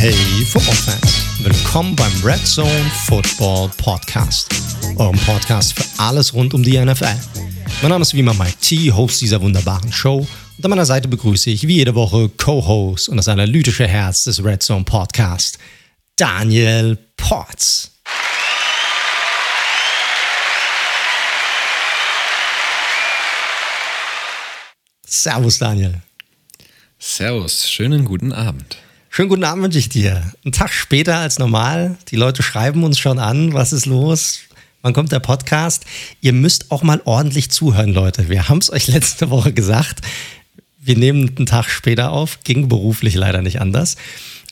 Hey Footballfans, willkommen beim Red Zone Football Podcast, eurem Podcast für alles rund um die NFL. Mein Name ist wie immer Mike T, Host dieser wunderbaren Show. Und an meiner Seite begrüße ich wie jede Woche Co-Host und das analytische Herz des Red Zone Podcast, Daniel Potts. Servus, Daniel. Servus, schönen guten Abend. Schönen guten Abend wünsche ich dir. Einen Tag später als normal. Die Leute schreiben uns schon an, was ist los? Wann kommt der Podcast? Ihr müsst auch mal ordentlich zuhören, Leute. Wir haben es euch letzte Woche gesagt. Wir nehmen einen Tag später auf, ging beruflich leider nicht anders.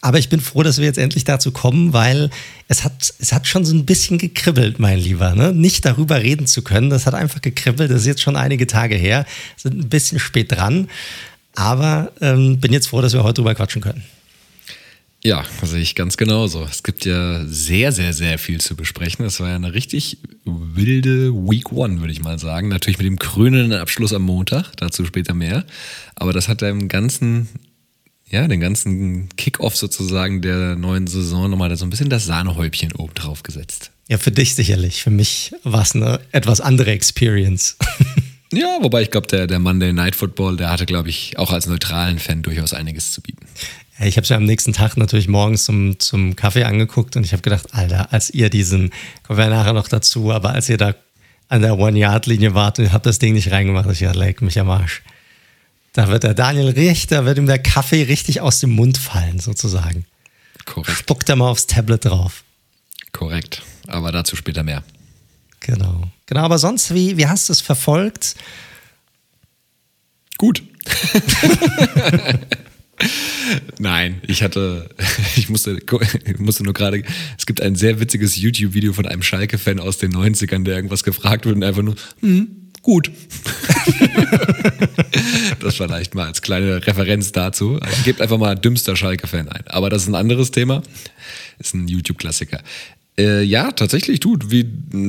Aber ich bin froh, dass wir jetzt endlich dazu kommen, weil es hat, es hat schon so ein bisschen gekribbelt, mein Lieber. Ne? Nicht darüber reden zu können, das hat einfach gekribbelt. Das ist jetzt schon einige Tage her, sind ein bisschen spät dran. Aber ähm, bin jetzt froh, dass wir heute drüber quatschen können. Ja, sehe ich ganz genauso. Es gibt ja sehr, sehr, sehr viel zu besprechen. Das war ja eine richtig wilde Week One, würde ich mal sagen. Natürlich mit dem krönenden Abschluss am Montag, dazu später mehr. Aber das hat dem ganzen ja, den ganzen Kickoff sozusagen der neuen Saison nochmal so ein bisschen das Sahnehäubchen oben drauf gesetzt. Ja, für dich sicherlich. Für mich war es eine etwas andere Experience. ja, wobei ich glaube, der, der Monday Night Football, der hatte, glaube ich, auch als neutralen Fan durchaus einiges zu bieten. Ja, ich habe es ja am nächsten Tag natürlich morgens zum, zum Kaffee angeguckt und ich habe gedacht, Alter, als ihr diesen, kommen wir nachher noch dazu, aber als ihr da an der One-Yard-Linie wart und habt das Ding nicht reingemacht, ich dachte, leck mich am Arsch. Da wird der Daniel richtig, da wird ihm der Kaffee richtig aus dem Mund fallen, sozusagen. Korrekt. Spuckt er mal aufs Tablet drauf. Korrekt. Aber dazu später mehr. Genau. Genau, aber sonst, wie, wie hast du es verfolgt? Gut. Nein, ich hatte, ich musste, ich musste nur gerade, es gibt ein sehr witziges YouTube-Video von einem Schalke-Fan aus den 90ern, der irgendwas gefragt wird und einfach nur, hm, gut. das vielleicht mal als kleine Referenz dazu. Also, gebt einfach mal dümmster Schalke-Fan ein. Aber das ist ein anderes Thema. Ist ein YouTube-Klassiker. Äh, ja, tatsächlich tut, wie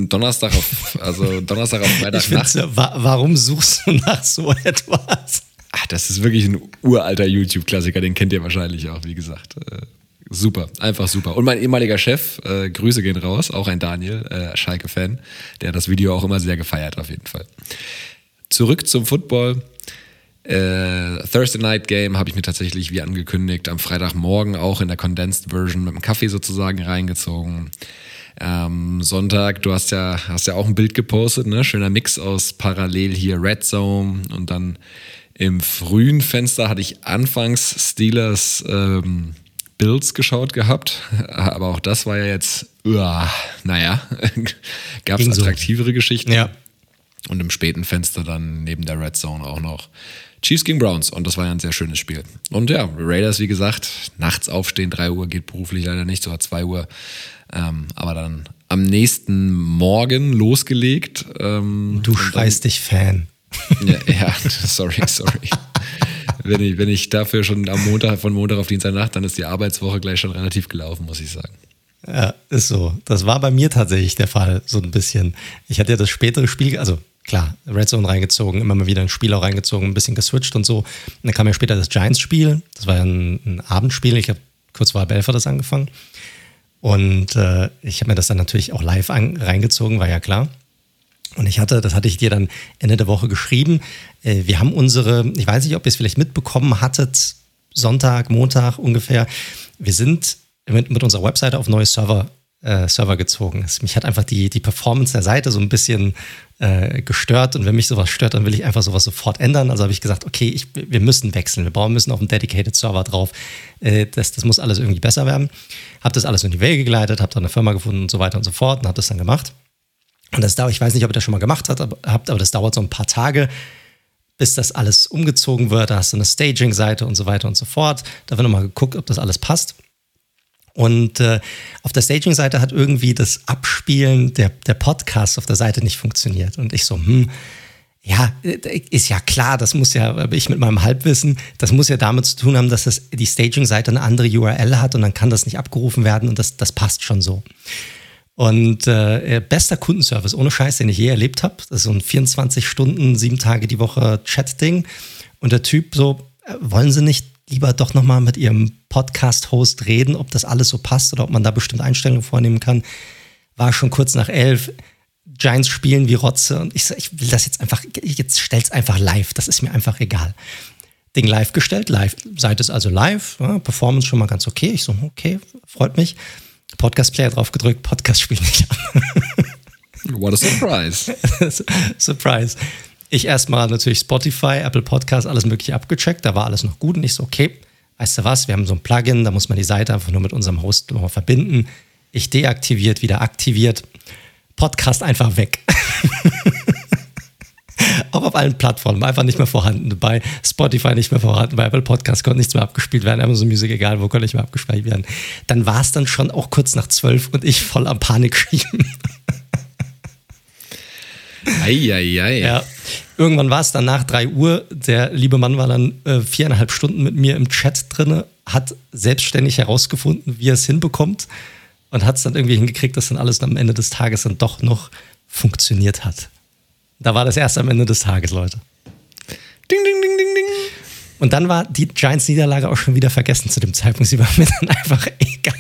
Donnerstag auf, also Donnerstag auf Freitagnacht. Wa warum suchst du nach so etwas? Ach, das ist wirklich ein uralter YouTube-Klassiker, den kennt ihr wahrscheinlich auch, wie gesagt. Äh, super, einfach super. Und mein ehemaliger Chef, äh, Grüße gehen raus, auch ein Daniel, äh, Schalke-Fan, der das Video auch immer sehr gefeiert auf jeden Fall. Zurück zum Football. Äh, Thursday Night Game habe ich mir tatsächlich, wie angekündigt, am Freitagmorgen auch in der Condensed Version mit dem Kaffee sozusagen reingezogen. Ähm, Sonntag, du hast ja, hast ja auch ein Bild gepostet, ne? Schöner Mix aus parallel hier Red Zone und dann im frühen Fenster hatte ich anfangs Steelers ähm, Bills geschaut gehabt, aber auch das war ja jetzt, uah, naja, gab es attraktivere. Geschichten. Ja. Und im späten Fenster dann neben der Red Zone auch noch Chiefs gegen Browns. Und das war ja ein sehr schönes Spiel. Und ja, Raiders, wie gesagt, nachts aufstehen, 3 Uhr geht beruflich leider nicht, so 2 Uhr. Ähm, aber dann am nächsten Morgen losgelegt. Ähm, du schreist dich Fan. Ja, ja sorry, sorry. wenn, ich, wenn ich dafür schon am Montag, von Montag auf Dienstagnacht, dann ist die Arbeitswoche gleich schon relativ gelaufen, muss ich sagen. Ja, ist so. Das war bei mir tatsächlich der Fall, so ein bisschen. Ich hatte ja das spätere Spiel, also klar, Red Zone reingezogen, immer mal wieder ein Spiel auch reingezogen, ein bisschen geswitcht und so. Und dann kam ja später das Giants-Spiel, das war ja ein, ein Abendspiel, ich habe kurz vor halb das angefangen. Und äh, ich habe mir das dann natürlich auch live an, reingezogen, war ja klar. Und ich hatte, das hatte ich dir dann Ende der Woche geschrieben, äh, wir haben unsere, ich weiß nicht, ob ihr es vielleicht mitbekommen hattet, Sonntag, Montag ungefähr, wir sind mit, mit unserer Webseite auf neue Server, äh, Server gezogen. Mich hat einfach die, die Performance der Seite so ein bisschen äh, gestört und wenn mich sowas stört, dann will ich einfach sowas sofort ändern. Also habe ich gesagt, okay, ich, wir müssen wechseln, wir brauchen, müssen auf einen Dedicated Server drauf. Äh, das, das muss alles irgendwie besser werden. Habe das alles in die Wege geleitet, habe dann eine Firma gefunden und so weiter und so fort und habe das dann gemacht. Und das dauert, ich weiß nicht, ob ihr das schon mal gemacht habt, aber, das dauert so ein paar Tage, bis das alles umgezogen wird. Da hast du eine Staging-Seite und so weiter und so fort. Da wird nochmal geguckt, ob das alles passt. Und äh, auf der Staging-Seite hat irgendwie das Abspielen der, der Podcasts auf der Seite nicht funktioniert. Und ich so, hm, ja, äh, ist ja klar, das muss ja, ich mit meinem Halbwissen, das muss ja damit zu tun haben, dass das, die Staging-Seite eine andere URL hat und dann kann das nicht abgerufen werden und das, das passt schon so. Und äh, bester Kundenservice, ohne Scheiß, den ich je erlebt habe. Das ist so ein 24 Stunden, sieben Tage die Woche Chat-Ding. Und der Typ so, äh, wollen Sie nicht lieber doch nochmal mit ihrem Podcast-Host reden, ob das alles so passt oder ob man da bestimmte Einstellungen vornehmen kann. War schon kurz nach elf. Giants spielen wie Rotze und ich so, ich will das jetzt einfach, jetzt stell's einfach live. Das ist mir einfach egal. Ding live gestellt, live. Seite ist also live, ja, Performance schon mal ganz okay. Ich so, okay, freut mich. Podcast-Player drauf gedrückt, Podcast spielt nicht an. What a surprise. surprise. Ich erstmal natürlich Spotify, Apple Podcast, alles mögliche abgecheckt. Da war alles noch gut und ich so, okay, weißt du was, wir haben so ein Plugin, da muss man die Seite einfach nur mit unserem Host nochmal verbinden. Ich deaktiviert, wieder aktiviert. Podcast einfach weg. Auch auf allen Plattformen einfach nicht mehr vorhanden. Bei Spotify nicht mehr vorhanden, bei Apple Podcast konnte nichts mehr abgespielt werden, Amazon Music, egal wo, konnte nicht mehr abgespielt werden. Dann war es dann schon auch kurz nach zwölf und ich voll am Panik schieben. Eieiei. Ja. Irgendwann war es dann nach 3 Uhr. Der liebe Mann war dann äh, viereinhalb Stunden mit mir im Chat drin, hat selbstständig herausgefunden, wie er es hinbekommt und hat es dann irgendwie hingekriegt, dass dann alles am Ende des Tages dann doch noch funktioniert hat. Da war das erst am Ende des Tages, Leute. Ding, ding, ding, ding, ding. Und dann war die Giants-Niederlage auch schon wieder vergessen zu dem Zeitpunkt. Sie war mir dann einfach egal.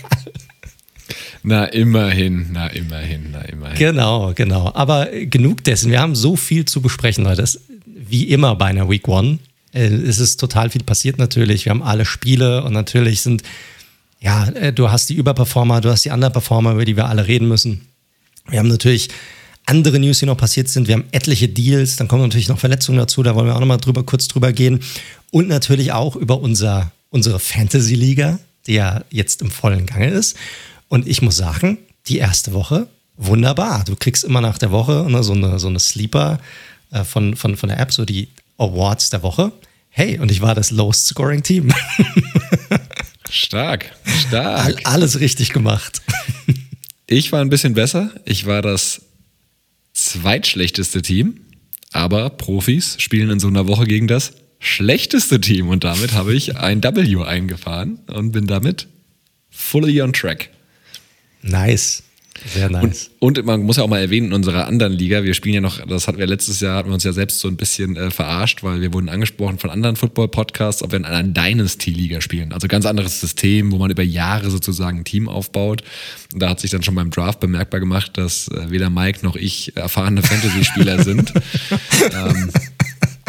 Na, immerhin, na, immerhin, na, immerhin. Genau, genau. Aber genug dessen. Wir haben so viel zu besprechen, Leute. Das, wie immer bei einer Week One. Äh, es ist total viel passiert natürlich. Wir haben alle Spiele und natürlich sind, ja, äh, du hast die Überperformer, du hast die Underperformer, über die wir alle reden müssen. Wir haben natürlich andere News, die noch passiert sind. Wir haben etliche Deals, dann kommen natürlich noch Verletzungen dazu, da wollen wir auch nochmal drüber, kurz drüber gehen. Und natürlich auch über unser, unsere Fantasy-Liga, die ja jetzt im vollen Gange ist. Und ich muss sagen, die erste Woche, wunderbar. Du kriegst immer nach der Woche ne, so eine, so eine Sleeper äh, von, von, von der App, so die Awards der Woche. Hey, und ich war das Lowest-Scoring-Team. stark, stark. All, alles richtig gemacht. ich war ein bisschen besser. Ich war das zweitschlechteste Team, aber Profis spielen in so einer Woche gegen das schlechteste Team und damit habe ich ein W eingefahren und bin damit fully on track. Nice. Sehr nice. Und, und, man muss ja auch mal erwähnen, in unserer anderen Liga, wir spielen ja noch, das hatten wir letztes Jahr, hatten wir uns ja selbst so ein bisschen äh, verarscht, weil wir wurden angesprochen von anderen Football-Podcasts, ob wir in einer Dynasty-Liga spielen. Also ganz anderes System, wo man über Jahre sozusagen ein Team aufbaut. Und da hat sich dann schon beim Draft bemerkbar gemacht, dass äh, weder Mike noch ich erfahrene Fantasy-Spieler sind. ähm,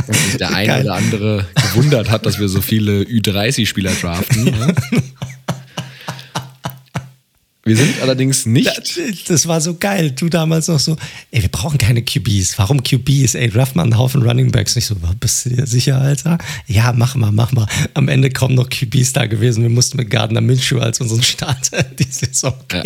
und sich der eine Geil. oder andere gewundert hat, dass wir so viele Ü30-Spieler draften. Ne? Wir sind allerdings nicht. Das, das, war so geil. Du damals noch so, ey, wir brauchen keine QBs. Warum QBs? Ey, draft mal einen Haufen Running Backs. Nicht so, bist du dir sicher, Alter? Ja, mach mal, mach mal. Am Ende kommen noch QBs da gewesen. Wir mussten mit Gardner Minshew als unseren Starter die Saison ja.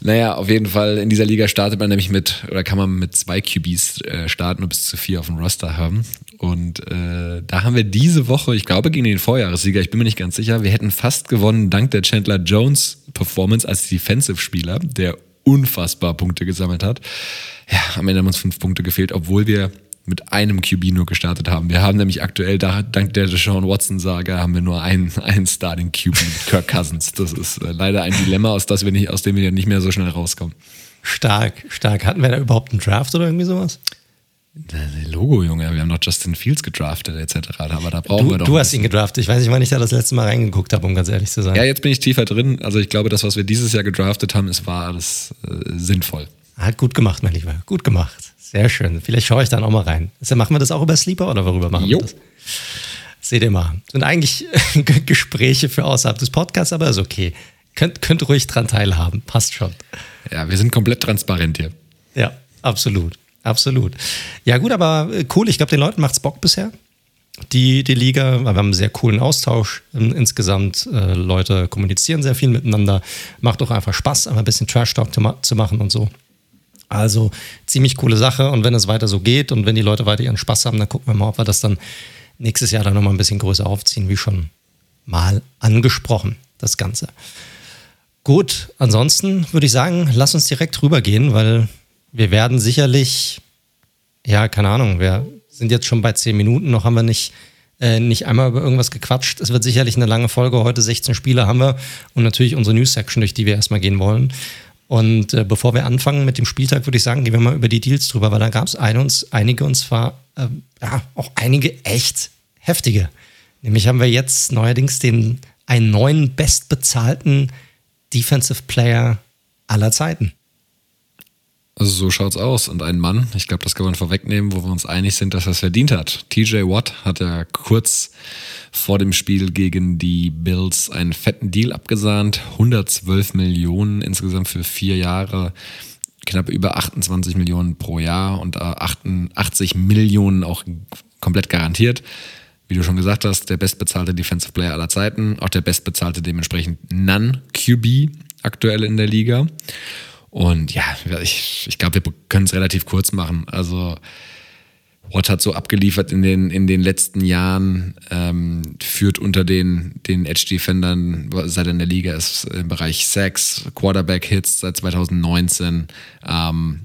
Naja, auf jeden Fall in dieser Liga startet man nämlich mit, oder kann man mit zwei QBs äh, starten und bis zu vier auf dem Roster haben. Und äh, da haben wir diese Woche, ich glaube gegen den Vorjahressieger, ich bin mir nicht ganz sicher, wir hätten fast gewonnen dank der Chandler Jones Performance als Defensive-Spieler, der unfassbar Punkte gesammelt hat. Ja, am Ende haben uns fünf Punkte gefehlt, obwohl wir mit einem QB nur gestartet haben. Wir haben nämlich aktuell, da, dank der Deshaun Watson-Sage, haben wir nur einen, einen Starting QB, Kirk Cousins. Das ist äh, leider ein Dilemma, aus, das wir nicht, aus dem wir nicht mehr so schnell rauskommen. Stark, stark. Hatten wir da überhaupt einen Draft oder irgendwie sowas? Logo, Junge, wir haben noch Justin Fields gedraftet etc. Aber da brauchen du, wir doch. Du hast ihn gedraftet. Ich weiß nicht, wann ich da das letzte Mal reingeguckt habe, um ganz ehrlich zu sein. Ja, jetzt bin ich tiefer drin. Also ich glaube, das, was wir dieses Jahr gedraftet haben, es war alles äh, sinnvoll. Hat gut gemacht, mein Lieber. Gut gemacht. Sehr schön. Vielleicht schaue ich dann auch mal rein. Also machen wir das auch über Sleeper oder worüber machen jo. wir das? Seht ihr mal. Sind eigentlich Gespräche für außerhalb des Podcasts, aber ist okay. Könnt, könnt ruhig dran teilhaben. Passt schon. Ja, wir sind komplett transparent hier. Ja, absolut. Absolut. Ja, gut, aber äh, cool. Ich glaube, den Leuten macht es Bock bisher. Die, die Liga, wir haben einen sehr coolen Austausch insgesamt. Äh, Leute kommunizieren sehr viel miteinander. Macht auch einfach Spaß, einfach ein bisschen Trash-Talk zu machen und so. Also ziemlich coole Sache. Und wenn es weiter so geht und wenn die Leute weiter ihren Spaß haben, dann gucken wir mal, ob wir das dann nächstes Jahr dann nochmal ein bisschen größer aufziehen, wie schon mal angesprochen, das Ganze. Gut, ansonsten würde ich sagen, lass uns direkt rübergehen, weil wir werden sicherlich, ja, keine Ahnung, wir sind jetzt schon bei zehn Minuten, noch haben wir nicht, äh, nicht einmal über irgendwas gequatscht. Es wird sicherlich eine lange Folge. Heute 16 Spiele haben wir und natürlich unsere News-Section, durch die wir erstmal gehen wollen. Und äh, bevor wir anfangen mit dem Spieltag, würde ich sagen, gehen wir mal über die Deals drüber, weil da gab es ein, einige und zwar äh, ja, auch einige echt heftige Nämlich haben wir jetzt neuerdings den einen neuen bestbezahlten Defensive Player aller Zeiten. Also so schaut's aus. Und ein Mann, ich glaube, das kann man vorwegnehmen, wo wir uns einig sind, dass er es verdient hat. TJ Watt hat ja kurz vor dem Spiel gegen die Bills einen fetten Deal abgesahnt. 112 Millionen insgesamt für vier Jahre. Knapp über 28 Millionen pro Jahr und 88 Millionen auch komplett garantiert. Wie du schon gesagt hast, der bestbezahlte Defensive Player aller Zeiten, auch der bestbezahlte dementsprechend Non-QB aktuell in der Liga. Und ja, ich, ich glaube, wir können es relativ kurz machen. Also Watt hat so abgeliefert in den, in den letzten Jahren, ähm, führt unter den, den Edge-Defendern, seit er in der Liga ist, im Bereich Sacks, Quarterback-Hits seit 2019. Ähm,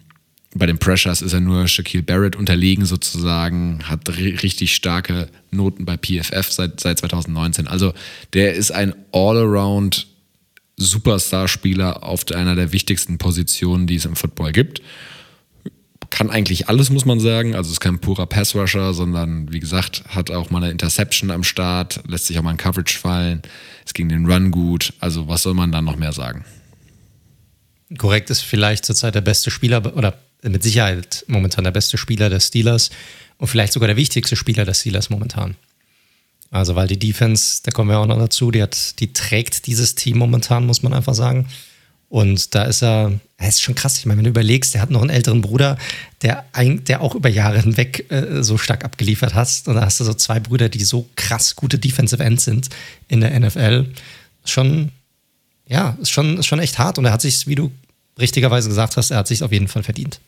bei den Pressures ist er nur Shaquille Barrett unterlegen sozusagen, hat richtig starke Noten bei PFF seit, seit 2019. Also der ist ein All-Around Superstar-Spieler auf einer der wichtigsten Positionen, die es im Football gibt. Kann eigentlich alles, muss man sagen. Also ist kein purer Pass-Rusher, sondern wie gesagt, hat auch mal eine Interception am Start, lässt sich auch mal ein Coverage fallen, ist gegen den Run gut. Also was soll man dann noch mehr sagen? Korrekt ist vielleicht zurzeit der beste Spieler oder mit Sicherheit momentan der beste Spieler der Steelers und vielleicht sogar der wichtigste Spieler der Steelers momentan. Also, weil die Defense, da kommen wir auch noch dazu, die, hat, die trägt dieses Team momentan, muss man einfach sagen. Und da ist er, er ist schon krass. Ich meine, wenn du überlegst, der hat noch einen älteren Bruder, der, ein, der auch über Jahre hinweg äh, so stark abgeliefert hat. Und da hast du so zwei Brüder, die so krass gute Defensive Ends sind in der NFL. Schon, ja, ist schon, ist schon echt hart. Und er hat sich, wie du richtigerweise gesagt hast, er hat sich auf jeden Fall verdient.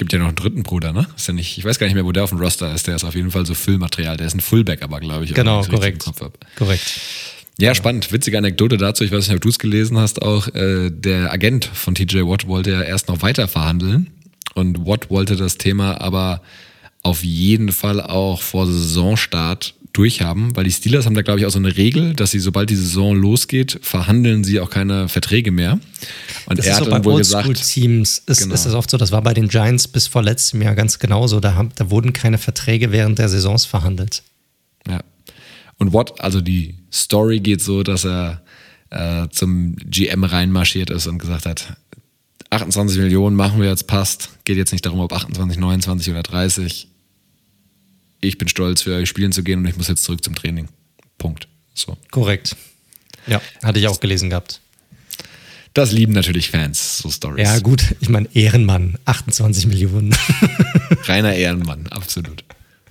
Gibt ja noch einen dritten Bruder, ne? Ist ja nicht, ich weiß gar nicht mehr, wo der auf dem Roster ist. Der ist auf jeden Fall so Füllmaterial. Der ist ein Fullback, aber glaube ich. Genau, korrekt. Korrekt. Ja, spannend. Witzige Anekdote dazu. Ich weiß nicht, ob du es gelesen hast auch. Äh, der Agent von TJ Watt wollte ja erst noch weiter verhandeln. Und Watt wollte das Thema aber auf jeden Fall auch vor Saisonstart durchhaben, weil die Steelers haben da, glaube ich, auch so eine Regel, dass sie, sobald die Saison losgeht, verhandeln sie auch keine Verträge mehr. Und das er ist hat so bei Oldschool-Teams ist, genau. ist das oft so, das war bei den Giants bis vor letztem Jahr ganz genauso, da, haben, da wurden keine Verträge während der Saisons verhandelt. Ja. Und Watt, also die Story geht so, dass er äh, zum GM reinmarschiert ist und gesagt hat, 28 Millionen machen wir jetzt, passt. Geht jetzt nicht darum, ob 28, 29 oder 30 ich bin stolz, für euch spielen zu gehen und ich muss jetzt zurück zum Training. Punkt. So. Korrekt. Ja, hatte ich auch gelesen gehabt. Das lieben natürlich Fans, so Stories. Ja, gut, ich meine, Ehrenmann, 28 Millionen. Reiner Ehrenmann, absolut.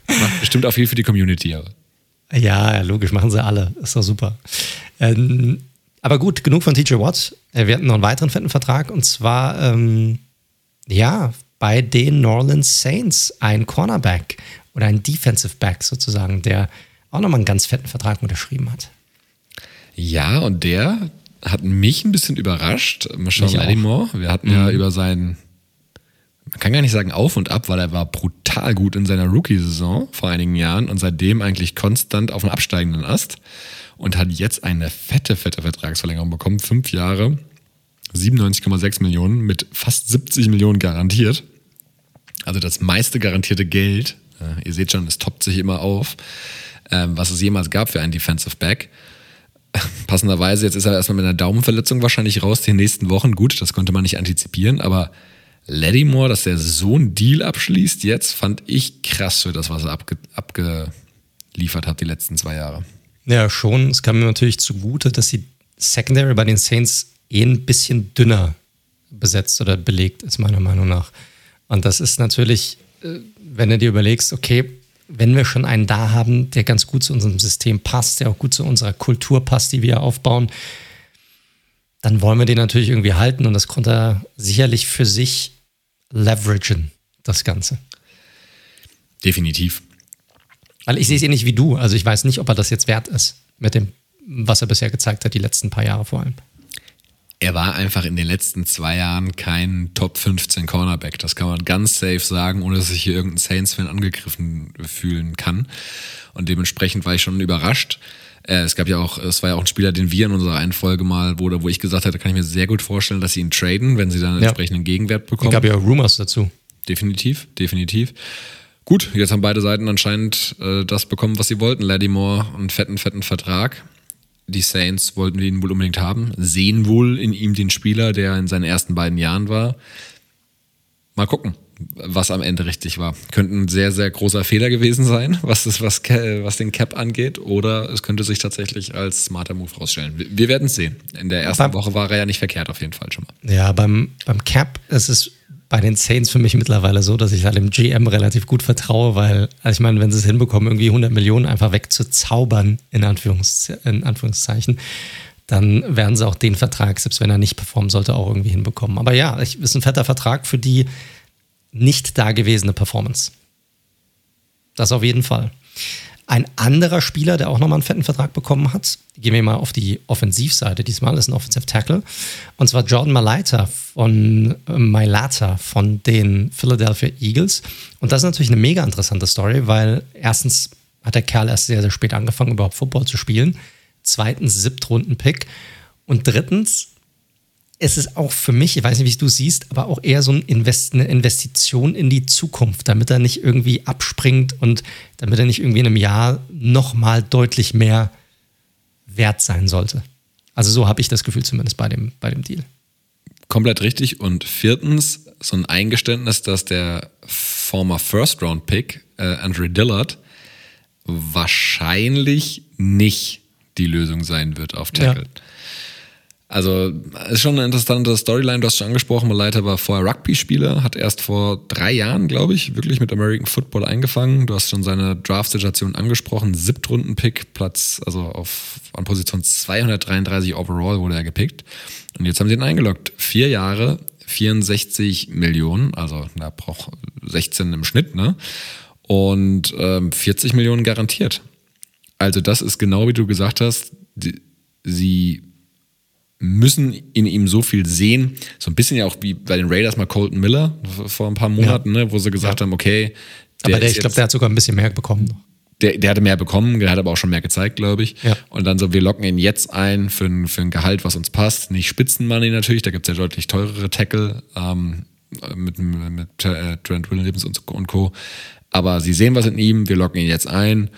Macht bestimmt auch viel für die Community, aber. Ja, logisch, machen sie alle. Ist doch super. Ähm, aber gut, genug von TJ Watt. Äh, wir hatten noch einen weiteren fetten Vertrag und zwar, ähm, ja, bei den New Orleans Saints ein Cornerback oder ein Defensive Back sozusagen, der auch nochmal einen ganz fetten Vertrag unterschrieben hat. Ja, und der hat mich ein bisschen überrascht. Michelle Lattimore. Wir hatten mhm. ja über seinen, man kann gar nicht sagen auf und ab, weil er war brutal gut in seiner Rookie-Saison vor einigen Jahren und seitdem eigentlich konstant auf einem absteigenden Ast und hat jetzt eine fette, fette Vertragsverlängerung bekommen. Fünf Jahre, 97,6 Millionen mit fast 70 Millionen garantiert. Also das meiste garantierte Geld ihr seht schon, es toppt sich immer auf, ähm, was es jemals gab für einen Defensive Back. Passenderweise, jetzt ist er erstmal mit einer Daumenverletzung wahrscheinlich raus die nächsten Wochen. Gut, das konnte man nicht antizipieren, aber Laddymore, dass der so einen Deal abschließt, jetzt fand ich krass für das, was er abge abgeliefert hat die letzten zwei Jahre. Ja, schon. Es kam mir natürlich zugute, dass die Secondary bei den Saints eh ein bisschen dünner besetzt oder belegt ist, meiner Meinung nach. Und das ist natürlich äh, wenn du dir überlegst, okay, wenn wir schon einen da haben, der ganz gut zu unserem System passt, der auch gut zu unserer Kultur passt, die wir aufbauen, dann wollen wir den natürlich irgendwie halten und das konnte er sicherlich für sich leveragen, das Ganze. Definitiv. Weil ich sehe es eh nicht wie du. Also ich weiß nicht, ob er das jetzt wert ist, mit dem, was er bisher gezeigt hat, die letzten paar Jahre vor allem er war einfach in den letzten zwei Jahren kein Top 15 Cornerback. Das kann man ganz safe sagen, ohne dass sich hier irgendein Saints-Fan angegriffen fühlen kann. Und dementsprechend war ich schon überrascht. Äh, es gab ja auch, es war ja auch ein Spieler, den wir in unserer einen Folge mal, wo, wo ich gesagt hatte, kann ich mir sehr gut vorstellen, dass sie ihn traden, wenn sie dann einen ja. entsprechenden Gegenwert bekommen. Es gab ja auch Rumors dazu. Definitiv, definitiv. Gut, jetzt haben beide Seiten anscheinend äh, das bekommen, was sie wollten. Lattimore einen fetten, fetten Vertrag. Die Saints wollten ihn wohl unbedingt haben, sehen wohl in ihm den Spieler, der in seinen ersten beiden Jahren war. Mal gucken, was am Ende richtig war. Könnte ein sehr, sehr großer Fehler gewesen sein, was, das, was, was den Cap angeht, oder es könnte sich tatsächlich als smarter Move rausstellen. Wir werden es sehen. In der ersten beim, Woche war er ja nicht verkehrt, auf jeden Fall schon mal. Ja, beim, beim Cap ist es bei den Saints für mich mittlerweile so, dass ich halt dem GM relativ gut vertraue, weil, also ich meine, wenn sie es hinbekommen, irgendwie 100 Millionen einfach wegzuzaubern, in, Anführungs in Anführungszeichen, dann werden sie auch den Vertrag, selbst wenn er nicht performen sollte, auch irgendwie hinbekommen. Aber ja, ich, ist ein fetter Vertrag für die nicht dagewesene Performance. Das auf jeden Fall. Ein anderer Spieler, der auch nochmal einen fetten Vertrag bekommen hat, gehen wir mal auf die Offensivseite diesmal, ist ein Offensive Tackle, und zwar Jordan Malaita von äh, Mailata von den Philadelphia Eagles. Und das ist natürlich eine mega interessante Story, weil erstens hat der Kerl erst sehr, sehr spät angefangen, überhaupt Football zu spielen. Zweitens, Siebtrunden-Pick. Und drittens, es ist auch für mich, ich weiß nicht, wie du siehst, aber auch eher so ein Invest, eine Investition in die Zukunft, damit er nicht irgendwie abspringt und damit er nicht irgendwie in einem Jahr nochmal deutlich mehr wert sein sollte. Also so habe ich das Gefühl zumindest bei dem, bei dem Deal. Komplett richtig. Und viertens, so ein Eingeständnis, dass der former First-Round-Pick, äh, Andre Dillard, wahrscheinlich nicht die Lösung sein wird auf Tackle. Ja. Also ist schon eine interessante Storyline, du hast schon angesprochen, Malaita war vorher Rugby-Spieler, hat erst vor drei Jahren, glaube ich, wirklich mit American Football eingefangen. Du hast schon seine Draft-Situation angesprochen, Siebtrunden-Pick, Platz, also auf, an Position 233 overall wurde er gepickt. Und jetzt haben sie ihn eingeloggt. Vier Jahre, 64 Millionen, also da braucht 16 im Schnitt, ne? Und ähm, 40 Millionen garantiert. Also das ist genau wie du gesagt hast, die, sie müssen in ihm so viel sehen. So ein bisschen ja auch wie bei den Raiders mal Colton Miller vor ein paar Monaten, ja. ne, wo sie gesagt ja. haben, okay. Der aber der, ich glaube, der hat sogar ein bisschen mehr bekommen. Der, der hatte mehr bekommen, der hat aber auch schon mehr gezeigt, glaube ich. Ja. Und dann so, wir locken ihn jetzt ein für ein, für ein Gehalt, was uns passt. Nicht Spitzenmoney natürlich, da gibt es ja deutlich teurere Tackle ähm, mit, mit äh, Trent Williams und, und Co. Aber sie sehen was in ihm, wir locken ihn jetzt ein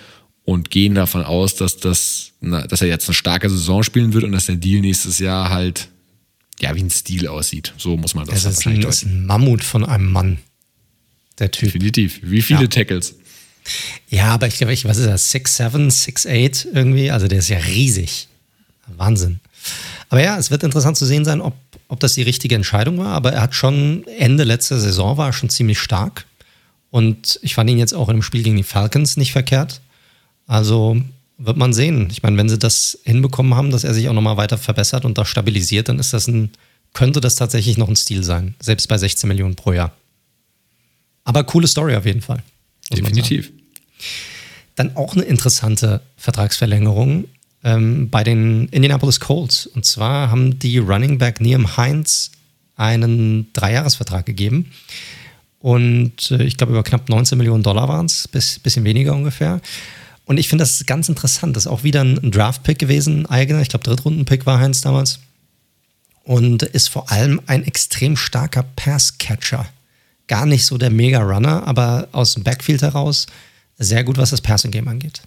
und gehen davon aus, dass, das, na, dass er jetzt eine starke Saison spielen wird und dass der Deal nächstes Jahr halt ja wie ein Stil aussieht. So muss man das, das ist ein, ist ein Mammut von einem Mann. Der Typ. Definitiv. Wie viele ja. Tackles? Ja, aber ich glaube, ich, was ist das? 6'7, 6'8 irgendwie? Also der ist ja riesig. Wahnsinn. Aber ja, es wird interessant zu sehen sein, ob, ob das die richtige Entscheidung war. Aber er hat schon Ende letzter Saison war schon ziemlich stark. Und ich fand ihn jetzt auch im Spiel gegen die Falcons nicht verkehrt. Also wird man sehen. Ich meine, wenn sie das hinbekommen haben, dass er sich auch nochmal weiter verbessert und da stabilisiert, dann ist das ein, könnte das tatsächlich noch ein Stil sein. Selbst bei 16 Millionen pro Jahr. Aber coole Story auf jeden Fall. Definitiv. Dann auch eine interessante Vertragsverlängerung ähm, bei den Indianapolis Colts. Und zwar haben die Running Back Liam Heinz einen Dreijahresvertrag gegeben. Und äh, ich glaube, über knapp 19 Millionen Dollar waren es, bis, bisschen weniger ungefähr. Und ich finde das ganz interessant. Das ist auch wieder ein Draft-Pick gewesen, eigener. Ich glaube, Drittrunden-Pick war Heinz damals. Und ist vor allem ein extrem starker Pass-Catcher. Gar nicht so der Mega-Runner, aber aus dem Backfield heraus sehr gut, was das Passing-Game angeht.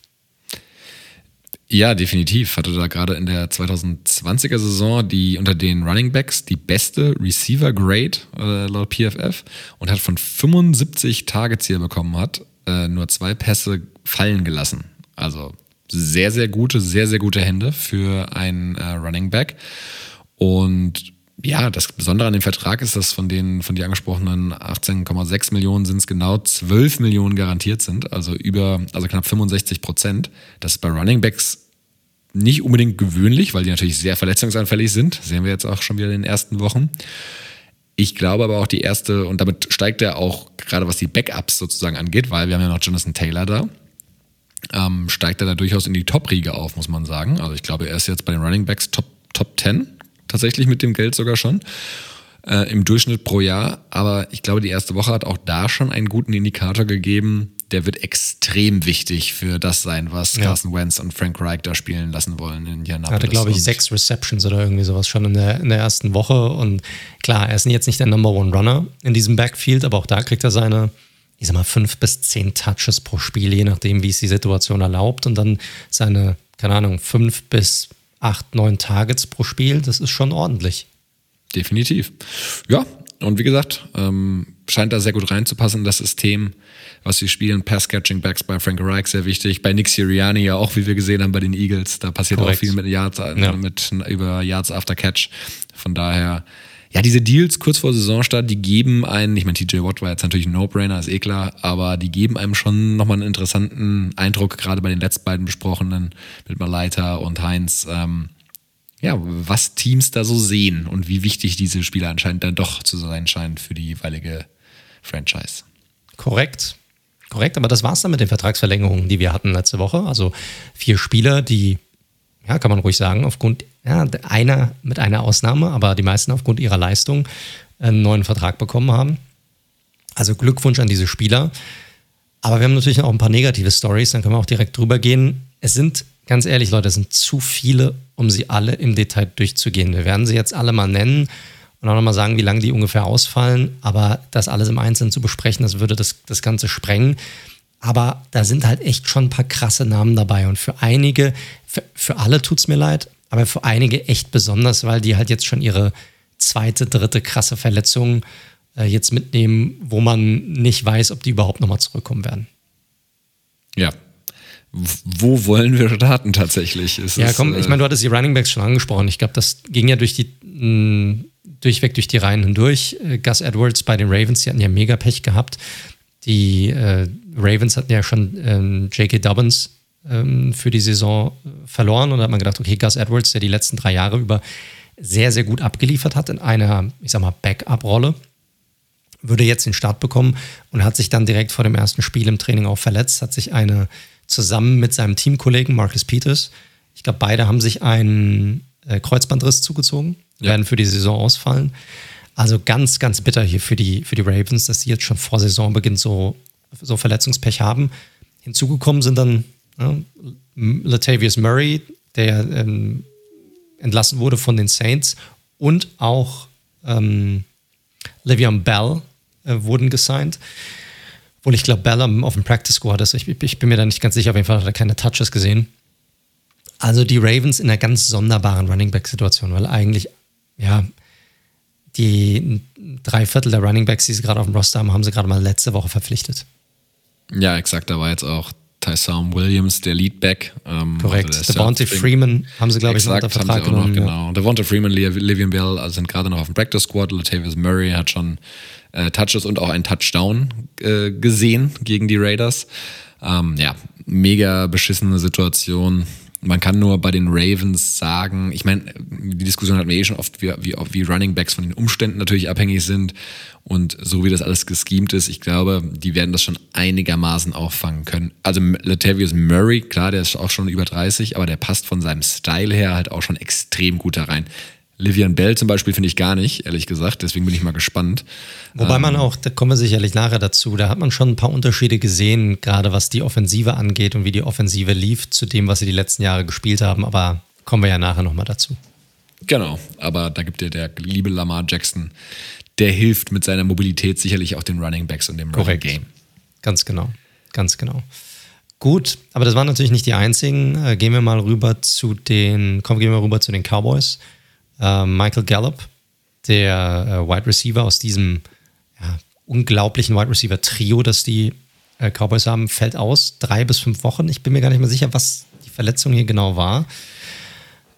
Ja, definitiv. Hatte da gerade in der 2020er Saison die unter den Running Backs die beste Receiver Grade äh, laut PFF und hat von 75 Targets, die bekommen hat, äh, nur zwei Pässe fallen gelassen. Also sehr, sehr gute, sehr, sehr gute Hände für einen äh, Running Back. Und ja, das Besondere an dem Vertrag ist, dass von den von die angesprochenen 18,6 Millionen sind es genau 12 Millionen garantiert sind, also über, also knapp 65 Prozent. Das ist bei Running Backs nicht unbedingt gewöhnlich, weil die natürlich sehr verletzungsanfällig sind. Das sehen wir jetzt auch schon wieder in den ersten Wochen. Ich glaube aber auch die erste, und damit steigt er auch gerade was die Backups sozusagen angeht, weil wir haben ja noch Jonathan Taylor da ähm, steigt er da durchaus in die Top-Riege auf, muss man sagen. Also ich glaube, er ist jetzt bei den Running Backs Top, Top 10, tatsächlich mit dem Geld sogar schon. Äh, Im Durchschnitt pro Jahr. Aber ich glaube, die erste Woche hat auch da schon einen guten Indikator gegeben. Der wird extrem wichtig für das sein, was ja. Carson Wentz und Frank Reich da spielen lassen wollen in Indianapolis. Er hatte, glaube ich, sechs Receptions oder irgendwie sowas schon in der, in der ersten Woche. Und klar, er ist jetzt nicht der Number One Runner in diesem Backfield, aber auch da kriegt er seine, ich sag mal, fünf bis zehn Touches pro Spiel, je nachdem, wie es die Situation erlaubt. Und dann seine, keine Ahnung, fünf bis acht, neun Targets pro Spiel. Das ist schon ordentlich. Definitiv. Ja, und wie gesagt, ähm, scheint da sehr gut reinzupassen in das System, was sie spielen. Pass-Catching-Backs bei Frank Reich sehr wichtig. Bei Nick Sirianni ja auch, wie wir gesehen haben bei den Eagles. Da passiert Korrekt. auch viel mit Yards, ja. mit, über Yards after Catch. Von daher, ja, diese Deals kurz vor Saisonstart, die geben einen, ich meine, TJ Watt war jetzt natürlich ein No-Brainer, ist eh klar, aber die geben einem schon nochmal einen interessanten Eindruck, gerade bei den letzten beiden besprochenen, mit Malaita und Heinz. Ähm, ja, was Teams da so sehen und wie wichtig diese Spieler anscheinend dann doch zu sein scheinen für die jeweilige Franchise. Korrekt. Korrekt, aber das war es dann mit den Vertragsverlängerungen, die wir hatten letzte Woche. Also vier Spieler, die, ja, kann man ruhig sagen, aufgrund ja, einer mit einer Ausnahme, aber die meisten aufgrund ihrer Leistung einen neuen Vertrag bekommen haben. Also Glückwunsch an diese Spieler. Aber wir haben natürlich auch ein paar negative Stories, dann können wir auch direkt drüber gehen. Es sind ganz ehrlich, Leute, es sind zu viele, um sie alle im Detail durchzugehen. Wir werden sie jetzt alle mal nennen und auch nochmal sagen, wie lange die ungefähr ausfallen. Aber das alles im Einzelnen zu besprechen, das würde das, das Ganze sprengen. Aber da sind halt echt schon ein paar krasse Namen dabei. Und für einige, für, für alle tut es mir leid, aber für einige echt besonders, weil die halt jetzt schon ihre zweite, dritte krasse Verletzung äh, jetzt mitnehmen, wo man nicht weiß, ob die überhaupt nochmal zurückkommen werden. Ja, wo wollen wir starten tatsächlich? Ist ja, komm, äh, ich meine, du hattest die Running Backs schon angesprochen. Ich glaube, das ging ja durch die mh, durchweg durch die Reihen hindurch. Äh, Gus Edwards bei den Ravens, die hatten ja mega Pech gehabt. Die äh, Ravens hatten ja schon ähm, J.K. Dobbins ähm, für die Saison äh, verloren und da hat man gedacht, okay, Gus Edwards, der die letzten drei Jahre über sehr, sehr gut abgeliefert hat in einer, ich sag mal, Backup-Rolle, würde jetzt den Start bekommen und hat sich dann direkt vor dem ersten Spiel im Training auch verletzt, hat sich eine zusammen mit seinem Teamkollegen Marcus Peters. Ich glaube, beide haben sich einen äh, Kreuzbandriss zugezogen, ja. werden für die Saison ausfallen. Also ganz, ganz bitter hier für die, für die Ravens, dass sie jetzt schon vor Saisonbeginn so, so Verletzungspech haben. Hinzugekommen sind dann ja, Latavius Murray, der ähm, entlassen wurde von den Saints, und auch ähm, Le'Veon Bell äh, wurden gesigned. Obwohl ich glaube, Bell auf dem Practice Squad ist. Ich, ich, bin mir da nicht ganz sicher. Auf jeden Fall hat er keine Touches gesehen. Also die Ravens in einer ganz sonderbaren Running Back-Situation, weil eigentlich, ja, die drei Viertel der Running Backs, die sie gerade auf dem Roster haben, haben sie gerade mal letzte Woche verpflichtet. Ja, exakt. Da war jetzt auch Tyson Williams, der Leadback. Ähm, Korrekt. Also Devontae Freeman haben sie, glaube ich, unter Vertrag genommen. Noch, genau. Ja. Devontae Freeman, Livian Bell also sind gerade noch auf dem Practice Squad. Latavius Murray hat schon äh, Touches und auch einen Touchdown äh, gesehen gegen die Raiders. Ähm, ja, mega beschissene Situation. Man kann nur bei den Ravens sagen, ich meine, die Diskussion hatten wir eh schon oft, wie, wie, wie Running Backs von den Umständen natürlich abhängig sind. Und so wie das alles geschemt ist, ich glaube, die werden das schon einigermaßen auffangen können. Also Latavius Murray, klar, der ist auch schon über 30, aber der passt von seinem Style her halt auch schon extrem gut da rein. Livian Bell zum Beispiel finde ich gar nicht, ehrlich gesagt. Deswegen bin ich mal gespannt. Wobei man ähm, auch, da kommen wir sicherlich nachher dazu, da hat man schon ein paar Unterschiede gesehen, gerade was die Offensive angeht und wie die Offensive lief zu dem, was sie die letzten Jahre gespielt haben. Aber kommen wir ja nachher nochmal dazu. Genau, aber da gibt dir der liebe Lamar Jackson, der hilft mit seiner Mobilität sicherlich auch den Running Backs und dem Korrekt. Running Game. Ganz genau, ganz genau. Gut, aber das waren natürlich nicht die einzigen. Äh, gehen wir mal rüber zu den, kommen, gehen wir rüber zu den Cowboys äh, Michael Gallup, der äh, Wide Receiver aus diesem ja, unglaublichen Wide Receiver Trio, das die äh, Cowboys haben, fällt aus. Drei bis fünf Wochen. Ich bin mir gar nicht mehr sicher, was die Verletzung hier genau war.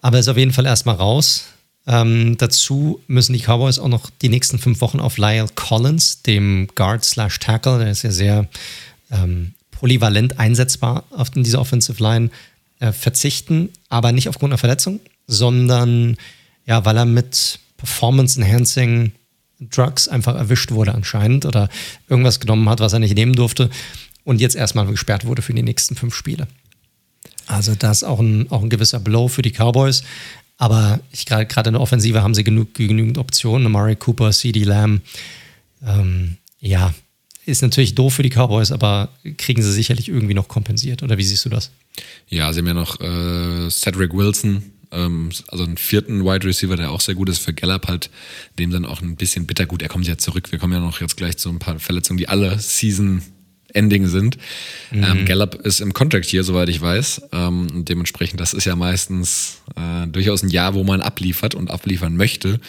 Aber ist auf jeden Fall erstmal raus. Ähm, dazu müssen die Cowboys auch noch die nächsten fünf Wochen auf Lyle Collins, dem Guard slash Tackle, der ist ja sehr ähm, polyvalent einsetzbar auf dieser Offensive Line, äh, verzichten. Aber nicht aufgrund einer Verletzung, sondern ja, weil er mit Performance-Enhancing Drugs einfach erwischt wurde anscheinend oder irgendwas genommen hat, was er nicht nehmen durfte und jetzt erstmal gesperrt wurde für die nächsten fünf Spiele. Also das ist auch ein, auch ein gewisser Blow für die Cowboys. Aber gerade in der Offensive haben sie genug, genügend Optionen. Amari Cooper, CD Lamb. Ähm, ja, ist natürlich doof für die Cowboys, aber kriegen sie sicherlich irgendwie noch kompensiert. Oder wie siehst du das? Ja, sie haben ja noch äh, Cedric Wilson, also einen vierten Wide Receiver, der auch sehr gut ist für Gallup, halt dem dann auch ein bisschen bittergut. Er kommt ja zurück. Wir kommen ja noch jetzt gleich zu ein paar Verletzungen, die alle Season Ending sind. Mhm. Ähm, Gallup ist im Contract hier, soweit ich weiß. Ähm, dementsprechend, das ist ja meistens äh, durchaus ein Jahr, wo man abliefert und abliefern möchte.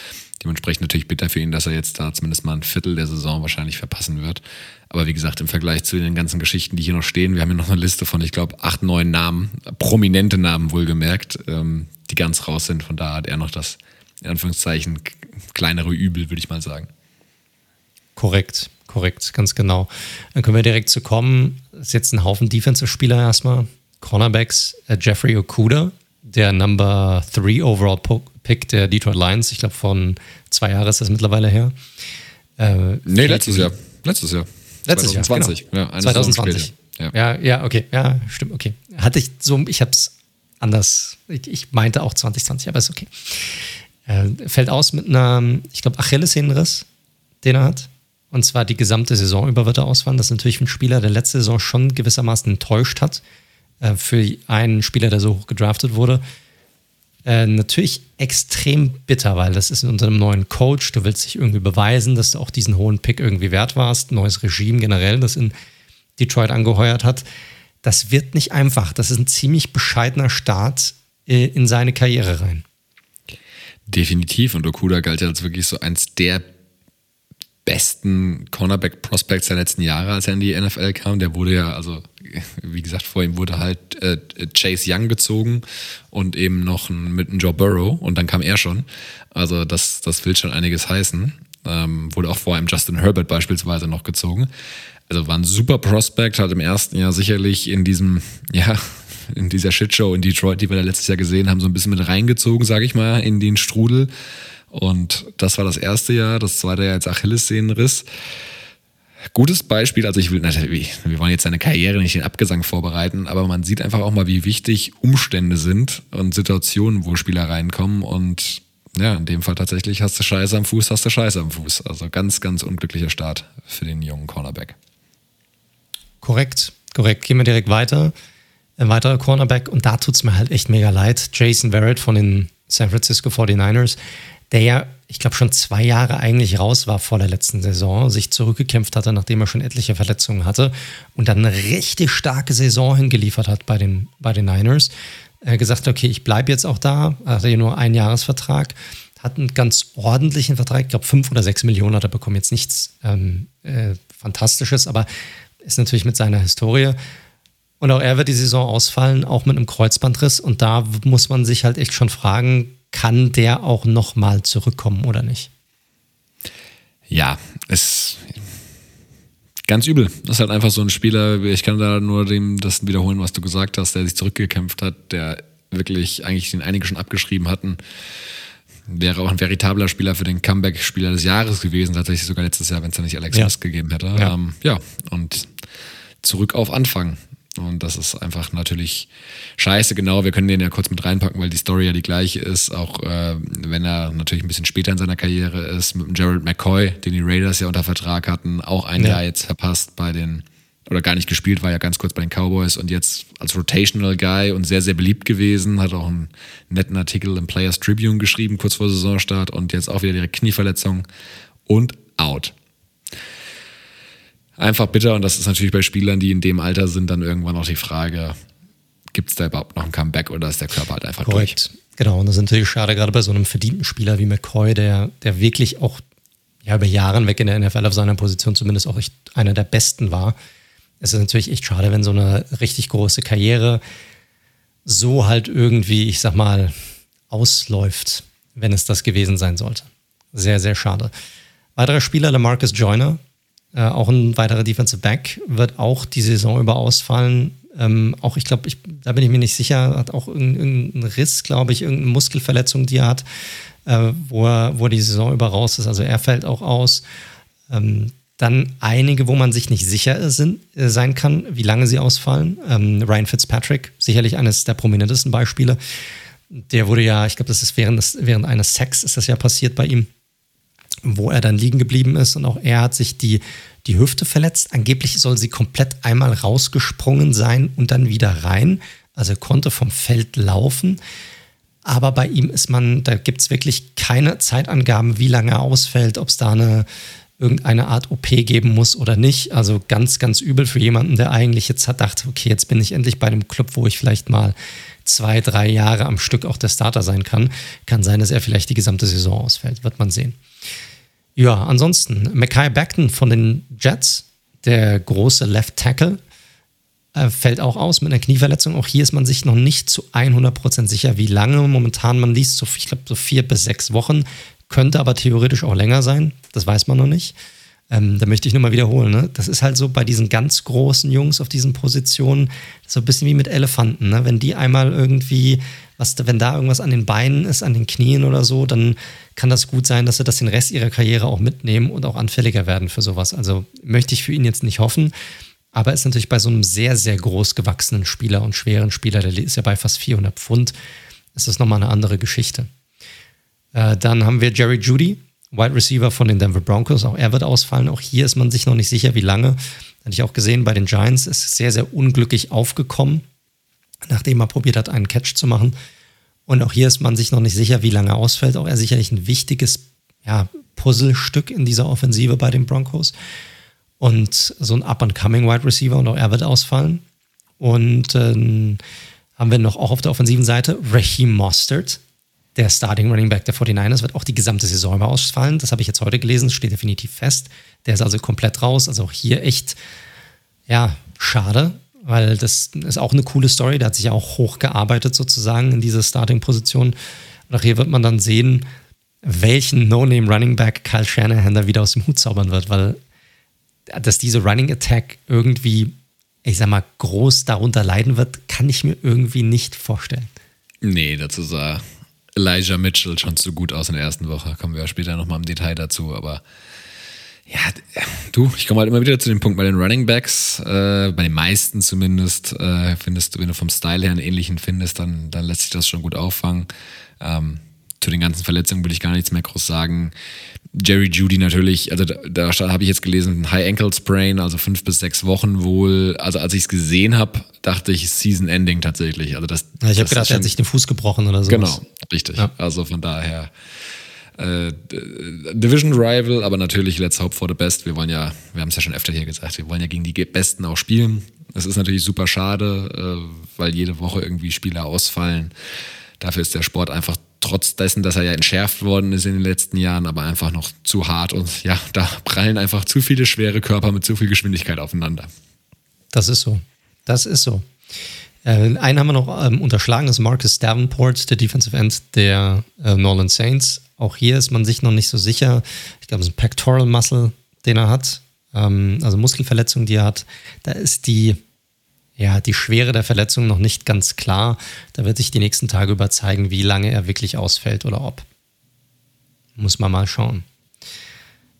Dementsprechend natürlich bitter für ihn, dass er jetzt da zumindest mal ein Viertel der Saison wahrscheinlich verpassen wird. Aber wie gesagt, im Vergleich zu den ganzen Geschichten, die hier noch stehen, wir haben ja noch eine Liste von, ich glaube, acht, neun Namen, prominente Namen wohlgemerkt, ähm, die ganz raus sind. Von da hat er noch das, in Anführungszeichen, kleinere Übel, würde ich mal sagen. Korrekt, korrekt, ganz genau. Dann können wir direkt zu kommen. Das ist jetzt ein Haufen Defensive-Spieler erstmal. Cornerbacks, äh, Jeffrey Okuda, der Number 3 Overall Pick der Detroit Lions. Ich glaube, von zwei Jahren ist das mittlerweile her. Äh, nee, letztes Jahr. Letztes Jahr. Letztes 2020. Jahr, genau. ja, 2020. Ja. ja, ja, okay. Ja, stimmt, okay. Hatte ich so, ich habe es anders, ich, ich, meinte auch 2020, aber ist okay. Äh, fällt aus mit einer, ich glaube, Achillessehnenriss, den er hat. Und zwar die gesamte Saison über wird er ausfallen. Das ist natürlich ein Spieler, der letzte Saison schon gewissermaßen enttäuscht hat. Äh, für einen Spieler, der so hoch gedraftet wurde. Äh, natürlich extrem bitter, weil das ist unter einem neuen Coach. Du willst dich irgendwie beweisen, dass du auch diesen hohen Pick irgendwie wert warst. Neues Regime generell, das in Detroit angeheuert hat. Das wird nicht einfach. Das ist ein ziemlich bescheidener Start äh, in seine Karriere rein. Definitiv. Und Okuda galt ja als wirklich so eins der besten Cornerback-Prospects der letzten Jahre, als er in die NFL kam. Der wurde ja, also wie gesagt, vor ihm wurde halt äh, Chase Young gezogen und eben noch ein, mit einem Joe Burrow und dann kam er schon. Also das, das will schon einiges heißen. Ähm, wurde auch vor einem Justin Herbert beispielsweise noch gezogen. Also war ein super Prospect, hat im ersten Jahr sicherlich in diesem, ja, in dieser Shitshow in Detroit, die wir da letztes Jahr gesehen haben, so ein bisschen mit reingezogen, sage ich mal, in den Strudel. Und das war das erste Jahr, das zweite Jahr als Achillessehnenriss. Gutes Beispiel, also ich will natürlich, wir wollen jetzt seine Karriere nicht in Abgesang vorbereiten, aber man sieht einfach auch mal, wie wichtig Umstände sind und Situationen, wo Spieler reinkommen und ja, in dem Fall tatsächlich hast du Scheiße am Fuß, hast du Scheiße am Fuß. Also ganz, ganz unglücklicher Start für den jungen Cornerback. Korrekt, korrekt. Gehen wir direkt weiter. Ein weiterer Cornerback und da tut es mir halt echt mega leid. Jason Verrett von den San Francisco 49ers der ja, ich glaube, schon zwei Jahre eigentlich raus war vor der letzten Saison, sich zurückgekämpft hatte, nachdem er schon etliche Verletzungen hatte und dann eine richtig starke Saison hingeliefert hat bei den, bei den Niners. Er gesagt, okay, ich bleibe jetzt auch da, hatte ja nur einen Jahresvertrag, hat einen ganz ordentlichen Vertrag, ich glaube fünf oder sechs Millionen hat er bekommen, jetzt nichts ähm, äh, Fantastisches, aber ist natürlich mit seiner Historie. Und auch er wird die Saison ausfallen, auch mit einem Kreuzbandriss. Und da muss man sich halt echt schon fragen, kann der auch nochmal zurückkommen oder nicht? Ja, es ganz übel. Das ist halt einfach so ein Spieler, ich kann da nur dem das wiederholen, was du gesagt hast, der sich zurückgekämpft hat, der wirklich eigentlich den einige schon abgeschrieben hatten. Wäre auch ein veritabler Spieler für den Comeback-Spieler des Jahres gewesen, tatsächlich sogar letztes Jahr, wenn es da nicht Alex ja. Gegeben hätte. Ja. Ähm, ja, und zurück auf Anfang. Und das ist einfach natürlich scheiße. Genau, wir können den ja kurz mit reinpacken, weil die Story ja die gleiche ist. Auch äh, wenn er natürlich ein bisschen später in seiner Karriere ist, mit Jared McCoy, den die Raiders ja unter Vertrag hatten, auch ein ja. Jahr jetzt verpasst bei den, oder gar nicht gespielt, war ja ganz kurz bei den Cowboys und jetzt als Rotational Guy und sehr, sehr beliebt gewesen. Hat auch einen netten Artikel im Players Tribune geschrieben, kurz vor Saisonstart und jetzt auch wieder direkt Knieverletzung und out einfach bitter. Und das ist natürlich bei Spielern, die in dem Alter sind, dann irgendwann auch die Frage, gibt es da überhaupt noch ein Comeback oder ist der Körper halt einfach Korrekt. durch? Genau, und das ist natürlich schade, gerade bei so einem verdienten Spieler wie McCoy, der, der wirklich auch ja, über Jahre weg in der NFL auf seiner Position zumindest auch echt einer der besten war. Es ist natürlich echt schade, wenn so eine richtig große Karriere so halt irgendwie, ich sag mal, ausläuft, wenn es das gewesen sein sollte. Sehr, sehr schade. Weiterer Spieler, Lamarcus Joyner, äh, auch ein weiterer Defensive Back wird auch die Saison über ausfallen. Ähm, auch ich glaube, da bin ich mir nicht sicher, hat auch irgendeinen Riss, glaube ich, irgendeine Muskelverletzung, die er hat, äh, wo, er, wo er die Saison über raus ist. Also er fällt auch aus. Ähm, dann einige, wo man sich nicht sicher sind, äh, sein kann, wie lange sie ausfallen. Ähm, Ryan Fitzpatrick, sicherlich eines der prominentesten Beispiele. Der wurde ja, ich glaube, das ist während, während eines Sex ist das ja passiert bei ihm wo er dann liegen geblieben ist und auch er hat sich die, die Hüfte verletzt. Angeblich soll sie komplett einmal rausgesprungen sein und dann wieder rein. Also er konnte vom Feld laufen. Aber bei ihm ist man, da gibt es wirklich keine Zeitangaben, wie lange er ausfällt, ob es da eine, irgendeine Art OP geben muss oder nicht. Also ganz, ganz übel für jemanden, der eigentlich jetzt hat dachte, okay, jetzt bin ich endlich bei einem Club, wo ich vielleicht mal zwei, drei Jahre am Stück auch der Starter sein kann. Kann sein, dass er vielleicht die gesamte Saison ausfällt. Wird man sehen. Ja, ansonsten, Mackay Beckton von den Jets, der große Left Tackle, äh, fällt auch aus mit einer Knieverletzung. Auch hier ist man sich noch nicht zu 100% sicher, wie lange. Momentan, man liest so, ich glaube, so vier bis sechs Wochen. Könnte aber theoretisch auch länger sein. Das weiß man noch nicht. Ähm, da möchte ich nur mal wiederholen. Ne? Das ist halt so bei diesen ganz großen Jungs auf diesen Positionen so ein bisschen wie mit Elefanten. Ne? Wenn die einmal irgendwie, was, wenn da irgendwas an den Beinen ist, an den Knien oder so, dann kann das gut sein, dass sie das den Rest ihrer Karriere auch mitnehmen und auch anfälliger werden für sowas. Also möchte ich für ihn jetzt nicht hoffen. Aber ist natürlich bei so einem sehr, sehr groß gewachsenen Spieler und schweren Spieler, der ist ja bei fast 400 Pfund, ist das nochmal eine andere Geschichte. Äh, dann haben wir Jerry Judy, Wide Receiver von den Denver Broncos. Auch er wird ausfallen. Auch hier ist man sich noch nicht sicher, wie lange. Hatte ich auch gesehen bei den Giants, ist sehr, sehr unglücklich aufgekommen, nachdem er probiert hat, einen Catch zu machen. Und auch hier ist man sich noch nicht sicher, wie lange er ausfällt. Auch er sicherlich ein wichtiges ja, Puzzlestück in dieser Offensive bei den Broncos und so ein Up-and-Coming Wide Receiver und auch er wird ausfallen. Und ähm, haben wir noch auch auf der offensiven Seite Raheem Mostert, der Starting Running Back der 49ers, wird auch die gesamte Saison über ausfallen. Das habe ich jetzt heute gelesen, steht definitiv fest. Der ist also komplett raus. Also auch hier echt, ja, schade, weil das ist auch eine coole Story. Der hat sich ja auch hochgearbeitet sozusagen in diese Starting-Position. Und auch hier wird man dann sehen, welchen No-Name Running Back Kyle Shanahan da wieder aus dem Hut zaubern wird, weil dass diese Running Attack irgendwie, ich sag mal, groß darunter leiden wird, kann ich mir irgendwie nicht vorstellen. Nee, dazu sah Elijah Mitchell schon zu gut aus in der ersten Woche. Kommen wir später nochmal im Detail dazu, aber ja, du, ich komme halt immer wieder zu dem Punkt bei den Running Backs, äh, bei den meisten zumindest, äh, findest du, wenn du vom Style her einen ähnlichen findest, dann, dann lässt sich das schon gut auffangen. Ähm, zu den ganzen Verletzungen würde ich gar nichts mehr groß sagen. Jerry Judy natürlich, also da, da habe ich jetzt gelesen, High Ankle Sprain, also fünf bis sechs Wochen wohl. Also als ich es gesehen habe, dachte ich Season Ending tatsächlich. Also das, ja, ich habe gedacht, er hat sich den Fuß gebrochen oder so. Genau, richtig. Ja. Also von daher äh, Division Rival, aber natürlich let's hope for the best. Wir wollen ja, wir haben es ja schon öfter hier gesagt, wir wollen ja gegen die Besten auch spielen. Es ist natürlich super schade, äh, weil jede Woche irgendwie Spieler ausfallen. Dafür ist der Sport einfach trotz dessen, dass er ja entschärft worden ist in den letzten Jahren, aber einfach noch zu hart und ja, da prallen einfach zu viele schwere Körper mit zu viel Geschwindigkeit aufeinander. Das ist so. Das ist so. Äh, einen haben wir noch ähm, unterschlagen, das ist Marcus Davenport, der Defensive End der äh, Norland Saints. Auch hier ist man sich noch nicht so sicher. Ich glaube, es ist ein Pectoral Muscle, den er hat. Ähm, also Muskelverletzung, die er hat. Da ist die ja, die Schwere der Verletzung noch nicht ganz klar. Da wird sich die nächsten Tage über zeigen, wie lange er wirklich ausfällt oder ob. Muss man mal schauen.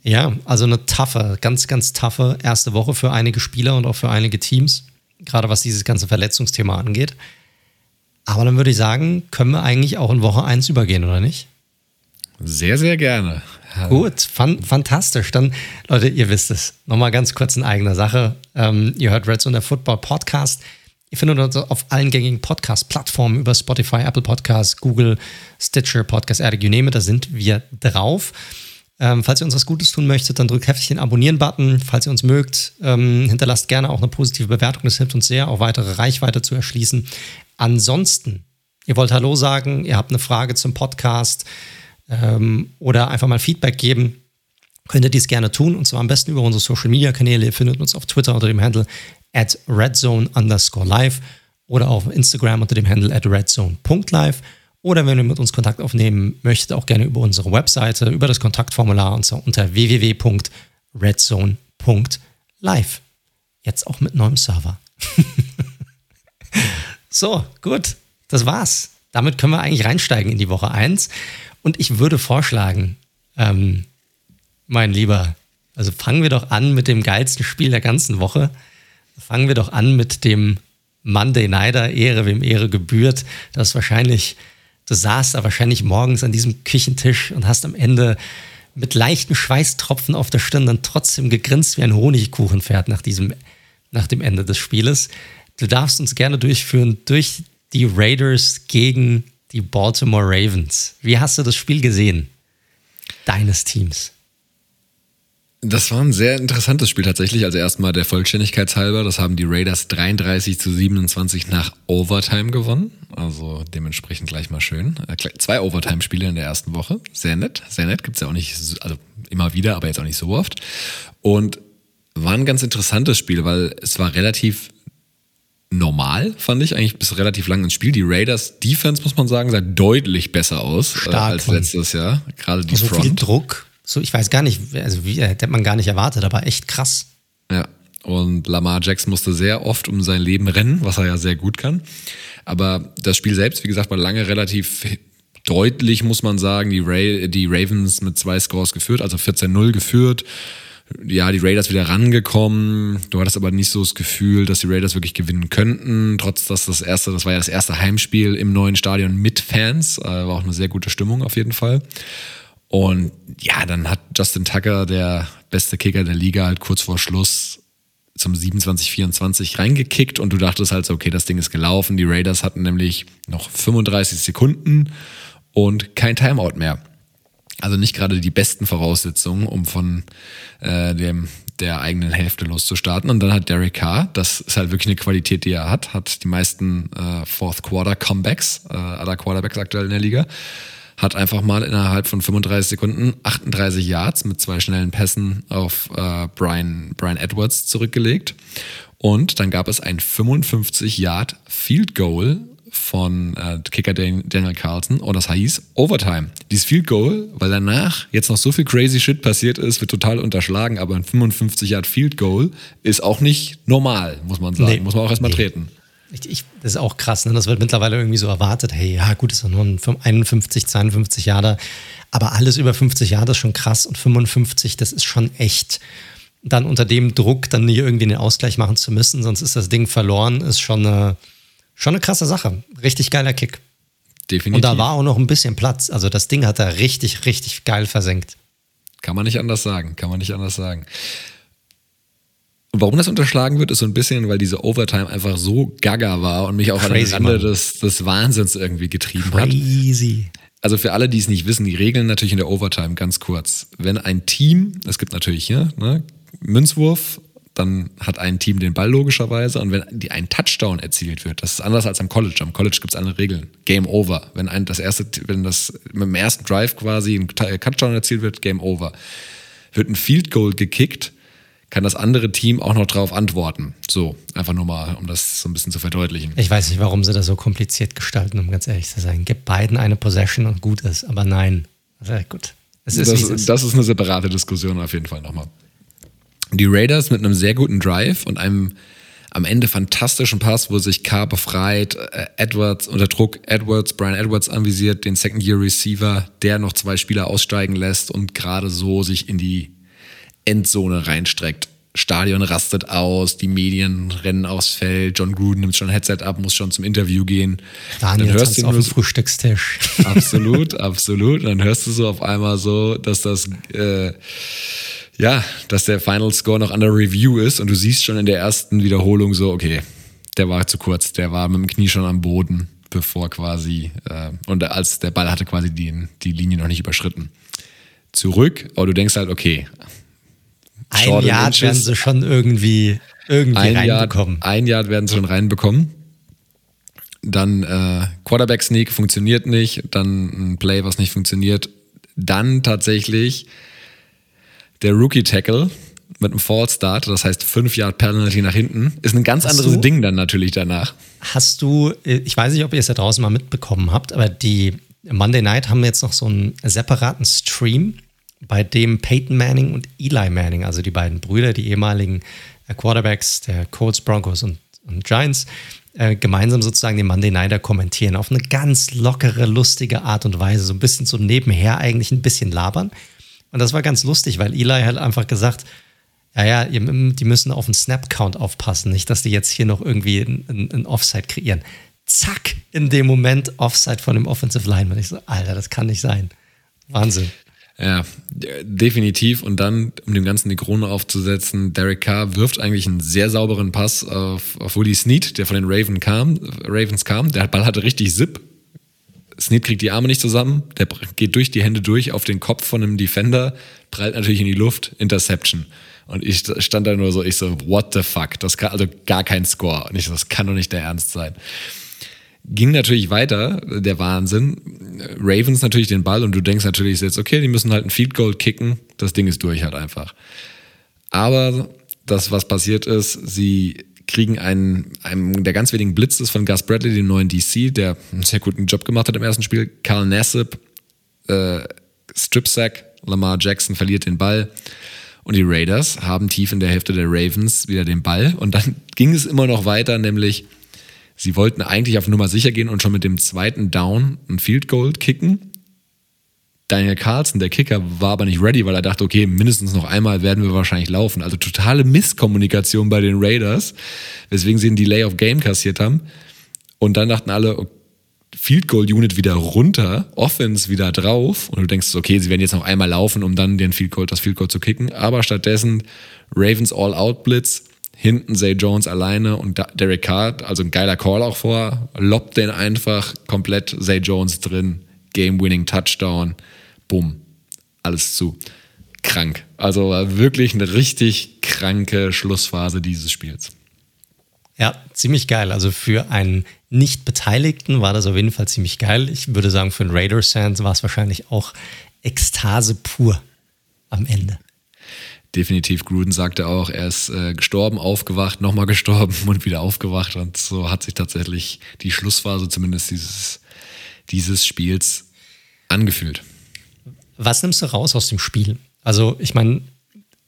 Ja, also eine taffe, ganz, ganz taffe erste Woche für einige Spieler und auch für einige Teams, gerade was dieses ganze Verletzungsthema angeht. Aber dann würde ich sagen, können wir eigentlich auch in Woche 1 übergehen, oder nicht? Sehr, sehr gerne. Gut, fan fantastisch. Dann, Leute, ihr wisst es. Nochmal ganz kurz in eigener Sache. Ähm, ihr hört Reds und der Football Podcast. Ihr findet uns auf allen gängigen Podcast-Plattformen über Spotify, Apple Podcasts, Google, Stitcher, Podcast Addict, you name it, da sind wir drauf. Ähm, falls ihr uns was Gutes tun möchtet, dann drückt heftig den Abonnieren-Button. Falls ihr uns mögt, ähm, hinterlasst gerne auch eine positive Bewertung. Das hilft uns sehr, auch weitere Reichweite zu erschließen. Ansonsten, ihr wollt Hallo sagen, ihr habt eine Frage zum Podcast, ähm, oder einfach mal Feedback geben, könnt ihr dies gerne tun und zwar am besten über unsere Social Media Kanäle. Ihr findet uns auf Twitter unter dem Handle at redzone underscore live oder auf Instagram unter dem Handle at redzone.live. Oder wenn ihr mit uns Kontakt aufnehmen möchtet, auch gerne über unsere Webseite, über das Kontaktformular und zwar unter www.redzone.live. Jetzt auch mit neuem Server. so, gut, das war's. Damit können wir eigentlich reinsteigen in die Woche 1. Und ich würde vorschlagen, ähm, mein Lieber, also fangen wir doch an mit dem geilsten Spiel der ganzen Woche. Fangen wir doch an mit dem Monday Nighter, Ehre, wem Ehre gebührt. Das wahrscheinlich, du saßt da wahrscheinlich morgens an diesem Küchentisch und hast am Ende mit leichten Schweißtropfen auf der Stirn dann trotzdem gegrinst wie ein Honigkuchenpferd nach diesem, nach dem Ende des Spieles. Du darfst uns gerne durchführen durch die Raiders gegen die Baltimore Ravens. Wie hast du das Spiel gesehen? Deines Teams. Das war ein sehr interessantes Spiel tatsächlich. Also erstmal der Vollständigkeit halber, das haben die Raiders 33 zu 27 nach Overtime gewonnen. Also dementsprechend gleich mal schön. Äh, zwei Overtime-Spiele in der ersten Woche. Sehr nett, sehr nett. Gibt's ja auch nicht, also immer wieder, aber jetzt auch nicht so oft. Und war ein ganz interessantes Spiel, weil es war relativ normal, fand ich eigentlich bis relativ lang ins Spiel. Die Raiders Defense, muss man sagen, sah deutlich besser aus äh, als letztes Jahr. Gerade die so Front. viel Druck so, ich weiß gar nicht, also wie, hätte man gar nicht erwartet, aber echt krass. Ja, und Lamar Jackson musste sehr oft um sein Leben rennen, was er ja sehr gut kann. Aber das Spiel selbst, wie gesagt, war lange relativ deutlich, muss man sagen. Die, Ra die Ravens mit zwei Scores geführt, also 14-0 geführt. Ja, die Raiders wieder rangekommen. Du hattest aber nicht so das Gefühl, dass die Raiders wirklich gewinnen könnten. Trotz dass das erste, das war ja das erste Heimspiel im neuen Stadion mit Fans. Äh, war auch eine sehr gute Stimmung auf jeden Fall. Und ja, dann hat Justin Tucker, der beste Kicker der Liga, halt kurz vor Schluss zum 27-24 reingekickt und du dachtest halt so, okay, das Ding ist gelaufen. Die Raiders hatten nämlich noch 35 Sekunden und kein Timeout mehr. Also nicht gerade die besten Voraussetzungen, um von äh, dem der eigenen Hälfte loszustarten. Und dann hat Derek Carr, das ist halt wirklich eine Qualität, die er hat, hat die meisten äh, Fourth Quarter Comebacks äh, aller Quarterbacks aktuell in der Liga hat einfach mal innerhalb von 35 Sekunden 38 Yards mit zwei schnellen Pässen auf äh, Brian, Brian Edwards zurückgelegt. Und dann gab es ein 55 Yard Field Goal von äh, Kicker Daniel Carlson und das hieß Overtime. Dieses Field Goal, weil danach jetzt noch so viel crazy Shit passiert ist, wird total unterschlagen, aber ein 55 Yard Field Goal ist auch nicht normal, muss man sagen. Nee, muss man auch erstmal nee. treten. Ich, ich, das ist auch krass, ne? das wird mittlerweile irgendwie so erwartet. Hey, ja, gut, ist doch nur ein 51, 52 Jahre. Aber alles über 50 Jahre ist schon krass und 55, das ist schon echt. Dann unter dem Druck, dann hier irgendwie einen Ausgleich machen zu müssen, sonst ist das Ding verloren, ist schon eine, schon eine krasse Sache. Richtig geiler Kick. Definitiv. Und da war auch noch ein bisschen Platz. Also das Ding hat er richtig, richtig geil versenkt. Kann man nicht anders sagen, kann man nicht anders sagen. Und warum das unterschlagen wird, ist so ein bisschen, weil diese Overtime einfach so gaga war und mich auch Crazy, an den Rande des, des Wahnsinns irgendwie getrieben Crazy. hat. Crazy. Also für alle, die es nicht wissen, die Regeln natürlich in der Overtime ganz kurz. Wenn ein Team, es gibt natürlich hier ne, Münzwurf, dann hat ein Team den Ball logischerweise und wenn die, ein Touchdown erzielt wird, das ist anders als am College. Am College gibt es andere Regeln. Game over. Wenn ein das erste, wenn das mit dem ersten Drive quasi ein Touchdown erzielt wird, Game over. Wird ein Field Goal gekickt, kann das andere Team auch noch darauf antworten. So, einfach nur mal, um das so ein bisschen zu verdeutlichen. Ich weiß nicht, warum sie das so kompliziert gestalten, um ganz ehrlich zu sein. Gib beiden eine Possession und gut ist, aber nein. Also, gut. Es ist, das, ist. das ist eine separate Diskussion auf jeden Fall nochmal. Die Raiders mit einem sehr guten Drive und einem am Ende fantastischen Pass, wo sich Carr befreit, äh, Edwards unter Druck, Edwards, Brian Edwards anvisiert, den Second-Year-Receiver, der noch zwei Spieler aussteigen lässt und gerade so sich in die Endzone reinstreckt. Stadion rastet aus, die Medien rennen aufs Feld, John Gruden nimmt schon ein Headset ab, muss schon zum Interview gehen. Daniel dann hörst du auf dem Frühstückstisch. Absolut, absolut. Und dann hörst du so auf einmal so, dass das äh, ja, dass der Final Score noch under Review ist und du siehst schon in der ersten Wiederholung so, okay, der war zu kurz, der war mit dem Knie schon am Boden, bevor quasi äh, und als der Ball hatte quasi die, die Linie noch nicht überschritten. Zurück, aber du denkst halt, okay, ein Yard werden sie schon irgendwie, irgendwie ein reinbekommen. Yard, ein Yard werden sie schon reinbekommen. Dann äh, Quarterback Sneak funktioniert nicht, dann ein Play, was nicht funktioniert. Dann tatsächlich der Rookie Tackle mit einem False Start, das heißt 5 Yard Penalty nach hinten, ist ein ganz hast anderes du, Ding dann natürlich danach. Hast du, ich weiß nicht, ob ihr es da draußen mal mitbekommen habt, aber die Monday Night haben jetzt noch so einen separaten Stream bei dem Peyton Manning und Eli Manning, also die beiden Brüder, die ehemaligen äh, Quarterbacks der Colts, Broncos und, und Giants, äh, gemeinsam sozusagen den Monday Nighter kommentieren. Auf eine ganz lockere, lustige Art und Weise. So ein bisschen so nebenher eigentlich ein bisschen labern. Und das war ganz lustig, weil Eli hat einfach gesagt, ja, ja, die müssen auf den Snap-Count aufpassen, nicht, dass die jetzt hier noch irgendwie ein Offside kreieren. Zack, in dem Moment Offside von dem Offensive Lineman. Ich so, Alter, das kann nicht sein. Wahnsinn. Ja, definitiv. Und dann, um dem Ganzen die Krone aufzusetzen, Derek Carr wirft eigentlich einen sehr sauberen Pass auf, auf Willie Snead, der von den Raven kam, Ravens kam. Der Ball hatte richtig Zip. Snead kriegt die Arme nicht zusammen, der geht durch die Hände durch auf den Kopf von einem Defender, prallt natürlich in die Luft, Interception. Und ich stand da nur so, ich so, what the fuck? Das kann also gar kein Score. Und ich so, das kann doch nicht der Ernst sein. Ging natürlich weiter, der Wahnsinn. Ravens natürlich den Ball und du denkst natürlich jetzt, okay, die müssen halt ein Field Goal kicken. Das Ding ist durch halt einfach. Aber das, was passiert ist, sie kriegen einen, einen der ganz wenigen Blitzes von Gus Bradley, den neuen DC, der einen sehr guten Job gemacht hat im ersten Spiel. Carl Nassib, äh, Strip Sack, Lamar Jackson verliert den Ball. Und die Raiders haben tief in der Hälfte der Ravens wieder den Ball. Und dann ging es immer noch weiter, nämlich sie wollten eigentlich auf Nummer sicher gehen und schon mit dem zweiten Down ein Field Goal kicken. Daniel Carlson, der Kicker, war aber nicht ready, weil er dachte, okay, mindestens noch einmal werden wir wahrscheinlich laufen. Also totale Misskommunikation bei den Raiders, weswegen sie einen Delay of Game kassiert haben. Und dann dachten alle, okay, Field Goal Unit wieder runter, Offense wieder drauf und du denkst, okay, sie werden jetzt noch einmal laufen, um dann den Field Goal, das Field Goal zu kicken, aber stattdessen Ravens All-Out Blitz, hinten Zay Jones alleine und Derek Carr, also ein geiler Call auch vor, lobt den einfach komplett Zay Jones drin, Game-Winning Touchdown, bumm, alles zu. Krank. Also wirklich eine richtig kranke Schlussphase dieses Spiels. Ja, ziemlich geil. Also für einen Nicht-Beteiligten war das auf jeden Fall ziemlich geil. Ich würde sagen, für einen Raiders-Fans war es wahrscheinlich auch Ekstase pur am Ende. Definitiv, Gruden sagte auch, er ist äh, gestorben, aufgewacht, nochmal gestorben und wieder aufgewacht. Und so hat sich tatsächlich die Schlussphase zumindest dieses, dieses Spiels angefühlt. Was nimmst du raus aus dem Spiel? Also, ich meine,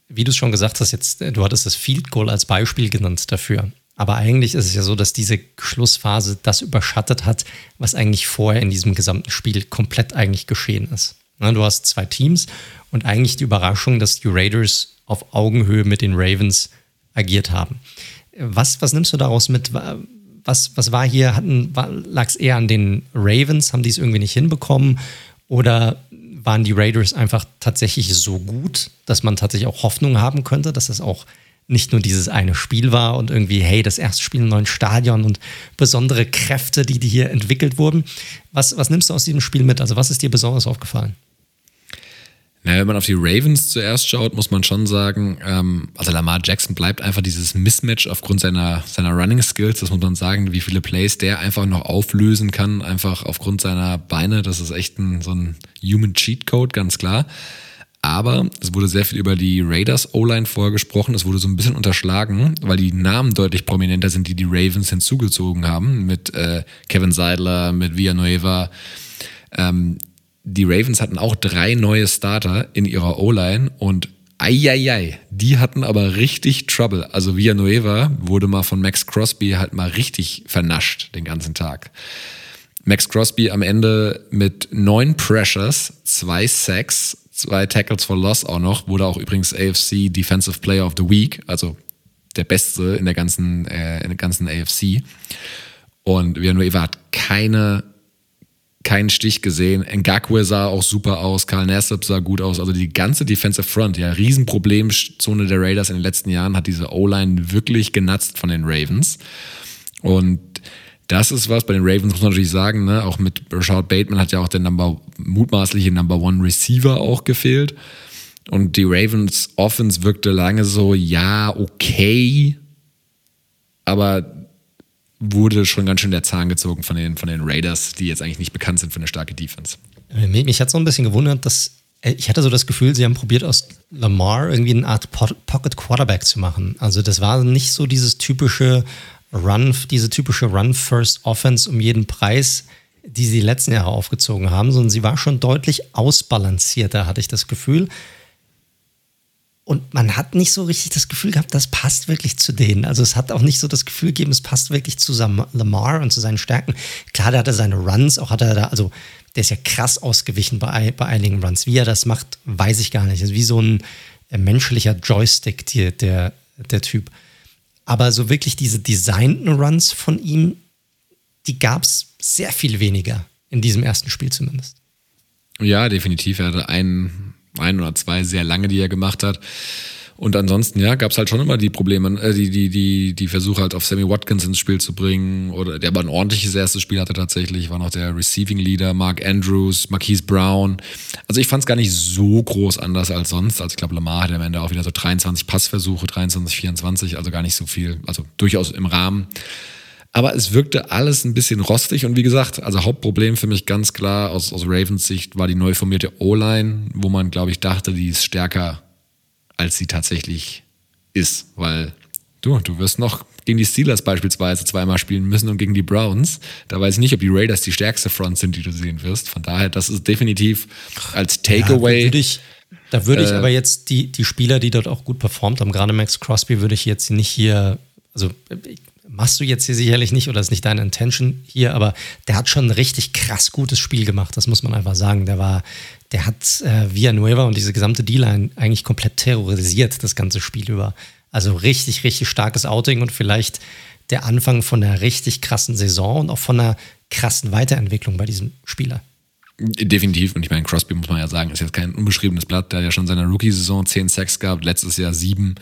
wie du es schon gesagt hast, jetzt, du hattest das Field Goal als Beispiel genannt dafür. Aber eigentlich ist es ja so, dass diese Schlussphase das überschattet hat, was eigentlich vorher in diesem gesamten Spiel komplett eigentlich geschehen ist. Du hast zwei Teams und eigentlich die Überraschung, dass die Raiders auf Augenhöhe mit den Ravens agiert haben. Was, was nimmst du daraus mit? Was, was war hier? Lag es eher an den Ravens? Haben die es irgendwie nicht hinbekommen? Oder waren die Raiders einfach tatsächlich so gut, dass man tatsächlich auch Hoffnung haben könnte, dass es auch nicht nur dieses eine Spiel war und irgendwie, hey, das erste Spiel im neuen Stadion und besondere Kräfte, die, die hier entwickelt wurden. Was, was nimmst du aus diesem Spiel mit? Also was ist dir besonders aufgefallen? Naja, wenn man auf die Ravens zuerst schaut, muss man schon sagen, ähm, also Lamar Jackson bleibt einfach dieses Mismatch aufgrund seiner, seiner Running Skills, das muss man sagen, wie viele Plays der einfach noch auflösen kann, einfach aufgrund seiner Beine. Das ist echt ein, so ein Human Cheat Code, ganz klar. Aber es wurde sehr viel über die Raiders O-Line vorgesprochen. Es wurde so ein bisschen unterschlagen, weil die Namen deutlich prominenter sind, die die Ravens hinzugezogen haben. Mit äh, Kevin Seidler, mit Villanueva. Ähm, die Ravens hatten auch drei neue Starter in ihrer O-Line und Eieiei, die hatten aber richtig Trouble. Also Villanueva wurde mal von Max Crosby halt mal richtig vernascht den ganzen Tag. Max Crosby am Ende mit neun Pressures, zwei Sacks, zwei Tackles for Loss auch noch, wurde auch übrigens AFC Defensive Player of the Week, also der Beste in der ganzen, äh, in der ganzen AFC. Und Villanueva hat keine, keinen Stich gesehen. Ngakwe sah auch super aus, Karl Nassib sah gut aus. Also die ganze Defensive Front, ja, Riesenproblemzone der Raiders in den letzten Jahren, hat diese O-Line wirklich genutzt von den Ravens. Und das ist was, bei den Ravens muss man natürlich sagen, ne? auch mit Rashad Bateman hat ja auch der Number, mutmaßliche Number One Receiver auch gefehlt. Und die Ravens Offense wirkte lange so, ja, okay, aber wurde schon ganz schön der Zahn gezogen von den, von den Raiders, die jetzt eigentlich nicht bekannt sind für eine starke Defense. Mich hat so ein bisschen gewundert, dass äh, ich hatte so das Gefühl, sie haben probiert, aus Lamar irgendwie eine Art Pocket Quarterback zu machen. Also das war nicht so dieses typische Run, diese typische Run-First-Offense um jeden Preis, die sie die letzten Jahre aufgezogen haben, sondern sie war schon deutlich ausbalancierter, hatte ich das Gefühl. Und man hat nicht so richtig das Gefühl gehabt, das passt wirklich zu denen. Also es hat auch nicht so das Gefühl gegeben, es passt wirklich zu Lamar und zu seinen Stärken. Klar, der hatte seine Runs, auch hat er da, also der ist ja krass ausgewichen bei, bei einigen Runs. Wie er das macht, weiß ich gar nicht. Ist wie so ein äh, menschlicher Joystick, die, der, der Typ. Aber so wirklich diese designten Runs von ihm, die gab es sehr viel weniger in diesem ersten Spiel zumindest. Ja, definitiv. Er hatte einen, ein oder zwei sehr lange, die er gemacht hat. Und ansonsten, ja, gab es halt schon immer die Probleme, äh, die, die, die, die Versuche halt auf Sammy Watkins ins Spiel zu bringen. Oder der aber ein ordentliches erstes Spiel hatte tatsächlich, war noch der Receiving Leader, Mark Andrews, Marquise Brown. Also ich fand es gar nicht so groß anders als sonst. Also ich glaube, Lamar hatte am Ende auch wieder so 23 Passversuche, 23, 24, also gar nicht so viel, also durchaus im Rahmen. Aber es wirkte alles ein bisschen rostig und wie gesagt, also Hauptproblem für mich ganz klar aus, aus Ravens Sicht war die neu formierte O-Line, wo man, glaube ich, dachte, die ist stärker als sie tatsächlich ist. Weil du, du wirst noch gegen die Steelers beispielsweise zweimal spielen müssen und gegen die Browns. Da weiß ich nicht, ob die Raiders die stärkste Front sind, die du sehen wirst. Von daher, das ist definitiv als Takeaway. Ja, da würde ich äh, aber jetzt die, die Spieler, die dort auch gut performt haben, gerade Max Crosby, würde ich jetzt nicht hier, also machst du jetzt hier sicherlich nicht oder ist nicht deine Intention hier, aber der hat schon ein richtig krass gutes Spiel gemacht, das muss man einfach sagen. Der war, der hat äh, Villanueva und diese gesamte D-Line eigentlich komplett terrorisiert, das ganze Spiel über. Also richtig, richtig starkes Outing und vielleicht der Anfang von einer richtig krassen Saison und auch von einer krassen Weiterentwicklung bei diesem Spieler. Definitiv. Und ich meine, Crosby muss man ja sagen, ist jetzt kein unbeschriebenes Blatt. Der ja schon seine Rookie-Saison 10 Sacks gehabt, letztes Jahr 7.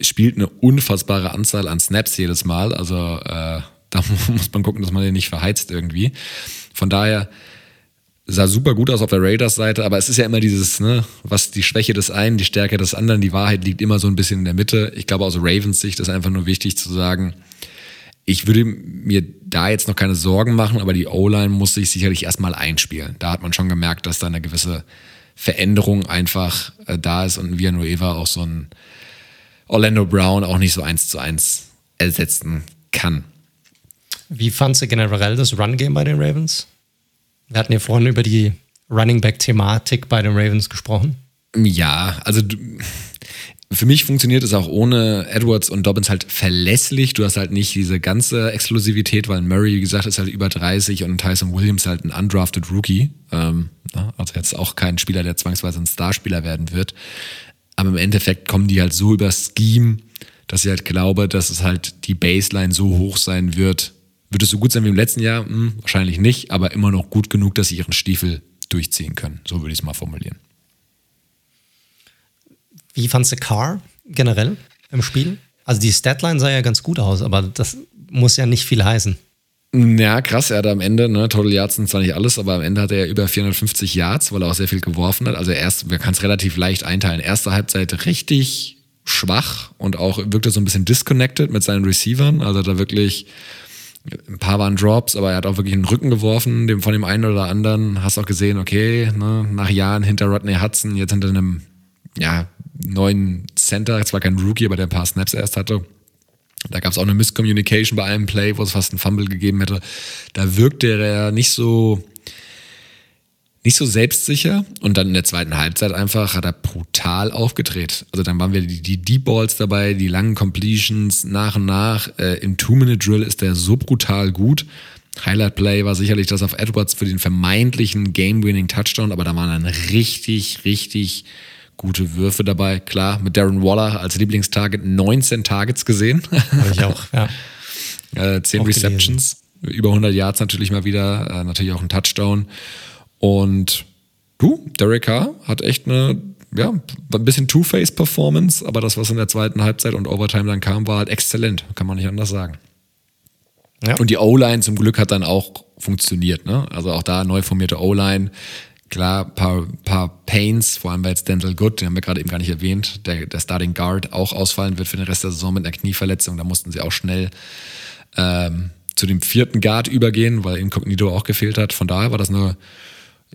Spielt eine unfassbare Anzahl an Snaps jedes Mal. Also äh, da muss man gucken, dass man den nicht verheizt irgendwie. Von daher, sah super gut aus auf der Raiders-Seite, aber es ist ja immer dieses, ne, was die Schwäche des einen, die Stärke des anderen, die Wahrheit liegt immer so ein bisschen in der Mitte. Ich glaube, aus Ravens Sicht ist einfach nur wichtig zu sagen, ich würde mir da jetzt noch keine Sorgen machen, aber die O-Line muss sich sicherlich erstmal einspielen. Da hat man schon gemerkt, dass da eine gewisse Veränderung einfach äh, da ist und Villanueva auch so ein Orlando Brown auch nicht so eins zu eins ersetzen kann. Wie fandst du generell das Run-Game bei den Ravens? Wir hatten ja vorhin über die Running Back-Thematik bei den Ravens gesprochen. Ja, also für mich funktioniert es auch ohne Edwards und Dobbins halt verlässlich. Du hast halt nicht diese ganze Exklusivität, weil Murray, wie gesagt, ist halt über 30 und Tyson Williams halt ein undrafted Rookie. Ähm, also jetzt auch kein Spieler, der zwangsweise ein Starspieler werden wird. Aber im Endeffekt kommen die halt so über Scheme, dass ich halt glaube, dass es halt die Baseline so hoch sein wird, wird es so gut sein wie im letzten Jahr? Hm, wahrscheinlich nicht, aber immer noch gut genug, dass sie ihren Stiefel durchziehen können. So würde ich es mal formulieren. Wie fandst du Carr generell im Spiel? Also die Statline sah ja ganz gut aus, aber das muss ja nicht viel heißen. Ja, krass, er hat am Ende, ne, Total Yards sind zwar nicht alles, aber am Ende hat er über 450 Yards, weil er auch sehr viel geworfen hat. Also erst, man kann es relativ leicht einteilen. Erste Halbzeit richtig schwach und auch wirkte so ein bisschen disconnected mit seinen Receivern. Also da wirklich ein paar waren Drops, aber er hat auch wirklich einen Rücken geworfen, dem von dem einen oder anderen. Hast auch gesehen, okay, ne, nach Jahren hinter Rodney Hudson, jetzt hinter einem ja, neuen Center, zwar kein Rookie, aber der ein paar Snaps erst hatte. Da gab es auch eine Miscommunication bei einem Play, wo es fast einen Fumble gegeben hätte. Da wirkte er nicht so nicht so selbstsicher und dann in der zweiten Halbzeit einfach hat er brutal aufgedreht. Also dann waren wir die, die Deep Balls dabei, die langen Completions nach und nach. Äh, Im Two-Minute-Drill ist der so brutal gut. Highlight Play war sicherlich das auf Edwards für den vermeintlichen Game-Winning Touchdown, aber da waren dann richtig, richtig gute Würfe dabei. Klar, mit Darren Waller als Lieblingstarget 19 Targets gesehen. Habe ich auch, ja. äh, 10 auch Receptions, gelesen. über 100 Yards natürlich mal wieder, äh, natürlich auch ein Touchdown. Und du, Derek Carr hat echt eine, ja, ein bisschen Two-Face-Performance, aber das, was in der zweiten Halbzeit und Overtime dann kam, war halt exzellent, kann man nicht anders sagen. Ja. Und die O-Line zum Glück hat dann auch funktioniert, ne? Also auch da neu formierte O-Line. Klar, paar, paar Pains, vor allem weil jetzt Dental Good, den haben wir gerade eben gar nicht erwähnt, der, der Starting Guard auch ausfallen wird für den Rest der Saison mit einer Knieverletzung. Da mussten sie auch schnell ähm, zu dem vierten Guard übergehen, weil Incognito auch gefehlt hat. Von daher war das eine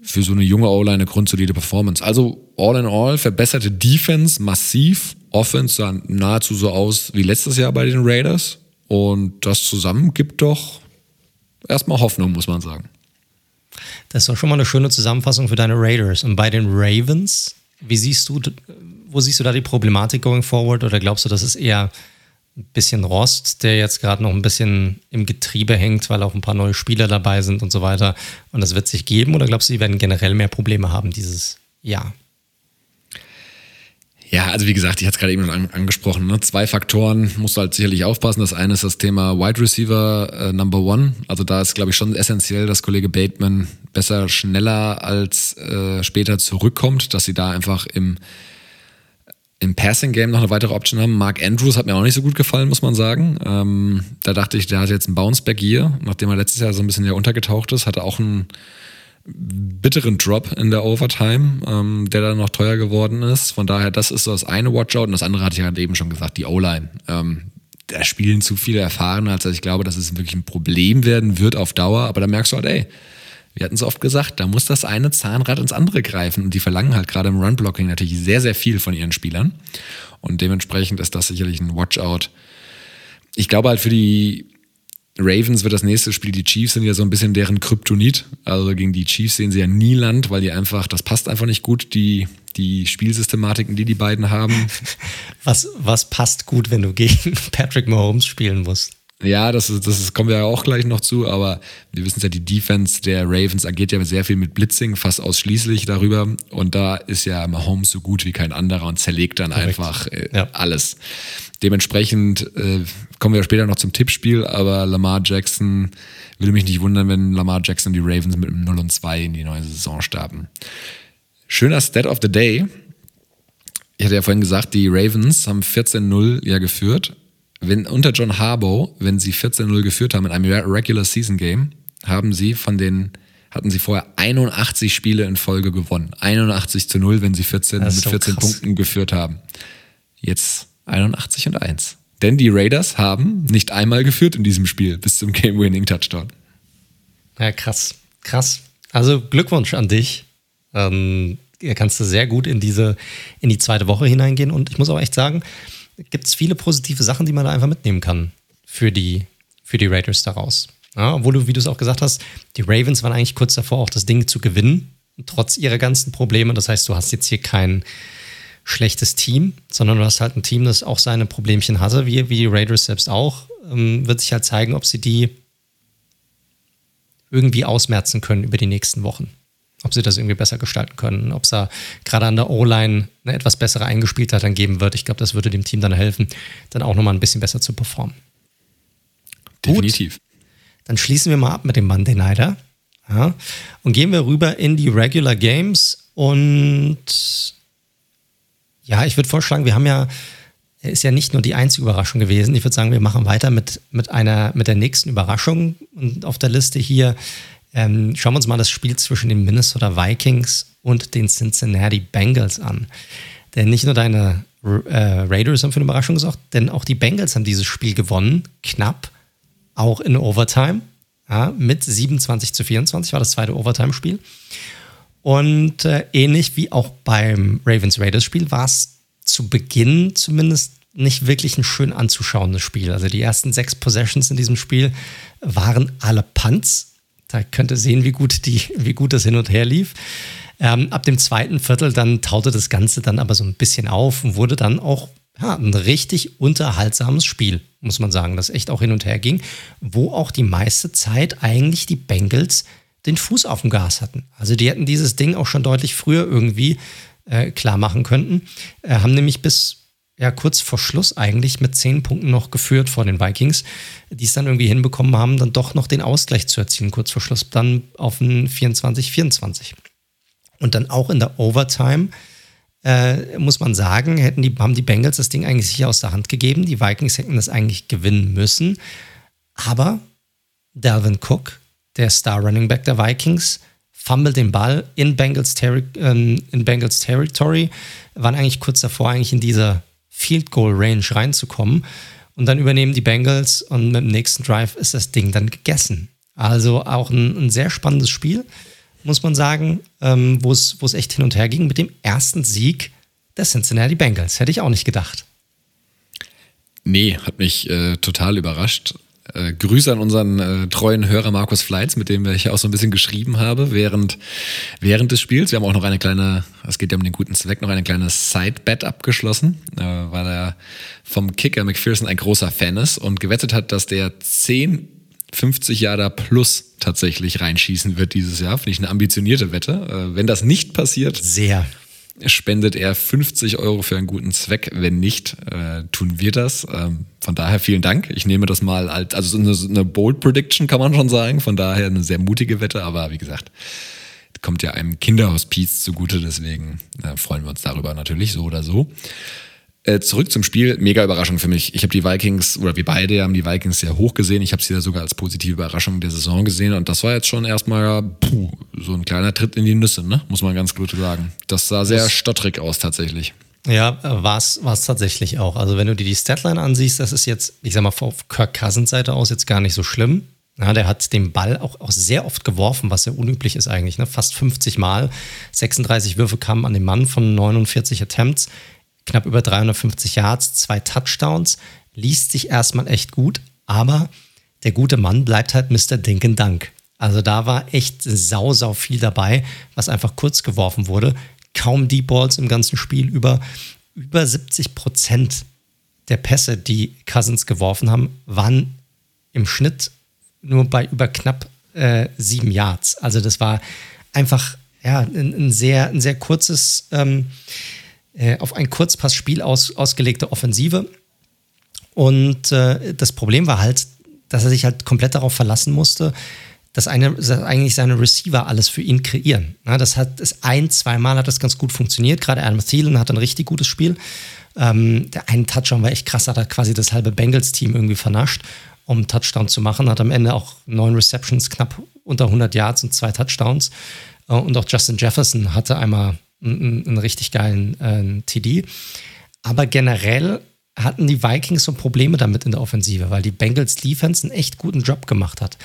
für so eine junge O-Line eine grundsolide Performance. Also all in all verbesserte Defense massiv, Offense sah nahezu so aus wie letztes Jahr bei den Raiders und das zusammen gibt doch erstmal Hoffnung, muss man sagen. Das ist doch schon mal eine schöne Zusammenfassung für deine Raiders. Und bei den Ravens, wie siehst du, wo siehst du da die Problematik going forward? Oder glaubst du, das ist eher ein bisschen Rost, der jetzt gerade noch ein bisschen im Getriebe hängt, weil auch ein paar neue Spieler dabei sind und so weiter. Und das wird sich geben oder glaubst du, die werden generell mehr Probleme haben dieses Jahr? Ja, also wie gesagt, ich hatte es gerade eben schon angesprochen. Ne? Zwei Faktoren musst du halt sicherlich aufpassen. Das eine ist das Thema Wide Receiver äh, Number One. Also da ist, glaube ich, schon essentiell, dass Kollege Bateman besser, schneller als äh, später zurückkommt, dass sie da einfach im im Passing Game noch eine weitere Option haben. Mark Andrews hat mir auch nicht so gut gefallen, muss man sagen. Ähm, da dachte ich, der hat jetzt einen Bounceback hier, nachdem er letztes Jahr so ein bisschen untergetaucht ist, hatte auch einen bitteren Drop in der Overtime, ähm, der dann noch teuer geworden ist. Von daher, das ist so das eine Watchout und das andere hatte ich halt eben schon gesagt, die O-Line. Ähm, da spielen zu viele Erfahrene, als dass ich glaube, dass es wirklich ein Problem werden wird auf Dauer. Aber da merkst du halt, ey, wir hatten es oft gesagt, da muss das eine Zahnrad ins andere greifen. Und die verlangen halt gerade im Run-Blocking natürlich sehr, sehr viel von ihren Spielern. Und dementsprechend ist das sicherlich ein Watchout. Ich glaube halt für die Ravens wird das nächste Spiel, die Chiefs sind ja so ein bisschen deren Kryptonit. Also gegen die Chiefs sehen sie ja nie Land, weil die einfach, das passt einfach nicht gut, die, die Spielsystematiken, die die beiden haben. Was, was passt gut, wenn du gegen Patrick Mahomes spielen musst? Ja, das, ist, das ist, kommen wir ja auch gleich noch zu, aber wir wissen ja, die Defense der Ravens agiert ja sehr viel mit Blitzing, fast ausschließlich darüber. Und da ist ja Mahomes so gut wie kein anderer und zerlegt dann Korrekt. einfach äh, ja. alles. Dementsprechend äh, kommen wir später noch zum Tippspiel, aber Lamar Jackson würde mich nicht wundern, wenn Lamar Jackson die Ravens mit einem 0 und 2 in die neue Saison starten. Schöner Stat of the Day. Ich hatte ja vorhin gesagt, die Ravens haben 14-0 ja geführt wenn unter John Harbaugh, wenn sie 14-0 geführt haben in einem Regular Season Game, haben sie von den hatten sie vorher 81 Spiele in Folge gewonnen. 81 zu 0, wenn sie 14 mit 14 krass. Punkten geführt haben. Jetzt 81 und 1. Denn die Raiders haben nicht einmal geführt in diesem Spiel bis zum Game-Winning-Touchdown. Ja, krass. Krass. Also Glückwunsch an dich. Ähm, kannst du sehr gut in diese, in die zweite Woche hineingehen. Und ich muss auch echt sagen, gibt es viele positive Sachen, die man da einfach mitnehmen kann für die, für die Raiders daraus. Ja, obwohl du, wie du es auch gesagt hast, die Ravens waren eigentlich kurz davor, auch das Ding zu gewinnen, trotz ihrer ganzen Probleme. Das heißt, du hast jetzt hier kein schlechtes Team, sondern du hast halt ein Team, das auch seine Problemchen hatte, wie, wie die Raiders selbst auch. Ähm, wird sich halt zeigen, ob sie die irgendwie ausmerzen können über die nächsten Wochen ob sie das irgendwie besser gestalten können, ob es da gerade an der O-Line eine etwas bessere Eingespieltheit dann geben wird. Ich glaube, das würde dem Team dann helfen, dann auch nochmal ein bisschen besser zu performen. Definitiv. Gut, dann schließen wir mal ab mit dem Monday Nighter ja, und gehen wir rüber in die Regular Games und ja, ich würde vorschlagen, wir haben ja ist ja nicht nur die einzige Überraschung gewesen. Ich würde sagen, wir machen weiter mit, mit einer, mit der nächsten Überraschung. Und auf der Liste hier ähm, schauen wir uns mal das Spiel zwischen den Minnesota Vikings und den Cincinnati Bengals an. Denn nicht nur deine äh, Raiders haben für eine Überraschung gesorgt, denn auch die Bengals haben dieses Spiel gewonnen, knapp, auch in Overtime, ja, mit 27 zu 24 war das zweite Overtime-Spiel. Und äh, ähnlich wie auch beim Ravens-Raiders-Spiel war es zu Beginn zumindest nicht wirklich ein schön anzuschauendes Spiel. Also die ersten sechs Possessions in diesem Spiel waren alle Punts da könnt ihr sehen, wie gut, die, wie gut das hin und her lief. Ähm, ab dem zweiten Viertel dann taute das Ganze dann aber so ein bisschen auf und wurde dann auch ja, ein richtig unterhaltsames Spiel, muss man sagen, das echt auch hin und her ging, wo auch die meiste Zeit eigentlich die Bengals den Fuß auf dem Gas hatten. Also die hätten dieses Ding auch schon deutlich früher irgendwie äh, klar machen können, äh, haben nämlich bis ja kurz vor Schluss eigentlich mit zehn Punkten noch geführt vor den Vikings, die es dann irgendwie hinbekommen haben, dann doch noch den Ausgleich zu erzielen, kurz vor Schluss dann auf ein 24-24. Und dann auch in der Overtime äh, muss man sagen, hätten die, haben die Bengals das Ding eigentlich sicher aus der Hand gegeben. Die Vikings hätten das eigentlich gewinnen müssen. Aber Dalvin Cook, der Star Running Back der Vikings, fummelt den Ball in Bengals, Terri äh, in Bengals Territory, waren eigentlich kurz davor, eigentlich in dieser Field Goal Range reinzukommen. Und dann übernehmen die Bengals und mit dem nächsten Drive ist das Ding dann gegessen. Also auch ein, ein sehr spannendes Spiel, muss man sagen, ähm, wo es echt hin und her ging mit dem ersten Sieg der Cincinnati Bengals. Hätte ich auch nicht gedacht. Nee, hat mich äh, total überrascht. Äh, Grüße an unseren äh, treuen Hörer Markus Fleitz, mit dem ich auch so ein bisschen geschrieben habe während, während des Spiels. Wir haben auch noch eine kleine, es geht ja um den guten Zweck, noch eine kleine Side-Bet abgeschlossen, äh, weil er vom Kicker McPherson ein großer Fan ist und gewettet hat, dass der 10 50 Jahre plus tatsächlich reinschießen wird dieses Jahr. Finde ich eine ambitionierte Wette. Äh, wenn das nicht passiert, sehr spendet er 50 Euro für einen guten Zweck. Wenn nicht, äh, tun wir das. Ähm, von daher vielen Dank. Ich nehme das mal als, also eine, eine Bold Prediction kann man schon sagen. Von daher eine sehr mutige Wette, aber wie gesagt, kommt ja einem Kinderhospiz zugute. Deswegen äh, freuen wir uns darüber natürlich so oder so. Äh, zurück zum Spiel, mega Überraschung für mich. Ich habe die Vikings, oder wir beide haben die Vikings sehr hoch gesehen. Ich habe sie ja sogar als positive Überraschung der Saison gesehen. Und das war jetzt schon erstmal puh, so ein kleiner Tritt in die Nüsse, ne? muss man ganz gut sagen. Das sah sehr stottrig aus tatsächlich. Ja, war es tatsächlich auch. Also wenn du dir die Statline ansiehst, das ist jetzt, ich sag mal, auf Kirk Cousins Seite aus jetzt gar nicht so schlimm. Ja, der hat den Ball auch, auch sehr oft geworfen, was sehr unüblich ist eigentlich. Ne? Fast 50 Mal. 36 Würfe kamen an den Mann von 49 Attempts knapp über 350 Yards, zwei Touchdowns, liest sich erstmal echt gut, aber der gute Mann bleibt halt Mr. Dinken Dank. Also da war echt sau, sau viel dabei, was einfach kurz geworfen wurde. Kaum Deep Balls im ganzen Spiel. Über, über 70 Prozent der Pässe, die Cousins geworfen haben, waren im Schnitt nur bei über knapp äh, sieben Yards. Also das war einfach ja, ein, ein sehr, ein sehr kurzes ähm, äh, auf ein Kurzpassspiel aus, ausgelegte Offensive. Und äh, das Problem war halt, dass er sich halt komplett darauf verlassen musste, dass, eine, dass eigentlich seine Receiver alles für ihn kreieren. Ja, das hat das ein, zweimal hat das ganz gut funktioniert. Gerade Adam Thielen hat ein richtig gutes Spiel. Ähm, der eine Touchdown war echt krass, hat er quasi das halbe Bengals-Team irgendwie vernascht, um einen Touchdown zu machen. Hat am Ende auch neun Receptions, knapp unter 100 Yards und zwei Touchdowns. Äh, und auch Justin Jefferson hatte einmal einen, einen richtig geilen äh, TD. Aber generell hatten die Vikings so Probleme damit in der Offensive, weil die Bengals Defense einen echt guten Job gemacht hat.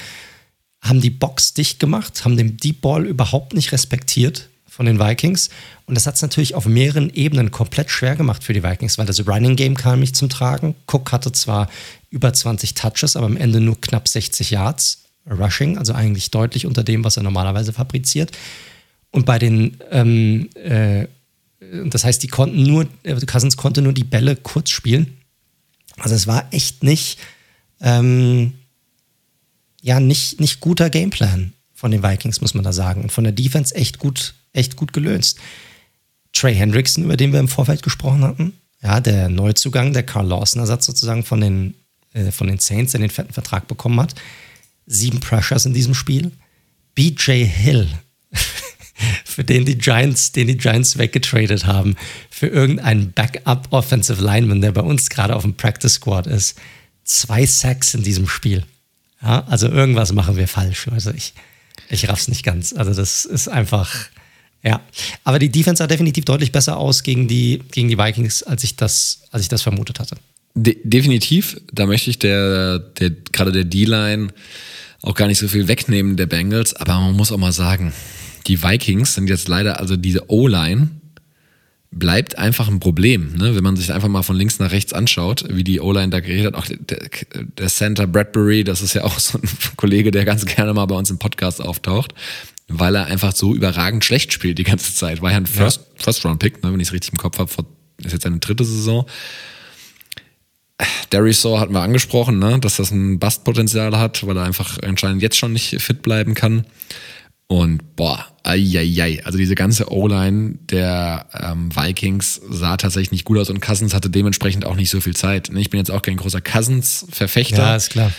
Haben die Box dicht gemacht, haben den Deep Ball überhaupt nicht respektiert von den Vikings. Und das hat es natürlich auf mehreren Ebenen komplett schwer gemacht für die Vikings, weil das Running Game kam nicht zum Tragen. Cook hatte zwar über 20 Touches, aber am Ende nur knapp 60 Yards Rushing, also eigentlich deutlich unter dem, was er normalerweise fabriziert. Und bei den, ähm, äh, das heißt, die konnten nur, äh, Cousins konnte nur die Bälle kurz spielen. Also es war echt nicht, ähm, ja, nicht, nicht guter Gameplan von den Vikings, muss man da sagen. Und von der Defense echt gut, echt gut gelöst. Trey Hendrickson, über den wir im Vorfeld gesprochen hatten, ja, der Neuzugang, der Carl Lawson-Ersatz sozusagen von den, äh, von den Saints, der den fetten Vertrag bekommen hat. Sieben Pressures in diesem Spiel. BJ Hill für den die Giants, den die Giants weggetradet haben, für irgendeinen Backup Offensive Lineman, der bei uns gerade auf dem Practice Squad ist. Zwei Sacks in diesem Spiel. Ja, also irgendwas machen wir falsch. Also ich, ich raff's nicht ganz. Also das ist einfach, ja. Aber die Defense sah definitiv deutlich besser aus gegen die, gegen die Vikings, als ich das, als ich das vermutet hatte. De definitiv. Da möchte ich der, der, gerade der D-Line auch gar nicht so viel wegnehmen der Bengals, aber man muss auch mal sagen, die Vikings sind jetzt leider, also diese O-Line bleibt einfach ein Problem, ne? wenn man sich einfach mal von links nach rechts anschaut, wie die O-Line da geredet hat. Auch der, der Center Bradbury, das ist ja auch so ein Kollege, der ganz gerne mal bei uns im Podcast auftaucht, weil er einfach so überragend schlecht spielt die ganze Zeit. War ja ein First, ja. First Round Pick, ne? wenn ich es richtig im Kopf habe, ist jetzt seine dritte Saison. Darius Saw hatten wir angesprochen, ne? dass das ein Bastpotenzial hat, weil er einfach anscheinend jetzt schon nicht fit bleiben kann. Und boah, Eieiei. Also diese ganze O-Line der ähm, Vikings sah tatsächlich nicht gut aus und Cousins hatte dementsprechend auch nicht so viel Zeit. Ich bin jetzt auch kein großer Cousins-Verfechter. Ja, ist klar.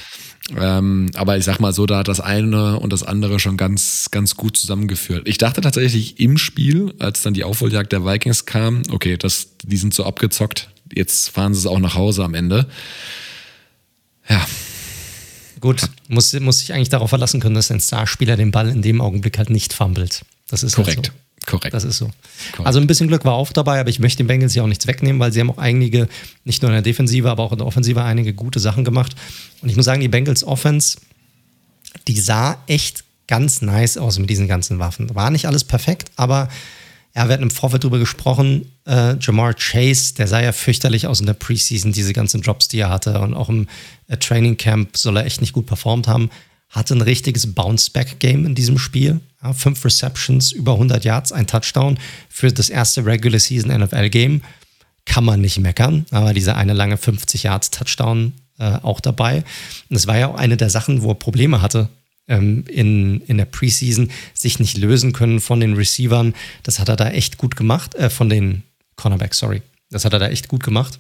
Ähm, aber ich sag mal so, da hat das eine und das andere schon ganz, ganz gut zusammengeführt. Ich dachte tatsächlich im Spiel, als dann die Aufholjagd der Vikings kam, okay, das, die sind so abgezockt, jetzt fahren sie es auch nach Hause am Ende. Ja, Gut, muss, muss sich eigentlich darauf verlassen können, dass ein Starspieler den Ball in dem Augenblick halt nicht fummelt. Das ist korrekt. Halt so. Korrekt. Das ist so. Korrekt. Also ein bisschen Glück war auch dabei, aber ich möchte den Bengals ja auch nichts wegnehmen, weil sie haben auch einige, nicht nur in der Defensive, aber auch in der Offensive einige gute Sachen gemacht. Und ich muss sagen, die Bengals Offense, die sah echt ganz nice aus mit diesen ganzen Waffen. War nicht alles perfekt, aber ja, wir hatten im Vorfeld drüber gesprochen, äh, Jamar Chase, der sah ja fürchterlich aus in der Preseason, diese ganzen Drops, die er hatte. Und auch im äh, Training Camp soll er echt nicht gut performt haben. Hatte ein richtiges Bounce-Back-Game in diesem Spiel. Ja, fünf Receptions, über 100 Yards, ein Touchdown für das erste Regular Season NFL-Game. Kann man nicht meckern, aber dieser eine lange 50 Yards Touchdown äh, auch dabei. Und das war ja auch eine der Sachen, wo er Probleme hatte ähm, in, in der Preseason sich nicht lösen können von den Receivern. Das hat er da echt gut gemacht, äh, von den Cornerbacks, sorry. Das hat er da echt gut gemacht.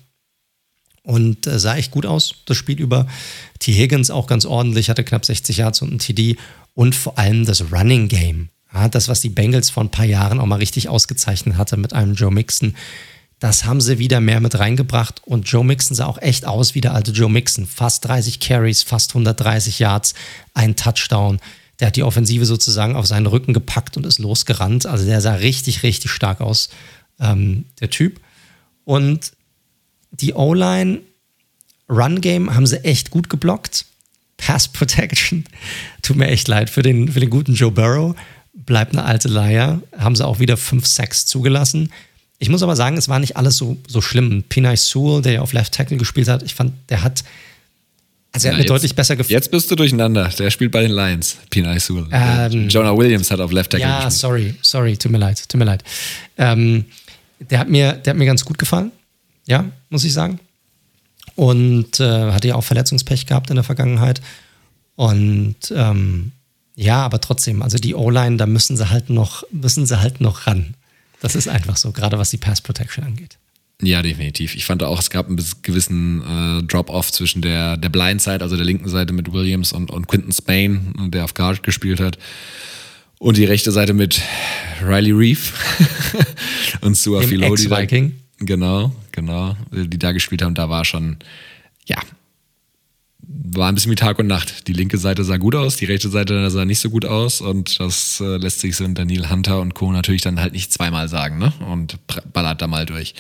Und äh, sah echt gut aus, das Spiel über. T. Higgins auch ganz ordentlich, hatte knapp 60 Yards und ein TD. Und vor allem das Running Game. Ja, das, was die Bengals vor ein paar Jahren auch mal richtig ausgezeichnet hatte mit einem Joe Mixon. Das haben sie wieder mehr mit reingebracht und Joe Mixon sah auch echt aus wie der alte Joe Mixon. Fast 30 Carries, fast 130 Yards, ein Touchdown. Der hat die Offensive sozusagen auf seinen Rücken gepackt und ist losgerannt. Also der sah richtig, richtig stark aus, ähm, der Typ. Und die O-Line, Run-Game haben sie echt gut geblockt. Pass Protection, tut mir echt leid für den, für den guten Joe Burrow. Bleibt eine alte Leier. Haben sie auch wieder 5 Sacks zugelassen. Ich muss aber sagen, es war nicht alles so, so schlimm. Pinay Sewell, der ja auf Left Tackle gespielt hat, ich fand, der hat, also er hat mir deutlich besser gefallen. Jetzt bist du durcheinander. Der spielt bei den Lions, Pinay Sewell. Ähm, Jonah Williams hat auf Left Tackle Ja, gespielt. sorry, sorry, tut mir leid, tut mir leid. Ähm, der, hat mir, der hat mir ganz gut gefallen, ja, muss ich sagen. Und äh, hatte ja auch Verletzungspech gehabt in der Vergangenheit. Und ähm, ja, aber trotzdem, also die O-Line, da müssen sie halt noch, müssen sie halt noch ran. Das ist einfach so, gerade was die Pass Protection angeht. Ja, definitiv. Ich fand auch, es gab einen gewissen äh, Drop-Off zwischen der, der Blind-Side, also der linken Seite mit Williams und, und Quinton Spain, der auf Guard gespielt hat. Und die rechte Seite mit Riley Reef und Sua Ex-Viking. Genau, genau, die da gespielt haben. Da war schon, ja, war ein bisschen wie Tag und Nacht. Die linke Seite sah gut aus, die rechte Seite sah nicht so gut aus und das äh, lässt sich so in Daniel Hunter und Co. natürlich dann halt nicht zweimal sagen, ne? Und ballert da mal durch.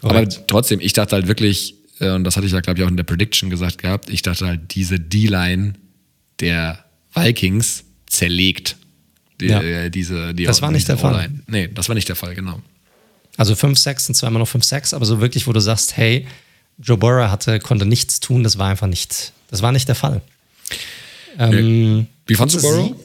Korrekt. Aber trotzdem, ich dachte halt wirklich, äh, und das hatte ich ja, glaube ich, auch in der Prediction gesagt gehabt, ich dachte halt, diese D-Line der Vikings zerlegt. Die, Ja. äh, diese, die Das war nicht der Fall. Nee, das war nicht der Fall, genau. Also 5-6 sind zweimal noch 5-6, aber so wirklich, wo du sagst, hey, Joe Burrow hatte, konnte nichts tun, das war einfach nicht, das war nicht der Fall. Ähm, Wie fandst du Sie- Burrow?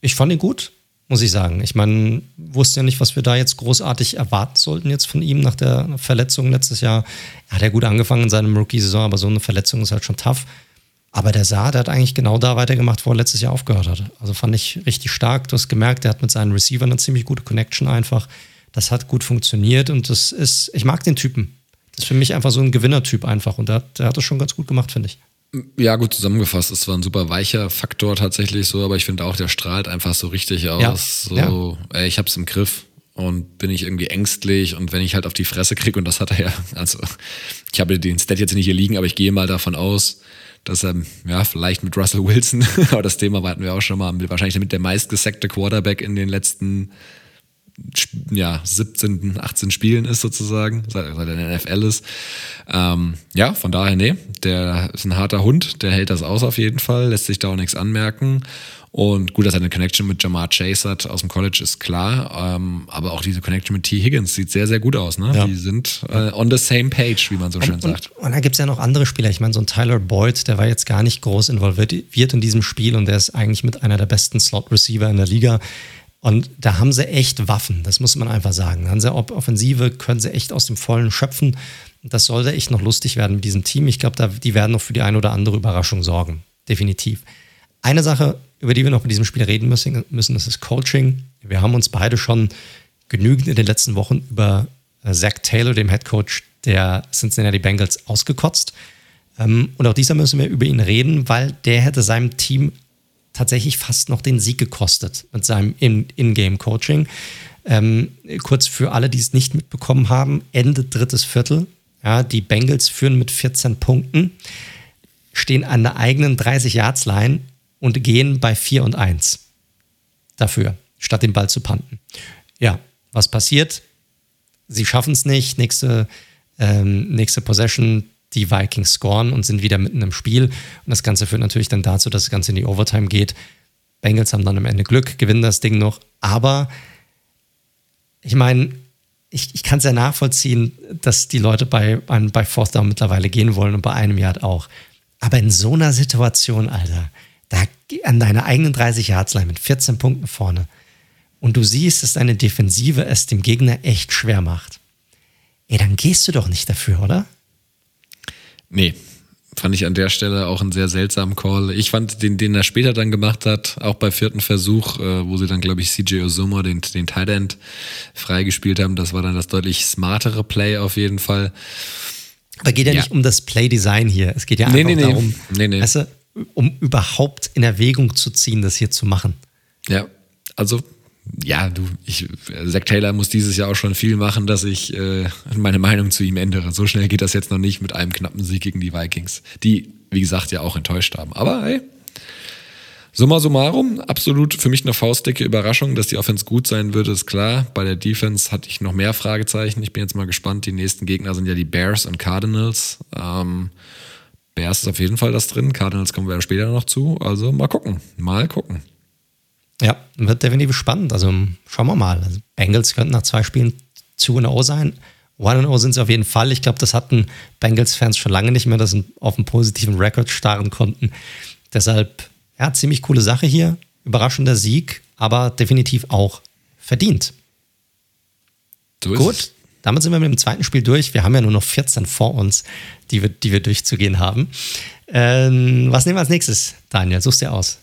Ich fand ihn gut, muss ich sagen. Ich meine, wusste ja nicht, was wir da jetzt großartig erwarten sollten jetzt von ihm nach der Verletzung letztes Jahr. Er hat ja gut angefangen in seinem Rookie-Saison, aber so eine Verletzung ist halt schon tough. Aber der sah, der hat eigentlich genau da weitergemacht, wo er letztes Jahr aufgehört hat. Also fand ich richtig stark. Du hast gemerkt, der hat mit seinen Receivern eine ziemlich gute Connection einfach. Das hat gut funktioniert und das ist, ich mag den Typen. Das ist für mich einfach so ein Gewinnertyp einfach und der, hat- der hat das schon ganz gut gemacht, finde ich. Ja, gut zusammengefasst. Es war ein super weicher Faktor tatsächlich so, aber ich finde auch, der strahlt einfach so richtig aus. Ja, So, ey, ich hab's im Griff und bin ich irgendwie ängstlich und wenn ich halt auf die Fresse krieg und das hat er ja, also ich habe den Stat jetzt nicht hier liegen, aber ich gehe mal davon aus, dass er, ja, vielleicht mit Russell Wilson, aber das Thema hatten wir auch schon mal, wahrscheinlich mit der meistgesackte Quarterback in den letzten ja, 17, 18 Spielen ist sozusagen, seit, seit er in der NFL ist. Ähm, ja, von daher, nee, der ist ein harter Hund, der hält das aus auf jeden Fall, lässt sich da auch nichts anmerken. Und gut, dass er eine Connection mit Jamar Chase hat aus dem College, ist klar. Ähm, aber auch diese Connection mit T. Higgins sieht sehr, sehr gut aus. Ne? Ja. Die sind äh, on the same page, wie man so schön sagt. Und, und da gibt es ja noch andere Spieler. Ich meine, so ein Tyler Boyd, der war jetzt gar nicht groß involviert wird in diesem Spiel und der ist eigentlich mit einer der besten Slot-Receiver in der Liga. Und da haben sie echt Waffen, das muss man einfach sagen. Haben sie Offensive, können sie echt aus dem Vollen schöpfen. Das sollte echt noch lustig werden mit diesem Team. Ich glaube, da, die werden noch für die eine oder andere Überraschung sorgen. Definitiv. Eine Sache, über die wir noch mit diesem Spiel reden müssen, müssen das ist Coaching. Wir haben uns beide schon genügend in den letzten Wochen über äh, Zach Taylor, dem Head Coach der Cincinnati Bengals, ausgekotzt. Ähm, und auch dieser müssen wir über ihn reden, weil der hätte seinem Team tatsächlich fast noch den Sieg gekostet mit seinem In- In-Game-Coaching. Ähm, kurz für alle, die es nicht mitbekommen haben, Ende drittes Viertel. Ja, die Bengals führen mit 14 Punkten, stehen an der eigenen 30-Yards-Line und gehen bei 4 und 1 dafür, statt den Ball zu panten. Ja, was passiert? Sie schaffen es nicht. Nächste, ähm, nächste Possession, die Vikings scoren und sind wieder mitten im Spiel. Und das Ganze führt natürlich dann dazu, dass das Ganze in die Overtime geht. Bengals haben dann am Ende Glück, gewinnen das Ding noch. Aber ich meine, ich, ich kann es ja nachvollziehen, dass die Leute bei, bei, Fourth Down mittlerweile gehen wollen und bei einem Yard auch. Aber in so einer Situation, Alter, da an deiner eigenen 30 Yards Line mit 14 Punkten vorne und du siehst, dass deine Defensive es dem Gegner echt schwer macht. Ey, dann gehst du doch nicht dafür, oder? Nee, fand ich an der Stelle auch einen sehr seltsamen Call. Ich fand den, den er später dann gemacht hat, auch bei vierten Versuch, äh, wo sie dann, glaube ich, CJ Osuma, den, den Tight End, freigespielt haben, das war dann das deutlich smartere Play auf jeden Fall. Aber geht ja, Ja. nicht um das Play-Design hier. Es geht ja einfach nee, nee. darum, Nee, nee. Weißt du, um überhaupt in Erwägung zu ziehen, das hier zu machen. Ja, also ja, du, ich, Zach Taylor muss dieses Jahr auch schon viel machen, dass ich äh, meine Meinung zu ihm ändere. So schnell geht das jetzt noch nicht mit einem knappen Sieg gegen die Vikings, die, wie gesagt, ja auch enttäuscht haben. Aber hey, summa summarum, absolut für mich eine faustdicke Überraschung, dass die Offense gut sein würde, ist klar. Bei der Defense hatte ich noch mehr Fragezeichen. Ich bin jetzt mal gespannt. Die nächsten Gegner sind ja die Bears und Cardinals. Ähm, Bears ist auf jeden Fall das drin. Cardinals kommen wir später noch zu. Also mal gucken, mal gucken. Ja, wird definitiv spannend. Also schauen wir mal. Also Bengals könnten nach zwei Spielen 2-0 sein. 1-0 sind sie auf jeden Fall. Ich glaube, das hatten Bengals-Fans schon lange nicht mehr, dass sie auf einen positiven Rekord starren konnten. Deshalb, ja, ziemlich coole Sache hier. Überraschender Sieg, aber definitiv auch verdient. So Gut, es. damit sind wir mit dem zweiten Spiel durch. Wir haben ja nur noch 14 vor uns, die wir, die wir durchzugehen haben. Ähm, was nehmen wir als nächstes, Daniel? Suchst dir aus.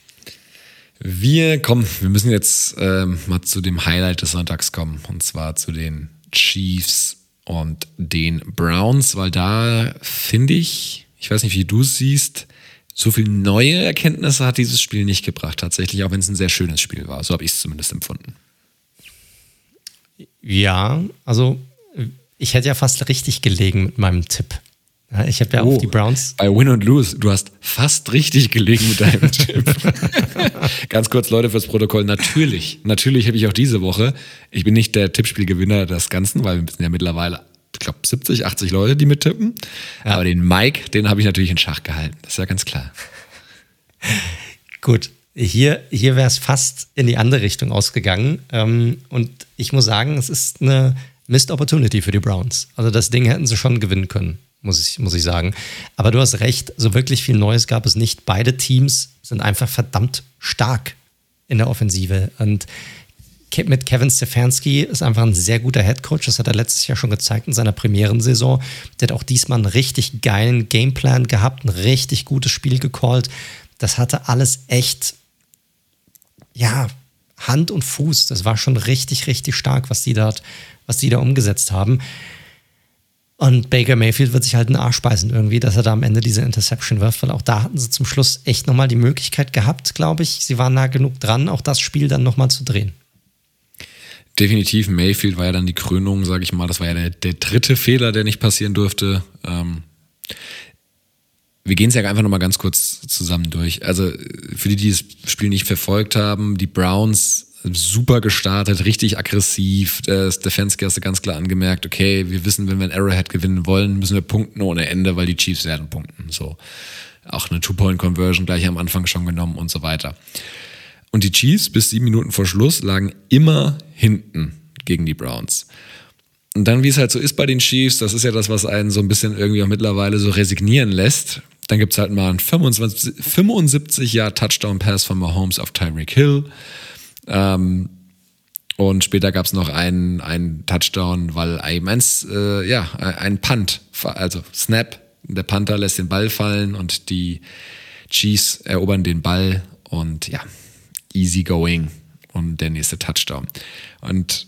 Wir kommen, wir müssen jetzt ähm, mal zu dem Highlight des Sonntags kommen, und zwar zu den Chiefs und den Browns, weil da finde ich, ich weiß nicht, wie du es siehst, so viele neue Erkenntnisse hat dieses Spiel nicht gebracht, tatsächlich, auch wenn es ein sehr schönes Spiel war. So habe ich es zumindest empfunden. Ja, also ich hätte ja fast richtig gelegen mit meinem Tipp. Ja, ich habe ja oh, auf die Browns. Bei Win und Lose, du hast fast richtig gelegen mit deinem Tipp. Ganz kurz, Leute, fürs Protokoll. Natürlich, natürlich habe ich auch diese Woche, ich bin nicht der Tippspielgewinner des Ganzen, weil wir sind ja mittlerweile, ich glaube, 70, 80 Leute, die mittippen. Ja. Aber den Mike, den habe ich natürlich in Schach gehalten. Das ist ja ganz klar. Gut, hier, hier wäre es fast in die andere Richtung ausgegangen. Ähm, und ich muss sagen, es ist eine Missed Opportunity für die Browns. Also das Ding hätten sie schon gewinnen können muss ich, muss ich sagen. Aber du hast recht, so wirklich viel Neues gab es nicht. Beide Teams sind einfach verdammt stark in der Offensive. Und mit Kevin Stefanski ist einfach ein sehr guter Headcoach. Das hat er letztes Jahr schon gezeigt in seiner Premierensaison. Der hat auch diesmal einen richtig geilen Gameplan gehabt, ein richtig gutes Spiel gecallt. Das hatte alles echt, ja, Hand und Fuß. Das war schon richtig, richtig stark, was die da, was die da umgesetzt haben. Und Baker Mayfield wird sich halt einen Arsch beißen irgendwie, dass er da am Ende diese Interception wirft, weil auch da hatten sie zum Schluss echt nochmal die Möglichkeit gehabt, glaube ich. Sie waren nah genug dran, auch das Spiel dann nochmal zu drehen. Definitiv, Mayfield war ja dann die Krönung, sage ich mal. Das war ja der, der dritte Fehler, der nicht passieren durfte. Ähm, wir gehen es ja einfach nochmal ganz kurz zusammen durch. Also für die, die das Spiel nicht verfolgt haben, die Browns super gestartet, richtig aggressiv. Der Stefanski hast ganz klar angemerkt, okay, wir wissen, wenn wir ein Arrowhead gewinnen wollen, müssen wir punkten ohne Ende, weil die Chiefs werden punkten. So. Auch eine Two-Point-Conversion gleich am Anfang schon genommen und so weiter. Und die Chiefs bis sieben Minuten vor Schluss lagen immer hinten gegen die Browns. Und dann, wie es halt so ist bei den Chiefs, das ist ja das, was einen so ein bisschen irgendwie auch mittlerweile so resignieren lässt. Dann gibt es halt mal einen 75 Jahr Touchdown-Pass von Mahomes auf Tyreek Hill. Ähm, und später gab es noch einen, einen Touchdown, weil eins, äh, ja, ein Punt, also Snap, der Panther lässt den Ball fallen und die Chiefs erobern den Ball und ja, easy going und der nächste Touchdown. Und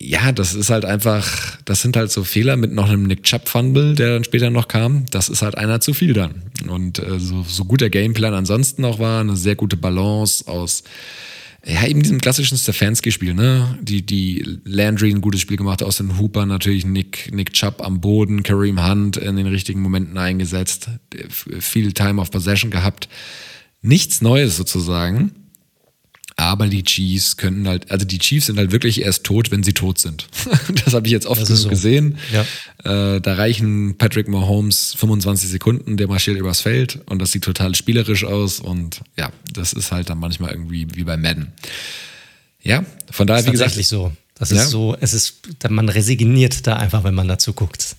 ja, das ist halt einfach, das sind halt so Fehler mit noch einem Nick Chubb Fumble, der dann später noch kam. Das ist halt einer zu viel dann. Und äh, so, so gut der Gameplan ansonsten noch war, eine sehr gute Balance aus ja, eben diesem klassischen Stefanski-Spiel, ne? Die, die Landry ein gutes Spiel gemacht, aus den Hooper natürlich Nick, Nick Chubb am Boden, Kareem Hunt in den richtigen Momenten eingesetzt, viel Time of Possession gehabt. Nichts Neues sozusagen. Aber die Chiefs könnten halt, also die Chiefs sind halt wirklich erst tot, wenn sie tot sind. das habe ich jetzt oft so. gesehen. Ja. Äh, da reichen Patrick Mahomes 25 Sekunden, der marschiert übers Feld und das sieht total spielerisch aus und ja, das ist halt dann manchmal irgendwie wie bei Madden. Ja, von daher, wie gesagt. Tatsächlich so. Das ist ja? so, es ist, man resigniert da einfach, wenn man dazu guckt.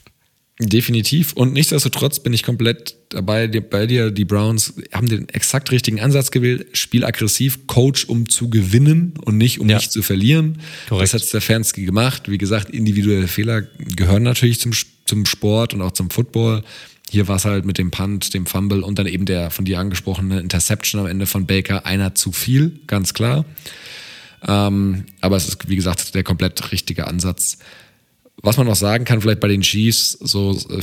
Definitiv. Und nichtsdestotrotz bin ich komplett dabei bei dir. Die Browns haben den exakt richtigen Ansatz gewählt. Spiel aggressiv, Coach, um zu gewinnen und nicht um ja. nicht zu verlieren. Korrekt. Das hat Stefanski gemacht. Wie gesagt, individuelle Fehler gehören natürlich zum, zum Sport und auch zum Football. Hier war es halt mit dem Punt, dem Fumble und dann eben der von dir angesprochene Interception am Ende von Baker einer zu viel, ganz klar. Ähm, aber es ist, wie gesagt, der komplett richtige Ansatz. Was man noch sagen kann, vielleicht bei den Chiefs, so äh,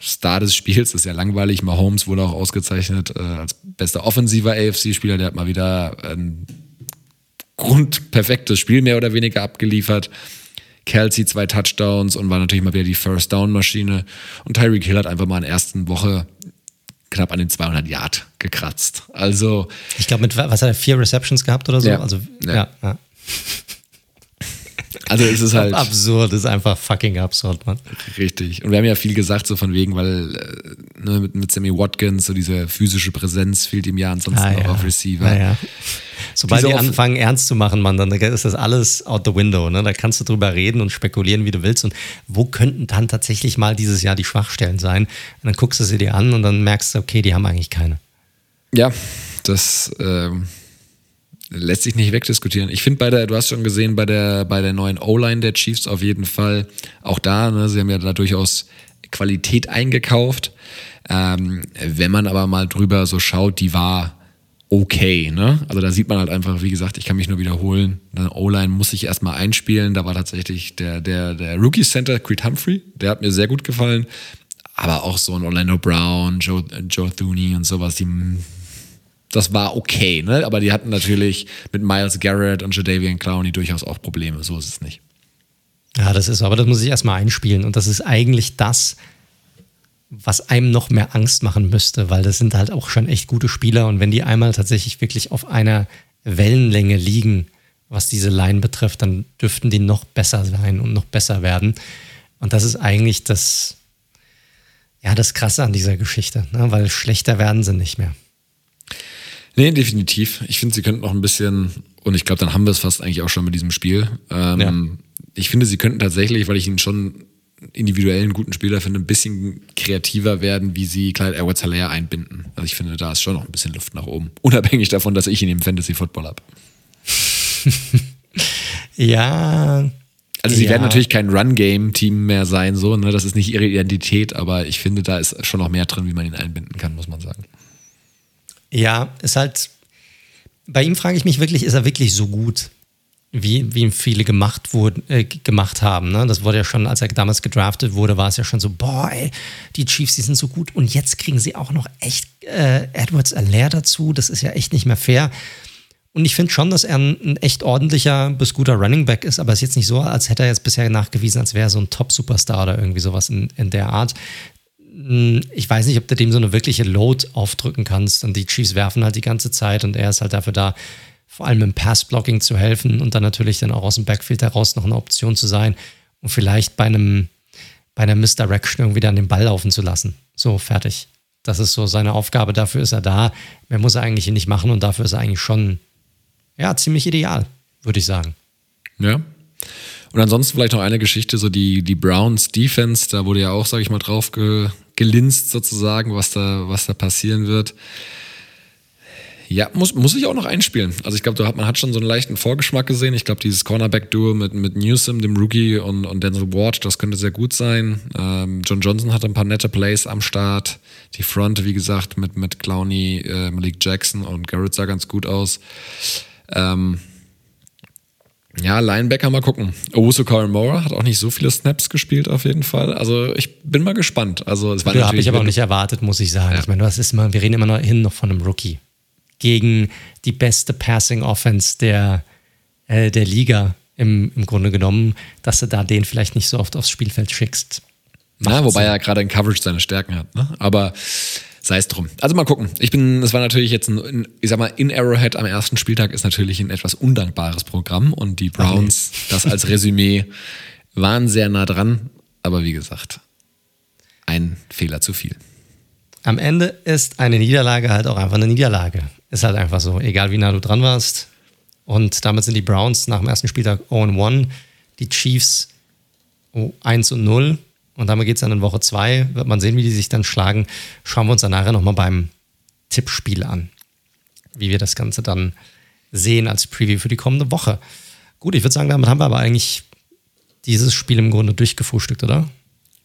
Star des Spiels ist ja langweilig. Mahomes wurde auch ausgezeichnet äh, als bester offensiver AFC-Spieler. Der hat mal wieder ein grundperfektes Spiel mehr oder weniger abgeliefert. Kelsey zwei Touchdowns und war natürlich mal wieder die First Down Maschine. Und Tyreek Hill hat einfach mal in der ersten Woche knapp an den 200 Yard gekratzt. Also. Ich glaube, mit was hat er? Vier Receptions gehabt oder so? Ja. Also, Ja. ja. ja. Also es ist halt absurd, ist einfach fucking absurd, Mann. richtig. Und wir haben ja viel gesagt, so von wegen, weil äh, ne, mit, mit Sammy Watkins, so diese physische Präsenz fehlt ihm ja ansonsten Ah, auch ja. auf Receiver. Naja. Sobald Diese die anfangen, ernst zu machen, Mann, dann ist das alles out the window. Ne? Da kannst du drüber reden und spekulieren, wie du willst. Und wo könnten dann tatsächlich mal dieses Jahr die Schwachstellen sein? Und dann guckst du sie dir an und dann merkst du, okay, die haben eigentlich keine. Ja, das ähm, lässt sich nicht wegdiskutieren. Ich finde bei der, du hast schon gesehen, bei der, bei der neuen O-Line der Chiefs auf jeden Fall, auch da, ne, sie haben ja da durchaus Qualität eingekauft. Ähm, wenn man aber mal drüber so schaut, die war okay, ne? Also da sieht man halt einfach, wie gesagt, ich kann mich nur wiederholen. Eine O-Line muss sich erstmal einspielen. Da war tatsächlich der, der, der Rookie Center, Creed Humphrey, der hat mir sehr gut gefallen. Aber auch so ein Orlando Brown, Joe, Joe Thuney und sowas, die das war okay, ne? Aber die hatten natürlich mit Miles Garrett und Jadavian Clowney durchaus auch Probleme. So ist es nicht. Ja, das ist so, aber das muss ich erstmal einspielen. Und das ist eigentlich das, was einem noch mehr Angst machen müsste, weil das sind halt auch schon echt gute Spieler. Und wenn die einmal tatsächlich wirklich auf einer Wellenlänge liegen, was diese Line betrifft, dann dürften die noch besser sein und noch besser werden. Und das ist eigentlich das, ja, das Krasse an dieser Geschichte, ne? weil schlechter werden sie nicht mehr. Nee, definitiv. Ich finde, sie könnten noch ein bisschen, und ich glaube, dann haben wir es fast eigentlich auch schon mit diesem Spiel. Ähm, Ja. Ich finde, sie könnten tatsächlich, weil ich ihn schon individuell einen guten Spieler finde, ein bisschen kreativer werden, wie sie Clyde edwards helaire einbinden. Also ich finde, da ist schon noch ein bisschen Luft nach oben. Unabhängig davon, dass ich ihn im Fantasy Football habe. Ja. Also sie ja. werden natürlich kein Run-Game-Team mehr sein, so, ne? Das ist nicht ihre Identität, aber ich finde, da ist schon noch mehr drin, wie man ihn einbinden kann, muss man sagen. Ja, ist halt. Bei ihm frage ich mich wirklich, ist er wirklich so gut, wie, wie ihm viele gemacht, wurden, äh, gemacht haben? Ne? Das wurde ja schon, als er damals gedraftet wurde, war es ja schon so, boah, ey, die Chiefs, die sind so gut. Und jetzt kriegen sie auch noch echt äh, Edwards Allaire dazu. Das ist ja echt nicht mehr fair. Und ich finde schon, dass er ein, ein echt ordentlicher bis guter Running Back ist, aber es ist jetzt nicht so, als hätte er jetzt bisher nachgewiesen, als wäre er so ein Top-Superstar oder irgendwie sowas in, in der Art. Hm, Ich weiß nicht, ob du dem so eine wirkliche Load aufdrücken kannst. Und die Chiefs werfen halt die ganze Zeit und er ist halt dafür da, vor allem im Pass-Blocking zu helfen und dann natürlich dann auch aus dem Backfield heraus noch eine Option zu sein und vielleicht bei einem bei einer Misdirection irgendwie dann den Ball laufen zu lassen. So, fertig. Das ist so seine Aufgabe, dafür ist er da. Mehr muss er eigentlich nicht machen und dafür ist er eigentlich schon, ja, ziemlich ideal, würde ich sagen. Ja. Und ansonsten vielleicht noch eine Geschichte, so die, die Browns Defense, da wurde ja auch, sage ich mal, drauf ge, gelinst sozusagen, was da, was da passieren wird. Ja, muss, muss ich auch noch einspielen. Also ich glaube, man hat schon so einen leichten Vorgeschmack gesehen. Ich glaube, dieses Cornerback-Duo mit, mit Newsom, dem Rookie, und, und Denzel Ward, das könnte sehr gut sein. Ähm, John Johnson hat ein paar nette Plays am Start. Die Front, wie gesagt, mit, mit Clowney, äh, Malik Jackson und Garrett sah ganz gut aus. Ähm, ja, Linebacker mal gucken. Owusu Mora hat auch nicht so viele Snaps gespielt auf jeden Fall. Also ich bin mal gespannt. Also es war Ja, habe ich aber auch nicht erwartet, muss ich sagen. Ja. Ich meine, das ist immer, wir reden immer noch hin noch von einem Rookie. Gegen die beste Passing Offense der, äh, der Liga im, im Grunde genommen, dass du da den vielleicht nicht so oft aufs Spielfeld schickst. Na, wobei er gerade in Coverage seine Stärken hat. Ne? Aber sei es drum. Also mal gucken. Ich bin, es war natürlich jetzt ein, ich sag mal, in Arrowhead am ersten Spieltag ist natürlich ein etwas undankbares Programm und die Browns, das als Resümee, waren sehr nah dran. Aber wie gesagt, ein Fehler zu viel. Am Ende ist eine Niederlage halt auch einfach eine Niederlage. Ist halt einfach so, egal wie nah du dran warst. Und damit sind die Browns nach dem ersten Spieltag 0-1, die Chiefs oh, 1 und 0. Und damit geht es dann in Woche 2. Wird man sehen, wie die sich dann schlagen. Schauen wir uns dann nachher nochmal beim Tippspiel an. Wie wir das Ganze dann sehen als Preview für die kommende Woche. Gut, ich würde sagen, damit haben wir aber eigentlich dieses Spiel im Grunde durchgefrühstückt, oder?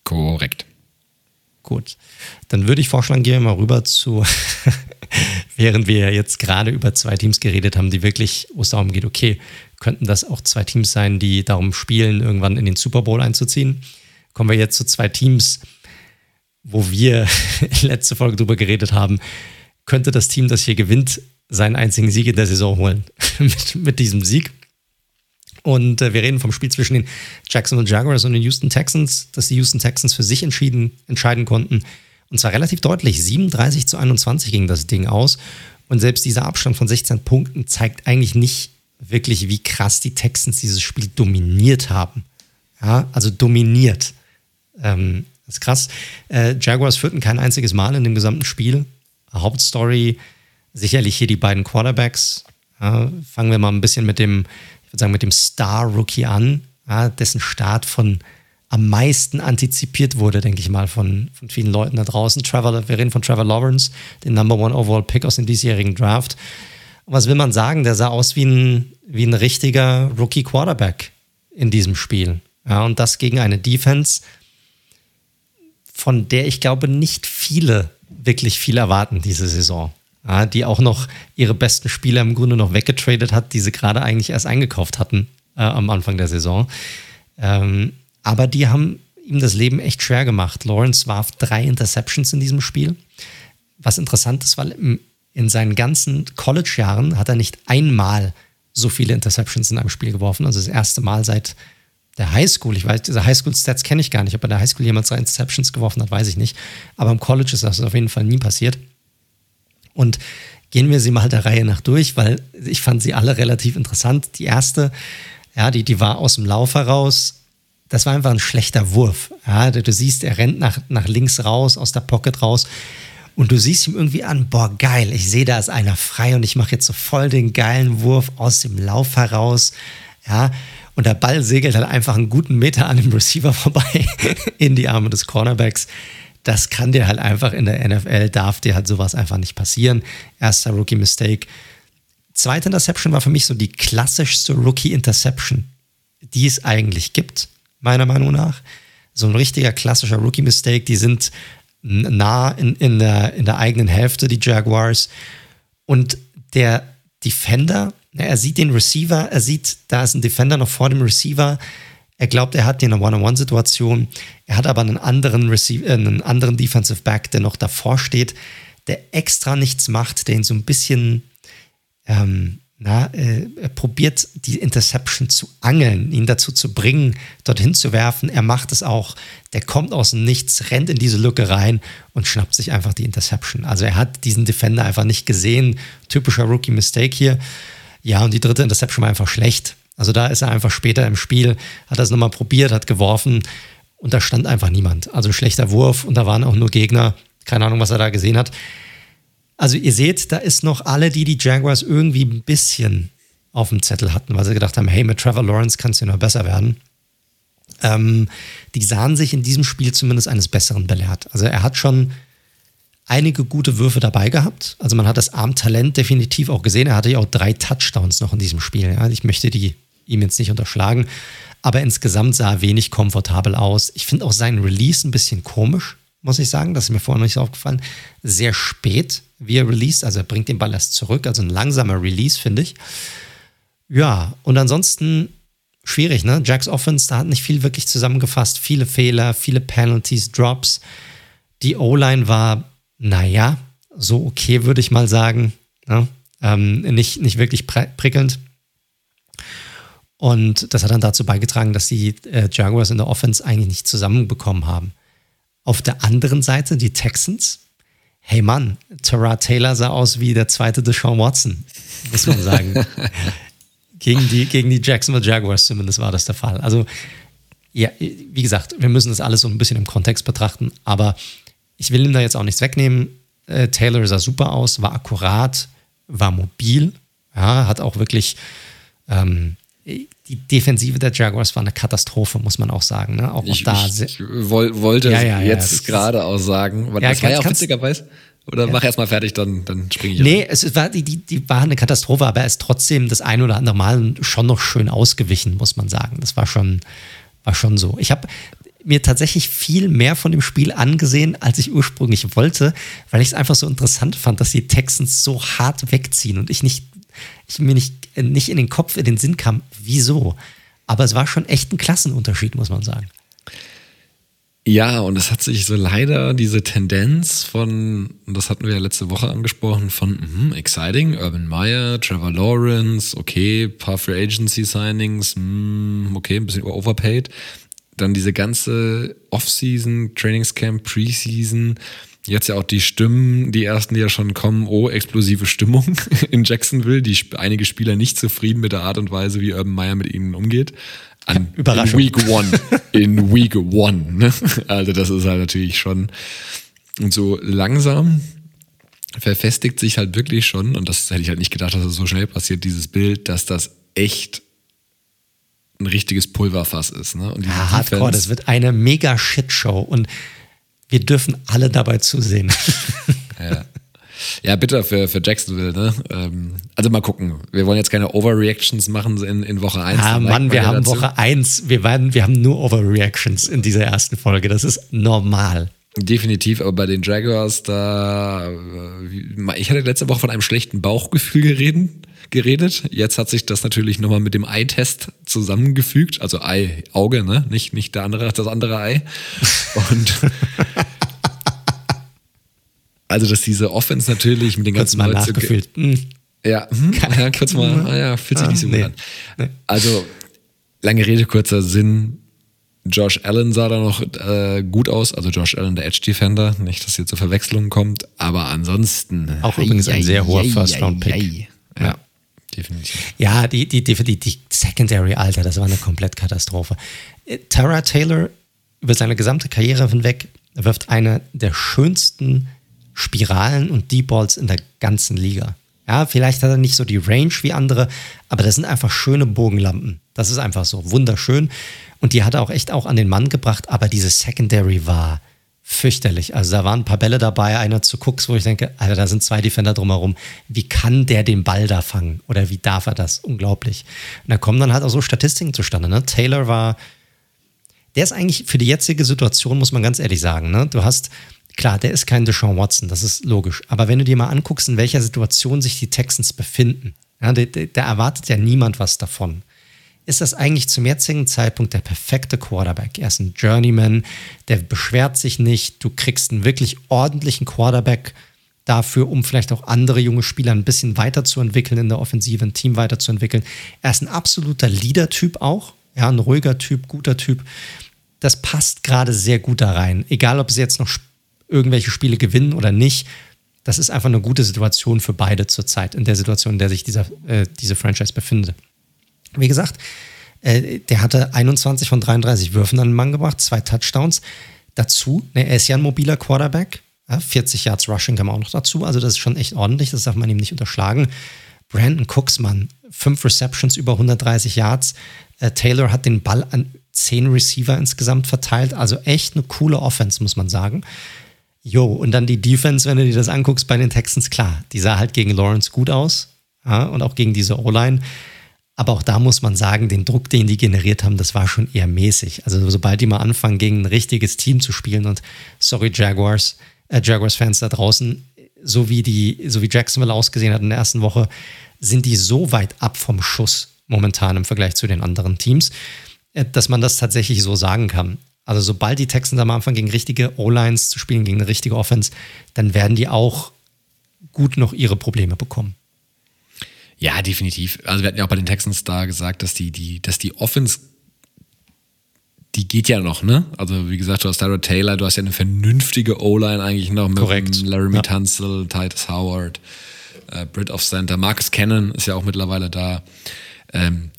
Korrekt. Gut, dann würde ich vorschlagen, gehen wir mal rüber zu, während wir jetzt gerade über zwei Teams geredet haben, die wirklich, wo es darum geht, okay, könnten das auch zwei Teams sein, die darum spielen, irgendwann in den Super Bowl einzuziehen? Kommen wir jetzt zu zwei Teams, wo wir letzte Folge drüber geredet haben, könnte das Team, das hier gewinnt, seinen einzigen Sieg in der Saison holen mit, mit diesem Sieg. Und äh, wir reden vom Spiel zwischen den Jacksonville Jaguars und den Houston Texans, dass die Houston Texans für sich entschieden, entscheiden konnten. Und zwar relativ deutlich. 37 zu 21 ging das Ding aus. Und selbst dieser Abstand von 16 Punkten zeigt eigentlich nicht wirklich, wie krass die Texans dieses Spiel dominiert haben. Ja, also dominiert. Ähm, das ist krass. Äh, Jaguars führten kein einziges Mal in dem gesamten Spiel. Hauptstory sicherlich hier die beiden Quarterbacks. Ja, fangen wir mal ein bisschen mit dem, ich würde sagen, mit dem Star-Rookie an, ja, dessen Start von am meisten antizipiert wurde, denke ich mal, von, von vielen Leuten da draußen. Trevor, wir reden von Trevor Lawrence, den Number One Overall Pick aus dem diesjährigen Draft. was will man sagen? Der sah aus wie ein, wie ein richtiger Rookie Quarterback in diesem Spiel. Ja, und das gegen eine Defense, von der ich glaube, nicht viele wirklich viel erwarten diese Saison. Ja, die auch noch ihre besten Spieler im Grunde noch weggetradet hat, die sie gerade eigentlich erst eingekauft hatten äh, am Anfang der Saison. Ähm, aber die haben ihm das Leben echt schwer gemacht. Lawrence warf drei Interceptions in diesem Spiel. Was interessant ist, weil in seinen ganzen College-Jahren hat er nicht einmal so viele Interceptions in einem Spiel geworfen. Also das erste Mal seit der Highschool. Ich weiß, diese Highschool-Stats kenne ich gar nicht. Ob er der Highschool jemals drei Interceptions geworfen hat, weiß ich nicht. Aber im College ist das auf jeden Fall nie passiert. Und gehen wir sie mal der Reihe nach durch, weil ich fand sie alle relativ interessant. Die erste, ja, die, die war aus dem Lauf heraus das war einfach ein schlechter Wurf. Ja, du, du, siehst, er rennt nach, nach links raus, aus der Pocket raus. Und du siehst ihm irgendwie an, boah, geil, ich sehe, da ist einer frei und ich mache jetzt so voll den geilen Wurf aus dem Lauf heraus. Ja, und der Ball segelt halt einfach einen guten Meter an dem Receiver vorbei in die Arme des Cornerbacks. Das kann dir halt einfach in der NFL, darf dir halt sowas einfach nicht passieren. Erster Rookie-Mistake. Zweite Interception war für mich so die klassischste Rookie-Interception, die es eigentlich gibt meiner Meinung nach. So ein richtiger klassischer Rookie-Mistake. Die sind nah in, in, der, in der eigenen Hälfte, die Jaguars. Und der Defender, er sieht den Receiver, er sieht, da ist ein Defender noch vor dem Receiver. Er glaubt, er hat den in einer One-on-One-Situation. Er hat aber einen anderen, Receiver, äh, einen anderen Defensive Back, der noch davor steht, der extra nichts macht, der ihn so ein bisschen ähm, na, äh, er probiert die Interception zu angeln, ihn dazu zu bringen, dorthin zu werfen. Er macht es auch. Der kommt aus dem Nichts, rennt in diese Lücke rein und schnappt sich einfach die Interception. Also er hat diesen Defender einfach nicht gesehen. Typischer Rookie-Mistake hier. Ja, und die dritte Interception war einfach schlecht. Also da ist er einfach später im Spiel, hat das nochmal probiert, hat geworfen und da stand einfach niemand. Also schlechter Wurf und da waren auch nur Gegner. Keine Ahnung, was er da gesehen hat. Also ihr seht, da ist noch alle, die die Jaguars irgendwie ein bisschen auf dem Zettel hatten, weil sie gedacht haben, hey, mit Trevor Lawrence kann es ja noch besser werden. Ähm, die sahen sich in diesem Spiel zumindest eines Besseren belehrt. Also er hat schon einige gute Würfe dabei gehabt. Also man hat das Armtalent definitiv auch gesehen. Er hatte ja auch drei Touchdowns noch in diesem Spiel. Ja. Ich möchte die ihm jetzt nicht unterschlagen. Aber insgesamt sah er wenig komfortabel aus. Ich finde auch seinen Release ein bisschen komisch muss ich sagen. Das ist mir vorher noch nicht so aufgefallen. Sehr spät, wie er released. Also er bringt den Ball erst zurück. Also ein langsamer Release, finde ich. Ja, und ansonsten schwierig, ne? Jacks Offense, da hat nicht viel wirklich zusammengefasst. Viele Fehler, viele Penalties, Drops. Die O-Line war, naja, so okay, würde ich mal sagen. Ne? Ähm, nicht, nicht wirklich prickelnd. Und das hat dann dazu beigetragen, dass die äh, Jaguars in der Offense eigentlich nicht zusammenbekommen haben. Auf der anderen Seite die Texans. Hey Mann, Tara Taylor sah aus wie der zweite Deshaun Watson, muss man sagen. gegen, die, gegen die Jacksonville Jaguars zumindest war das der Fall. Also, ja, wie gesagt, wir müssen das alles so ein bisschen im Kontext betrachten, aber ich will ihm da jetzt auch nichts wegnehmen. Äh, Taylor sah super aus, war akkurat, war mobil, ja, hat auch wirklich ähm, die Defensive der Jaguars war eine Katastrophe, muss man auch sagen. Ne? Auch, ich, da ich wollte ja, ja, jetzt ja, gerade auch sagen, weil das war ja auch witzigerweise. Oder ja. mach erstmal fertig, dann, dann springe ich. Nee, rein. es war, die, die war eine Katastrophe, aber er ist trotzdem das ein oder andere Mal schon noch schön ausgewichen, muss man sagen. Das war schon, war schon so. Ich habe mir tatsächlich viel mehr von dem Spiel angesehen, als ich ursprünglich wollte, weil ich es einfach so interessant fand, dass die Texans so hart wegziehen und ich nicht, ich mir nicht nicht in den Kopf, in den Sinn kam, wieso. Aber es war schon echt ein Klassenunterschied, muss man sagen. Ja, und es hat sich so leider diese Tendenz von, das hatten wir ja letzte Woche angesprochen, von mm, exciting, Urban Meyer, Trevor Lawrence, okay, paar Free Agency Signings, mm, okay, ein bisschen overpaid. Dann diese ganze Offseason, Trainingscamp, Preseason, jetzt ja auch die Stimmen, die ersten, die ja schon kommen, oh, explosive Stimmung in Jacksonville, die einige Spieler nicht zufrieden mit der Art und Weise, wie Urban Meyer mit ihnen umgeht. An Überraschung. In Week One. In Week One. Ne? Also das ist halt natürlich schon und so langsam verfestigt sich halt wirklich schon, und das hätte ich halt nicht gedacht, dass es das so schnell passiert, dieses Bild, dass das echt ein richtiges Pulverfass ist. Ne? Und ja, Hardcore, das wird eine mega Shitshow und wir dürfen alle dabei zusehen. ja. Ja, bitter für, für Jacksonville, ne? Ähm, also mal gucken. Wir wollen jetzt keine Overreactions machen in, in Woche 1. Ah, Mann, wir haben dazu. Woche 1. Wir, wir haben nur Overreactions in dieser ersten Folge. Das ist normal. Definitiv, aber bei den Jaguars, da. Äh, ich hatte letzte Woche von einem schlechten Bauchgefühl geredet geredet. Jetzt hat sich das natürlich nochmal mit dem Eye-Test zusammengefügt. Also Ei, Auge, ne? Nicht, nicht der andere, das andere Ei. Und also, dass diese Offense natürlich mit den ganzen Kurz mal nachgefühlt. Hm. Ja, hm, ja, kurz mal, ah, ja, fühlt sich ah, nicht so nee. gut an. Nee. Also, lange Rede, kurzer Sinn. Josh Allen sah da noch äh, gut aus, also Josh Allen, der Edge Defender, nicht, dass hier zur Verwechslung kommt, aber ansonsten. Auch übrigens ein sehr hoher First-Round-Pick. Ja definitiv. Ja, die, die, die, die Secondary, Alter, das war eine Komplettkatastrophe. Äh, Tara Taylor über seine gesamte Karriere hinweg wirft eine der schönsten Spiralen und Deep Balls in der ganzen Liga. Ja, vielleicht hat er nicht so die Range wie andere, aber das sind einfach schöne Bogenlampen. Das ist einfach so wunderschön. Und die hat er auch echt auch an den Mann gebracht, aber diese Secondary war fürchterlich. Also da waren ein paar Bälle dabei, einer zu Cooks, wo ich denke, Alter, da sind zwei Defender drumherum. Wie kann der den Ball da fangen? Oder wie darf er das? Unglaublich. Und da kommen dann halt auch so Statistiken zustande. Ne? Taylor war, der ist eigentlich für die jetzige Situation, muss man ganz ehrlich sagen, ne? du hast, klar, der ist kein Deshaun Watson, das ist logisch. Aber wenn du dir mal anguckst, in welcher Situation sich die Texans befinden, ja, da erwartet ja niemand was davon ist das eigentlich zum jetzigen Zeitpunkt der perfekte Quarterback. Er ist ein Journeyman, der beschwert sich nicht. Du kriegst einen wirklich ordentlichen Quarterback dafür, um vielleicht auch andere junge Spieler ein bisschen weiterzuentwickeln in der Offensive, ein Team weiterzuentwickeln. Er ist ein absoluter Leader-Typ auch. Ja, ein ruhiger Typ, guter Typ. Das passt gerade sehr gut da rein. Egal, ob sie jetzt noch irgendwelche Spiele gewinnen oder nicht. Das ist einfach eine gute Situation für beide zurzeit, in der Situation, in der sich dieser, äh, diese Franchise befindet. Wie gesagt, äh, der hatte 21 von 33 Würfen an den Mann gebracht, zwei Touchdowns. Dazu, ne, er ist ja ein mobiler Quarterback, ja, 40 Yards Rushing kam auch noch dazu, also das ist schon echt ordentlich, das darf man ihm nicht unterschlagen. Brandon Cooks, Mann, fünf Receptions über 130 Yards. Äh, Taylor hat den Ball an zehn Receiver insgesamt verteilt, also echt eine coole Offense, muss man sagen. Jo, und dann die Defense, wenn du dir das anguckst bei den Texans, klar, die sah halt gegen Lawrence gut aus ja, und auch gegen diese O-Line. Aber auch da muss man sagen, den Druck, den die generiert haben, das war schon eher mäßig. Also sobald die mal anfangen, gegen ein richtiges Team zu spielen und sorry Jaguars, äh, Jaguars-Fans da draußen, so wie die, so wie Jacksonville ausgesehen hat in der ersten Woche, sind die so weit ab vom Schuss momentan im Vergleich zu den anderen Teams, äh, dass man das tatsächlich so sagen kann. Also sobald die Texans am Anfang gegen richtige O-Lines zu spielen, gegen eine richtige Offense, dann werden die auch gut noch ihre Probleme bekommen. Ja, definitiv. Also wir hatten ja auch bei den Texans da gesagt, dass die, die, dass die Offense, die geht ja noch, ne? Also wie gesagt, du hast Tyrod Taylor, du hast ja eine vernünftige O-Line eigentlich noch mit. Laramie ja. Tunzel, Titus Howard, äh, Britt of Center, Marcus Cannon ist ja auch mittlerweile da. Ähm,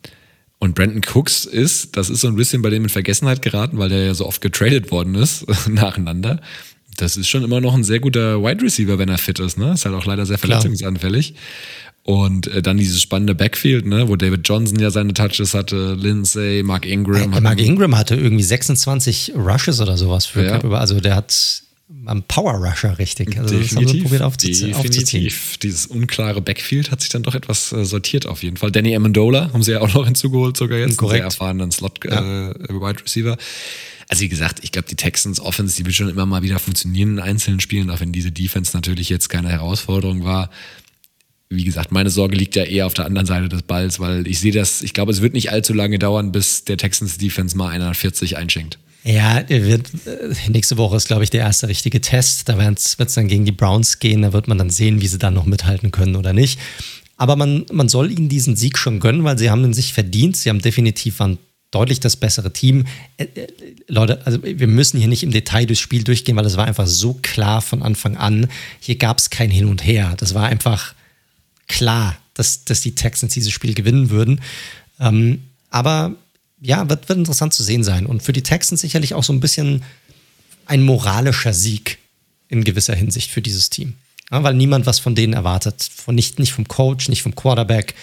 und Brandon Cooks ist, das ist so ein bisschen bei dem in Vergessenheit geraten, weil der ja so oft getradet worden ist, nacheinander. Das ist schon immer noch ein sehr guter Wide Receiver, wenn er fit ist, ne? Ist halt auch leider sehr verletzungsanfällig. Klar. Und äh, dann dieses spannende Backfield, ne, wo David Johnson ja seine Touches hatte, Lindsay, Mark Ingram. Äh, Mark Ingram hatte irgendwie 26 Rushes oder sowas für ja. Also der hat am Power Rusher richtig. Also definitiv, das haben wir probiert aufzuziehen. Definitiv. Dieses unklare Backfield hat sich dann doch etwas äh, sortiert auf jeden Fall. Danny Amendola haben sie ja auch noch hinzugeholt sogar jetzt. Korrekt. Einen sehr erfahrenen Slot ja. äh, Wide Receiver. Also wie gesagt, ich glaube, die Texans Offense, die wird schon immer mal wieder funktionieren in einzelnen Spielen, auch wenn diese Defense natürlich jetzt keine Herausforderung war wie gesagt, meine Sorge liegt ja eher auf der anderen Seite des Balls, weil ich sehe das, ich glaube, es wird nicht allzu lange dauern, bis der Texans Defense mal einer 40 einschenkt. Ja, wird, äh, nächste Woche ist, glaube ich, der erste richtige Test. Da wird es dann gegen die Browns gehen. Da wird man dann sehen, wie sie dann noch mithalten können oder nicht. Aber man, man soll ihnen diesen Sieg schon gönnen, weil sie haben ihn sich verdient. Sie haben definitiv ein deutlich das bessere Team. Äh, äh, Leute, also wir müssen hier nicht im Detail durchs Spiel durchgehen, weil es war einfach so klar von Anfang an. Hier gab es kein Hin und Her. Das war einfach klar, dass, dass die Texans dieses Spiel gewinnen würden. Ähm, aber ja, wird, wird interessant zu sehen sein. Und für die Texans sicherlich auch so ein bisschen ein moralischer Sieg in gewisser Hinsicht für dieses Team. Ja, weil niemand was von denen erwartet. Von nicht, nicht vom Coach, nicht vom Quarterback,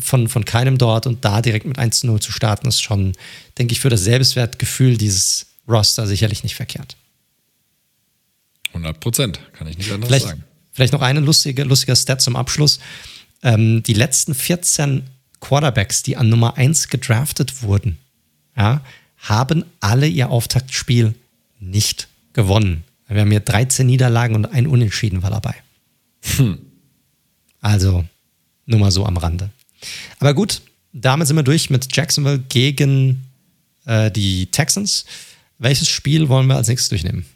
von, von keinem dort. Und da direkt mit 1-0 zu starten, ist schon, denke ich, für das Selbstwertgefühl dieses Roster sicherlich nicht verkehrt. 100 Prozent, kann ich nicht anders vielleicht, sagen. Vielleicht noch eine lustige, lustiger Stat zum Abschluss. Ähm, die letzten 14 Quarterbacks, die an Nummer 1 gedraftet wurden, ja, haben alle ihr Auftaktspiel nicht gewonnen. Wir haben hier 13 Niederlagen und ein Unentschieden war dabei. Hm. Also nur mal so am Rande. Aber gut, damit sind wir durch mit Jacksonville gegen äh, die Texans. Welches Spiel wollen wir als nächstes durchnehmen?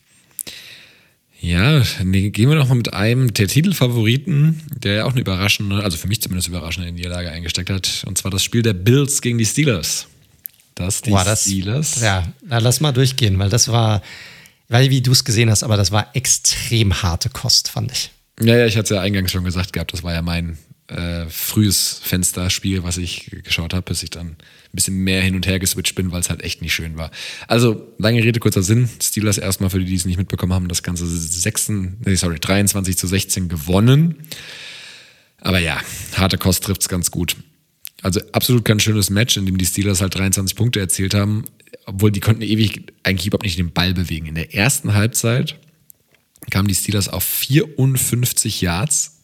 Ja, nee, gehen wir noch mal mit einem der Titelfavoriten, der ja auch eine überraschende, also für mich zumindest überraschende Niederlage eingesteckt hat. Und zwar das Spiel der Bills gegen die Steelers. Das die Boah, das, Steelers. Ja, na, lass mal durchgehen, weil das war, nicht, wie du es gesehen hast, aber das war extrem harte Kost, fand ich. Ja, ja, ich hatte es ja eingangs schon gesagt gehabt, das war ja mein äh, frühes Fensterspiel, was ich geschaut habe, bis ich dann ein bisschen mehr hin und her geswitcht bin, weil es halt echt nicht schön war. Also, lange Rede, kurzer Sinn. Steelers erstmal für die, die es nicht mitbekommen haben, das Ganze 6, nee, sorry, 23 zu 16 gewonnen. Aber ja, harte Kost trifft es ganz gut. Also absolut kein schönes Match, in dem die Steelers halt 23 Punkte erzielt haben, obwohl die konnten ewig eigentlich überhaupt nicht den Ball bewegen. In der ersten Halbzeit kamen die Steelers auf 54 Yards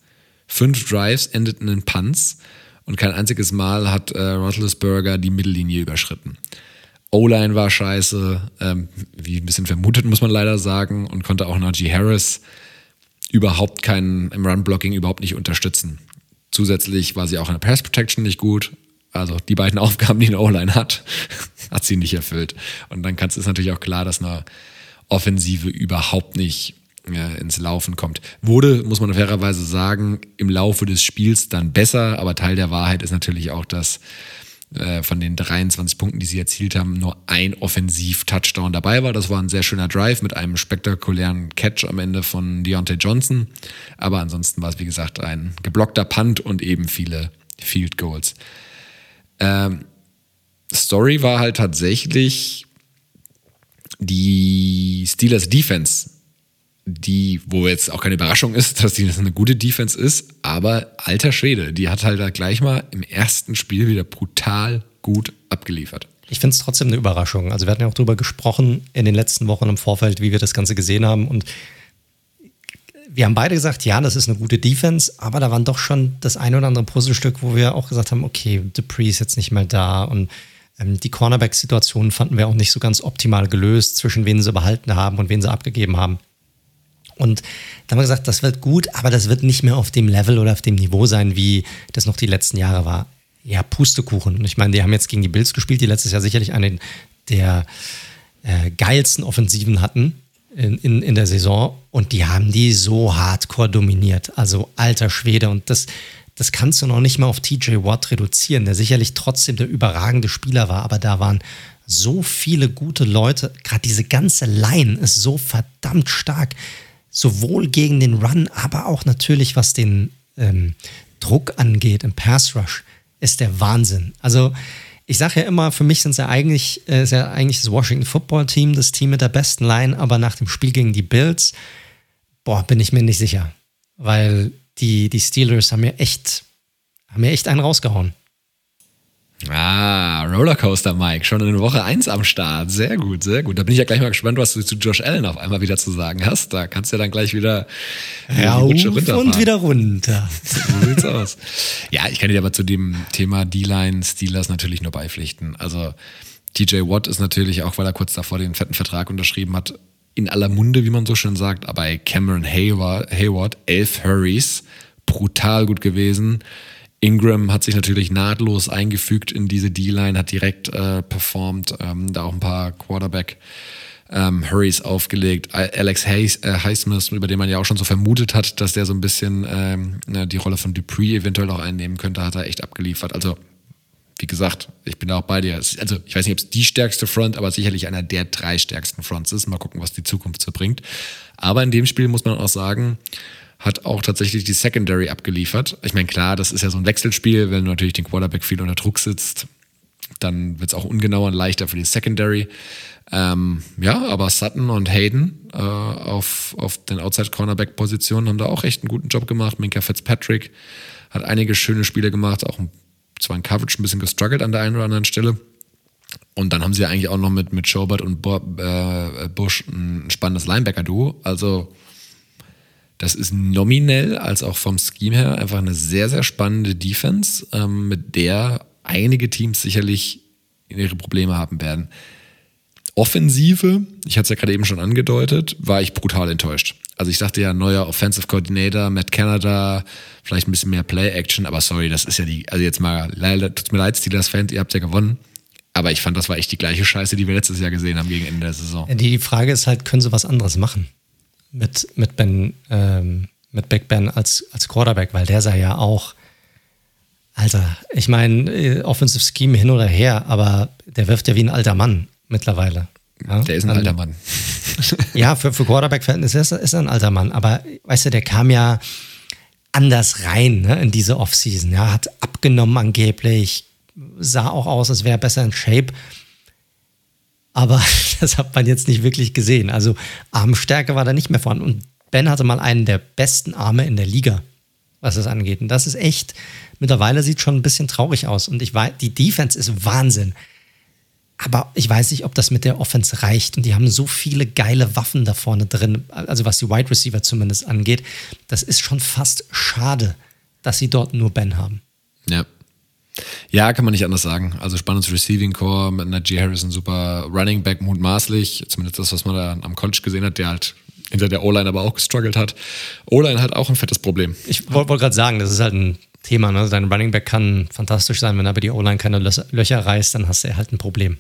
Fünf Drives endeten in Punts und kein einziges Mal hat äh, Roethlisberger die Mittellinie überschritten. O-Line war scheiße, ähm, wie ein bisschen vermutet, muss man leider sagen, und konnte auch Najee Harris überhaupt keinen im Run-Blocking überhaupt nicht unterstützen. Zusätzlich war sie auch in der Pass Protection nicht gut. Also die beiden Aufgaben, die eine O-Line hat, hat sie nicht erfüllt. Und dann ist natürlich auch klar, dass eine Offensive überhaupt nicht äh, ins Laufen kommt. Wurde, muss man fairerweise sagen, im Laufe des Spiels dann besser, aber Teil der Wahrheit ist natürlich auch, dass äh, von den 23 Punkten, die sie erzielt haben, nur ein Offensiv-Touchdown dabei war. Das war ein sehr schöner Drive mit einem spektakulären Catch am Ende von Deontay Johnson. Aber ansonsten war es, wie gesagt, ein geblockter Punt und eben viele Field Goals. Ähm, Story war halt tatsächlich die Steelers Defense die, wo jetzt auch keine Überraschung ist, dass die eine gute Defense ist, aber alter Schwede, die hat halt gleich mal im ersten Spiel wieder brutal gut abgeliefert. Ich finde es trotzdem eine Überraschung. Also wir hatten ja auch darüber gesprochen in den letzten Wochen im Vorfeld, wie wir das Ganze gesehen haben und wir haben beide gesagt, ja, das ist eine gute Defense, aber da waren doch schon das ein oder andere Puzzlestück, wo wir auch gesagt haben, okay, Dupree ist jetzt nicht mehr da und ähm, die Cornerback-Situation fanden wir auch nicht so ganz optimal gelöst, zwischen wen sie behalten haben und wen sie abgegeben haben. Und da haben wir gesagt, das wird gut, aber das wird nicht mehr auf dem Level oder auf dem Niveau sein, wie das noch die letzten Jahre war. Ja, Pustekuchen. Und ich meine, die haben jetzt gegen die Bills gespielt, die letztes Jahr sicherlich eine der äh, geilsten Offensiven hatten in, in, in der Saison. Und die haben die so hardcore dominiert. Also alter Schwede. Und das, das kannst du noch nicht mal auf TJ Watt reduzieren, der sicherlich trotzdem der überragende Spieler war, aber da waren so viele gute Leute. Gerade diese ganze Line ist so verdammt stark sowohl gegen den Run, aber auch natürlich, was den ähm, Druck angeht im Pass Rush, ist der Wahnsinn. Also ich sage ja immer, für mich sind sie eigentlich, äh, ist ja eigentlich das Washington Football Team, das Team mit der besten Line, aber nach dem Spiel gegen die Bills, boah, bin ich mir nicht sicher. Weil die, die Steelers haben mir echt, haben mir echt einen rausgehauen. Ah, Rollercoaster Mike, schon in Woche 1 am Start. Sehr gut, sehr gut. Da bin ich ja gleich mal gespannt, was du zu Josh Allen auf einmal wieder zu sagen hast. Da kannst du ja dann gleich wieder Rauf und wieder runter. So sieht's aus. Ja, ich kann dir aber zu dem Thema D-Line Steelers natürlich nur beipflichten. Also TJ Watt ist natürlich auch, weil er kurz davor den fetten Vertrag unterschrieben hat, in aller Munde, wie man so schön sagt. Aber Cameron Hayward, Hayward elf Hurries, brutal gut gewesen Ingram hat sich natürlich nahtlos eingefügt in diese D-Line, hat direkt äh, performt, ähm, da auch ein paar Quarterback ähm, Hurries aufgelegt. Alex Hayes, äh, Highsmith, über den man ja auch schon so vermutet hat, dass der so ein bisschen ähm, ne, die Rolle von Dupree eventuell auch einnehmen könnte, hat er echt abgeliefert. Also wie gesagt, ich bin da auch bei dir. Also ich weiß nicht, ob es die stärkste Front, aber sicherlich einer der drei stärksten Fronts ist. Mal gucken, was die Zukunft so bringt. Aber in dem Spiel muss man auch sagen, hat auch tatsächlich die Secondary abgeliefert. Ich meine, klar, das ist ja so ein Wechselspiel, wenn natürlich den Quarterback viel unter Druck sitzt, dann wird es auch ungenauer und leichter für die Secondary. Ähm, ja, aber Sutton und Hayden äh, auf, auf den Outside-Cornerback-Positionen haben da auch echt einen guten Job gemacht. Minka Fitzpatrick hat einige schöne Spiele gemacht, auch zwar in Coverage ein bisschen gestruggelt an der einen oder anderen Stelle. Und dann haben sie eigentlich auch noch mit, mit Schobert und Bob, äh, Bush ein spannendes Linebacker-Duo. Also das ist nominell als auch vom Scheme her einfach eine sehr, sehr spannende Defense, ähm, mit der einige Teams sicherlich ihre Probleme haben werden. Offensive, ich hatte es ja gerade eben schon angedeutet, war ich brutal enttäuscht. Also ich dachte ja, neuer Offensive Coordinator, Matt Canada, vielleicht ein bisschen mehr Play-Action, aber sorry, das ist ja die, also jetzt mal, leider, tut mir leid, Steelers-Fans, ihr habt ja gewonnen. Aber ich fand, das war echt die gleiche Scheiße, die wir letztes Jahr gesehen haben gegen Ende der Saison. Die Frage ist halt, können sie was anderes machen? Mit, mit Ben, ähm, mit Big Ben als, als Quarterback, weil der sah ja auch, Alter, ich meine, äh, Offensive Scheme hin oder her, aber der wirft ja wie ein alter Mann mittlerweile. Ja? Der ist ein alter Mann. ja, für, für Quarterback-Verhältnisse ist, ist er ein alter Mann. Aber weißt du, der kam ja anders rein ne, in diese Offseason. Ja, hat abgenommen angeblich, sah auch aus, als wäre er besser in Shape. Aber das hat man jetzt nicht wirklich gesehen. Also Armstärke war da nicht mehr vorhanden. Und Ben hatte mal einen der besten Arme in der Liga, was das angeht. Und das ist echt, mittlerweile sieht schon ein bisschen traurig aus. Und ich weiß, die Defense ist Wahnsinn. Aber ich weiß nicht, ob das mit der Offense reicht. Und die haben so viele geile Waffen da vorne drin, also was die Wide Receiver zumindest angeht. Das ist schon fast schade, dass sie dort nur Ben haben. Ja. Ja, kann man nicht anders sagen. Also spannendes Receiving Core mit Najee Harrison, super Running Back mutmaßlich. Zumindest das, was man da am College gesehen hat, der halt hinter der O-Line aber auch gestruggelt hat. O-Line hat auch ein fettes Problem. Ich wollte wollt gerade sagen, das ist halt ein Thema. Ne? Dein Running Back kann fantastisch sein, wenn aber die O-Line keine Löcher reißt, dann hast du halt ein Problem.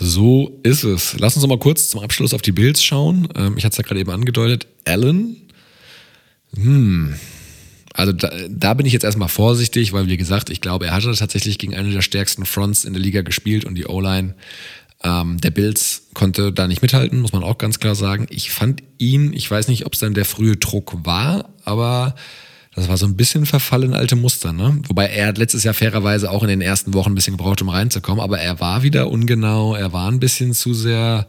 So ist es. Lass uns noch mal kurz zum Abschluss auf die Bills schauen. Ähm, ich hatte es ja gerade eben angedeutet. Allen. Hm. Also da, da, bin ich jetzt erstmal vorsichtig, weil wie gesagt, ich glaube, er hatte tatsächlich gegen eine der stärksten Fronts in der Liga gespielt und die O-Line ähm, der Bills konnte da nicht mithalten, muss man auch ganz klar sagen. Ich fand ihn, ich weiß nicht, ob es dann der frühe Druck war, aber das war so ein bisschen Verfall in alte Muster, ne? Wobei er hat letztes Jahr fairerweise auch in den ersten Wochen ein bisschen gebraucht, um reinzukommen, aber er war wieder ungenau, er war ein bisschen zu sehr,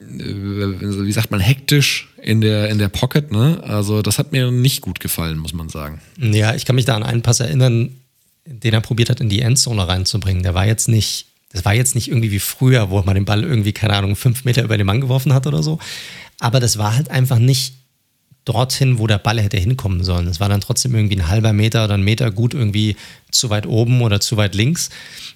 wie sagt man, hektisch in der, in der Pocket, ne? Also das hat mir nicht gut gefallen, muss man sagen. Ja, ich kann mich da an einen Pass erinnern, den er probiert hat, in die Endzone reinzubringen. Der war jetzt nicht, das war jetzt nicht irgendwie wie früher, wo man den Ball irgendwie, keine Ahnung, fünf Meter über den Mann geworfen hat oder so. Aber das war halt einfach nicht dorthin, wo der Ball hätte hinkommen sollen. Es war dann trotzdem irgendwie ein halber Meter oder ein Meter gut irgendwie zu weit oben oder zu weit links.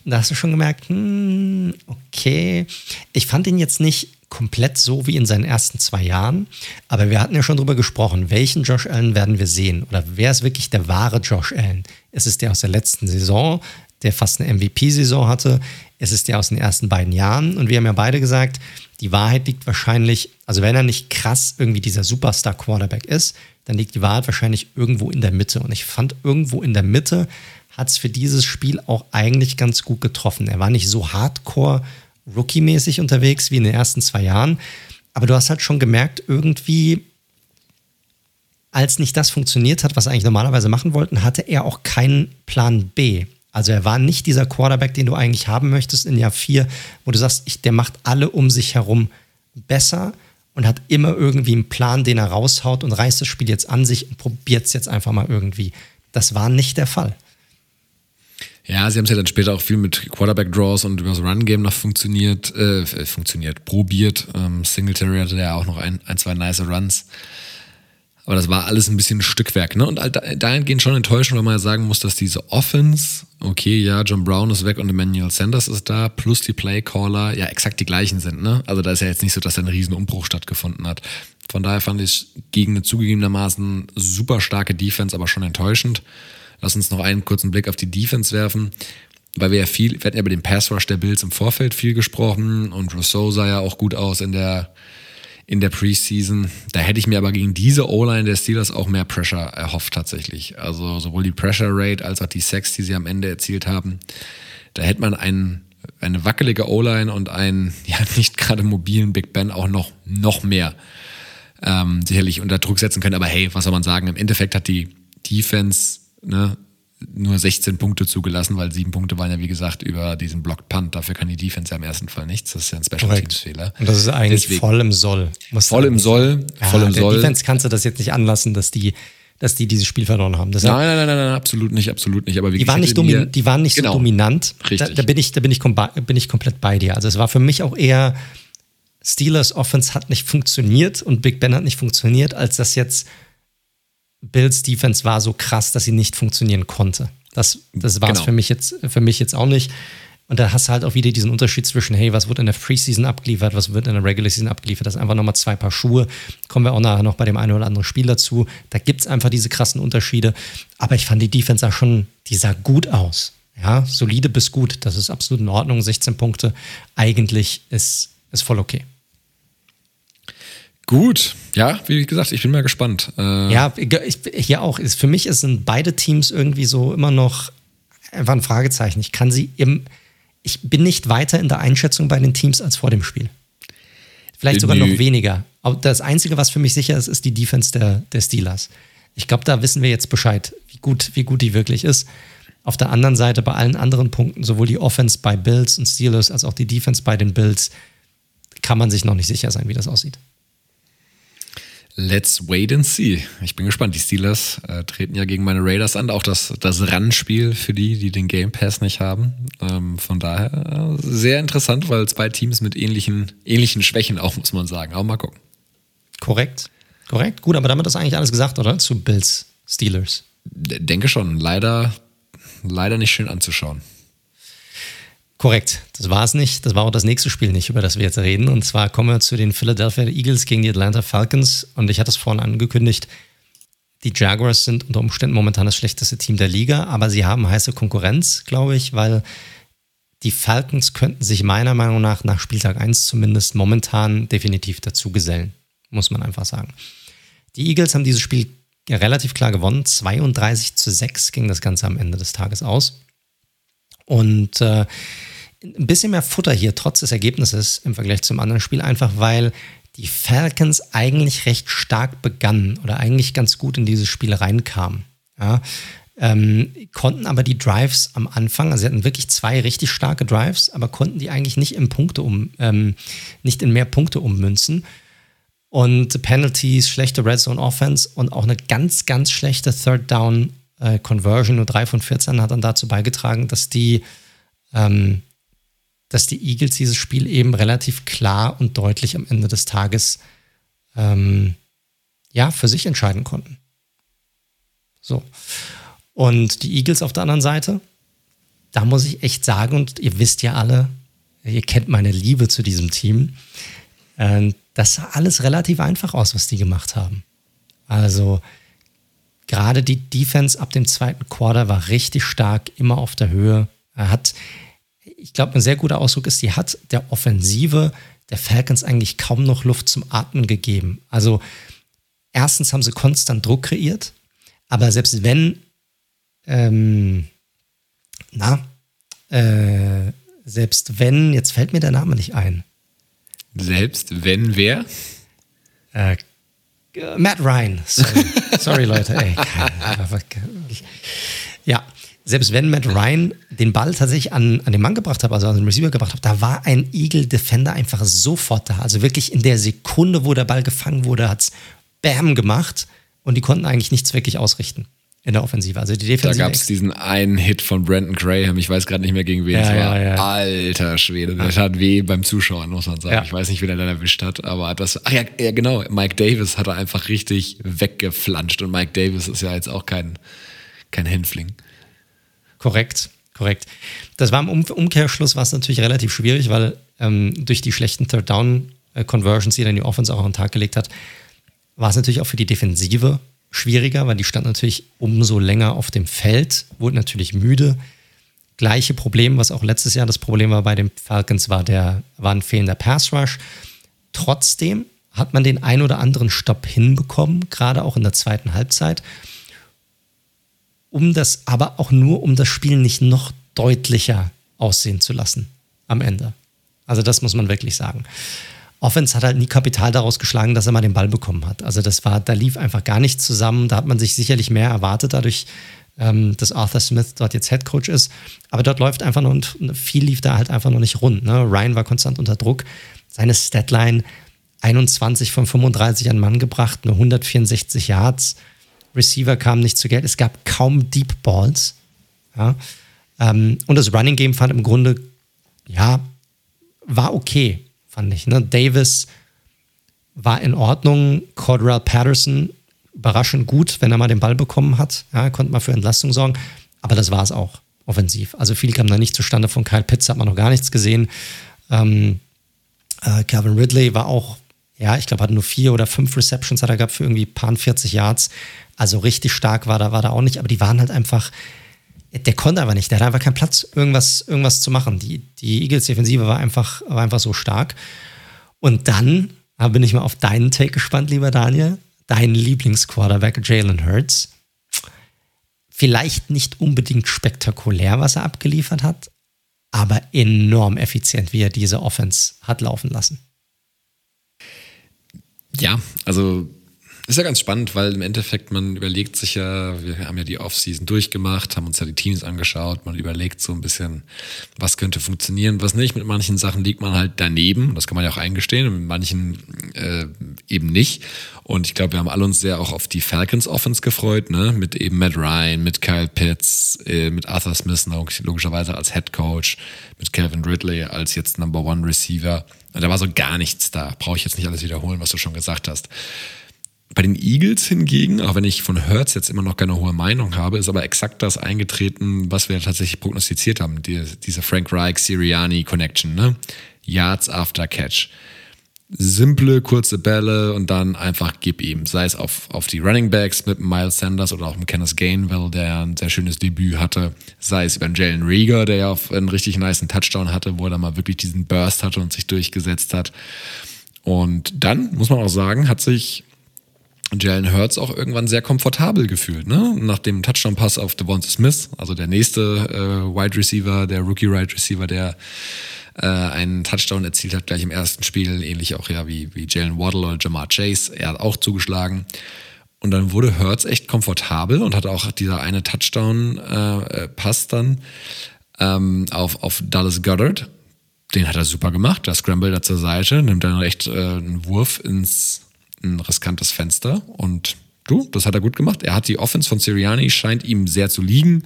da hast du schon gemerkt, hm, okay. Ich fand ihn jetzt nicht komplett so wie in seinen ersten zwei Jahren, aber wir hatten ja schon drüber gesprochen, welchen Josh Allen werden wir sehen oder wer ist wirklich der wahre Josh Allen? Ist es der aus der letzten Saison, der fast eine MVP-Saison hatte? Ist es der aus den ersten beiden Jahren? Und wir haben ja beide gesagt, die Wahrheit liegt wahrscheinlich, also wenn er nicht krass irgendwie dieser Superstar-Quarterback ist, dann liegt die Wahrheit wahrscheinlich irgendwo in der Mitte. Und ich fand, irgendwo in der Mitte hat es für dieses Spiel auch eigentlich ganz gut getroffen. Er war nicht so hardcore Rookie-mäßig unterwegs wie in den ersten zwei Jahren, aber du hast halt schon gemerkt, irgendwie, als nicht das funktioniert hat, was er eigentlich normalerweise machen wollten, hatte er auch keinen Plan B. Also er war nicht dieser Quarterback, den du eigentlich haben möchtest in Jahr 4, wo du sagst, ich, der macht alle um sich herum besser und hat immer irgendwie einen Plan, den er raushaut und reißt das Spiel jetzt an sich und probiert es jetzt einfach mal irgendwie. Das war nicht der Fall. Ja, sie haben es ja dann später auch viel mit Quarterback-Draws und über das Run-Game noch funktioniert, äh, funktioniert, probiert. Ähm, Singletary hatte ja auch noch ein, ein, zwei nice Runs. Aber das war alles ein bisschen Stückwerk, ne? Und dahingehend schon enttäuschend, weil man ja sagen muss, dass diese Offense, okay, ja, John Brown ist weg und Emmanuel Sanders ist da, plus die Playcaller, ja, exakt die gleichen sind, ne? Also da ist ja jetzt nicht so, dass da ein riesen Umbruch stattgefunden hat. Von daher fand ich gegen eine zugegebenermaßen super starke Defense aber schon enttäuschend. Lass uns noch einen kurzen Blick auf die Defense werfen, weil wir ja viel, wir hatten ja über den Pass Rush der Bills im Vorfeld viel gesprochen und Rousseau sah ja auch gut aus in der, in der Preseason. Da hätte ich mir aber gegen diese O-Line der Steelers auch mehr Pressure erhofft tatsächlich. Also sowohl die Pressure Rate als auch die Sacks, die sie am Ende erzielt haben. Da hätte man einen, eine wackelige O-Line und einen ja nicht gerade mobilen Big Ben auch noch, noch mehr ähm, sicherlich unter Druck setzen können. Aber hey, was soll man sagen? Im Endeffekt hat die Defense ne, nur 16 Punkte zugelassen, weil sieben Punkte waren ja, wie gesagt, über diesen Block Punt. Dafür kann die Defense ja im ersten Fall nichts. Das ist ja ein Special Teams Fehler. Und das ist eigentlich Deswegen, voll im Soll. Voll im Soll. Ja, voll im der Soll. Defense kannst du das jetzt nicht anlassen, dass die dass die dieses Spiel verloren haben. Deshalb, nein, nein, nein, nein, absolut nicht, absolut nicht. Aber die, waren nicht domin, die waren nicht genau, so dominant. Richtig. Da, da, bin ich, da bin ich, bin ich komplett bei dir. Also es war für mich auch eher Steelers Offense hat nicht funktioniert und Big Ben hat nicht funktioniert, als dass jetzt Bills Defense war so krass, dass sie nicht funktionieren konnte. Das, das war es genau. für mich jetzt für mich jetzt auch nicht. Und da hast du halt auch wieder diesen Unterschied zwischen, hey, was wird in der Preseason abgeliefert, was wird in der Regular Season abgeliefert. Das ist einfach nochmal zwei Paar Schuhe. Kommen wir auch nachher noch bei dem einen oder anderen Spiel dazu. Da gibt es einfach diese krassen Unterschiede. Aber ich fand die Defense sah schon, die sah gut aus. Ja, solide bis gut. Das ist absolut in Ordnung. 16 Punkte eigentlich ist, ist voll okay. Gut, ja, wie gesagt, ich bin mal gespannt. Äh ja, ich, hier auch. Ist, für mich sind beide Teams irgendwie so immer noch einfach ein Fragezeichen. Ich kann sie im, ich bin nicht weiter in der Einschätzung bei den Teams als vor dem Spiel. Vielleicht sogar noch weniger. Aber das Einzige, was für mich sicher ist, ist die Defense der, der Steelers. Ich glaube, da wissen wir jetzt Bescheid, wie gut, wie gut die wirklich ist. Auf der anderen Seite, bei allen anderen Punkten, sowohl die Offense bei Bills und Steelers als auch die Defense bei den Bills, kann man sich noch nicht sicher sein, wie das aussieht. Let's wait and see. Ich bin gespannt. Die Steelers äh, treten ja gegen meine Raiders an. Auch das, das Run-Spiel für die, die den Game Pass nicht haben. Ähm, von daher äh, sehr interessant, weil zwei Teams mit ähnlichen, ähnlichen Schwächen auch, muss man sagen. Auch mal gucken. Korrekt. Korrekt. Gut, aber damit ist eigentlich alles gesagt, oder? Zu Bills Steelers. D denke schon. Leider, leider nicht schön anzuschauen. Korrekt, das war es nicht. Das war auch das nächste Spiel nicht, über das wir jetzt reden. Und zwar kommen wir zu den Philadelphia Eagles gegen die Atlanta Falcons. Und ich hatte es vorhin angekündigt, die Jaguars sind unter Umständen momentan das schlechteste Team der Liga, aber sie haben heiße Konkurrenz, glaube ich, weil die Falcons könnten sich meiner Meinung nach nach Spieltag 1 zumindest momentan definitiv dazu gesellen, muss man einfach sagen. Die Eagles haben dieses Spiel relativ klar gewonnen. 32 zu 6 ging das Ganze am Ende des Tages aus. Und äh, ein bisschen mehr Futter hier, trotz des Ergebnisses im Vergleich zum anderen Spiel, einfach weil die Falcons eigentlich recht stark begannen oder eigentlich ganz gut in dieses Spiel reinkamen. Ja, ähm, konnten aber die Drives am Anfang, also sie hatten wirklich zwei richtig starke Drives, aber konnten die eigentlich nicht in Punkte um, ähm, nicht in mehr Punkte ummünzen. Und Penalties, schlechte Red Zone Offense und auch eine ganz, ganz schlechte Third Down äh, Conversion, nur 3 von 14, hat dann dazu beigetragen, dass die ähm, dass die Eagles dieses Spiel eben relativ klar und deutlich am Ende des Tages ähm, ja, für sich entscheiden konnten. So. Und die Eagles auf der anderen Seite, da muss ich echt sagen, und ihr wisst ja alle, ihr kennt meine Liebe zu diesem Team, äh, das sah alles relativ einfach aus, was die gemacht haben. Also gerade die Defense ab dem zweiten Quarter war richtig stark, immer auf der Höhe. Er hat ich glaube, ein sehr guter Ausdruck ist, die hat der Offensive der Falcons eigentlich kaum noch Luft zum Atmen gegeben. Also erstens haben sie konstant Druck kreiert, aber selbst wenn, ähm, na, äh, selbst wenn, jetzt fällt mir der Name nicht ein. Selbst wenn wer? Äh, Matt Ryan. Sorry, Sorry Leute. Ey. Ja, selbst wenn Matt Ryan den Ball tatsächlich an, an den Mann gebracht hat, also an den Receiver gebracht hat, da war ein Eagle Defender einfach sofort da. Also wirklich in der Sekunde, wo der Ball gefangen wurde, hat es Bam gemacht und die konnten eigentlich nichts wirklich ausrichten in der Offensive. Also die Defensive. Da gab es diesen einen Hit von Brandon Graham, ich weiß gerade nicht mehr gegen wen ja, es war. Ja, ja. Alter Schwede, das hat weh beim Zuschauen, muss man sagen. Ich weiß nicht, wie der dann erwischt hat, aber das, ach ja, ja, genau, Mike Davis hat er einfach richtig weggeflanscht und Mike Davis ist ja jetzt auch kein, kein Hänfling. Korrekt, korrekt. Das war im Umkehrschluss war natürlich relativ schwierig, weil ähm, durch die schlechten Third Down äh, Conversions, die dann die Offense auch an den Tag gelegt hat, war es natürlich auch für die Defensive schwieriger, weil die stand natürlich umso länger auf dem Feld, wurde natürlich müde. Gleiche Problem, was auch letztes Jahr das Problem war bei den Falcons, war, der, war ein fehlender Pass Rush. Trotzdem hat man den ein oder anderen Stopp hinbekommen, gerade auch in der zweiten Halbzeit. Um das, aber auch nur, um das Spiel nicht noch deutlicher aussehen zu lassen am Ende. Also das muss man wirklich sagen. Offense hat halt nie Kapital daraus geschlagen, dass er mal den Ball bekommen hat. Also das war, da lief einfach gar nichts zusammen. Da hat man sich sicherlich mehr erwartet, dadurch, ähm, dass Arthur Smith dort jetzt Head Coach ist. Aber dort läuft einfach noch, viel lief da halt einfach noch nicht rund. Ne? Ryan war konstant unter Druck. Seine Statline 21 von 35 an Mann gebracht, nur 164 Yards. Receiver kamen nicht zu Geld. Es gab kaum Deep Balls. Ja? Ähm, und das Running Game fand im Grunde, ja, war okay, fand ich. Ne? Davis war in Ordnung. Cordell Patterson überraschend gut, wenn er mal den Ball bekommen hat. Ja, konnte mal für Entlastung sorgen. Aber das war es auch offensiv. Also viel kam da nicht zustande. Von Kyle Pitts hat man noch gar nichts gesehen. Ähm, äh, Calvin Ridley war auch, ja, ich glaube, hat nur vier oder fünf Receptions hat er gehabt für irgendwie paar 40 Yards. Also richtig stark war da, war da auch nicht. Aber die waren halt einfach, der konnte aber nicht. Der hat einfach keinen Platz, irgendwas, irgendwas zu machen. Die, die Eagles-Defensive war einfach, war einfach so stark. Und dann da bin ich mal auf deinen Take gespannt, lieber Daniel. Dein Lieblingsquarterback Jalen Hurts. Vielleicht nicht unbedingt spektakulär, was er abgeliefert hat, aber enorm effizient, wie er diese Offense hat laufen lassen. Ja, also ist ja ganz spannend, weil im Endeffekt man überlegt sich ja, wir haben ja die Offseason durchgemacht, haben uns ja die Teams angeschaut, man überlegt so ein bisschen, was könnte funktionieren, was nicht. Mit manchen Sachen liegt man halt daneben, das kann man ja auch eingestehen, mit manchen äh, eben nicht. Und ich glaube, wir haben alle uns sehr auch auf die Falcons Offense gefreut, ne? Mit eben Matt Ryan, mit Kyle Pitts, äh, mit Arthur Smith logischerweise als Head Coach, mit Calvin Ridley als jetzt Number One Receiver. Und da war so gar nichts da. Brauche ich jetzt nicht alles wiederholen, was du schon gesagt hast. Bei den Eagles hingegen, auch wenn ich von Hertz jetzt immer noch keine hohe Meinung habe, ist aber exakt das eingetreten, was wir tatsächlich prognostiziert haben. Die, diese Frank Reich Siriani Connection, ne? Yards after Catch. Simple, kurze Bälle und dann einfach gib ihm. Sei es auf, auf die Running Backs mit Miles Sanders oder auch mit Kenneth Gainwell, der ein sehr schönes Debüt hatte. Sei es über Jalen Rieger, der ja auf einen richtig nice Touchdown hatte, wo er dann mal wirklich diesen Burst hatte und sich durchgesetzt hat. Und dann, muss man auch sagen, hat sich Jalen Hurts auch irgendwann sehr komfortabel gefühlt, ne? Nach dem Touchdown-Pass auf Devonta Smith, also der nächste äh, Wide Receiver, der Rookie Wide Receiver, der äh, einen Touchdown erzielt hat, gleich im ersten Spiel, ähnlich auch ja wie, wie Jalen Waddle oder Jamar Chase. Er hat auch zugeschlagen. Und dann wurde Hurts echt komfortabel und hatte auch dieser eine Touchdown-Pass äh, dann ähm, auf, auf Dallas Goddard. Den hat er super gemacht. Der scrambled da zur Seite, nimmt dann recht äh, einen Wurf ins ein riskantes Fenster und du, das hat er gut gemacht. Er hat die Offense von Siriani, scheint ihm sehr zu liegen.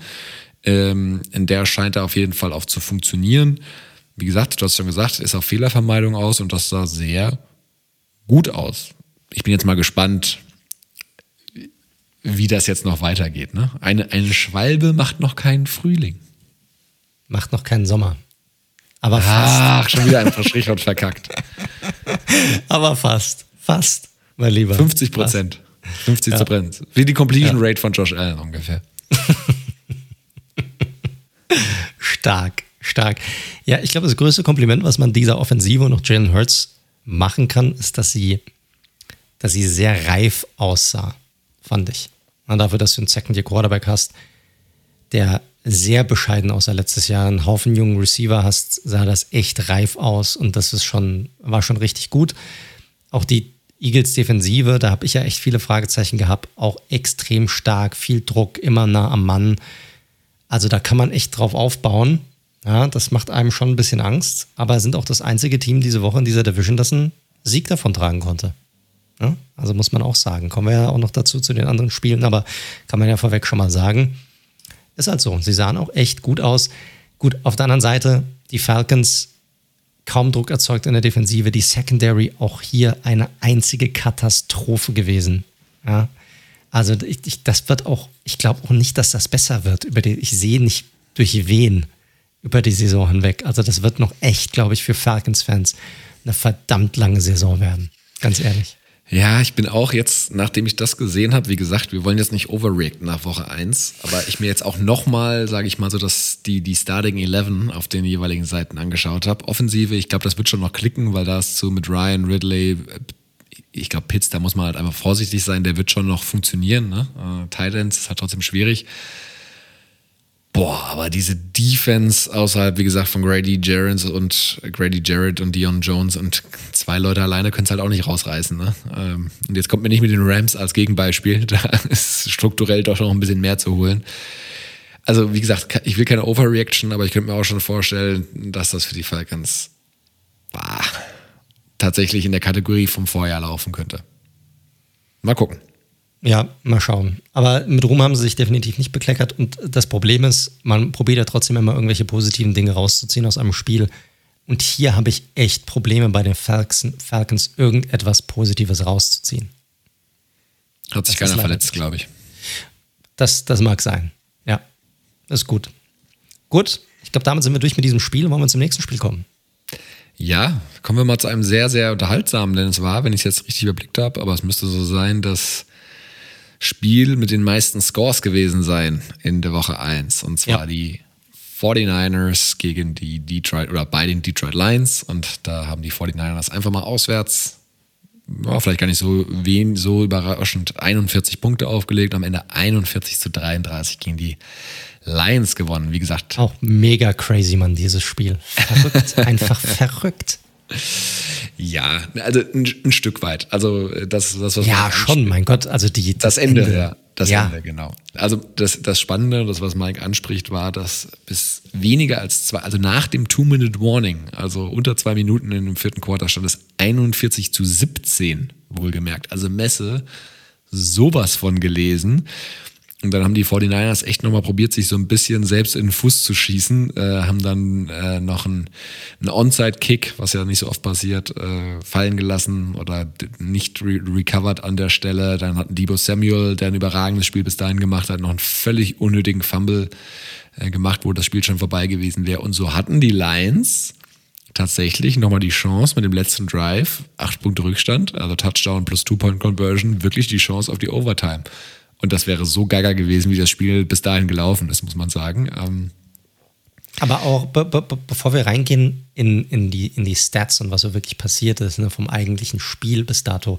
Ähm, in der scheint er auf jeden Fall auch zu funktionieren. Wie gesagt, du hast schon gesagt, ist auf Fehlervermeidung aus und das sah sehr gut aus. Ich bin jetzt mal gespannt, wie das jetzt noch weitergeht. Ne? Eine, eine Schwalbe macht noch keinen Frühling. Macht noch keinen Sommer. Aber fast. Ach, schon wieder ein Sprichwort verkackt. Aber fast. Fast mein Lieber. 50 Prozent. 50 ja. Prozent. Wie die Completion ja. Rate von Josh Allen ungefähr. stark, stark. Ja, ich glaube, das größte Kompliment, was man dieser Offensive und auch Jalen Hurts machen kann, ist, dass sie, dass sie sehr reif aussah, fand ich. Und dafür, dass du einen Second-Year Quarterback hast, der sehr bescheiden aussah letztes Jahr, einen Haufen jungen Receiver hast, sah das echt reif aus und das ist schon, war schon richtig gut. Auch die Eagles Defensive, da habe ich ja echt viele Fragezeichen gehabt, auch extrem stark, viel Druck, immer nah am Mann. Also da kann man echt drauf aufbauen. Ja, das macht einem schon ein bisschen Angst, aber sind auch das einzige Team diese Woche in dieser Division, das einen Sieg davon tragen konnte. Ja, also muss man auch sagen. Kommen wir ja auch noch dazu zu den anderen Spielen, aber kann man ja vorweg schon mal sagen. Ist halt so. Sie sahen auch echt gut aus. Gut, auf der anderen Seite, die Falcons kaum Druck erzeugt in der Defensive. Die Secondary auch hier eine einzige Katastrophe gewesen. Ja. Also ich, ich, das wird auch, ich glaube auch nicht, dass das besser wird. Über die, ich sehe nicht durch wen über die Saison hinweg. Also das wird noch echt, glaube ich, für Falcons-Fans eine verdammt lange Saison werden. Ganz ehrlich. Ja, ich bin auch jetzt, nachdem ich das gesehen habe, wie gesagt, wir wollen jetzt nicht overreacten nach Woche 1, aber ich mir jetzt auch nochmal, sage ich mal so, dass die, die Starting 11 auf den jeweiligen Seiten angeschaut habe. Offensive, ich glaube, das wird schon noch klicken, weil da ist so mit Ryan, Ridley, ich glaube, Pitts, da muss man halt einfach vorsichtig sein, der wird schon noch funktionieren. Ne? Äh, Titans ist halt trotzdem schwierig. Boah, aber diese Defense außerhalb, wie gesagt, von Grady Jarrett und Grady Jarrett und Dion Jones und zwei Leute alleine können es halt auch nicht rausreißen. Ne? Ähm, und jetzt kommt mir nicht mit den Rams als Gegenbeispiel. Da ist strukturell doch noch ein bisschen mehr zu holen. Also, wie gesagt, ich will keine Overreaction, aber ich könnte mir auch schon vorstellen, dass das für die Falcons bah, tatsächlich in der Kategorie vom Vorjahr laufen könnte. Mal gucken. Ja, mal schauen. Aber mit Ruhm haben sie sich definitiv nicht bekleckert. Und das Problem ist, man probiert ja trotzdem immer irgendwelche positiven Dinge rauszuziehen aus einem Spiel. Und hier habe ich echt Probleme bei den Falcons, Falcons irgendetwas Positives rauszuziehen. Hat sich das keiner verletzt, glaube ich. Das, das mag sein. Ja, ist gut. Gut, ich glaube, damit sind wir durch mit diesem Spiel. Wollen wir zum nächsten Spiel kommen? Ja, kommen wir mal zu einem sehr, sehr unterhaltsamen, denn es war, wenn ich es jetzt richtig überblickt habe, aber es müsste so sein, dass Spiel mit den meisten Scores gewesen sein in der Woche 1. Und zwar ja. die 49ers gegen die Detroit oder bei den Detroit Lions. Und da haben die 49ers einfach mal auswärts, ja, vielleicht gar nicht so wen, so überraschend, 41 Punkte aufgelegt. Am Ende 41 zu 33 gegen die Lions gewonnen. Wie gesagt. Auch mega crazy, man, dieses Spiel. Verrückt, einfach verrückt. Ja, also ein, ein, Stück weit. Also das, das was ja schon, mein Gott, also die das, das Ende, Ende, ja, das ja. Ende genau. Also das, das Spannende, das was Mike anspricht, war, dass bis weniger als zwei, also nach dem Two-Minute-Warning, also unter zwei Minuten in dem vierten Quarter stand es 41 zu 17 wohlgemerkt. Also Messe sowas von gelesen. Und dann haben die 49ers echt nochmal probiert, sich so ein bisschen selbst in den Fuß zu schießen, äh, haben dann äh, noch einen, einen Onside-Kick, was ja nicht so oft passiert, äh, fallen gelassen oder nicht re recovered an der Stelle. Dann hatten Debo Samuel, der ein überragendes Spiel bis dahin gemacht hat, noch einen völlig unnötigen Fumble äh, gemacht, wo das Spiel schon vorbei gewesen wäre. Und so hatten die Lions tatsächlich nochmal die Chance mit dem letzten Drive, acht Punkte Rückstand, also Touchdown plus Two-Point-Conversion, wirklich die Chance auf die Overtime. Und das wäre so gaga gewesen, wie das Spiel bis dahin gelaufen ist, muss man sagen. Ähm aber auch, be be bevor wir reingehen in, in, die, in die Stats und was so wirklich passiert ist, ne, vom eigentlichen Spiel bis dato,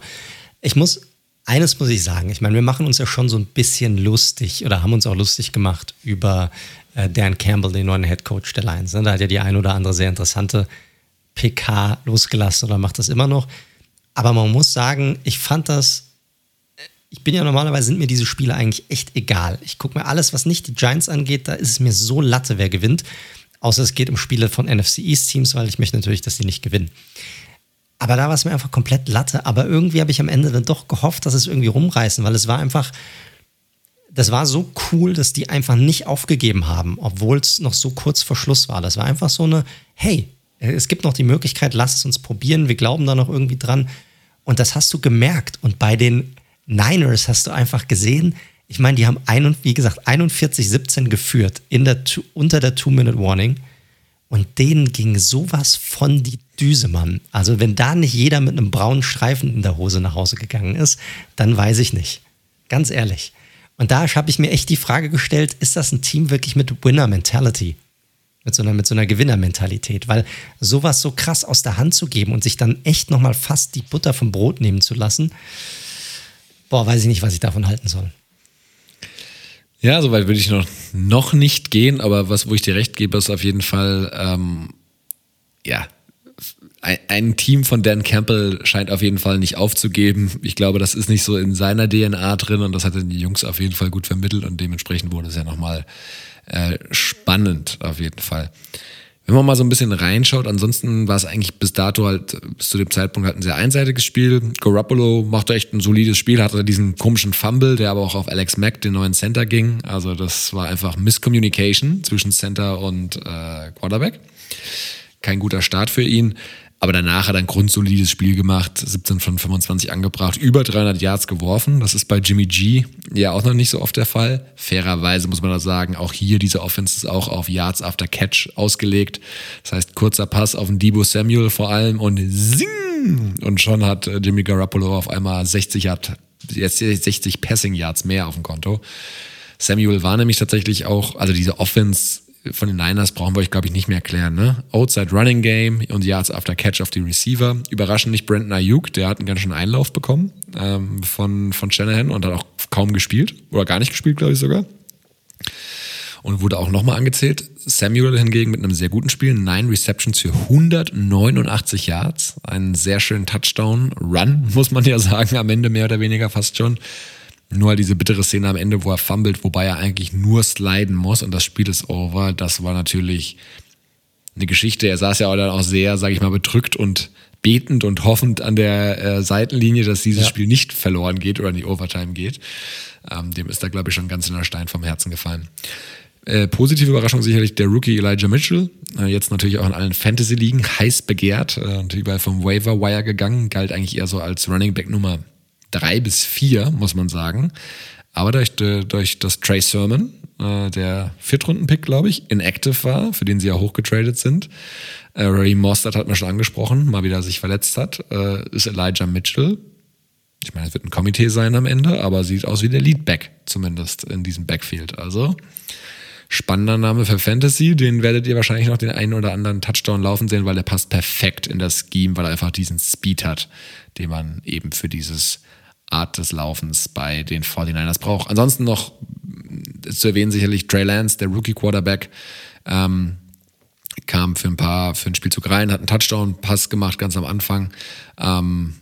ich muss, eines muss ich sagen, ich meine, wir machen uns ja schon so ein bisschen lustig oder haben uns auch lustig gemacht über äh, Dan Campbell, den neuen Head Coach der Lions. Ne? Da hat ja die ein oder andere sehr interessante PK losgelassen oder macht das immer noch. Aber man muss sagen, ich fand das ich bin ja normalerweise, sind mir diese Spiele eigentlich echt egal. Ich gucke mir alles, was nicht die Giants angeht, da ist es mir so latte, wer gewinnt. Außer es geht um Spiele von NFC East Teams, weil ich möchte natürlich, dass sie nicht gewinnen. Aber da war es mir einfach komplett latte. Aber irgendwie habe ich am Ende dann doch gehofft, dass es irgendwie rumreißen, weil es war einfach, das war so cool, dass die einfach nicht aufgegeben haben, obwohl es noch so kurz vor Schluss war. Das war einfach so eine, hey, es gibt noch die Möglichkeit, lass es uns probieren, wir glauben da noch irgendwie dran. Und das hast du gemerkt. Und bei den Niners hast du einfach gesehen, ich meine, die haben, ein, wie gesagt, 41-17 geführt in der, unter der Two-Minute-Warning. Und denen ging sowas von die Düse, Mann. Also, wenn da nicht jeder mit einem braunen Streifen in der Hose nach Hause gegangen ist, dann weiß ich nicht. Ganz ehrlich. Und da habe ich mir echt die Frage gestellt: Ist das ein Team wirklich mit Winner-Mentality? Mit so einer, mit so einer Gewinner-Mentalität? Weil sowas so krass aus der Hand zu geben und sich dann echt nochmal fast die Butter vom Brot nehmen zu lassen, boah, weiß ich nicht, was ich davon halten soll. Ja, soweit würde ich noch, noch nicht gehen, aber was, wo ich dir recht gebe, ist auf jeden Fall, ähm, ja, ein, ein, Team von Dan Campbell scheint auf jeden Fall nicht aufzugeben. Ich glaube, das ist nicht so in seiner DNA drin und das hat die Jungs auf jeden Fall gut vermittelt und dementsprechend wurde es ja nochmal äh, spannend auf jeden Fall. Wenn man mal so ein bisschen reinschaut, ansonsten war es eigentlich bis dato halt, bis zu dem Zeitpunkt halt ein sehr einseitiges Spiel. Garoppolo machte echt ein solides Spiel, hatte diesen komischen Fumble, der aber auch auf Alex Mack, den neuen Center, ging. Also das war einfach Miscommunication zwischen Center und äh, Quarterback. Kein guter Start für ihn. Aber danach hat er ein grundsolides Spiel gemacht, 17 von 25 angebracht, über 300 Yards geworfen. Das ist bei Jimmy G ja auch noch nicht so oft der Fall. Fairerweise muss man da sagen, auch hier diese Offense ist auch auf Yards after Catch ausgelegt. Das heißt, kurzer Pass auf den Debo Samuel vor allem und zing, und schon hat äh, Jimmy Garoppolo auf einmal 60 Yard, jetzt 60 Passing Yards mehr auf dem Konto. Samuel war nämlich tatsächlich auch, also diese Offense von den Niners brauchen wir euch, glaube ich, nicht mehr erklären. Ne? Outside Running Game und Yards after Catch auf die Receiver. Überraschend nicht Brandon Ayuk, der hat einen ganz schönen Einlauf bekommen ähm, von, von Shanahan und hat auch kaum gespielt oder gar nicht gespielt, glaube ich sogar. Und wurde auch nochmal angezählt. Samuel hingegen mit einem sehr guten Spiel. Nine Receptions für 189 Yards. Einen sehr schönen Touchdown-Run, muss man ja sagen, am Ende mehr oder weniger fast schon. Nur halt diese bittere Szene am Ende, wo er fummelt, wobei er eigentlich nur sliden muss und das Spiel ist over. Das war natürlich eine Geschichte. Er saß ja auch dann auch sehr, sage ich mal, bedrückt und betend und hoffend an der äh, Seitenlinie, dass dieses ja. Spiel nicht verloren geht oder in die Overtime geht. Ähm, dem ist da, glaube ich, schon ganz in der Stein vom Herzen gefallen. Äh, positive Überraschung sicherlich der Rookie Elijah Mitchell. Äh, jetzt natürlich auch in allen Fantasy-Ligen heiß begehrt. Äh, überall vom Waiver Wire gegangen. Galt eigentlich eher so als Running Back Nummer drei bis vier, muss man sagen. Aber durch, durch das Trey Sermon, äh, der Viertrunden-Pick, glaube ich, inactive war, für den sie ja hochgetradet sind. Äh, Ray Mostert hat man schon angesprochen, mal wieder sich verletzt hat, äh, ist Elijah Mitchell. Ich meine, es wird ein Komitee sein am Ende, aber sieht aus wie der Leadback, zumindest in diesem Backfield. Also spannender Name für Fantasy. Den werdet ihr wahrscheinlich noch den einen oder anderen Touchdown laufen sehen, weil der passt perfekt in das Scheme, weil er einfach diesen Speed hat, den man eben für dieses Art des Laufens bei den 49ers braucht. Ansonsten noch zu erwähnen sicherlich Trey Lance, der Rookie Quarterback, ähm, kam für ein paar, für einen Spielzug rein, hat einen Touchdown-Pass gemacht ganz am Anfang. Ähm,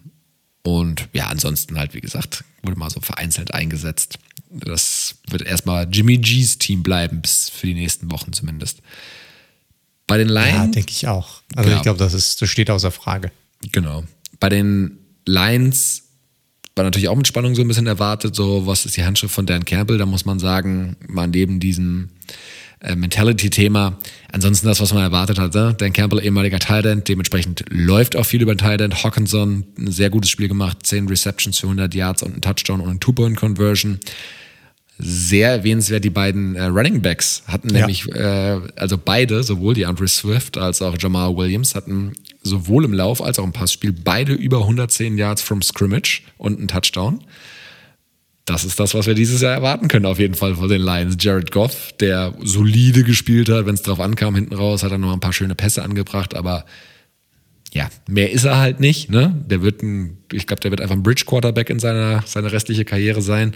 und ja, ansonsten halt, wie gesagt, wurde mal so vereinzelt eingesetzt. Das wird erstmal Jimmy G's Team bleiben, bis für die nächsten Wochen zumindest. Bei den Lions. Ja, denke ich auch. Also genau. ich glaube, das, ist, das steht außer Frage. Genau. Bei den Lions war natürlich auch mit Spannung so ein bisschen erwartet, so was ist die Handschrift von Dan Campbell, da muss man sagen, mal neben diesem äh, Mentality-Thema, ansonsten das, was man erwartet hat, ne? Dan Campbell, ehemaliger Tight dementsprechend läuft auch viel über den Tight Hawkinson, ein sehr gutes Spiel gemacht, 10 Receptions für 100 Yards und ein Touchdown und ein Two-Point-Conversion sehr erwähnenswert, die beiden äh, Running Backs hatten ja. nämlich, äh, also beide, sowohl die Andre Swift als auch Jamal Williams, hatten sowohl im Lauf als auch im Passspiel beide über 110 Yards from Scrimmage und einen Touchdown. Das ist das, was wir dieses Jahr erwarten können, auf jeden Fall von den Lions. Jared Goff, der solide gespielt hat, wenn es drauf ankam, hinten raus, hat er noch ein paar schöne Pässe angebracht, aber ja, mehr ist er halt nicht. Ne? Der wird ein, ich glaube, der wird einfach ein Bridge Quarterback in seiner, seiner restliche Karriere sein.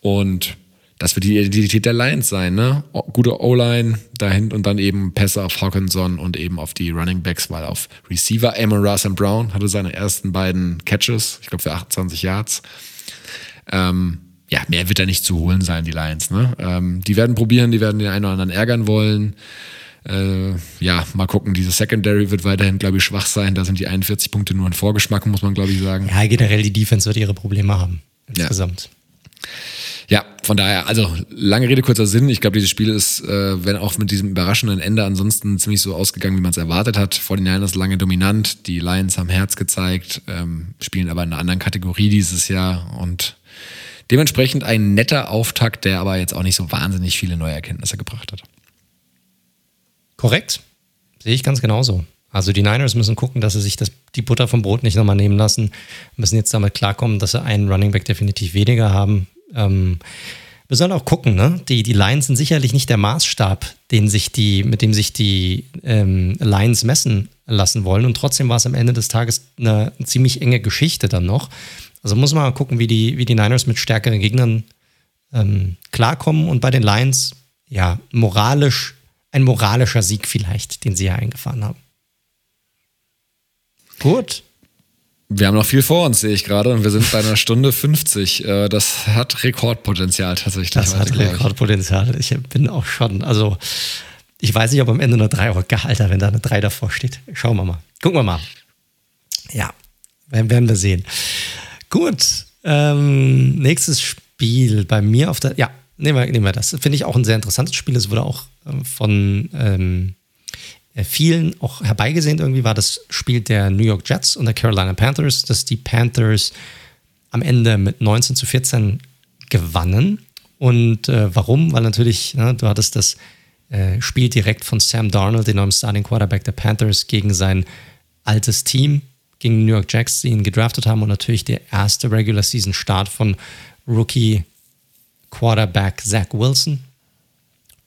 Und das wird die Identität der Lions sein, ne? Gute O-Line dahin und dann eben Pässe auf Hawkinson und eben auf die Running Backs, weil auf Receiver Amon Russell Brown hatte seine ersten beiden Catches, ich glaube für 28 Yards. Ähm, ja, mehr wird da nicht zu holen sein, die Lions. Ne? Ähm, die werden probieren, die werden den einen oder anderen ärgern wollen. Äh, ja, mal gucken, diese Secondary wird weiterhin, glaube ich, schwach sein. Da sind die 41 Punkte nur ein Vorgeschmack, muss man, glaube ich, sagen. Ja, generell die Defense wird ihre Probleme haben. Insgesamt. Ja. Ja, von daher, also lange Rede, kurzer Sinn. Ich glaube, dieses Spiel ist, äh, wenn auch mit diesem überraschenden Ende ansonsten ziemlich so ausgegangen, wie man es erwartet hat. Vor den ist lange dominant. Die Lions haben Herz gezeigt, ähm, spielen aber in einer anderen Kategorie dieses Jahr und dementsprechend ein netter Auftakt, der aber jetzt auch nicht so wahnsinnig viele neue Erkenntnisse gebracht hat. Korrekt. Sehe ich ganz genauso. Also die Niners müssen gucken, dass sie sich das, die Butter vom Brot nicht nochmal nehmen lassen, müssen jetzt damit klarkommen, dass sie einen Running Back definitiv weniger haben. Ähm, wir sollen auch gucken, ne? Die, die Lines sind sicherlich nicht der Maßstab, den sich die, mit dem sich die ähm, Lines messen lassen wollen. Und trotzdem war es am Ende des Tages eine, ziemlich enge Geschichte dann noch. Also muss man mal gucken, wie die, wie die Niners mit stärkeren Gegnern ähm, klarkommen. Und bei den Lions, ja, moralisch, ein moralischer Sieg vielleicht, den sie ja eingefahren haben. Gut. Wir haben noch viel vor uns, sehe ich gerade, und wir sind bei einer Stunde 50. Äh, das hat Rekordpotenzial tatsächlich. Das hat Rekordpotenzial. Ich bin auch schon, also ich weiß nicht, ob am Ende eine 3 Euro Gehalter, wenn da eine 3 davor steht. Schauen wir mal. Gucken wir mal. Ja, werden wir sehen. Gut, ähm, nächstes Spiel bei mir auf der, ja, nehmen wir, nehmen wir das. Finde ich auch ein sehr interessantes Spiel. Es wurde auch äh, von ähm, äh, vielen auch herbeigesehnt irgendwie war das Spiel der New York Jets und der Carolina Panthers, dass die Panthers am Ende mit 19 zu 14 gewannen. Und äh, warum? Weil natürlich, ne, du hattest das äh, Spiel direkt von Sam Darnold, dem neuen Starting Quarterback der Panthers, gegen sein altes Team gegen New York Jacks, die ihn gedraftet haben und natürlich der erste Regular Season Start von Rookie Quarterback Zach Wilson.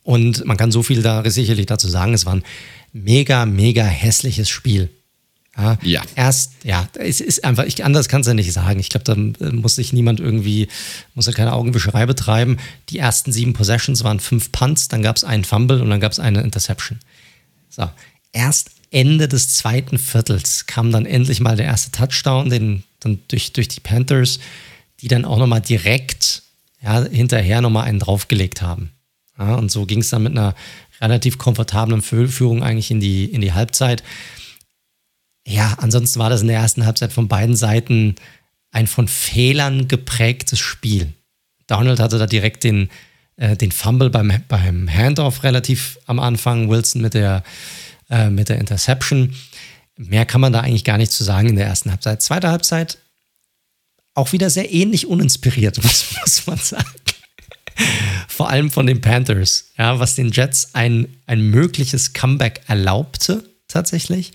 Und man kann so viel da sicherlich dazu sagen. Es war ein mega, mega hässliches Spiel. Ja. ja. Erst, ja, es ist einfach, ich, anders kann es ja nicht sagen. Ich glaube, da äh, muss sich niemand irgendwie, muss ja keine Augenwischerei betreiben. Die ersten sieben Possessions waren fünf Punts, dann gab es einen Fumble und dann gab es eine Interception. So, erst Ende des zweiten Viertels kam dann endlich mal der erste Touchdown, den dann durch, durch die Panthers, die dann auch nochmal direkt ja, hinterher nochmal einen draufgelegt haben. Ja, und so ging es dann mit einer relativ komfortablen Führung eigentlich in die, in die Halbzeit. Ja, ansonsten war das in der ersten Halbzeit von beiden Seiten ein von Fehlern geprägtes Spiel. Donald hatte da direkt den, äh, den Fumble beim, beim Handoff relativ am Anfang, Wilson mit der, äh, mit der Interception. Mehr kann man da eigentlich gar nicht zu sagen in der ersten Halbzeit. Zweite Halbzeit auch wieder sehr ähnlich uninspiriert, muss, muss man sagen. Vor allem von den Panthers, ja, was den Jets ein, ein mögliches Comeback erlaubte, tatsächlich.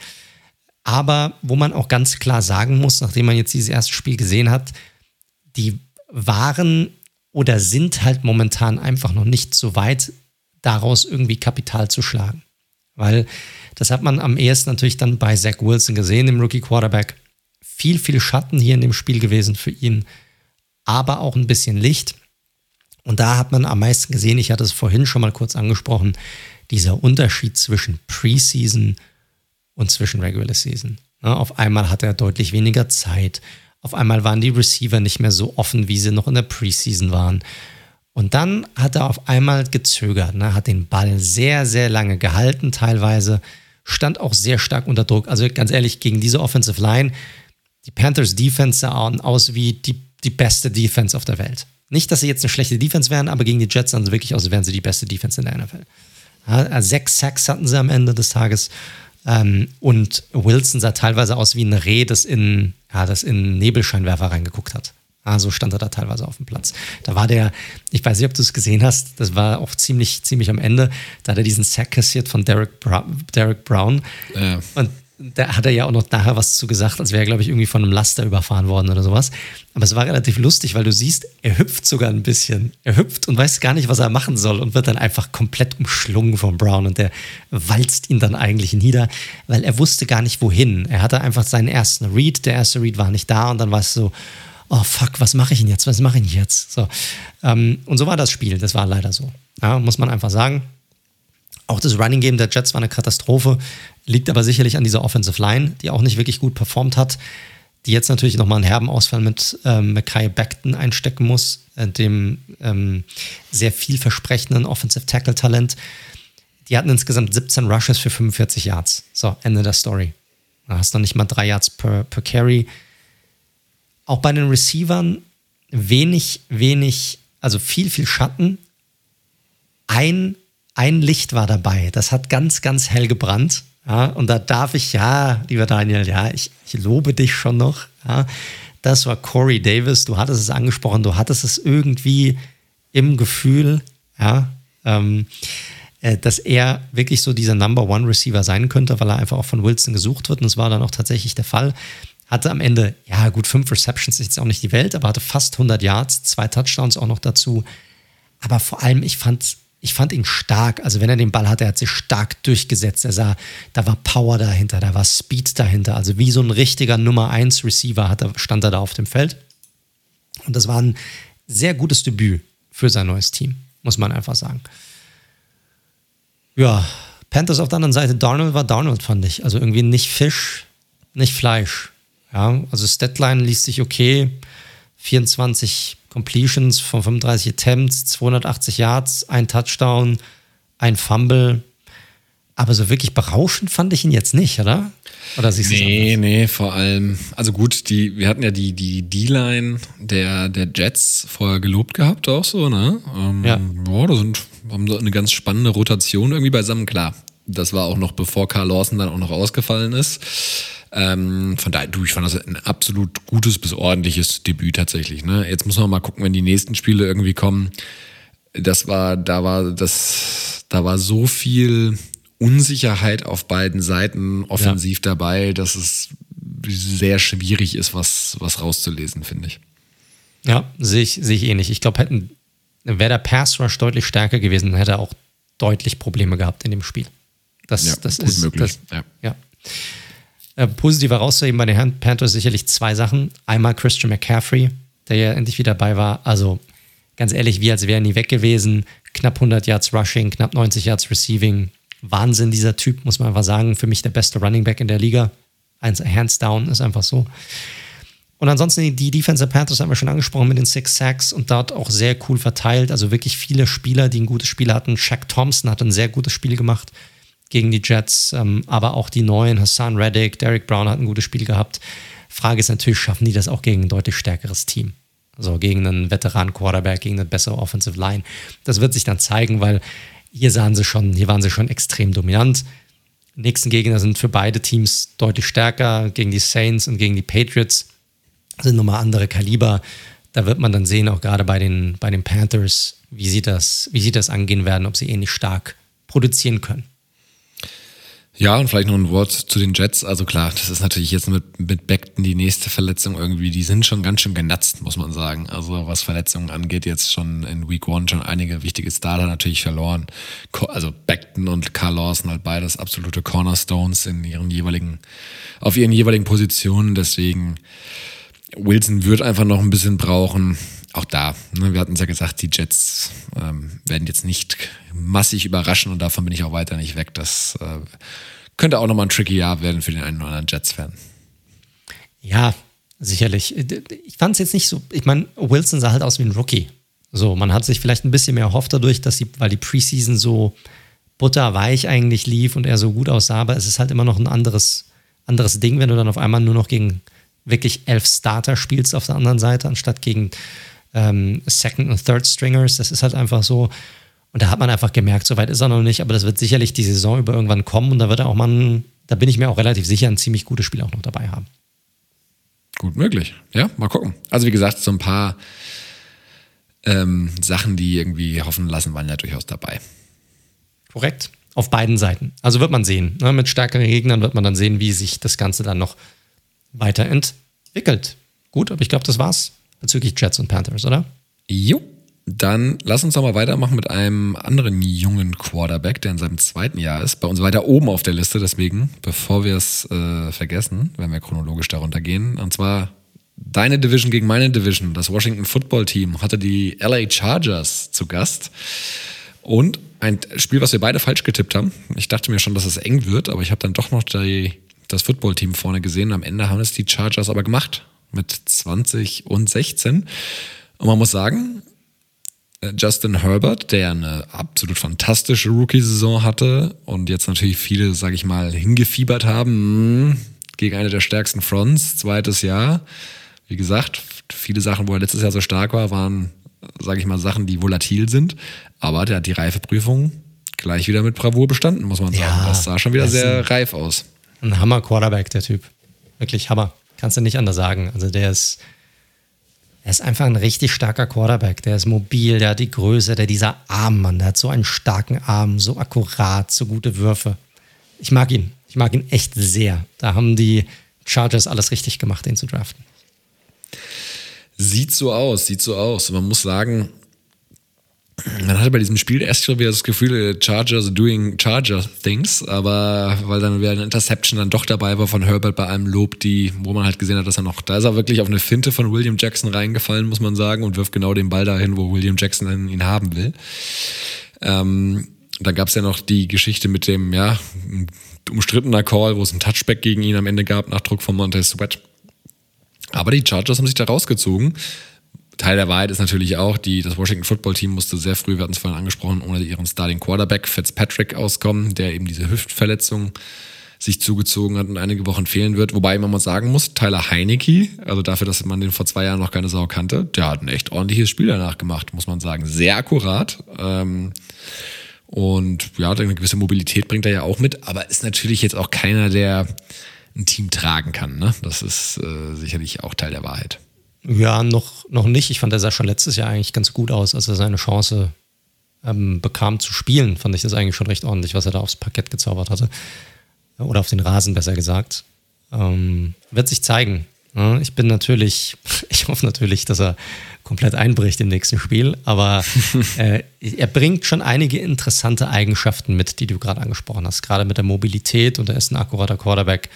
Aber wo man auch ganz klar sagen muss, nachdem man jetzt dieses erste Spiel gesehen hat, die waren oder sind halt momentan einfach noch nicht so weit, daraus irgendwie Kapital zu schlagen. Weil das hat man am ehesten natürlich dann bei Zach Wilson gesehen, dem Rookie Quarterback. Viel, viel Schatten hier in dem Spiel gewesen für ihn, aber auch ein bisschen Licht. Und da hat man am meisten gesehen, ich hatte es vorhin schon mal kurz angesprochen, dieser Unterschied zwischen Preseason und zwischen Regular Season. Auf einmal hat er deutlich weniger Zeit. Auf einmal waren die Receiver nicht mehr so offen, wie sie noch in der Preseason waren. Und dann hat er auf einmal gezögert, ne, hat den Ball sehr, sehr lange gehalten, teilweise, stand auch sehr stark unter Druck. Also ganz ehrlich, gegen diese Offensive Line, die Panthers Defense sahen aus wie die, die beste Defense auf der Welt. Nicht, dass sie jetzt eine schlechte Defense wären, aber gegen die Jets sahen sie wirklich aus, als wären sie die beste Defense in der NFL. Ja, sechs Sacks hatten sie am Ende des Tages. Ähm, und Wilson sah teilweise aus wie ein Reh, das in, ja, das in Nebelscheinwerfer reingeguckt hat. Ah, so stand er da teilweise auf dem Platz. Da war der, ich weiß nicht, ob du es gesehen hast, das war auch ziemlich, ziemlich am Ende, da hat er diesen Sack kassiert von Derek, Bra Derek Brown. Ja. Und da hat er ja auch noch nachher was zu gesagt, als wäre er, glaube ich, irgendwie von einem Laster überfahren worden oder sowas. Aber es war relativ lustig, weil du siehst, er hüpft sogar ein bisschen. Er hüpft und weiß gar nicht, was er machen soll und wird dann einfach komplett umschlungen von Brown und der walzt ihn dann eigentlich nieder, weil er wusste gar nicht, wohin. Er hatte einfach seinen ersten Read, der erste Read war nicht da und dann war es so, oh fuck, was mache ich denn jetzt? Was mache ich jetzt? So. Ähm, und so war das Spiel, das war leider so. Ja, muss man einfach sagen. Auch das Running Game der Jets war eine Katastrophe, liegt aber sicherlich an dieser Offensive Line, die auch nicht wirklich gut performt hat, die jetzt natürlich nochmal einen herben Ausfall mit ähm, Mackay Beckton einstecken muss, äh, dem ähm, sehr vielversprechenden Offensive Tackle Talent. Die hatten insgesamt 17 Rushes für 45 Yards. So, Ende der Story. Da hast du noch nicht mal drei Yards per, per Carry. Auch bei den Receivern wenig, wenig, also viel, viel Schatten. Ein ein Licht war dabei. Das hat ganz, ganz hell gebrannt. Ja, und da darf ich, ja, lieber Daniel, ja, ich, ich lobe dich schon noch. Ja. Das war Corey Davis. Du hattest es angesprochen, du hattest es irgendwie im Gefühl, ja, ähm, äh, dass er wirklich so dieser Number One Receiver sein könnte, weil er einfach auch von Wilson gesucht wird. Und das war dann auch tatsächlich der Fall. Hatte am Ende, ja, gut, fünf Receptions ist jetzt auch nicht die Welt, aber hatte fast 100 Yards, zwei Touchdowns auch noch dazu. Aber vor allem, ich fand es ich fand ihn stark. Also wenn er den Ball hatte, er hat sich stark durchgesetzt. Er sah, da war Power dahinter, da war Speed dahinter. Also wie so ein richtiger Nummer 1 Receiver er, stand er da auf dem Feld. Und das war ein sehr gutes Debüt für sein neues Team, muss man einfach sagen. Ja, Panthers auf der anderen Seite, Darnold war Darnold, fand ich. Also irgendwie nicht Fisch, nicht Fleisch. Ja, also Statline liest sich okay. 24 Completions von 35 Attempts, 280 Yards, ein Touchdown, ein Fumble. Aber so wirklich berauschend fand ich ihn jetzt nicht, oder? Oder siehst du Nee, nee, vor allem, also gut, die, wir hatten ja die, die D-Line der, der Jets vorher gelobt gehabt, auch so, ne? Ähm, ja. Boah, da sind, haben so eine ganz spannende Rotation irgendwie beisammen, klar. Das war auch noch bevor Carl Lawson dann auch noch ausgefallen ist. Ähm, von daher, du, ich fand das ein absolut gutes bis ordentliches Debüt tatsächlich. Ne? Jetzt muss man mal gucken, wenn die nächsten Spiele irgendwie kommen. Das war, da war das, da war so viel Unsicherheit auf beiden Seiten offensiv ja. dabei, dass es sehr schwierig ist, was, was rauszulesen, finde ich. Ja, sehe ich, sehe ich ähnlich. Ich glaube, hätten, wäre der Pass Rush deutlich stärker gewesen, hätte er auch deutlich Probleme gehabt in dem Spiel. Das, ja, das ist möglich. Das, ja. ja. Äh, positiv herauszuheben bei den Panthers sicherlich zwei Sachen. Einmal Christian McCaffrey, der ja endlich wieder dabei war. Also ganz ehrlich, wie als wäre er nie weg gewesen. Knapp 100 Yards Rushing, knapp 90 Yards Receiving. Wahnsinn, dieser Typ, muss man einfach sagen. Für mich der beste Running Back in der Liga. Eins, hands down, ist einfach so. Und ansonsten die Defensive Panthers haben wir schon angesprochen mit den Six Sacks und dort auch sehr cool verteilt. Also wirklich viele Spieler, die ein gutes Spiel hatten. Shaq Thompson hat ein sehr gutes Spiel gemacht gegen die Jets, ähm, aber auch die neuen, Hassan Reddick, Derek Brown hat ein gutes Spiel gehabt. Frage ist natürlich, schaffen die das auch gegen ein deutlich stärkeres Team? Also gegen einen Veteran-Quarterback, gegen eine bessere Offensive Line. Das wird sich dann zeigen, weil hier sahen sie schon, hier waren sie schon extrem dominant. nächsten Gegner sind für beide Teams deutlich stärker. Gegen die Saints und gegen die Patriots sind nochmal andere Kaliber. Da wird man dann sehen, auch gerade bei den, bei den Panthers, wie sie, das, wie sie das angehen werden, ob sie ähnlich stark produzieren können. Ja, und vielleicht noch ein Wort zu den Jets. Also klar, das ist natürlich jetzt mit, mit Beckton die nächste Verletzung irgendwie. Die sind schon ganz schön genatzt, muss man sagen. Also was Verletzungen angeht, jetzt schon in Week One schon einige wichtige Starter natürlich verloren. Also Beckton und Carl Lawson halt beides absolute Cornerstones in ihren jeweiligen, auf ihren jeweiligen Positionen. Deswegen Wilson wird einfach noch ein bisschen brauchen auch da, ne, wir hatten es ja gesagt, die Jets ähm, werden jetzt nicht massig überraschen und davon bin ich auch weiter nicht weg. Das äh, könnte auch nochmal ein tricky Jahr werden für den einen oder anderen Jets-Fan. Ja, sicherlich. Ich fand es jetzt nicht so, ich meine, Wilson sah halt aus wie ein Rookie. So, man hat sich vielleicht ein bisschen mehr erhofft dadurch, dass sie, weil die Preseason so butterweich eigentlich lief und er so gut aussah, aber es ist halt immer noch ein anderes, anderes Ding, wenn du dann auf einmal nur noch gegen wirklich elf Starter spielst auf der anderen Seite, anstatt gegen ähm, Second- und Third-Stringers. Das ist halt einfach so. Und da hat man einfach gemerkt, soweit ist er noch nicht, aber das wird sicherlich die Saison über irgendwann kommen und da wird er auch mal, da bin ich mir auch relativ sicher, ein ziemlich gutes Spiel auch noch dabei haben. Gut möglich. Ja, mal gucken. Also wie gesagt, so ein paar ähm, Sachen, die irgendwie hoffen lassen, waren ja durchaus dabei. Korrekt. Auf beiden Seiten. Also wird man sehen. Ne? Mit stärkeren Gegnern wird man dann sehen, wie sich das Ganze dann noch weiterentwickelt. Gut, aber ich glaube, das war's bezüglich Jets und Panthers, oder? Jo. Dann lass uns doch mal weitermachen mit einem anderen jungen Quarterback, der in seinem zweiten Jahr ist. Bei uns weiter oben auf der Liste, deswegen, bevor wir es äh, vergessen, wenn wir chronologisch darunter gehen. Und zwar deine Division gegen meine Division. Das Washington Football Team hatte die LA Chargers zu Gast. Und ein Spiel, was wir beide falsch getippt haben. Ich dachte mir schon, dass es eng wird, aber ich habe dann doch noch die, das Football-Team vorne gesehen. Am Ende haben es die Chargers aber gemacht mit 20 und 16. Und man muss sagen, äh, Justin Herbert, der eine absolut fantastische Rookie-Saison hatte und jetzt natürlich viele, sage ich mal, hingefiebert haben hm, gegen eine der stärksten Fronts, zweites Jahr. Wie gesagt, viele Sachen, wo er letztes Jahr so stark war, waren, sage ich mal, Sachen, die volatil sind. Aber der hat die Reifeprüfung gleich wieder mit Bravour bestanden, muss man sagen. Ja, das sah schon wieder sehr reif aus. Ein Hammer-Quarterback, der Typ. Wirklich Hammer. Kannst du nicht anders sagen. Also der ist, er ist einfach ein richtig starker Quarterback. Der ist mobil, der hat die Größe, der dieser Arm, Mann, der hat so einen starken Arm, so akkurat, so gute Würfe. Ich mag ihn. Ich mag ihn echt sehr. Da haben die Chargers alles richtig gemacht, den zu draften. Sieht so aus, sieht so aus. Man muss sagen, man hatte bei diesem Spiel erst wieder das Gefühl, Chargers doing Charger things, aber weil dann wieder eine Interception dann doch dabei war von Herbert bei einem Lob, die, wo man halt gesehen hat, dass er noch, da ist er wirklich auf eine Finte von William Jackson reingefallen, muss man sagen, und wirft genau den Ball dahin, wo William Jackson ihn haben will. Ähm, dann gab es ja noch die Geschichte mit dem, ja, umstrittener Call, wo es einen Touchback gegen ihn am Ende gab, nach Druck von Montez Sweat. Aber die Chargers haben sich da rausgezogen Teil der Wahrheit ist natürlich auch, die, das Washington Football Team musste sehr früh, wir hatten es vorhin angesprochen, ohne ihren Starting Quarterback Fitzpatrick auskommen, der eben diese Hüftverletzung sich zugezogen hat und einige Wochen fehlen wird. Wobei man mal sagen muss, Tyler Heinecke, also dafür, dass man den vor zwei Jahren noch keine Sau kannte, der hat ein echt ordentliches Spiel danach gemacht, muss man sagen. Sehr akkurat. Ähm, und ja, eine gewisse Mobilität bringt er ja auch mit, aber ist natürlich jetzt auch keiner, der ein Team tragen kann. Ne? Das ist äh, sicherlich auch Teil der Wahrheit. Ja, noch, noch nicht. Ich fand, er sah schon letztes Jahr eigentlich ganz gut aus, als er seine Chance ähm, bekam zu spielen. Fand ich das eigentlich schon recht ordentlich, was er da aufs Parkett gezaubert hatte. Oder auf den Rasen, besser gesagt. Ähm, wird sich zeigen. Ja, ich bin natürlich, ich hoffe natürlich, dass er komplett einbricht im nächsten Spiel, aber äh, er bringt schon einige interessante Eigenschaften mit, die du gerade angesprochen hast, gerade mit der Mobilität und er ist ein akkurater Quarterback.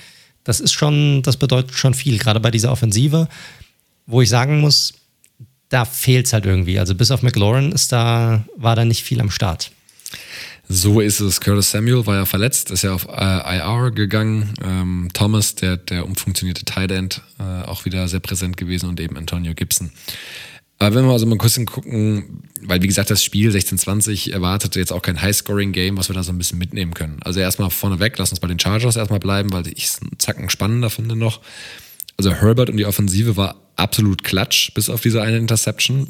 Das ist schon, das bedeutet schon viel, gerade bei dieser Offensive, wo ich sagen muss, da fehlt es halt irgendwie. Also bis auf McLaurin ist da, war da nicht viel am Start. So ist es. Curtis Samuel war ja verletzt, ist ja auf äh, IR gegangen. Ähm, Thomas, der, der umfunktionierte Tight End, äh, auch wieder sehr präsent gewesen und eben Antonio Gibson. Aber wenn wir also mal kurz gucken, weil wie gesagt, das Spiel 16-20 erwartete jetzt auch kein High-Scoring-Game, was wir da so ein bisschen mitnehmen können. Also erstmal vorneweg, lass uns bei den Chargers erstmal bleiben, weil ich es einen Zacken spannender finde noch. Also Herbert und die Offensive war absolut klatsch, bis auf diese eine Interception.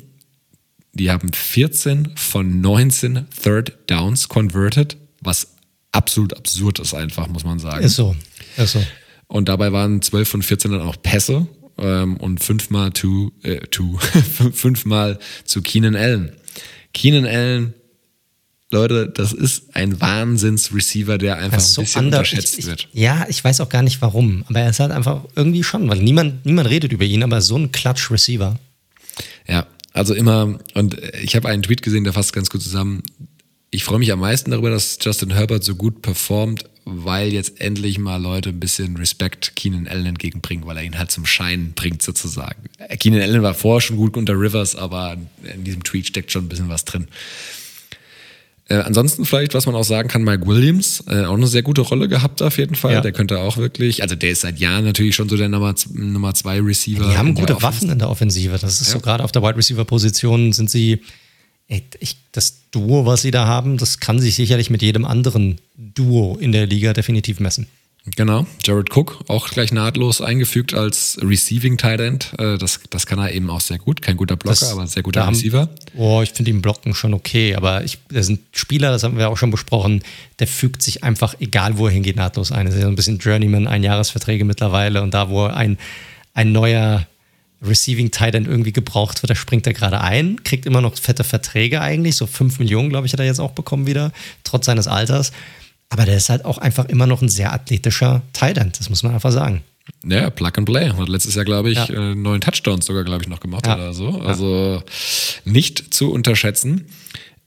Die haben 14 von 19 Third Downs converted, was absolut absurd ist einfach, muss man sagen. Ist so, ist so. Und dabei waren 12 von 14 dann auch Pässe ähm, und fünfmal to, äh, to fünfmal zu Keenan Allen. Keenan Allen, Leute, das ist ein Wahnsinns-Receiver, der einfach so ein bisschen under, unterschätzt ich, ich, wird. Ja, ich weiß auch gar nicht warum, aber er ist halt einfach irgendwie schon, weil niemand, niemand redet über ihn, aber so ein Klatsch-Receiver. Ja, also immer, und ich habe einen Tweet gesehen, der fasst ganz gut zusammen. Ich freue mich am meisten darüber, dass Justin Herbert so gut performt, weil jetzt endlich mal Leute ein bisschen Respekt Keenan Allen entgegenbringen, weil er ihn halt zum Schein bringt sozusagen. Keenan Allen war vorher schon gut unter Rivers, aber in diesem Tweet steckt schon ein bisschen was drin. Äh, ansonsten vielleicht, was man auch sagen kann, Mike Williams, äh, auch eine sehr gute Rolle gehabt auf jeden Fall. Ja. Der könnte auch wirklich, also der ist seit Jahren natürlich schon so der Nummer, Nummer zwei Receiver. Ja, die haben gute Waffen in der Offensive. Das ist ja. so gerade auf der Wide Receiver Position sind sie, ey, ich, das Duo, was sie da haben, das kann sich sicherlich mit jedem anderen Duo in der Liga definitiv messen. Genau, Jared Cook auch gleich nahtlos eingefügt als Receiving Tight End. Äh, das, das kann er eben auch sehr gut. Kein guter Blocker, das, aber sehr guter haben, Receiver. Oh, ich finde ihn blocken schon okay, aber ich, das sind Spieler, das haben wir auch schon besprochen, der fügt sich einfach, egal wo er hingeht, nahtlos ein. Das ist ja so ein bisschen Journeyman, Einjahresverträge mittlerweile und da, wo ein, ein neuer Receiving Tight End irgendwie gebraucht wird, da springt er gerade ein, kriegt immer noch fette Verträge eigentlich, so 5 Millionen, glaube ich, hat er jetzt auch bekommen wieder, trotz seines Alters. Aber der ist halt auch einfach immer noch ein sehr athletischer End, das muss man einfach sagen. Ja, Plug and Play. Hat letztes Jahr, glaube ich, ja. äh, neun Touchdowns sogar, glaube ich, noch gemacht ja. oder so. Also ja. nicht zu unterschätzen.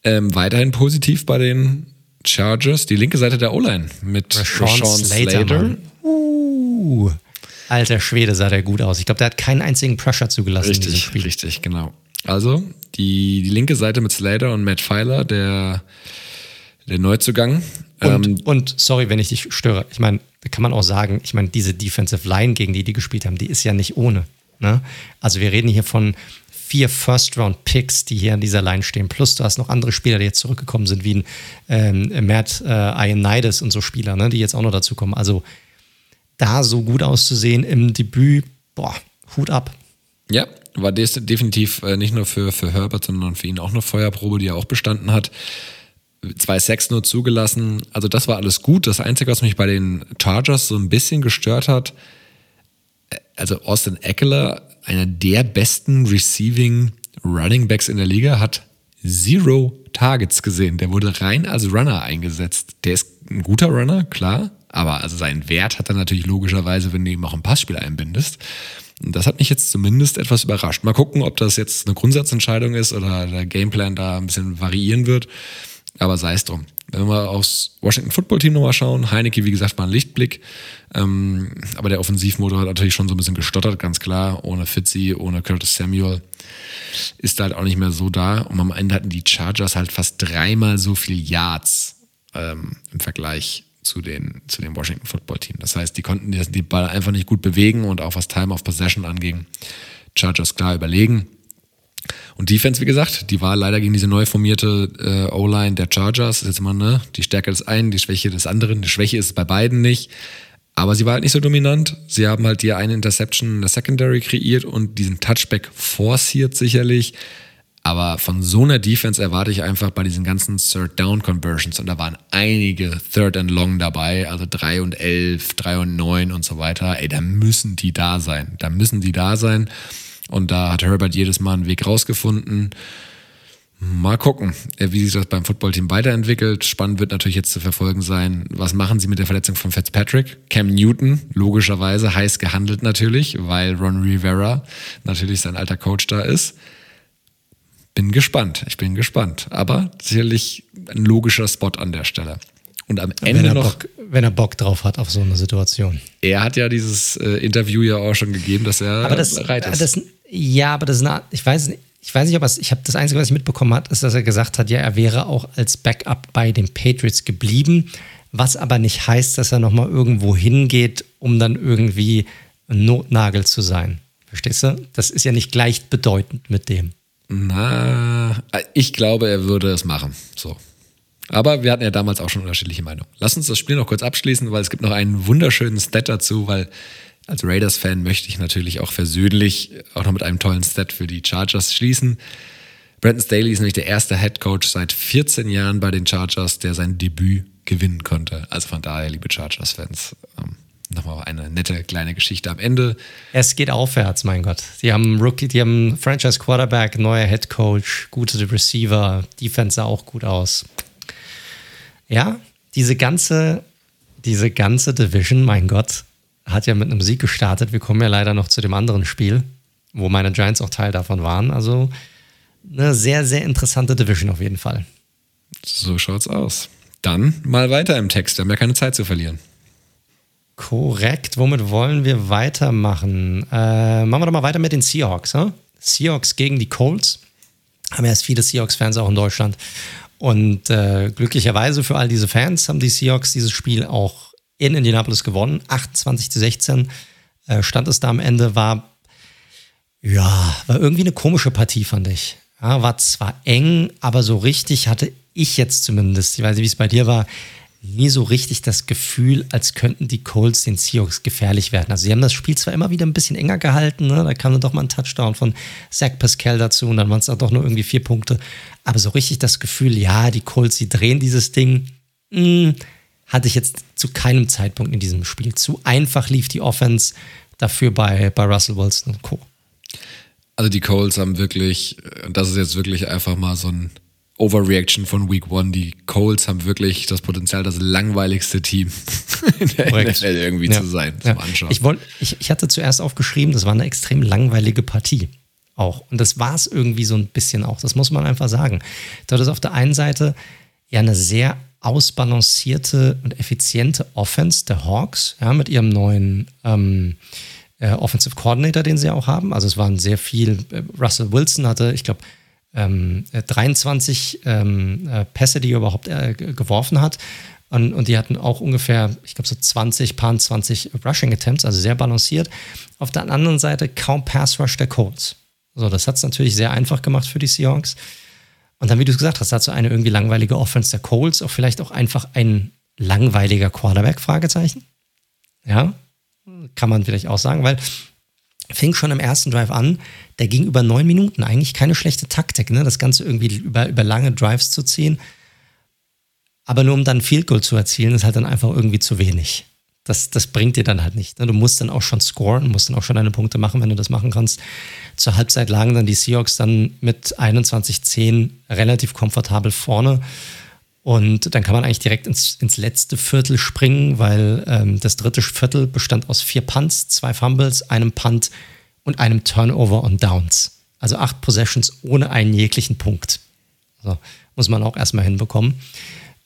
Ähm, weiterhin positiv bei den Chargers, die linke Seite der O-Line mit Rashawn, Rashawn Slater. Slater. Uh, alter Schwede sah der gut aus. Ich glaube, der hat keinen einzigen Pressure zugelassen richtig, in diesem Spiel. Richtig, genau. Also die, die linke Seite mit Slater und Matt Pfeiler, der, der Neuzugang. Und, ähm, und sorry, wenn ich dich störe. Ich meine, da kann man auch sagen, ich meine, diese Defensive Line, gegen die die gespielt haben, die ist ja nicht ohne. Ne? Also wir reden hier von vier First-Round-Picks, die hier an dieser Line stehen. Plus du hast noch andere Spieler, die jetzt zurückgekommen sind, wie ein ähm, Matt äh, Ioannidis und so Spieler, ne, die jetzt auch noch dazu kommen. Also da so gut auszusehen im Debüt, boah, Hut ab. Ja, war definitiv äh, nicht nur für, für Herbert, sondern für ihn auch eine Feuerprobe, die er auch bestanden hat zwei Sacks nur zugelassen. Also das war alles gut. Das Einzige, was mich bei den Chargers so ein bisschen gestört hat, also Austin Eckler, einer der besten Receiving Running Backs in der Liga, hat zero Targets gesehen. Der wurde rein als Runner eingesetzt. Der ist ein guter Runner, klar, aber also seinen Wert hat er natürlich logischerweise, wenn du ihm auch im Passspiel einbindest. Und das hat mich jetzt zumindest etwas überrascht. Mal gucken, ob das jetzt eine Grundsatzentscheidung ist oder der Gameplan da ein bisschen variieren wird. Aber sei es drum. Wenn wir aufs Washington Football Team nochmal schauen, Heineke, wie gesagt, war ein Lichtblick. Ähm, aber der Offensivmotor hat natürlich schon so ein bisschen gestottert, ganz klar. Ohne Fitzy, ohne Curtis Samuel ist halt auch nicht mehr so da. Und am Ende hatten die Chargers halt fast dreimal so viel Yards ähm, im Vergleich zu den, zu dem Washington Football Team. Das heißt, die konnten die Ball einfach nicht gut bewegen und auch was Time of Possession anging, Chargers klar überlegen. Und Defense, wie gesagt, die war leider gegen diese neu formierte äh, O-Line der Chargers. Das ist jetzt immer, ne, die Stärke des einen, die Schwäche des anderen. Die Schwäche ist bei beiden nicht. Aber sie war halt nicht so dominant. Sie haben halt die eine Interception in der Secondary kreiert und diesen Touchback forciert sicherlich. Aber von so einer Defense erwarte ich einfach bei diesen ganzen Third Down Conversions und da waren einige Third and Long dabei, also 3 und 11, 3 und 9 und so weiter. Ey, da müssen die da sein. Da müssen die da sein. Und da hat Herbert jedes Mal einen Weg rausgefunden. Mal gucken, äh, wie sich das beim Footballteam weiterentwickelt. Spannend wird natürlich jetzt zu verfolgen sein, was machen sie mit der Verletzung von Fitzpatrick? Cam Newton, logischerweise heiß gehandelt natürlich, weil Ron Rivera natürlich sein alter Coach da ist. Bin gespannt, ich bin gespannt. Aber sicherlich ein logischer Spot an der Stelle. Und am Ende wenn noch. Bock, wenn er Bock drauf hat auf so eine Situation. Er hat ja dieses äh, Interview ja auch schon gegeben, dass er aber das, bereit ist. Das, ja, aber das ist eine, ich weiß nicht ich weiß nicht, ob es, ich habe das Einzige, was ich mitbekommen habe, ist, dass er gesagt hat, ja, er wäre auch als Backup bei den Patriots geblieben, was aber nicht heißt, dass er nochmal irgendwo hingeht, um dann irgendwie ein Notnagel zu sein. Verstehst du? Das ist ja nicht gleichbedeutend mit dem. Na, ich glaube, er würde es machen. So. Aber wir hatten ja damals auch schon unterschiedliche Meinungen. Lass uns das Spiel noch kurz abschließen, weil es gibt noch einen wunderschönen Stat dazu, weil als Raiders-Fan möchte ich natürlich auch versöhnlich auch noch mit einem tollen Stat für die Chargers schließen. Brandon Staley ist nämlich der erste Head Coach seit 14 Jahren bei den Chargers, der sein Debüt gewinnen konnte. Also von daher, liebe Chargers-Fans, ähm, nochmal eine nette kleine Geschichte am Ende. Es geht aufwärts, mein Gott. Die haben Rookie, die haben Franchise Quarterback, neuer Head Coach, gute Receiver, Defense sah auch gut aus. Ja, diese ganze, diese ganze Division, mein Gott, hat ja mit einem Sieg gestartet. Wir kommen ja leider noch zu dem anderen Spiel, wo meine Giants auch Teil davon waren. Also eine sehr, sehr interessante Division auf jeden Fall. So schaut's aus. Dann mal weiter im Text. Wir haben ja keine Zeit zu verlieren. Korrekt. Womit wollen wir weitermachen? Äh, machen wir doch mal weiter mit den Seahawks. Huh? Seahawks gegen die Colts. Haben ja erst viele Seahawks-Fans auch in Deutschland. Und äh, glücklicherweise für all diese Fans haben die Seahawks dieses Spiel auch in Indianapolis gewonnen. 28 zu 16 äh, stand es da am Ende. War, ja, war irgendwie eine komische Partie, fand ich. Ja, war zwar eng, aber so richtig hatte ich jetzt zumindest, ich weiß nicht, wie es bei dir war, nie so richtig das Gefühl, als könnten die Colts den Seahawks gefährlich werden. Also sie haben das Spiel zwar immer wieder ein bisschen enger gehalten, ne? da kam dann doch mal ein Touchdown von Zach Pascal dazu und dann waren es auch doch nur irgendwie vier Punkte. Aber so richtig das Gefühl, ja, die Colts, sie drehen dieses Ding, mh, hm, hatte ich jetzt zu keinem Zeitpunkt in diesem Spiel. Zu einfach lief die Offense dafür bei, bei Russell Wilson und Co. Also die Coles haben wirklich, und das ist jetzt wirklich einfach mal so ein Overreaction von Week One. Die Coles haben wirklich das Potenzial, das langweiligste Team in der Korrekt. NFL irgendwie ja. zu sein, zum ja. Anschauen. Ich, wollt, ich, ich hatte zuerst aufgeschrieben, das war eine extrem langweilige Partie auch. Und das war es irgendwie so ein bisschen auch. Das muss man einfach sagen. Du hattest auf der einen Seite ja eine sehr ausbalancierte und effiziente Offense der Hawks, ja, mit ihrem neuen ähm, äh, Offensive Coordinator, den sie auch haben. Also es waren sehr viel, äh, Russell Wilson hatte, ich glaube, ähm, 23 äh, ähm, äh, Pässe, die er überhaupt äh, geworfen hat. Und, und, die hatten auch ungefähr, ich glaube, so 20, paar 20 Rushing Attempts, also sehr balanciert. Auf der anderen Seite kaum Pass Rush der Colts. So, das hat es natürlich sehr einfach gemacht für die Seahawks. Und dann, wie du es gesagt hast, dazu eine irgendwie langweilige Offense der Colts, auch vielleicht auch einfach ein langweiliger Quarterback, Fragezeichen. Ja, kann man vielleicht auch sagen, weil fing schon im ersten Drive an, der ging über neun Minuten, eigentlich keine schlechte Taktik, ne? das Ganze irgendwie über, über lange Drives zu ziehen. Aber nur um dann Field Goal zu erzielen, ist halt dann einfach irgendwie zu wenig das, das bringt dir dann halt nicht. Ne? Du musst dann auch schon scoren, musst dann auch schon deine Punkte machen, wenn du das machen kannst. Zur Halbzeit lagen dann die Seahawks dann mit 21-10 relativ komfortabel vorne. Und dann kann man eigentlich direkt ins, ins letzte Viertel springen, weil ähm, das dritte Viertel bestand aus vier Punts, zwei Fumbles, einem Punt und einem Turnover und Downs. Also acht Possessions ohne einen jeglichen Punkt. Also muss man auch erstmal hinbekommen.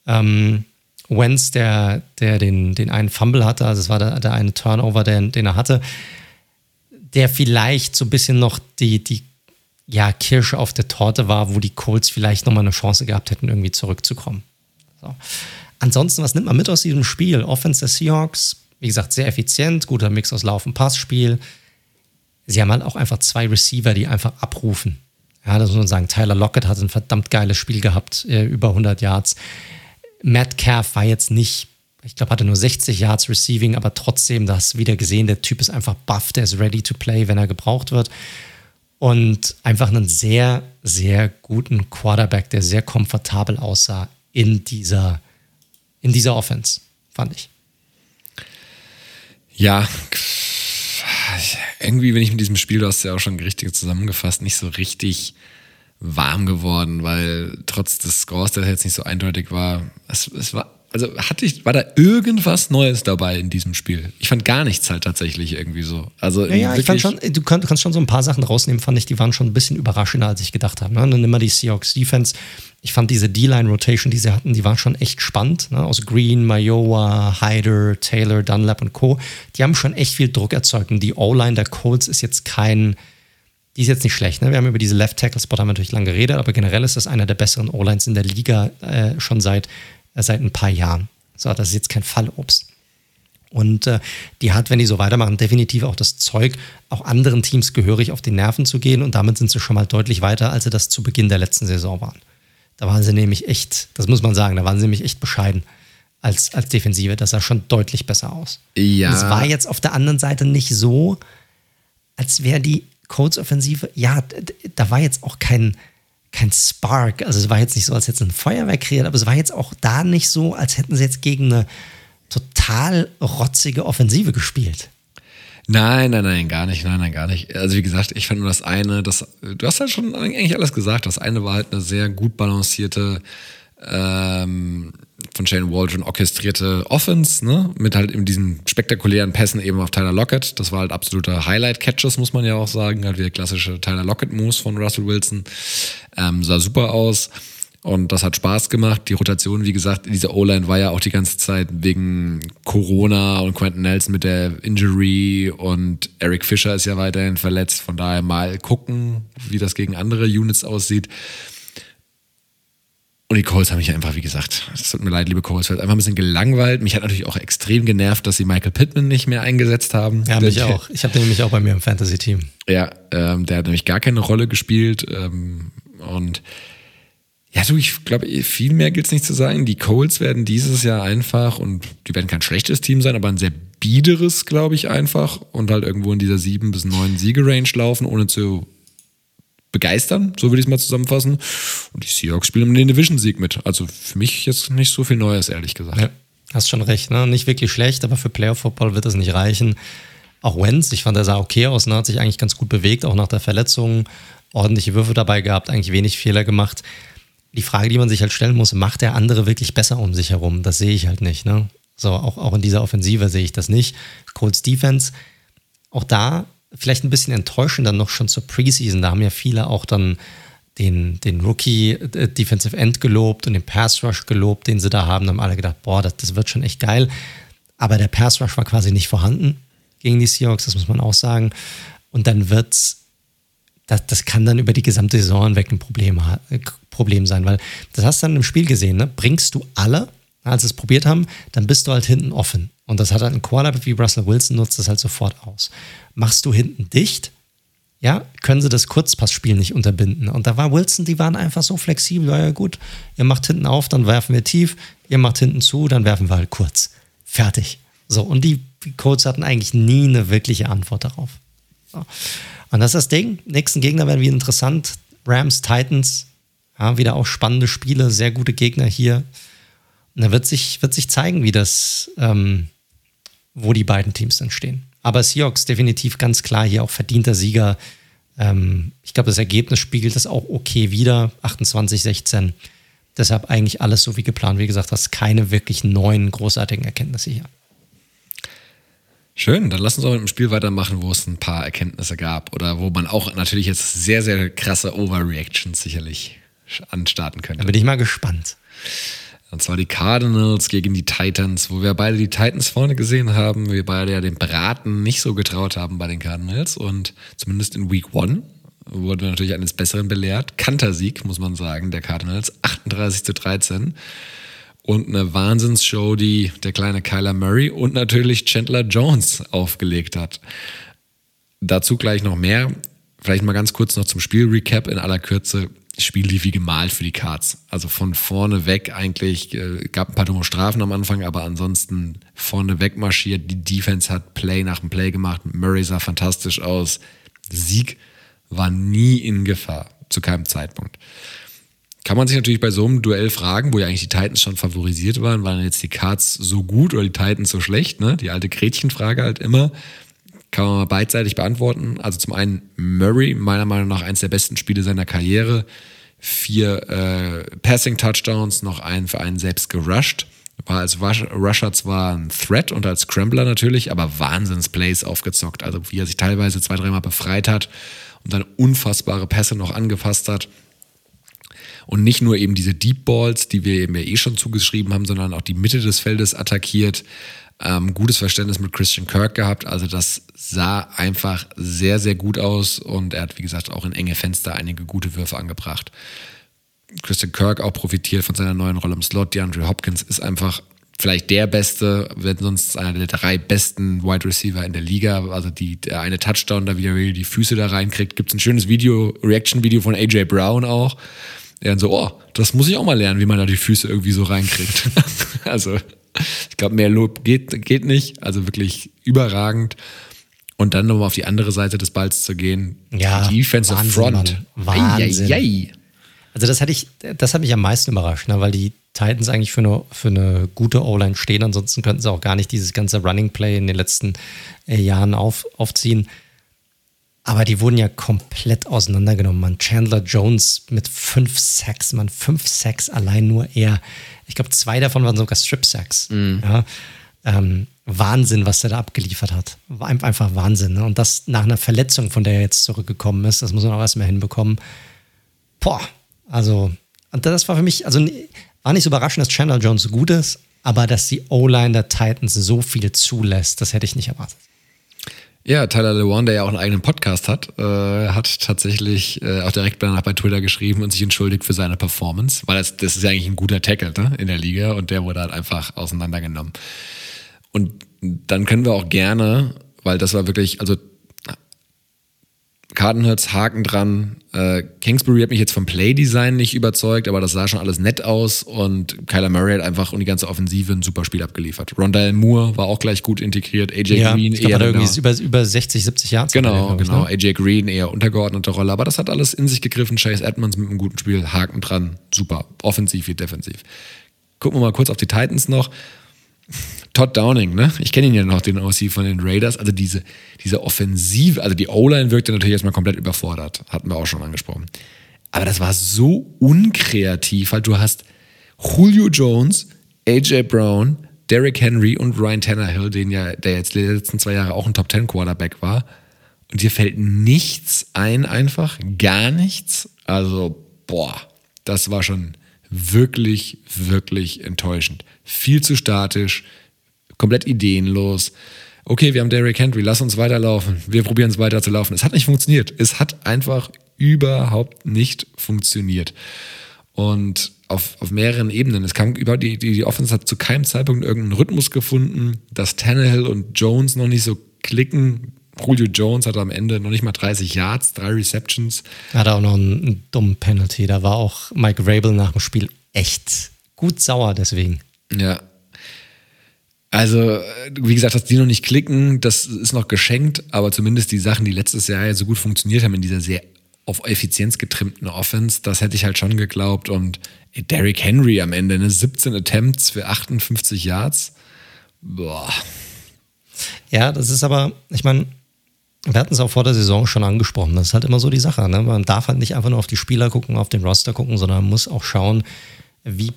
Ähm, Wentz, der, der den, den einen Fumble hatte, also es war der, der eine Turnover, den, den er hatte, der vielleicht so ein bisschen noch die, die ja, Kirsche auf der Torte war, wo die Colts vielleicht nochmal eine Chance gehabt hätten, irgendwie zurückzukommen. So. Ansonsten, was nimmt man mit aus diesem Spiel? Offense der Seahawks, wie gesagt, sehr effizient, guter Mix aus Lauf- und Passspiel. Sie haben halt auch einfach zwei Receiver, die einfach abrufen. Ja, das muss man sagen. Tyler Lockett hat ein verdammt geiles Spiel gehabt, äh, über 100 Yards. Metcalf war jetzt nicht, ich glaube, hatte nur 60 Yards Receiving, aber trotzdem, das wieder gesehen, der Typ ist einfach buff, der ist ready to play, wenn er gebraucht wird. Und einfach einen sehr, sehr guten Quarterback, der sehr komfortabel aussah in dieser, in dieser Offense, fand ich. Ja, irgendwie, wenn ich mit diesem Spiel, du hast ja auch schon richtig zusammengefasst, nicht so richtig warm geworden, weil trotz des Scores, der jetzt nicht so eindeutig war, es, es war also hatte ich, war da irgendwas Neues dabei in diesem Spiel? Ich fand gar nichts halt tatsächlich irgendwie so. Also ja, ja ich fand schon, du kannst, kannst, schon so ein paar Sachen rausnehmen, fand ich, die waren schon ein bisschen überraschender, als ich gedacht habe. Ne? Dann nimm mal die Seahawks Defense. Ich fand diese D-Line-Rotation, die sie hatten, die war schon echt spannend. Ne? Aus Green, Mayowa, Hyder, Taylor, Dunlap und Co. Die haben schon echt viel Druck erzeugt. Und die O-Line der Colts ist jetzt kein, die ist jetzt nicht schlecht. Ne? Wir haben über diese Left Tackle Spot haben natürlich lange geredet, aber generell ist das einer der besseren O-Lines in der Liga äh, schon seit seit ein paar Jahren. So, das ist jetzt kein Fallobst. Und äh, die hat, wenn die so weitermachen, definitiv auch das Zeug, auch anderen Teams gehörig auf die Nerven zu gehen. Und damit sind sie schon mal deutlich weiter, als sie das zu Beginn der letzten Saison waren. Da waren sie nämlich echt, das muss man sagen, da waren sie nämlich echt bescheiden als, als Defensive. Das sah schon deutlich besser aus. Ja. es war jetzt auf der anderen Seite nicht so, als wäre die Codes-Offensive, ja, da war jetzt auch kein, kein Spark. Also es war jetzt nicht so, als hätten sie ein Feuerwerk kreiert, aber es war jetzt auch da nicht so, als hätten sie jetzt gegen eine total rotzige Offensive gespielt. Nein, nein, nein, gar nicht, nein, nein, gar nicht. Also wie gesagt, ich fand nur das eine, das, du hast halt schon eigentlich alles gesagt. Das eine war halt eine sehr gut balancierte ähm, von Shane Waldron orchestrierte Offense, ne? Mit halt eben diesen spektakulären Pässen eben auf Tyler Lockett. Das war halt absoluter Highlight-Catches, muss man ja auch sagen. Halt wie der klassische Tyler Lockett-Moves von Russell Wilson. Ähm, sah super aus. Und das hat Spaß gemacht. Die Rotation, wie gesagt, diese O-Line war ja auch die ganze Zeit wegen Corona und Quentin Nelson mit der Injury und Eric Fischer ist ja weiterhin verletzt. Von daher mal gucken, wie das gegen andere Units aussieht. Und die Coles haben mich einfach, wie gesagt, es tut mir leid, liebe Coles, einfach ein bisschen gelangweilt. Mich hat natürlich auch extrem genervt, dass sie Michael Pittman nicht mehr eingesetzt haben. Ja, mich auch. Ich habe den nämlich auch bei mir im Fantasy-Team. Ja, ähm, der hat nämlich gar keine Rolle gespielt. Ähm, und ja, du, ich glaube, viel mehr gilt es nicht zu sagen. Die Coles werden dieses Jahr einfach, und die werden kein schlechtes Team sein, aber ein sehr biederes, glaube ich, einfach. Und halt irgendwo in dieser sieben bis neun Siege-Range laufen, ohne zu begeistern, so würde ich es mal zusammenfassen. Und die Seahawks spielen um den Division-Sieg mit. Also für mich jetzt nicht so viel Neues, ehrlich gesagt. Ja, hast schon recht, ne? Nicht wirklich schlecht, aber für Playoff-Football wird das nicht reichen. Auch Wenz, ich fand, er sah okay aus, ne? hat sich eigentlich ganz gut bewegt, auch nach der Verletzung. Ordentliche Würfe dabei gehabt, eigentlich wenig Fehler gemacht. Die Frage, die man sich halt stellen muss, macht der andere wirklich besser um sich herum? Das sehe ich halt nicht. Ne? So, auch, auch in dieser Offensive sehe ich das nicht. Colts Defense, auch da vielleicht ein bisschen enttäuschend dann noch schon zur Preseason. Da haben ja viele auch dann den, den Rookie äh, Defensive End gelobt und den Pass Rush gelobt, den sie da haben. Da haben alle gedacht, boah, das, das wird schon echt geil. Aber der Pass Rush war quasi nicht vorhanden gegen die Seahawks, das muss man auch sagen. Und dann wird's, das, das kann dann über die gesamte Saison hinweg ein Problem, äh, Problem sein, weil das hast du dann im Spiel gesehen, ne? Bringst du alle, als sie es probiert haben, dann bist du halt hinten offen. Und das hat halt ein Quarterback wie Russell Wilson nutzt das halt sofort aus machst du hinten dicht, ja, können sie das Kurzpassspiel nicht unterbinden. Und da war Wilson, die waren einfach so flexibel, ja, ja gut, ihr macht hinten auf, dann werfen wir tief, ihr macht hinten zu, dann werfen wir halt kurz. Fertig. So, und die Colts hatten eigentlich nie eine wirkliche Antwort darauf. So. Und das ist das Ding. Nächsten Gegner werden wieder interessant. Rams, Titans, ja, wieder auch spannende Spiele, sehr gute Gegner hier. Und da wird sich, wird sich zeigen, wie das, ähm, wo die beiden Teams dann stehen. Aber Seahawks definitiv ganz klar hier auch verdienter Sieger. Ähm, ich glaube, das Ergebnis spiegelt das auch okay wieder. 28, 16. Deshalb eigentlich alles so wie geplant. Wie gesagt, hast keine wirklich neuen, großartigen Erkenntnisse hier. Schön, dann lass uns auch mit dem Spiel weitermachen, wo es ein paar Erkenntnisse gab oder wo man auch natürlich jetzt sehr, sehr krasse Overreactions sicherlich anstarten könnte. Da bin ich mal gespannt. Und zwar die Cardinals gegen die Titans, wo wir beide die Titans vorne gesehen haben, wir beide ja dem Braten nicht so getraut haben bei den Cardinals und zumindest in Week One wurde natürlich eines Besseren belehrt. Kantersieg, muss man sagen, der Cardinals, 38 zu 13. Und eine Wahnsinnsshow, die der kleine Kyler Murray und natürlich Chandler Jones aufgelegt hat. Dazu gleich noch mehr. Vielleicht mal ganz kurz noch zum Spiel-Recap in aller Kürze. Spiel lief wie gemalt für die Cards. Also von vorne weg eigentlich, äh, gab ein paar dumme Strafen am Anfang, aber ansonsten vorne weg marschiert. Die Defense hat Play nach dem Play gemacht. Murray sah fantastisch aus. Sieg war nie in Gefahr, zu keinem Zeitpunkt. Kann man sich natürlich bei so einem Duell fragen, wo ja eigentlich die Titans schon favorisiert waren, waren jetzt die Cards so gut oder die Titans so schlecht, ne? Die alte Gretchenfrage halt immer. Kann man mal beidseitig beantworten. Also zum einen Murray, meiner Meinung nach eines der besten Spiele seiner Karriere. Vier äh, Passing-Touchdowns, noch einen für einen selbst gerusht. War als Rusher zwar ein Threat und als Scrambler natürlich, aber Wahnsinns-Plays aufgezockt. Also wie er sich teilweise zwei, dreimal befreit hat und dann unfassbare Pässe noch angefasst hat. Und nicht nur eben diese Deep Balls, die wir eben ja eh schon zugeschrieben haben, sondern auch die Mitte des Feldes attackiert. Ähm, gutes Verständnis mit Christian Kirk gehabt. Also das sah einfach sehr, sehr gut aus und er hat, wie gesagt, auch in enge Fenster einige gute Würfe angebracht. Christian Kirk auch profitiert von seiner neuen Rolle im Slot. DeAndre Hopkins ist einfach vielleicht der beste, wenn sonst einer der drei besten Wide Receiver in der Liga. Also die, der eine Touchdown da wieder die Füße da reinkriegt. Gibt es ein schönes Video, Reaction-Video von AJ Brown auch. Dann so, oh, das muss ich auch mal lernen, wie man da die Füße irgendwie so reinkriegt. also ich glaube, mehr Lob geht, geht nicht. Also wirklich überragend. Und dann nochmal auf die andere Seite des Balls zu gehen. Ja, Defensive Wahnsinn, Front. Mann. Wahnsinn. Ei, ei, ei. Also das hatte ich, das hat mich am meisten überrascht, ne? weil die Titans eigentlich für eine, für eine gute O-Line stehen. Ansonsten könnten sie auch gar nicht dieses ganze Running Play in den letzten äh, Jahren auf, aufziehen. Aber die wurden ja komplett auseinandergenommen, man. Chandler Jones mit fünf Sacks, man. Fünf Sacks allein nur er. Ich glaube, zwei davon waren sogar Strip-Sacks. Mhm. Ja. Ähm, Wahnsinn, was der da abgeliefert hat. War einfach Wahnsinn. Ne? Und das nach einer Verletzung, von der er jetzt zurückgekommen ist, das muss man auch erstmal hinbekommen. Boah, also, das war für mich, also war nicht so überraschend, dass Chandler Jones so gut ist, aber dass die O-Line der Titans so viel zulässt, das hätte ich nicht erwartet. Ja, Tyler Lewan, der ja auch einen eigenen Podcast hat, äh, hat tatsächlich äh, auch direkt danach bei Twitter geschrieben und sich entschuldigt für seine Performance, weil das, das ist ja eigentlich ein guter Tackle ne, in der Liga und der wurde halt einfach auseinandergenommen. Und dann können wir auch gerne, weil das war wirklich, also Cardinals Haken dran. Äh, Kingsbury hat mich jetzt vom Playdesign nicht überzeugt, aber das sah schon alles nett aus und Kyler Murray hat einfach und die ganze Offensive ein super Spiel abgeliefert. Rondell Moore war auch gleich gut integriert. AJ ja, Green ich glaub, eher hat irgendwie über, über 60, 70 Jahre. Genau, ich, genau. Ne? AJ Green eher untergeordnete Rolle, aber das hat alles in sich gegriffen. Chase Edmonds mit einem guten Spiel, Haken dran, super, offensiv wie defensiv. Gucken wir mal kurz auf die Titans noch. Todd Downing, ne? Ich kenne ihn ja noch, den OC von den Raiders. Also diese, diese Offensive, also die O-Line wirkte natürlich erstmal komplett überfordert. Hatten wir auch schon angesprochen. Aber das war so unkreativ, weil du hast Julio Jones, AJ Brown, Derrick Henry und Ryan Tannehill, den ja, der jetzt die letzten zwei Jahre auch ein Top Ten Quarterback war. Und dir fällt nichts ein, einfach gar nichts. Also, boah, das war schon wirklich, wirklich enttäuschend. Viel zu statisch, komplett ideenlos. Okay, wir haben Derrick Henry, lass uns weiterlaufen. Wir probieren es weiter zu laufen. Es hat nicht funktioniert. Es hat einfach überhaupt nicht funktioniert. Und auf, auf mehreren Ebenen. Es kam über die, die, die Offense hat zu keinem Zeitpunkt irgendeinen Rhythmus gefunden, dass Tannehill und Jones noch nicht so klicken. Julio Jones hatte am Ende noch nicht mal 30 Yards, drei Receptions. Hat auch noch einen, einen dummen Penalty. Da war auch Mike Rabel nach dem Spiel echt gut sauer deswegen. Ja. Also, wie gesagt, dass die noch nicht klicken, das ist noch geschenkt, aber zumindest die Sachen, die letztes Jahr ja so gut funktioniert haben in dieser sehr auf Effizienz getrimmten Offense, das hätte ich halt schon geglaubt. Und Derrick Henry am Ende, ne, 17 Attempts für 58 Yards. Boah. Ja, das ist aber, ich meine, wir hatten es auch vor der Saison schon angesprochen. Das ist halt immer so die Sache. Ne? Man darf halt nicht einfach nur auf die Spieler gucken, auf den Roster gucken, sondern man muss auch schauen, wie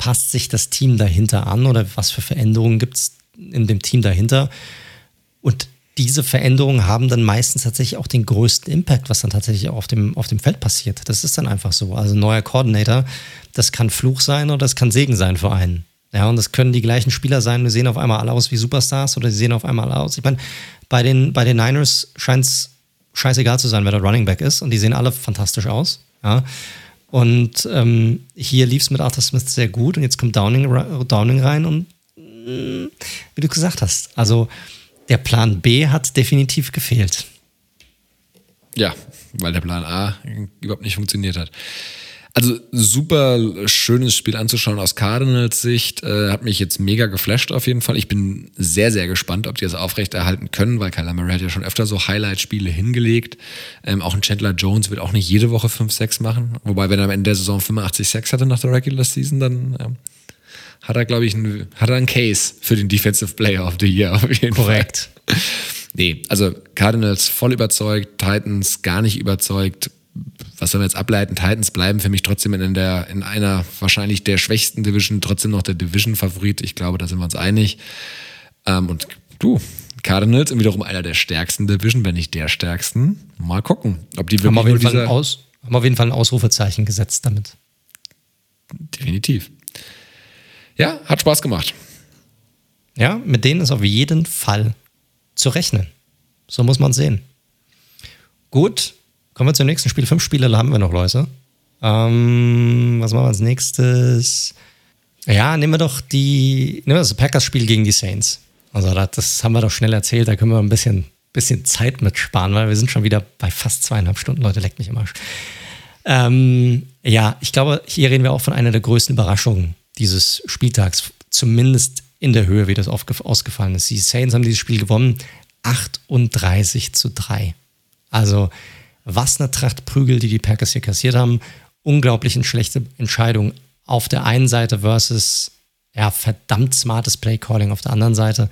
passt sich das Team dahinter an oder was für Veränderungen gibt es in dem Team dahinter. Und diese Veränderungen haben dann meistens tatsächlich auch den größten Impact, was dann tatsächlich auch auf dem, auf dem Feld passiert. Das ist dann einfach so. Also neuer Coordinator, das kann Fluch sein oder das kann Segen sein für einen. Ja, und das können die gleichen Spieler sein. Wir sehen auf einmal alle aus wie Superstars oder sie sehen auf einmal alle aus. Ich meine, bei den, bei den Niners scheint es scheißegal zu sein, wer der Running Back ist. Und die sehen alle fantastisch aus. Ja. Und ähm, hier lief es mit Arthur Smith sehr gut. Und jetzt kommt Downing, Downing rein und mh, wie du gesagt hast, also der Plan B hat definitiv gefehlt. Ja, weil der Plan A überhaupt nicht funktioniert hat. Also super schönes Spiel anzuschauen aus Cardinals Sicht. Äh, hat mich jetzt mega geflasht auf jeden Fall. Ich bin sehr, sehr gespannt, ob die das aufrechterhalten können, weil Kyler Murray hat ja schon öfter so Highlight-Spiele hingelegt. Ähm, auch ein Chandler Jones wird auch nicht jede Woche 5-6 machen. Wobei, wenn er am Ende der Saison 85 6 hatte nach der Regular Season, dann ähm, hat er, glaube ich, ein, hat er einen Case für den Defensive Player of the Year auf jeden Korrekt. Fall. nee, also Cardinals voll überzeugt, Titans gar nicht überzeugt. Was sollen wir jetzt ableiten? Titans bleiben für mich trotzdem in, der, in einer wahrscheinlich der schwächsten Division, trotzdem noch der Division-Favorit. Ich glaube, da sind wir uns einig. Ähm, und du, Cardinals und wiederum einer der stärksten Division, wenn nicht der stärksten. Mal gucken, ob die wirklich haben auf jeden, Fall, Aus, haben auf jeden Fall ein Ausrufezeichen gesetzt damit. Definitiv. Ja, hat Spaß gemacht. Ja, mit denen ist auf jeden Fall zu rechnen. So muss man sehen. Gut, kommen wir zum nächsten Spiel. Fünf Spiele haben wir noch, Leute. Ähm, was machen wir als nächstes? Ja, nehmen wir doch die, nehmen wir das Packers-Spiel gegen die Saints. Also das haben wir doch schnell erzählt, da können wir ein bisschen, bisschen Zeit mitsparen, weil wir sind schon wieder bei fast zweieinhalb Stunden. Leute, leckt mich im Arsch. Ähm, ja, ich glaube, hier reden wir auch von einer der größten Überraschungen dieses Spieltags, zumindest in der Höhe, wie das ausgefallen ist. Die Saints haben dieses Spiel gewonnen, 38 zu 3. Also, was eine Tracht Prügel, die die Packers hier kassiert haben. Unglaublich eine schlechte Entscheidung auf der einen Seite versus ja, verdammt smartes Playcalling auf der anderen Seite.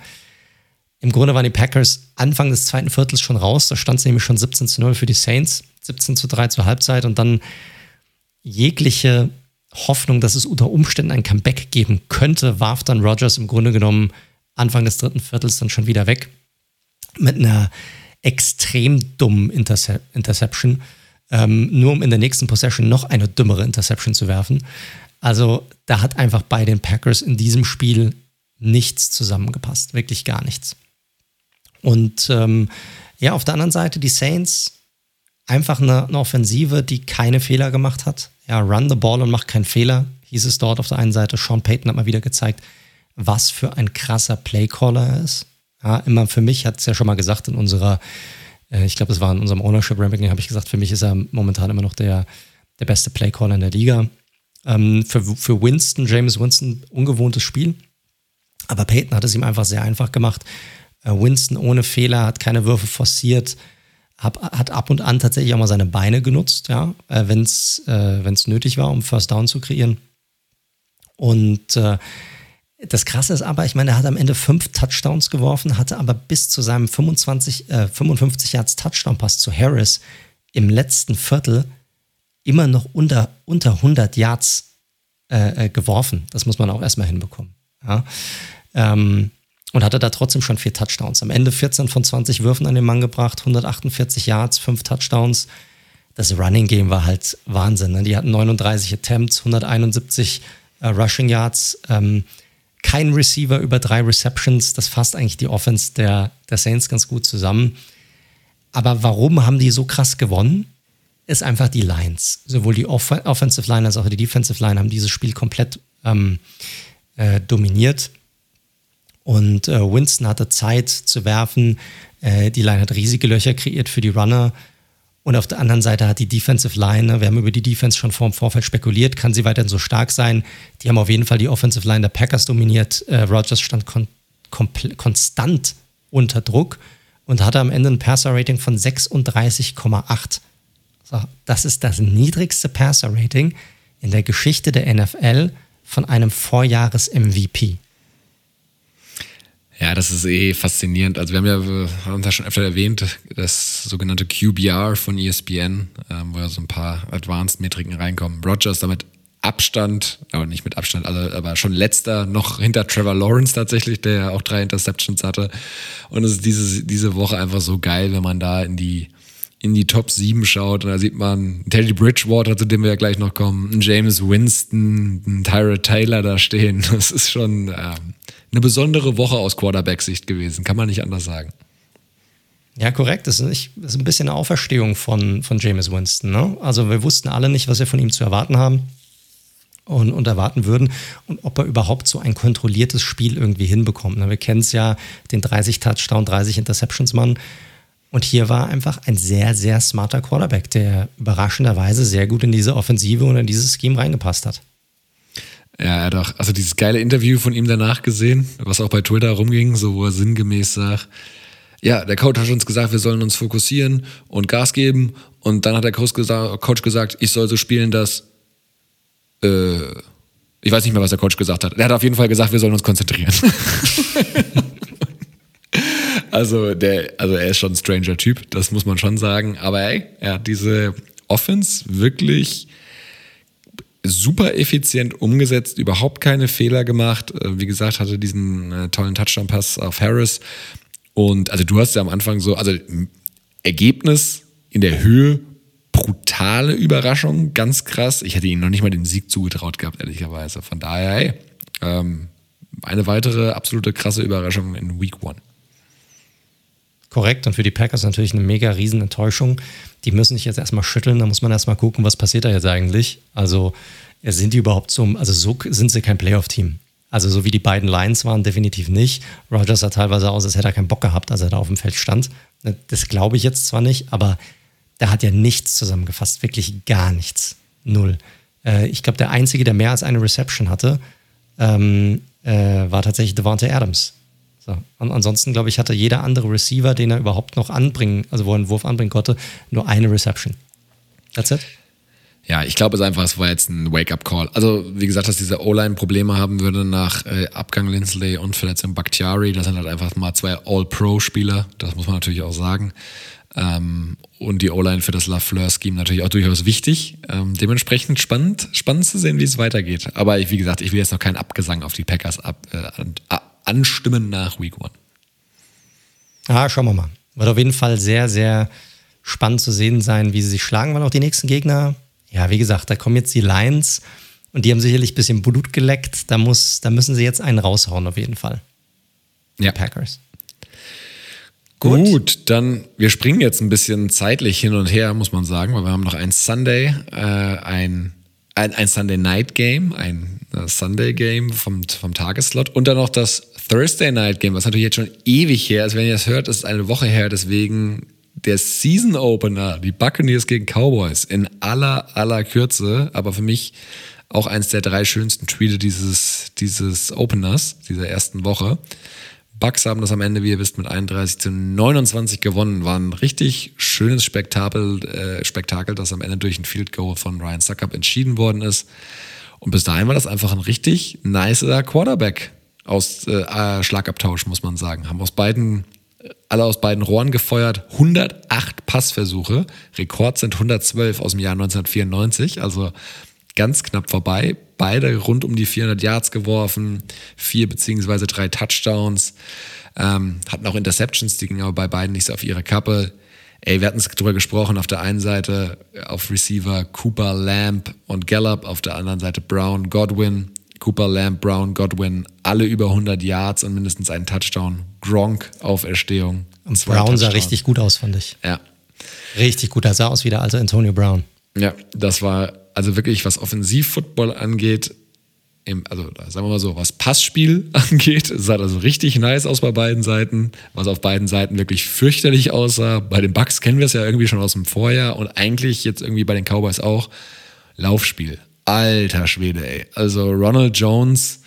Im Grunde waren die Packers Anfang des zweiten Viertels schon raus. Da stand es nämlich schon 17 zu 0 für die Saints, 17 zu 3 zur Halbzeit und dann jegliche Hoffnung, dass es unter Umständen ein Comeback geben könnte, warf dann Rogers im Grunde genommen Anfang des dritten Viertels dann schon wieder weg mit einer extrem dummen Intercep Interception, ähm, nur um in der nächsten Possession noch eine dümmere Interception zu werfen. Also da hat einfach bei den Packers in diesem Spiel nichts zusammengepasst, wirklich gar nichts. Und ähm, ja, auf der anderen Seite die Saints, einfach eine, eine, Offensive, die keine Fehler gemacht hat. Ja, run the ball und macht keinen Fehler, hieß es dort auf der einen Seite. Sean Payton hat mal wieder gezeigt, was für ein krasser Playcaller er ist. Ja, immer für mich hat es ja schon mal gesagt in unserer, äh, ich glaube, es war in unserem Ownership Ranking, habe ich gesagt, für mich ist er momentan immer noch der, der beste Playcaller in der Liga. Ähm, für, für Winston, James Winston, ungewohntes Spiel. Aber Peyton hat es ihm einfach sehr einfach gemacht. Äh, Winston ohne Fehler, hat keine Würfe forciert, hab, hat ab und an tatsächlich auch mal seine Beine genutzt, ja, äh, wenn es äh, nötig war, um First Down zu kreieren. Und äh, das Krasse ist aber, ich meine, er hat am Ende fünf Touchdowns geworfen, hatte aber bis zu seinem 25, äh, 55 Yards Touchdown-Pass zu Harris im letzten Viertel immer noch unter, unter 100 Yards äh, äh, geworfen. Das muss man auch erstmal hinbekommen. Ja? Ähm, und hatte da trotzdem schon vier Touchdowns. Am Ende 14 von 20 Würfen an den Mann gebracht, 148 Yards, fünf Touchdowns. Das Running Game war halt Wahnsinn. Ne? Die hatten 39 Attempts, 171 äh, Rushing Yards, ähm, kein Receiver über drei Receptions. Das fasst eigentlich die Offense der, der Saints ganz gut zusammen. Aber warum haben die so krass gewonnen? ist einfach die Lines. Sowohl die Off Offensive Line als auch die Defensive Line haben dieses Spiel komplett ähm, äh, dominiert. Und äh, Winston hatte Zeit zu werfen. Äh, die Line hat riesige Löcher kreiert für die Runner. Und auf der anderen Seite hat die Defensive Line, wir haben über die Defense schon vor dem Vorfeld spekuliert, kann sie weiterhin so stark sein? Die haben auf jeden Fall die Offensive Line der Packers dominiert. Äh, Rogers stand kon konstant unter Druck und hatte am Ende ein Passer-Rating von 36,8. So, das ist das niedrigste Passer-Rating in der Geschichte der NFL von einem Vorjahres-MVP. Ja, das ist eh faszinierend. Also wir haben ja, haben das schon öfter erwähnt, das sogenannte QBR von ESPN, ähm, wo ja so ein paar Advanced-Metriken reinkommen. Rogers damit Abstand, aber nicht mit Abstand, also, aber schon letzter, noch hinter Trevor Lawrence tatsächlich, der ja auch drei Interceptions hatte. Und es ist diese, diese Woche einfach so geil, wenn man da in die in die Top 7 schaut, und da sieht man Teddy Bridgewater, zu dem wir ja gleich noch kommen, James Winston, Tyra Taylor da stehen. Das ist schon ähm, eine besondere Woche aus Quarterback-Sicht gewesen, kann man nicht anders sagen. Ja, korrekt. Das ist, ein bisschen eine Auferstehung von, von James Winston. Ne? Also wir wussten alle nicht, was wir von ihm zu erwarten haben und, und erwarten würden und ob er überhaupt so ein kontrolliertes Spiel irgendwie hinbekommt. Ne? Wir kennen es ja, den 30 Touchdown, 30 Interceptions Mann. Und hier war einfach ein sehr, sehr smarter Quarterback, der überraschenderweise sehr gut in diese Offensive und in dieses Scheme reingepasst hat. Ja, er hat auch, also dieses geile Interview von ihm danach gesehen, was auch bei Twitter rumging, so wo er sinngemäß sagt, ja, der Coach hat uns gesagt, wir sollen uns fokussieren und Gas geben. Und dann hat der Coach gesagt, Coach gesagt ich soll so spielen, dass äh, ich weiß nicht mehr, was der Coach gesagt hat. Er hat auf jeden Fall gesagt, wir sollen uns konzentrieren. Also, der, also er ist schon ein stranger Typ, das muss man schon sagen. Aber ey, er hat diese Offense wirklich super effizient umgesetzt, überhaupt keine Fehler gemacht. Äh, wie gesagt, hatte diesen äh, tollen Touchdown-Pass auf Harris. Und also du hast ja am Anfang so, also Ergebnis in der Höhe, brutale Überraschung, ganz krass. Ich hätte ihm noch nicht mal den Sieg zugetraut gehabt, ehrlicherweise. Von daher, hey, ähm, eine weitere absolute krasse Überraschung in Week One. Korrekt, und für die Packers natürlich eine mega riesen Enttäuschung. Die müssen sich jetzt erstmal schütteln, da muss man erstmal gucken, was passiert da jetzt eigentlich. Also sind die überhaupt so, also so sind sie kein Playoff-Team. Also so wie die beiden Lions waren, definitiv nicht. Rogers sah teilweise aus, als hätte er keinen Bock gehabt, als er da auf dem Feld stand. Das glaube ich jetzt zwar nicht, aber der hat ja nichts zusammengefasst, wirklich gar nichts. Null. Äh, ich glaube, der Einzige, der mehr als eine Reception hatte, ähm, äh, war tatsächlich Devontae Adams. So. Und ansonsten, glaube ich, hatte jeder andere Receiver, den er überhaupt noch anbringen, also wo er einen Wurf anbringen konnte, nur eine Reception. That's it. Ja, ich glaube es einfach, es war jetzt ein Wake-up-Call. Also, wie gesagt, dass diese O-Line Probleme haben würde nach äh, Abgang Lindsley und Verletzung Bakhtiari. Das sind halt einfach mal zwei All-Pro-Spieler. Das muss man natürlich auch sagen. Ähm, und die O-Line für das Lafleur-Scheme natürlich auch durchaus wichtig. Ähm, dementsprechend spannend, spannend zu sehen, wie es weitergeht. Aber ich, wie gesagt, ich will jetzt noch keinen Abgesang auf die Packers ab, äh, anstimmen nach Week One. Ah, schauen wir mal. Wird auf jeden Fall sehr, sehr spannend zu sehen sein, wie sie sich schlagen, weil auch die nächsten Gegner, ja, wie gesagt, da kommen jetzt die Lions und die haben sicherlich ein bisschen Blut geleckt. Da, muss, da müssen sie jetzt einen raushauen, auf jeden Fall. Ja. Packers. Gut. Gut. dann wir springen jetzt ein bisschen zeitlich hin und her, muss man sagen, weil wir haben noch ein Sunday, äh, ein, ein, ein Sunday Night Game, ein äh, Sunday Game vom, vom Tagesslot und dann noch das Thursday Night Game, was natürlich jetzt schon ewig her ist. Wenn ihr das hört, ist es eine Woche her, deswegen der Season Opener, die Buccaneers gegen Cowboys in aller, aller Kürze, aber für mich auch eins der drei schönsten Tweets dieses, dieses Openers, dieser ersten Woche. Bucks haben das am Ende, wie ihr wisst, mit 31 zu 29 gewonnen. War ein richtig schönes Spektakel, äh, Spektakel, das am Ende durch ein Field Goal von Ryan Suckup entschieden worden ist. Und bis dahin war das einfach ein richtig nicer Quarterback aus äh, äh, Schlagabtausch, muss man sagen. Haben aus beiden, alle aus beiden Rohren gefeuert. 108 Passversuche. Rekord sind 112 aus dem Jahr 1994. Also ganz knapp vorbei. Beide rund um die 400 Yards geworfen. Vier beziehungsweise drei Touchdowns. Ähm, hatten auch Interceptions, die gingen aber bei beiden nicht so auf ihre Kappe. Ey, wir hatten es drüber gesprochen, auf der einen Seite auf Receiver Cooper, Lamb und Gallup, auf der anderen Seite Brown, Godwin. Cooper, Lamb, Brown, Godwin, alle über 100 Yards und mindestens einen Touchdown. Gronk auf Erstehung. Und Brown Touchdowns. sah richtig gut aus, fand ich. Ja. Richtig gut. Er sah aus wie der alte Antonio Brown. Ja, das war also wirklich, was Offensiv-Football angeht, im, also sagen wir mal so, was Passspiel angeht, sah das richtig nice aus bei beiden Seiten. Was auf beiden Seiten wirklich fürchterlich aussah. Bei den Bucks kennen wir es ja irgendwie schon aus dem Vorjahr und eigentlich jetzt irgendwie bei den Cowboys auch. Laufspiel. Alter Schwede, ey. Also Ronald Jones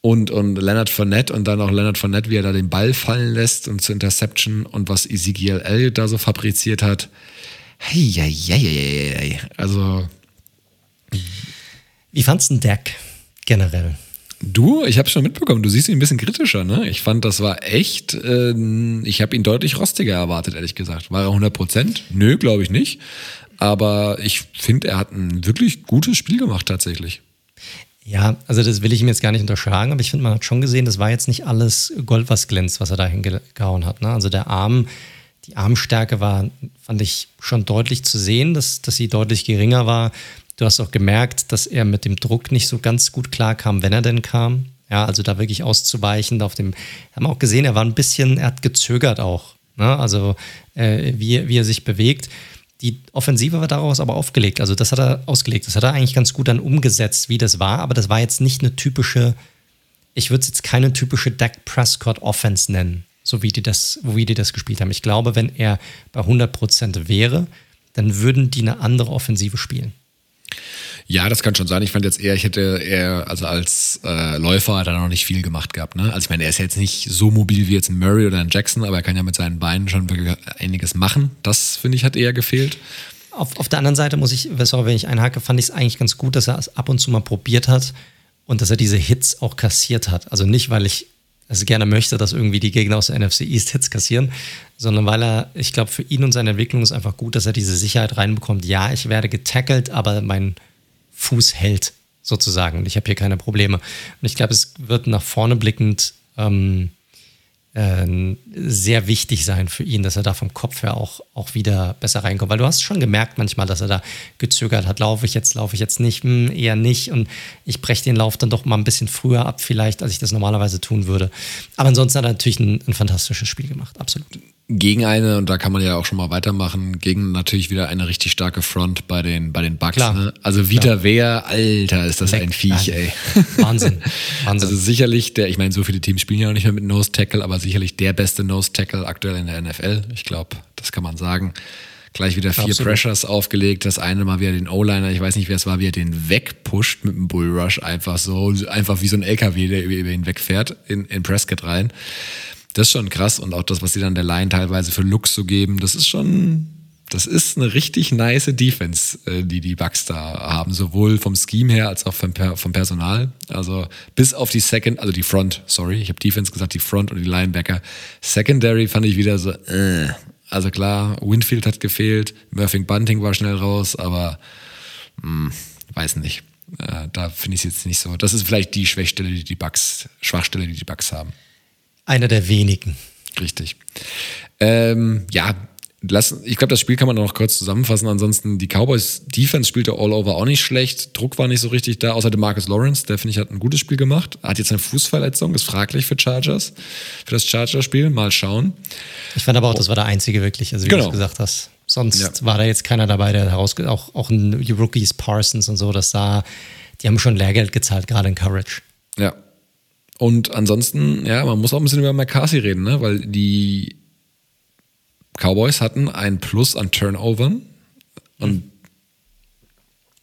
und, und Leonard Fournette und dann auch Leonard Fournette, wie er da den Ball fallen lässt und zur Interception und was Ezekiel Elliott da so fabriziert hat. Hey, hey, hey, hey, Also. Wie fandst du den Deck generell? Du, ich habe schon mitbekommen, du siehst ihn ein bisschen kritischer, ne? Ich fand, das war echt, äh, ich habe ihn deutlich rostiger erwartet, ehrlich gesagt. War er 100 Prozent? Nö, glaube ich nicht. Aber ich finde, er hat ein wirklich gutes Spiel gemacht tatsächlich. Ja, also das will ich ihm jetzt gar nicht unterschlagen, aber ich finde, man hat schon gesehen, das war jetzt nicht alles Gold, was glänzt, was er da hingehauen hat. Ne? Also der Arm, die Armstärke war, fand ich schon deutlich zu sehen, dass, dass sie deutlich geringer war. Du hast auch gemerkt, dass er mit dem Druck nicht so ganz gut klar kam, wenn er denn kam. Ja, also da wirklich auszuweichen. Auf dem, haben auch gesehen, er war ein bisschen, er hat gezögert auch. Ne? Also äh, wie, wie er sich bewegt. Die Offensive war daraus aber aufgelegt. Also das hat er ausgelegt. Das hat er eigentlich ganz gut dann umgesetzt, wie das war. Aber das war jetzt nicht eine typische, ich würde es jetzt keine typische Dak Prescott Offense nennen, so wie die das, wie die das gespielt haben. Ich glaube, wenn er bei 100% wäre, dann würden die eine andere Offensive spielen. Ja, das kann schon sein. Ich fand jetzt eher, ich hätte eher, also als äh, Läufer hat er noch nicht viel gemacht gehabt. Ne? Also ich meine, er ist jetzt nicht so mobil wie jetzt ein Murray oder ein Jackson, aber er kann ja mit seinen Beinen schon wirklich einiges machen. Das, finde ich, hat eher gefehlt. Auf, auf der anderen Seite muss ich, sorry, wenn ich einhake, fand ich es eigentlich ganz gut, dass er es ab und zu mal probiert hat und dass er diese Hits auch kassiert hat. Also nicht, weil ich es gerne möchte, dass irgendwie die Gegner aus der NFC East Hits kassieren, sondern weil er, ich glaube, für ihn und seine Entwicklung ist einfach gut, dass er diese Sicherheit reinbekommt. Ja, ich werde getackelt, aber mein Fuß hält sozusagen und ich habe hier keine Probleme. Und ich glaube, es wird nach vorne blickend ähm, äh, sehr wichtig sein für ihn, dass er da vom Kopf her auch, auch wieder besser reinkommt. Weil du hast schon gemerkt manchmal, dass er da gezögert hat, laufe ich jetzt, laufe ich jetzt nicht, hm, eher nicht. Und ich breche den Lauf dann doch mal ein bisschen früher ab, vielleicht, als ich das normalerweise tun würde. Aber ansonsten hat er natürlich ein, ein fantastisches Spiel gemacht, absolut gegen eine, und da kann man ja auch schon mal weitermachen, gegen natürlich wieder eine richtig starke Front bei den, bei den Bucks. Ne? Also Vita Wehr, Alter, ist das Weg, ein Viech, ey. Wahnsinn. Wahnsinn. Also sicherlich der, ich meine, so viele Teams spielen ja auch nicht mehr mit Nose Tackle, aber sicherlich der beste Nose Tackle aktuell in der NFL. Ich glaube, das kann man sagen. Gleich wieder vier Absolut. Pressures aufgelegt. Das eine mal wieder den O-Liner, ich weiß nicht, wer es war, wie er den wegpusht mit dem Bullrush. Einfach so, einfach wie so ein LKW, der über ihn wegfährt, in, in Prescott rein. Das ist schon krass und auch das, was sie dann der Line teilweise für Looks so geben, das ist schon, das ist eine richtig nice Defense, äh, die die Bucks da haben, sowohl vom Scheme her als auch vom, vom Personal. Also bis auf die Second, also die Front, sorry, ich habe Defense gesagt, die Front und die Linebacker. Secondary fand ich wieder so, äh. also klar, Winfield hat gefehlt, Murphy Bunting war schnell raus, aber mh, hm, weiß nicht. Äh, da finde ich es jetzt nicht so. Das ist vielleicht die Schwächstelle, die die Bucks, Schwachstelle, die die Bucks haben. Einer der wenigen. Richtig. Ähm, ja, lass, ich glaube, das Spiel kann man noch kurz zusammenfassen. Ansonsten, die Cowboys Defense spielte all over auch nicht schlecht. Druck war nicht so richtig da, außer der Marcus Lawrence, der finde ich hat ein gutes Spiel gemacht. Hat jetzt eine Fußverletzung, ist fraglich für Chargers, für das Chargers-Spiel. Mal schauen. Ich fand aber auch, das war der einzige wirklich, also wie genau. du gesagt hast. Sonst ja. war da jetzt keiner dabei, der heraus, auch, auch ein Rookies Parsons und so, das sah, die haben schon Lehrgeld gezahlt, gerade in Coverage. Ja, und ansonsten, ja, man muss auch ein bisschen über McCarthy reden, ne? weil die Cowboys hatten ein Plus an Turnovern. Und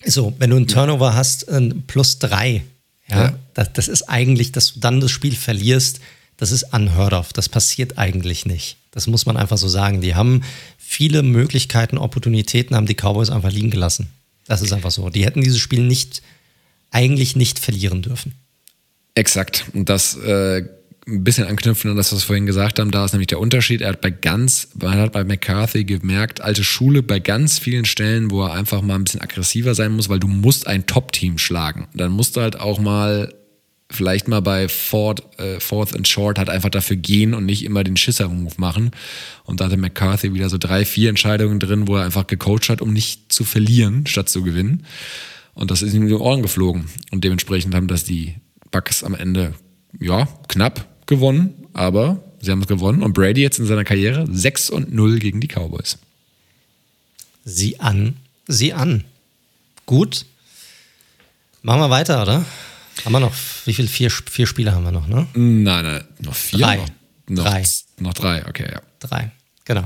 so, wenn du einen Turnover hast, ein Plus drei, ja, ja. Das, das, ist eigentlich, dass du dann das Spiel verlierst, das ist unheard of. Das passiert eigentlich nicht. Das muss man einfach so sagen. Die haben viele Möglichkeiten, Opportunitäten, haben die Cowboys einfach liegen gelassen. Das ist einfach so. Die hätten dieses Spiel nicht, eigentlich nicht verlieren dürfen. Exakt. Und das äh, ein bisschen anknüpfen an das, was wir vorhin gesagt haben, da ist nämlich der Unterschied. Er hat bei ganz, man hat bei McCarthy gemerkt, alte Schule bei ganz vielen Stellen, wo er einfach mal ein bisschen aggressiver sein muss, weil du musst ein Top-Team schlagen. Dann musst du halt auch mal vielleicht mal bei Fourth, äh, Fourth and Short halt einfach dafür gehen und nicht immer den Schisser-Move machen. Und da hatte McCarthy wieder so drei, vier Entscheidungen drin, wo er einfach gecoacht hat, um nicht zu verlieren, statt zu gewinnen. Und das ist ihm in die Ohren geflogen. Und dementsprechend haben das die Bucks am Ende, ja, knapp gewonnen, aber sie haben es gewonnen. Und Brady jetzt in seiner Karriere 6 und 0 gegen die Cowboys. Sieh an, sieh an. Gut. Machen wir weiter, oder? Haben wir noch, wie viele? Vier, vier Spiele haben wir noch, ne? Nein, nein, noch vier. Drei. Noch, noch drei. Noch drei, okay, ja. Drei, genau.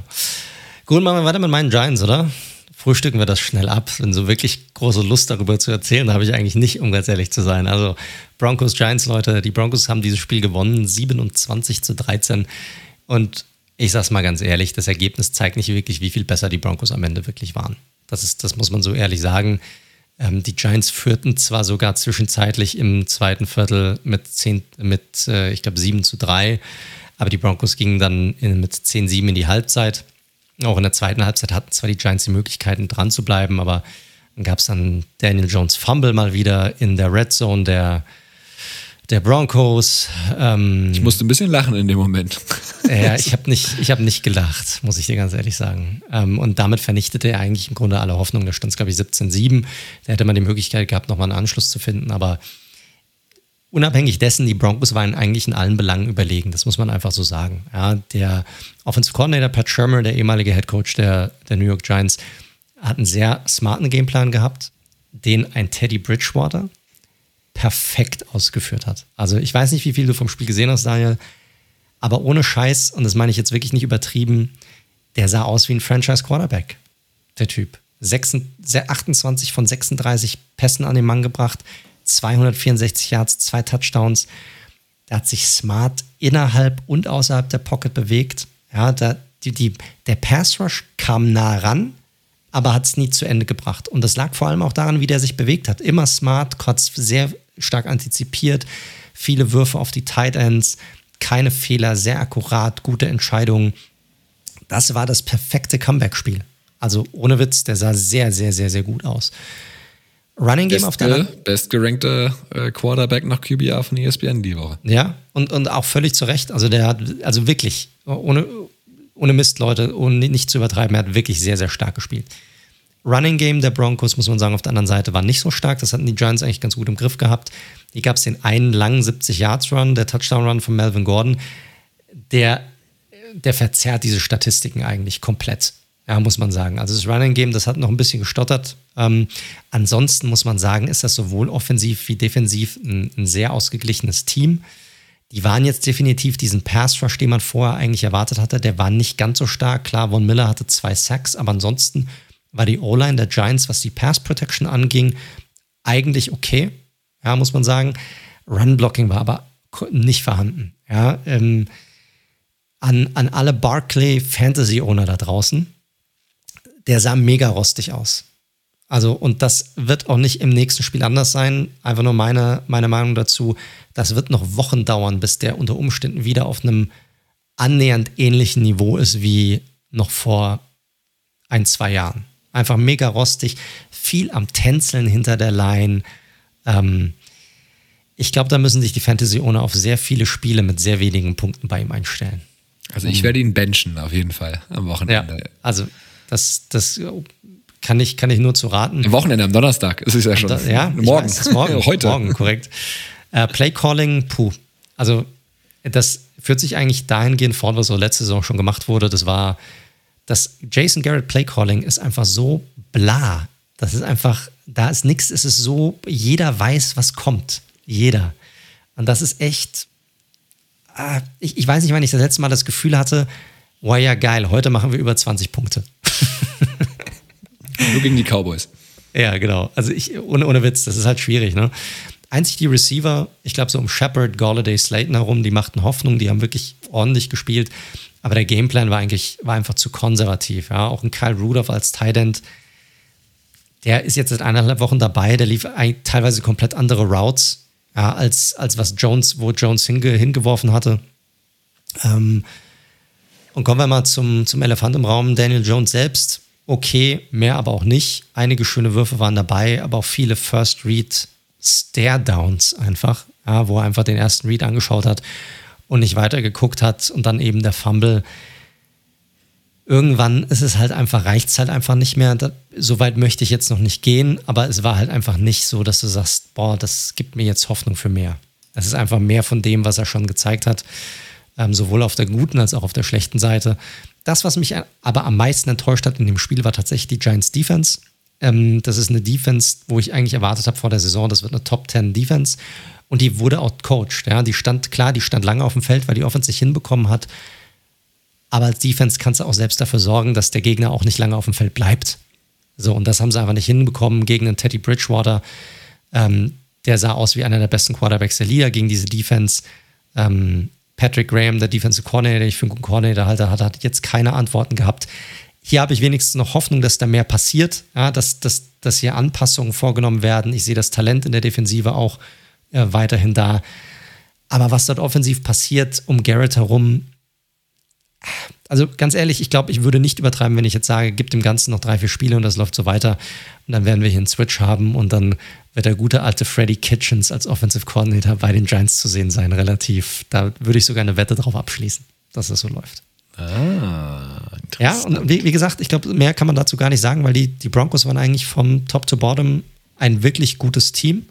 Gut, machen wir weiter mit meinen Giants, oder? Frühstücken wir das schnell ab. Denn so wirklich große Lust darüber zu erzählen, habe ich eigentlich nicht, um ganz ehrlich zu sein. Also Broncos Giants, Leute, die Broncos haben dieses Spiel gewonnen, 27 zu 13. Und ich sage es mal ganz ehrlich, das Ergebnis zeigt nicht wirklich, wie viel besser die Broncos am Ende wirklich waren. Das, ist, das muss man so ehrlich sagen. Ähm, die Giants führten zwar sogar zwischenzeitlich im zweiten Viertel mit, 10, mit äh, ich glaube, 7 zu 3, aber die Broncos gingen dann in, mit 10-7 in die Halbzeit. Auch in der zweiten Halbzeit hatten zwar die Giants die Möglichkeiten, dran zu bleiben, aber dann gab es dann Daniel Jones Fumble mal wieder in der Red Zone der, der Broncos. Ähm, ich musste ein bisschen lachen in dem Moment. Ja, ich habe nicht, hab nicht gelacht, muss ich dir ganz ehrlich sagen. Ähm, und damit vernichtete er eigentlich im Grunde alle Hoffnung. Da stand es, glaube ich, 17-7. Da hätte man die Möglichkeit gehabt, nochmal einen Anschluss zu finden, aber unabhängig dessen, die Broncos waren eigentlich in allen Belangen überlegen. Das muss man einfach so sagen. Ja, der Offensive Coordinator Pat Shermer, der ehemalige Head Coach der, der New York Giants, hat einen sehr smarten Gameplan gehabt, den ein Teddy Bridgewater perfekt ausgeführt hat. Also ich weiß nicht, wie viel du vom Spiel gesehen hast, Daniel, aber ohne Scheiß, und das meine ich jetzt wirklich nicht übertrieben, der sah aus wie ein Franchise Quarterback, der Typ. 28 von 36 Pässen an den Mann gebracht, 264 Yards, zwei Touchdowns. Der hat sich smart innerhalb und außerhalb der Pocket bewegt. Ja, da, die, die, der Pass Rush kam nah ran, aber hat es nie zu Ende gebracht. Und das lag vor allem auch daran, wie der sich bewegt hat. Immer smart, kurz sehr stark antizipiert, viele Würfe auf die Tight Ends, keine Fehler, sehr akkurat, gute Entscheidungen. Das war das perfekte Comeback-Spiel. Also ohne Witz, der sah sehr, sehr, sehr, sehr gut aus. Running Game Beste, auf der Bestgerankte äh, Quarterback nach QBR von ESPN die Woche. Ja, und, und auch völlig zu Recht. Also der hat, also wirklich, ohne, ohne Mist, Leute, ohne nicht zu übertreiben, er hat wirklich sehr, sehr stark gespielt. Running Game der Broncos, muss man sagen, auf der anderen Seite war nicht so stark. Das hatten die Giants eigentlich ganz gut im Griff gehabt. Hier gab es den einen langen 70-Yards-Run, der Touchdown-Run von Melvin Gordon. Der, der verzerrt diese Statistiken eigentlich komplett. Ja, muss man sagen. Also das Running Game, das hat noch ein bisschen gestottert. Ähm, ansonsten muss man sagen, ist das sowohl offensiv wie defensiv ein, ein sehr ausgeglichenes Team. Die waren jetzt definitiv diesen Pass Rush, den man vorher eigentlich erwartet hatte, der war nicht ganz so stark. Klar, Von Miller hatte zwei Sacks, aber ansonsten war die O-Line der Giants, was die Pass Protection anging, eigentlich okay. Ja, muss man sagen. Run Blocking war aber nicht vorhanden. Ja, ähm, an, an alle Barclay Fantasy Owner da draußen der sah mega rostig aus. Also, und das wird auch nicht im nächsten Spiel anders sein. Einfach nur meine, meine Meinung dazu. Das wird noch Wochen dauern, bis der unter Umständen wieder auf einem annähernd ähnlichen Niveau ist wie noch vor ein, zwei Jahren. Einfach mega rostig, viel am Tänzeln hinter der Line. Ähm, ich glaube, da müssen sich die Fantasy-Owner auf sehr viele Spiele mit sehr wenigen Punkten bei ihm einstellen. Also ich werde ihn benchen, auf jeden Fall, am Wochenende. Ja, also das, das kann ich, kann ich nur zu raten. Am Wochenende, am Donnerstag. Es ist ja schon. Da, ja, morgen. Weiß, morgen. Heute. Morgen, korrekt. Äh, Play Calling, puh. Also, das führt sich eigentlich dahingehend fort, was so letzte Saison schon gemacht wurde. Das war, das Jason Garrett Play Calling ist einfach so bla. Das ist einfach, da ist nichts. Es ist so, jeder weiß, was kommt. Jeder. Und das ist echt. Äh, ich, ich weiß nicht, wann ich das letzte Mal das Gefühl hatte, oh ja, geil, heute machen wir über 20 Punkte. Nur gegen die Cowboys. Ja, genau. Also ich, ohne, ohne Witz, das ist halt schwierig, ne? Einzig die Receiver, ich glaube so um Shepard, Galladay, Slayton herum, die machten Hoffnung, die haben wirklich ordentlich gespielt. Aber der Gameplan war eigentlich, war einfach zu konservativ. Ja? Auch ein Kyle Rudolph als Tight End, der ist jetzt seit eineinhalb Wochen dabei, der lief teilweise komplett andere Routes, ja, als, als was Jones, wo Jones hinge, hingeworfen hatte. Ähm, und kommen wir mal zum, zum Elefant im Raum. Daniel Jones selbst, okay, mehr aber auch nicht. Einige schöne Würfe waren dabei, aber auch viele First Read Stare Downs einfach, ja, wo er einfach den ersten Read angeschaut hat und nicht weiter geguckt hat und dann eben der Fumble. Irgendwann ist es halt einfach, reicht es halt einfach nicht mehr. Da, so weit möchte ich jetzt noch nicht gehen, aber es war halt einfach nicht so, dass du sagst, boah, das gibt mir jetzt Hoffnung für mehr. Es ist einfach mehr von dem, was er schon gezeigt hat ähm, sowohl auf der guten als auch auf der schlechten Seite. Das, was mich aber am meisten enttäuscht hat in dem Spiel, war tatsächlich die Giants Defense. Ähm, das ist eine Defense, wo ich eigentlich erwartet habe vor der Saison, das wird eine Top 10 Defense. Und die wurde outcoached. Ja? Die stand, klar, die stand lange auf dem Feld, weil die Offense sich hinbekommen hat. Aber als Defense kannst du auch selbst dafür sorgen, dass der Gegner auch nicht lange auf dem Feld bleibt. So, und das haben sie einfach nicht hinbekommen gegen den Teddy Bridgewater. Ähm, der sah aus wie einer der besten Quarterbacks der Liga gegen diese Defense. Ähm, Patrick Graham, der Defensive Coordinator, den ich für einen guten Coordinator halte, hat, hat jetzt keine Antworten gehabt. Hier habe ich wenigstens noch Hoffnung, dass da mehr passiert, ja, dass, dass, dass hier Anpassungen vorgenommen werden. Ich sehe das Talent in der Defensive auch äh, weiterhin da. Aber was dort offensiv passiert um Garrett herum, also ganz ehrlich, ich glaube, ich würde nicht übertreiben, wenn ich jetzt sage, gibt dem Ganzen noch drei, vier Spiele und das läuft so weiter. Und dann werden wir hier einen Switch haben und dann wird der gute alte Freddy Kitchens als Offensive Coordinator bei den Giants zu sehen sein, relativ. Da würde ich sogar eine Wette drauf abschließen, dass das so läuft. Ah. Ja, und wie, wie gesagt, ich glaube, mehr kann man dazu gar nicht sagen, weil die, die Broncos waren eigentlich vom Top to Bottom ein wirklich gutes Team.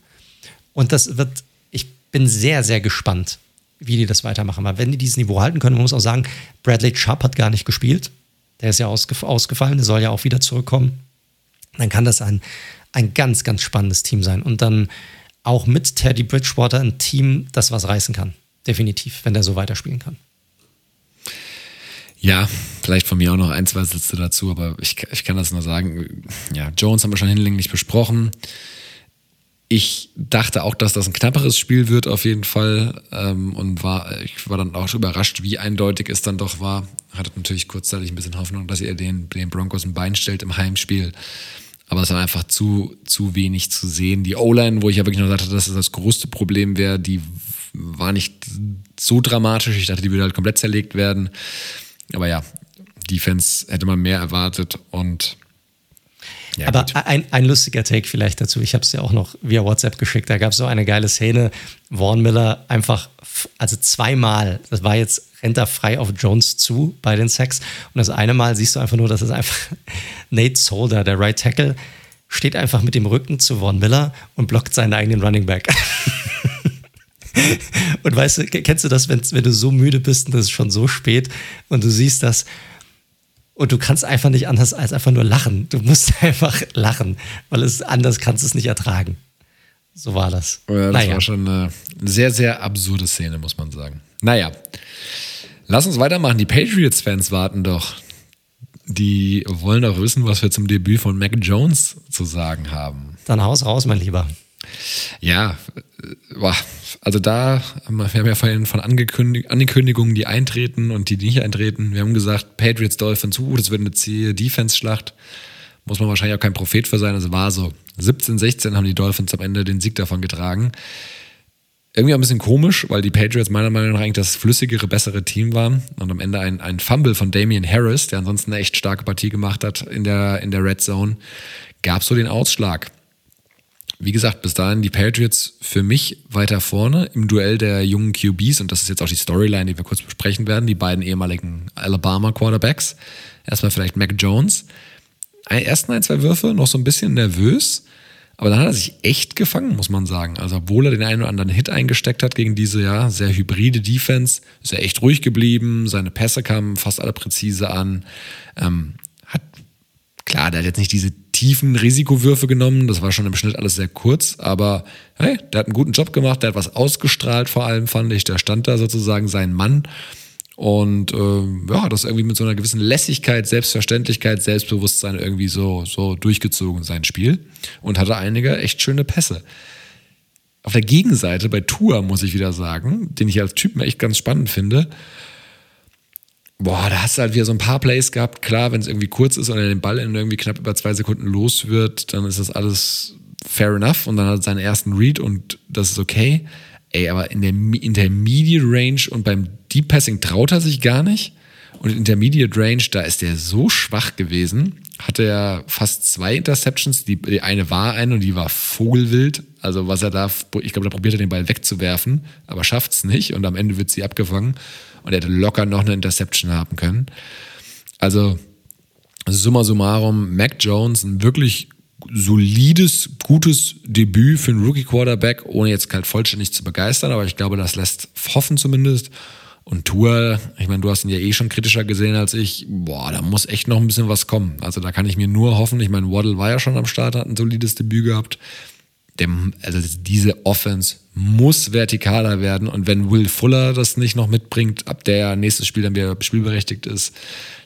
Und das wird, ich bin sehr, sehr gespannt, wie die das weitermachen. Weil wenn die dieses Niveau halten können, man muss auch sagen, Bradley Chubb hat gar nicht gespielt. Der ist ja ausgef ausgefallen, der soll ja auch wieder zurückkommen. Dann kann das ein, ein ganz, ganz spannendes Team sein. Und dann auch mit Teddy Bridgewater ein Team, das was reißen kann. Definitiv, wenn der so weiterspielen kann. Ja, vielleicht von mir auch noch ein, zwei Sätze dazu, aber ich, ich kann das nur sagen. Ja, Jones haben wir schon hinlänglich besprochen. Ich dachte auch, dass das ein knapperes Spiel wird, auf jeden Fall. Ähm, und war, ich war dann auch überrascht, wie eindeutig es dann doch war. Hatte natürlich kurzzeitig ein bisschen Hoffnung, dass ihr den, den Broncos ein Bein stellt im Heimspiel. Aber es war einfach zu, zu wenig zu sehen. Die O-Line, wo ich ja wirklich noch dachte, dass das das größte Problem wäre, die war nicht so dramatisch. Ich dachte, die würde halt komplett zerlegt werden. Aber ja, Defense hätte man mehr erwartet und ja, Aber ein, ein lustiger Take vielleicht dazu. Ich habe es ja auch noch via WhatsApp geschickt. Da gab es so eine geile Szene. Vaughn Miller einfach, also zweimal, das war jetzt, rennt er frei auf Jones zu bei den Sacks. Und das eine Mal siehst du einfach nur, dass es einfach Nate Solder, der Right Tackle, steht einfach mit dem Rücken zu Vaughn Miller und blockt seinen eigenen Running Back. und weißt du, kennst du das, wenn, wenn du so müde bist und es ist schon so spät und du siehst das und du kannst einfach nicht anders als einfach nur lachen. Du musst einfach lachen, weil es anders kannst du es nicht ertragen. So war das. Ja, das naja. war schon eine sehr, sehr absurde Szene, muss man sagen. Naja, lass uns weitermachen. Die Patriots-Fans warten doch. Die wollen doch wissen, was wir zum Debüt von Mac Jones zu sagen haben. Dann haus raus, mein Lieber. Ja, äh, also da, wir haben ja vorhin von Angekündig Ankündigungen, die eintreten und die, nicht eintreten. Wir haben gesagt, Patriots Dolphins, uh, das wird eine zähe Defense-Schlacht. Muss man wahrscheinlich auch kein Prophet für sein. Es war so. 17, 16 haben die Dolphins am Ende den Sieg davon getragen. Irgendwie auch ein bisschen komisch, weil die Patriots meiner Meinung nach eigentlich das flüssigere, bessere Team waren. Und am Ende ein, ein Fumble von Damian Harris, der ansonsten eine echt starke Partie gemacht hat in der, in der Red Zone, gab so den Ausschlag wie gesagt, bis dahin die Patriots für mich weiter vorne im Duell der jungen QBs und das ist jetzt auch die Storyline, die wir kurz besprechen werden, die beiden ehemaligen Alabama Quarterbacks. Erstmal vielleicht Mac Jones. Ersten ein, zwei Würfe noch so ein bisschen nervös, aber dann hat er sich echt gefangen, muss man sagen. Also, obwohl er den einen oder anderen Hit eingesteckt hat gegen diese ja sehr hybride Defense, ist er echt ruhig geblieben. Seine Pässe kamen fast alle präzise an. Ähm, hat klar, der hat jetzt nicht diese tiefen Risikowürfe genommen. Das war schon im Schnitt alles sehr kurz, aber hey, der hat einen guten Job gemacht, der hat was ausgestrahlt, vor allem fand ich. Der stand da sozusagen sein Mann. Und äh, ja, das irgendwie mit so einer gewissen Lässigkeit, Selbstverständlichkeit, Selbstbewusstsein irgendwie so, so durchgezogen, sein Spiel. Und hatte einige echt schöne Pässe. Auf der Gegenseite bei Tour muss ich wieder sagen, den ich als Typen echt ganz spannend finde, boah, da hast du halt wieder so ein paar Plays gehabt. Klar, wenn es irgendwie kurz ist und er den Ball in irgendwie knapp über zwei Sekunden los wird, dann ist das alles fair enough und dann hat er seinen ersten Read und das ist okay. Ey, aber in der Intermediate Range und beim Deep Passing traut er sich gar nicht. Und in Intermediate Range, da ist er so schwach gewesen, hatte er fast zwei Interceptions. Die, die eine war eine und die war vogelwild. Also was er da, ich glaube, da probiert er den Ball wegzuwerfen, aber schafft es nicht und am Ende wird sie abgefangen und er hätte locker noch eine Interception haben können. Also, summa summarum, Mac Jones, ein wirklich solides, gutes Debüt für einen Rookie-Quarterback, ohne jetzt halt vollständig zu begeistern, aber ich glaube, das lässt hoffen zumindest. Und Tour, ich meine, du hast ihn ja eh schon kritischer gesehen als ich. Boah, da muss echt noch ein bisschen was kommen. Also da kann ich mir nur hoffen. Ich meine, Waddle war ja schon am Start, hat ein solides Debüt gehabt dem, also diese Offense muss vertikaler werden. Und wenn Will Fuller das nicht noch mitbringt, ab der nächstes Spiel dann wieder spielberechtigt ist,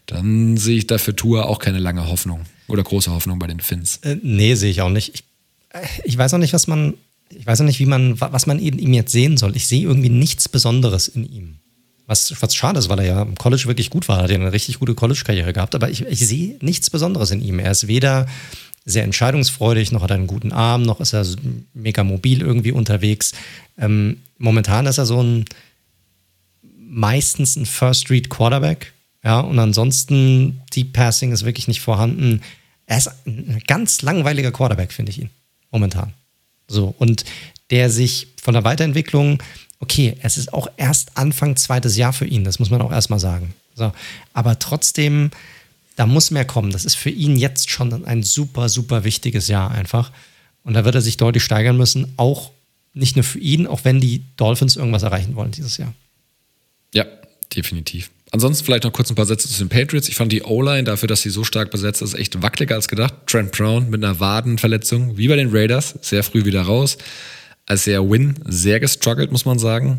dann sehe ich dafür Tour auch keine lange Hoffnung oder große Hoffnung bei den Finns. Äh, nee, sehe ich auch nicht. Ich, äh, ich weiß auch nicht, was man, ich weiß auch nicht, wie man, was man in ihm jetzt sehen soll. Ich sehe irgendwie nichts Besonderes in ihm. Was, was schade ist, weil er ja im College wirklich gut war. Hat ja eine richtig gute College-Karriere gehabt, aber ich, ich sehe nichts Besonderes in ihm. Er ist weder sehr entscheidungsfreudig, noch hat er einen guten Arm, noch ist er mega mobil irgendwie unterwegs. Ähm, momentan ist er so ein meistens ein First Street Quarterback, ja, und ansonsten Deep Passing ist wirklich nicht vorhanden. Er ist ein ganz langweiliger Quarterback, finde ich ihn momentan. So und der sich von der Weiterentwicklung, okay, es ist auch erst Anfang zweites Jahr für ihn, das muss man auch erstmal sagen. So, aber trotzdem da muss mehr kommen. Das ist für ihn jetzt schon ein super, super wichtiges Jahr einfach. Und da wird er sich deutlich steigern müssen, auch nicht nur für ihn, auch wenn die Dolphins irgendwas erreichen wollen dieses Jahr. Ja, definitiv. Ansonsten vielleicht noch kurz ein paar Sätze zu den Patriots. Ich fand die O-Line dafür, dass sie so stark besetzt ist, echt wackeliger als gedacht. Trent Brown mit einer Wadenverletzung, wie bei den Raiders, sehr früh wieder raus. Als er Win sehr gestruggelt, muss man sagen.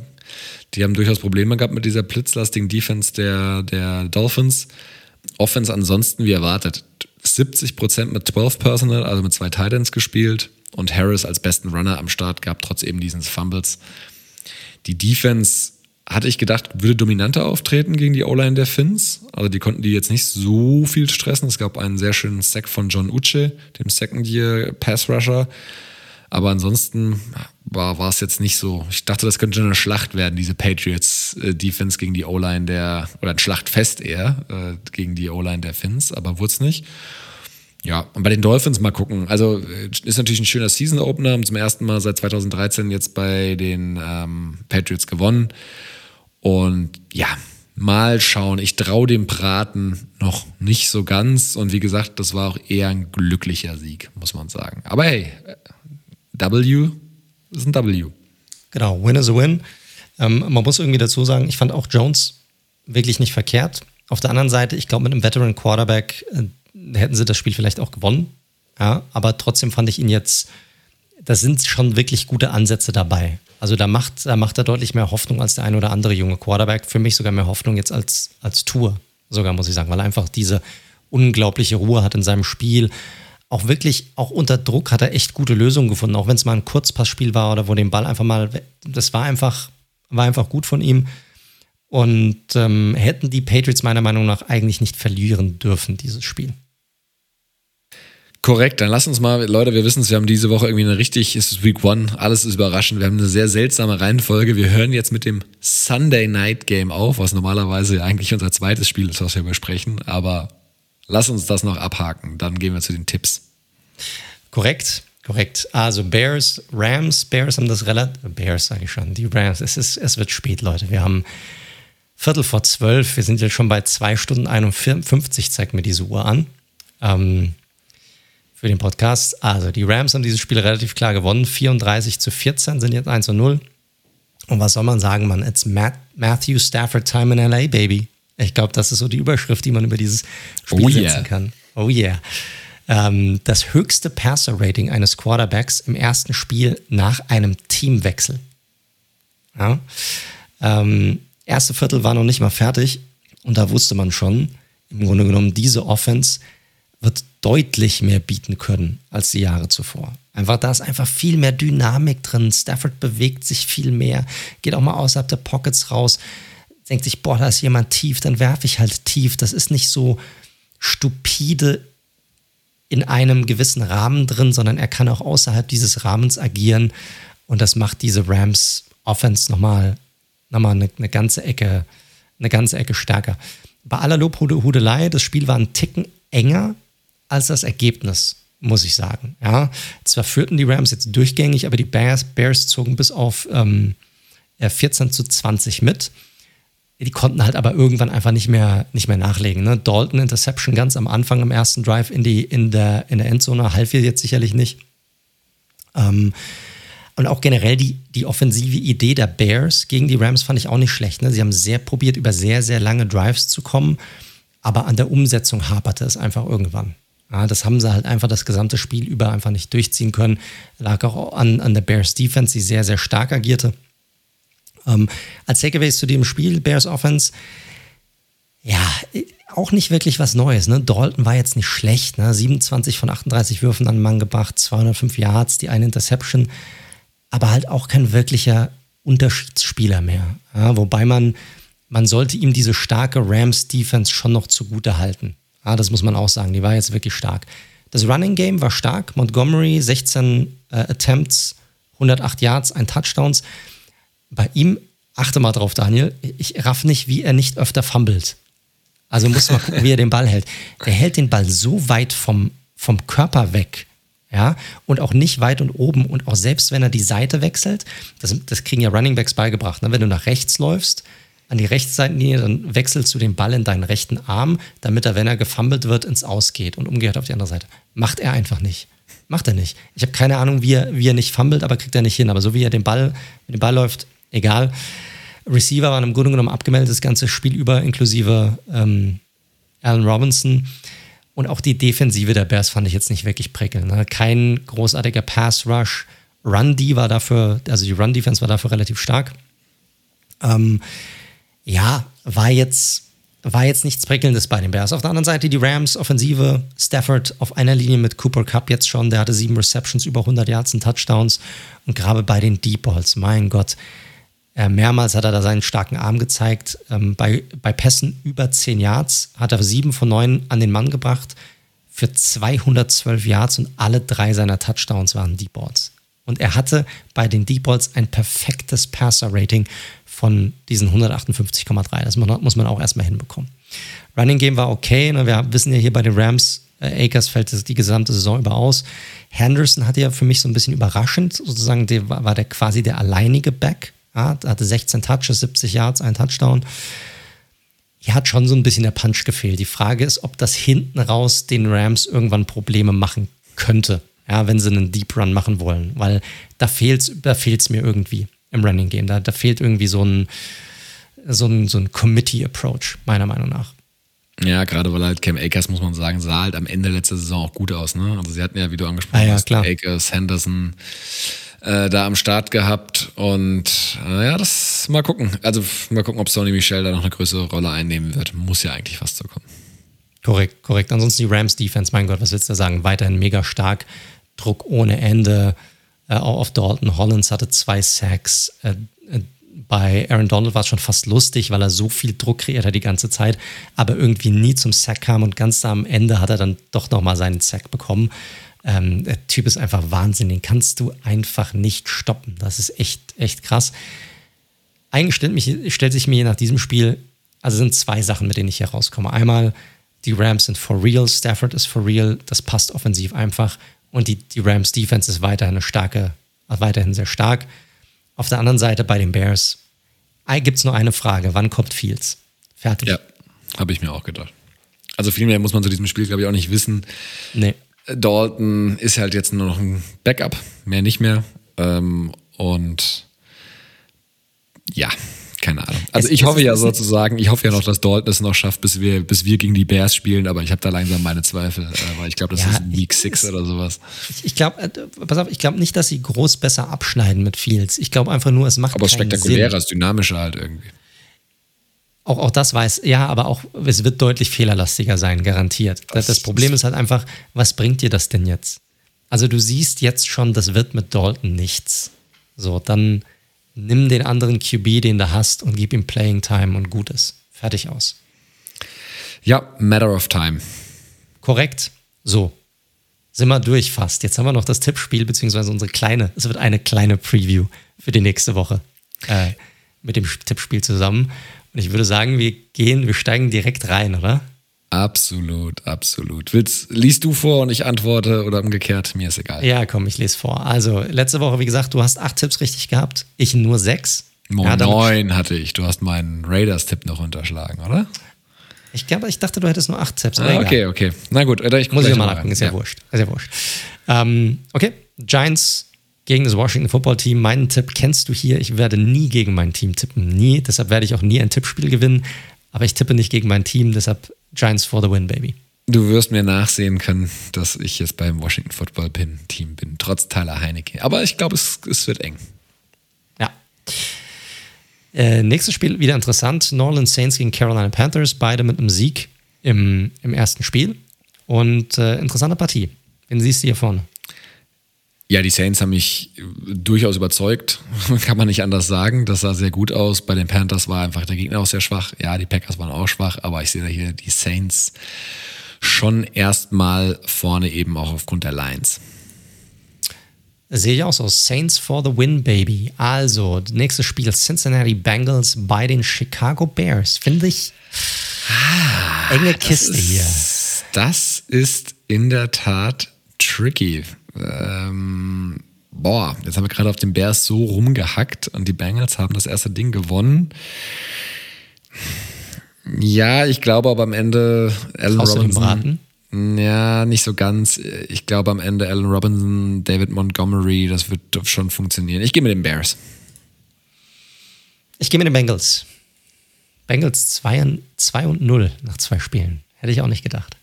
Die haben durchaus Probleme gehabt mit dieser blitzlastigen Defense der, der Dolphins. Offense ansonsten wie erwartet. 70% mit 12 Personal, also mit zwei Titans gespielt und Harris als besten Runner am Start gab, trotz eben dieses Fumbles. Die Defense hatte ich gedacht, würde dominanter auftreten gegen die O-Line der Finns. Also die konnten die jetzt nicht so viel stressen. Es gab einen sehr schönen Sack von John Uche, dem Second-Year Pass Rusher. Aber ansonsten war, es jetzt nicht so. Ich dachte, das könnte eine Schlacht werden, diese Patriots-Defense äh, gegen die O-Line der, oder ein Schlachtfest eher, äh, gegen die O-Line der Finns, aber wurde es nicht. Ja, und bei den Dolphins mal gucken. Also äh, ist natürlich ein schöner Season-Opener. Zum ersten Mal seit 2013 jetzt bei den ähm, Patriots gewonnen. Und ja, mal schauen. Ich traue dem Braten noch nicht so ganz. Und wie gesagt, das war auch eher ein glücklicher Sieg, muss man sagen. Aber hey, W ist ein W. Genau, Win is a Win. Ähm, man muss irgendwie dazu sagen, ich fand auch Jones wirklich nicht verkehrt. Auf der anderen Seite, ich glaube, mit einem Veteran Quarterback äh, hätten sie das Spiel vielleicht auch gewonnen. Ja, aber trotzdem fand ich ihn jetzt, da sind schon wirklich gute Ansätze dabei. Also da macht, da macht er deutlich mehr Hoffnung als der ein oder andere junge Quarterback. Für mich sogar mehr Hoffnung jetzt als, als Tour, sogar muss ich sagen, weil er einfach diese unglaubliche Ruhe hat in seinem Spiel. Auch wirklich, auch unter Druck hat er echt gute Lösungen gefunden, auch wenn es mal ein Kurzpassspiel war oder wo den Ball einfach mal, das war einfach, war einfach gut von ihm. Und ähm, hätten die Patriots meiner Meinung nach eigentlich nicht verlieren dürfen, dieses Spiel. Korrekt, dann lass uns mal, Leute, wir wissen es, wir haben diese Woche irgendwie eine richtig, es ist Week One, alles ist überraschend. Wir haben eine sehr seltsame Reihenfolge. Wir hören jetzt mit dem Sunday Night Game auf, was normalerweise eigentlich unser zweites Spiel ist, was wir besprechen. Aber lass uns das noch abhaken, dann gehen wir zu den Tipps. Korrekt, korrekt. Also Bears, Rams, Bears haben das relativ, Bears sage ich schon, die Rams, es, ist, es wird spät, Leute. Wir haben Viertel vor zwölf, wir sind jetzt schon bei zwei Stunden 51, zeigt mir diese Uhr an. Ähm, für den Podcast. Also, die Rams haben dieses Spiel relativ klar gewonnen. 34 zu 14 sind jetzt 1 zu 0. Und was soll man sagen, man? It's Matt, Matthew Stafford Time in LA, baby. Ich glaube, das ist so die Überschrift, die man über dieses Spiel oh setzen kann. Oh yeah. Ähm, das höchste Passer-Rating eines Quarterbacks im ersten Spiel nach einem Teamwechsel. Ja. Ähm, erste Viertel war noch nicht mal fertig und da wusste man schon, im Grunde genommen, diese Offense wird deutlich mehr bieten können als die Jahre zuvor. Einfach, da ist einfach viel mehr Dynamik drin. Stafford bewegt sich viel mehr, geht auch mal außerhalb der Pockets raus, denkt sich, boah, da ist jemand tief, dann werfe ich halt tief. Das ist nicht so stupide in einem gewissen Rahmen drin, sondern er kann auch außerhalb dieses Rahmens agieren. Und das macht diese Rams Offense nochmal, nochmal eine, eine ganze Ecke, eine ganze Ecke stärker. Bei aller Lobhudelei, das Spiel war ein Ticken enger, als das Ergebnis, muss ich sagen. Ja, zwar führten die Rams jetzt durchgängig, aber die Bears, Bears zogen bis auf ähm, 14 zu 20 mit. Die konnten halt aber irgendwann einfach nicht mehr, nicht mehr nachlegen. Ne? Dalton Interception ganz am Anfang im ersten Drive in, die, in, der, in der Endzone half ihr jetzt sicherlich nicht. Ähm, und auch generell die, die offensive Idee der Bears gegen die Rams fand ich auch nicht schlecht. Ne? Sie haben sehr probiert, über sehr, sehr lange Drives zu kommen, aber an der Umsetzung haperte es einfach irgendwann. Ja, das haben sie halt einfach das gesamte Spiel über einfach nicht durchziehen können. Lag auch an, an der Bears Defense, die sehr, sehr stark agierte. Ähm, als Takeaways zu dem Spiel, Bears Offense, ja, auch nicht wirklich was Neues. Ne? Dalton war jetzt nicht schlecht. Ne? 27 von 38 Würfen an den Mann gebracht, 205 Yards, die eine Interception, aber halt auch kein wirklicher Unterschiedsspieler mehr. Ja, wobei man, man sollte ihm diese starke Rams-Defense schon noch zugute halten. Ah, das muss man auch sagen. Die war jetzt wirklich stark. Das Running Game war stark. Montgomery 16 äh, Attempts, 108 Yards, ein Touchdowns. Bei ihm, achte mal drauf, Daniel, ich raff nicht, wie er nicht öfter fummelt. Also muss man gucken, wie er den Ball hält. Er hält den Ball so weit vom, vom Körper weg, ja, und auch nicht weit und oben. Und auch selbst wenn er die Seite wechselt, das, das kriegen ja Running Backs beigebracht, ne? wenn du nach rechts läufst, an die Rechtsseitenlinie, dann wechselst du den Ball in deinen rechten Arm, damit er, wenn er gefummelt wird, ins Aus geht und umgekehrt auf die andere Seite. Macht er einfach nicht. Macht er nicht. Ich habe keine Ahnung, wie er, wie er nicht fummelt, aber kriegt er nicht hin. Aber so wie er den Ball, mit dem Ball läuft, egal. Receiver waren im Grunde genommen abgemeldet, das ganze Spiel über, inklusive ähm, Allen Robinson. Und auch die Defensive der Bears fand ich jetzt nicht wirklich prickelnd. Ne? Kein großartiger Pass-Rush. Run-D war dafür, also die Run-Defense war dafür relativ stark. Ähm, ja, war jetzt, war jetzt nichts Prickelndes bei den Bears. Auf der anderen Seite die Rams, Offensive, Stafford auf einer Linie mit Cooper Cup jetzt schon. Der hatte sieben Receptions, über 100 Yards und Touchdowns. Und gerade bei den Deep Balls, mein Gott, mehrmals hat er da seinen starken Arm gezeigt. Ähm, bei, bei Pässen über 10 Yards hat er sieben von neun an den Mann gebracht für 212 Yards und alle drei seiner Touchdowns waren Deep Balls. Und er hatte bei den Deep Balls ein perfektes Passer-Rating von diesen 158,3. Das muss man auch erstmal hinbekommen. Running Game war okay. Ne? Wir wissen ja hier bei den Rams, äh, Akers fällt die gesamte Saison über aus. Henderson hatte ja für mich so ein bisschen überraschend, sozusagen, der war der quasi der alleinige Back. Hatte 16 Touches, 70 Yards, ein Touchdown. Hier hat schon so ein bisschen der Punch gefehlt. Die Frage ist, ob das hinten raus den Rams irgendwann Probleme machen könnte, ja, wenn sie einen Deep Run machen wollen. Weil da fehlt es da fehlt's mir irgendwie im Running Game. Da, da fehlt irgendwie so ein, so ein, so ein Committee-Approach, meiner Meinung nach. Ja, gerade weil halt Cam Akers, muss man sagen, sah halt am Ende letzter Saison auch gut aus. Ne? Also sie hatten ja, wie du angesprochen ah, ja, hast, klar. Akers, Henderson äh, da am Start gehabt. Und äh, ja, das mal gucken. Also mal gucken, ob Sony Michel da noch eine größere Rolle einnehmen wird. Muss ja eigentlich fast so kommen. Korrekt, korrekt. Ansonsten die Rams-Defense, mein Gott, was willst du da sagen? Weiterhin mega stark. Druck ohne Ende. Äh, auch auf Dalton. Hollins hatte zwei Sacks. Äh, äh bei Aaron Donald war es schon fast lustig, weil er so viel Druck kreiert hat die ganze Zeit, aber irgendwie nie zum Sack kam und ganz am Ende hat er dann doch nochmal seinen Sack bekommen. Ähm, der Typ ist einfach Wahnsinn, den kannst du einfach nicht stoppen. Das ist echt, echt krass. Eigentlich stellt, mich, stellt sich mir nach diesem Spiel, also sind zwei Sachen, mit denen ich hier rauskomme. Einmal, die Rams sind for real, Stafford ist for real, das passt offensiv einfach und die, die Rams Defense ist weiterhin eine starke, weiterhin sehr stark. Auf der anderen Seite bei den Bears gibt es nur eine Frage: Wann kommt Fields? Fertig. Ja, habe ich mir auch gedacht. Also viel mehr muss man zu diesem Spiel, glaube ich, auch nicht wissen. Nee. Dalton ist halt jetzt nur noch ein Backup, mehr nicht mehr. Ähm, und ja, keine Ahnung. Also es, ich hoffe ja sozusagen, ich hoffe ja noch, dass Dalton es noch schafft, bis wir, bis wir gegen die Bears spielen, aber ich habe da langsam meine Zweifel, äh, weil ich glaube, das ja, ist Week 6 oder sowas. Ich, ich glaube, äh, pass auf, ich glaube nicht, dass sie groß besser abschneiden mit Fields. Ich glaube einfach nur, es macht Aber es spektakulärer, es dynamischer halt irgendwie. Auch, auch das weiß, ja, aber auch, es wird deutlich fehlerlastiger sein, garantiert. Das, das Problem ist halt einfach, was bringt dir das denn jetzt? Also du siehst jetzt schon, das wird mit Dalton nichts. So, dann nimm den anderen QB, den du hast, und gib ihm Playing Time und Gutes. Fertig aus. Ja, matter of time. Korrekt. So. Sind wir durch fast. Jetzt haben wir noch das Tippspiel, beziehungsweise unsere kleine, es wird eine kleine Preview für die nächste Woche äh, mit dem Tippspiel zusammen. Und ich würde sagen, wir gehen, wir steigen direkt rein, oder? Absolut, absolut. Willst, liest du vor und ich antworte oder umgekehrt? Mir ist egal. Ja, komm, ich lese vor. Also, letzte Woche, wie gesagt, du hast acht Tipps richtig gehabt. Ich nur sechs. Ja, neun hatte ich. Du hast meinen Raiders-Tipp noch unterschlagen, oder? Ich glaube, ich dachte, du hättest nur acht Tipps. Ah, okay, okay. Na gut, ich muss ich mal nachgucken. Ist ja, ja wurscht. Ist ja wurscht. Ähm, okay, Giants gegen das Washington Football Team. Meinen Tipp kennst du hier. Ich werde nie gegen mein Team tippen. Nie. Deshalb werde ich auch nie ein Tippspiel gewinnen. Aber ich tippe nicht gegen mein Team. Deshalb Giants for the win, baby. Du wirst mir nachsehen können, dass ich jetzt beim Washington Football Team bin, trotz Tyler Heinecke. Aber ich glaube, es, es wird eng. Ja. Äh, nächstes Spiel wieder interessant. New Orleans Saints gegen Carolina Panthers, beide mit einem Sieg im, im ersten Spiel. Und äh, interessante Partie. Wen siehst du hier vorne? Ja, die Saints haben mich durchaus überzeugt, kann man nicht anders sagen. Das sah sehr gut aus. Bei den Panthers war einfach der Gegner auch sehr schwach. Ja, die Packers waren auch schwach, aber ich sehe da hier die Saints schon erstmal vorne eben auch aufgrund der Lines. Sehe ich auch so. Saints for the win, baby. Also, nächstes Spiel Cincinnati Bengals bei den Chicago Bears. Finde ich ah, enge Kiste ist, hier. Das ist in der Tat tricky. Ähm, boah, jetzt haben wir gerade auf den Bears so rumgehackt und die Bengals haben das erste Ding gewonnen. Ja, ich glaube aber am Ende Allen Traust Robinson. Ja, nicht so ganz. Ich glaube am Ende Allen Robinson, David Montgomery, das wird schon funktionieren. Ich gehe mit den Bears. Ich gehe mit den Bengals. Bengals 2 und, 2 und 0 nach zwei Spielen. Hätte ich auch nicht gedacht.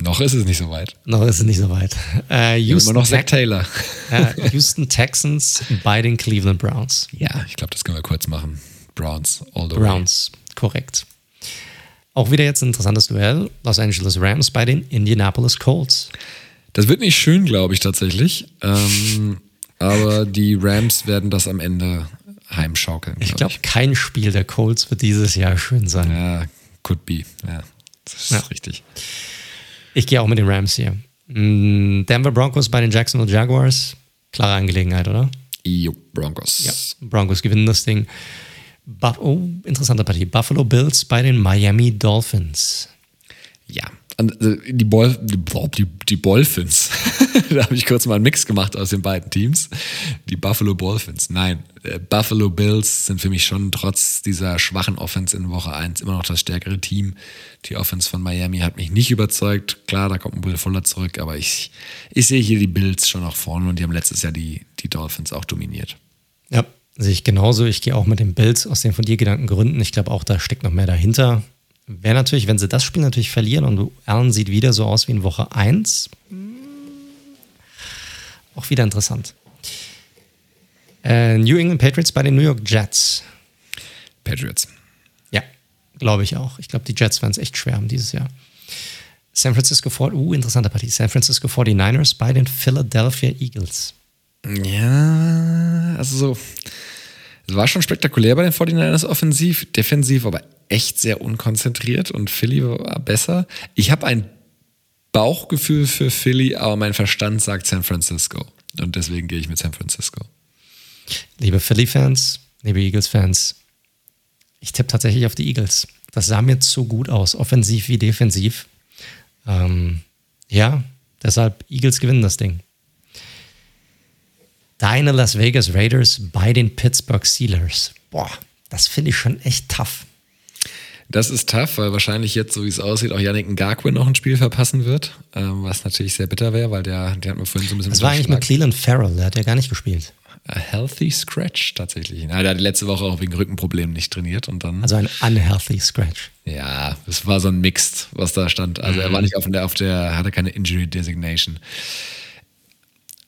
Noch ist es nicht so weit. Noch ist es nicht so weit. Äh, Houston immer noch Zach Taylor. ja, Houston Texans bei den Cleveland Browns. Ja, ich glaube, das können wir kurz machen. Browns, all the Browns, way. korrekt. Auch wieder jetzt ein interessantes Duell. Los Angeles Rams bei den Indianapolis Colts. Das wird nicht schön, glaube ich tatsächlich. Ähm, aber die Rams werden das am Ende heimschaukeln. Glaub ich glaube, kein Spiel der Colts wird dieses Jahr schön sein. Ja, could be. Ja, das ist ja. richtig. Ich gehe auch mit den Rams hier. Mm, Denver Broncos bei den Jacksonville Jaguars. klare Angelegenheit, oder? Jo, Broncos. Ja, Broncos gewinnen das Ding. Buff oh, interessante Partie. Buffalo Bills bei den Miami Dolphins. Ja, also die, Bol die, die, die Dolphins. da habe ich kurz mal einen Mix gemacht aus den beiden Teams. Die Buffalo Dolphins. Nein, äh, Buffalo Bills sind für mich schon trotz dieser schwachen Offense in Woche 1 immer noch das stärkere Team. Die Offense von Miami hat mich nicht überzeugt. Klar, da kommt ein Will Fuller zurück, aber ich, ich sehe hier die Bills schon noch vorne und die haben letztes Jahr die, die Dolphins auch dominiert. Ja, sehe ich genauso. Ich gehe auch mit den Bills aus den von dir genannten Gründen. Ich glaube auch, da steckt noch mehr dahinter. Wäre natürlich, wenn sie das Spiel natürlich verlieren und Allen sieht wieder so aus wie in Woche 1, auch wieder interessant. Äh, New England Patriots bei den New York Jets. Patriots. Ja, glaube ich auch. Ich glaube, die Jets werden es echt schwer haben dieses Jahr. San Francisco 40, uh, interessante Partie. San Francisco 49ers bei den Philadelphia Eagles. Ja, also so. Es war schon spektakulär bei den 49ers offensiv, defensiv, aber echt sehr unkonzentriert und Philly war besser. Ich habe ein Bauchgefühl für Philly, aber mein Verstand sagt San Francisco. Und deswegen gehe ich mit San Francisco. Liebe Philly-Fans, liebe Eagles-Fans, ich tippe tatsächlich auf die Eagles. Das sah mir zu gut aus, offensiv wie defensiv. Ähm, ja, deshalb Eagles gewinnen das Ding. Deine Las Vegas Raiders bei den Pittsburgh Steelers. Boah, das finde ich schon echt tough. Das ist tough, weil wahrscheinlich jetzt, so wie es aussieht, auch Yannick Ngakwe noch ein Spiel verpassen wird, ähm, was natürlich sehr bitter wäre, weil der, der hat mir vorhin so ein bisschen. Das war eigentlich mit Cleland Farrell, der hat ja gar nicht gespielt. A healthy Scratch tatsächlich. Na, der hat letzte Woche auch wegen Rückenproblemen nicht trainiert und dann. Also ein unhealthy Scratch. Ja, das war so ein Mixed, was da stand. Also mhm. er war nicht auf der, auf der, hatte keine Injury Designation.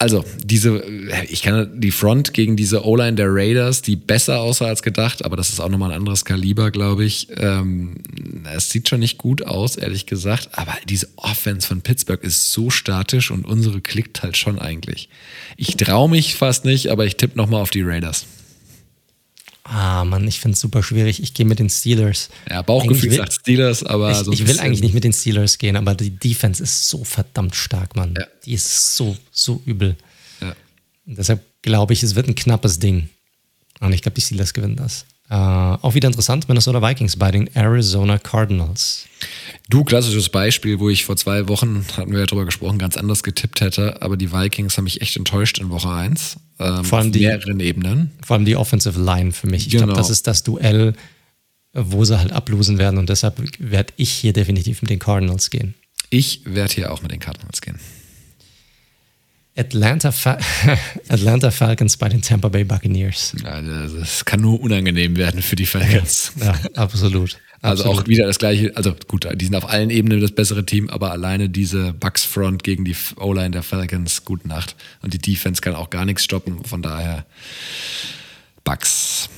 Also, diese, ich kann die Front gegen diese O-Line der Raiders, die besser aussah als gedacht, aber das ist auch nochmal ein anderes Kaliber, glaube ich. Ähm, es sieht schon nicht gut aus, ehrlich gesagt, aber diese Offense von Pittsburgh ist so statisch und unsere klickt halt schon eigentlich. Ich traue mich fast nicht, aber ich tippe nochmal auf die Raiders. Ah, Mann, ich finde es super schwierig. Ich gehe mit den Steelers. Ja, Bauchgefühl sagt Steelers, aber ich, so ich will eigentlich nicht mit den Steelers gehen, aber die Defense ist so verdammt stark, Mann. Ja. Die ist so, so übel. Ja. Und deshalb glaube ich, es wird ein knappes Ding. Und ich glaube, die Steelers gewinnen das. Äh, auch wieder interessant, Minnesota Vikings bei den Arizona Cardinals. Du, klassisches Beispiel, wo ich vor zwei Wochen, hatten wir ja drüber gesprochen, ganz anders getippt hätte, aber die Vikings haben mich echt enttäuscht in Woche 1. Ähm, vor allem die, mehreren Ebenen. Vor allem die Offensive Line für mich. Ich Genau. glaube, das ist das Duell, wo sie halt ablosen werden und deshalb werde ich hier definitiv mit den Cardinals gehen. Ich werde hier auch mit den Cardinals gehen. Atlanta, Fa Atlanta Falcons bei den Tampa Bay Buccaneers. Also, das kann nur unangenehm werden für die Falcons. Ja, absolut. Also absolut. auch wieder das gleiche, also gut, die sind auf allen Ebenen das bessere Team, aber alleine diese Bucks Front gegen die O-Line der Falcons, gute Nacht. Und die Defense kann auch gar nichts stoppen, von daher Bucks.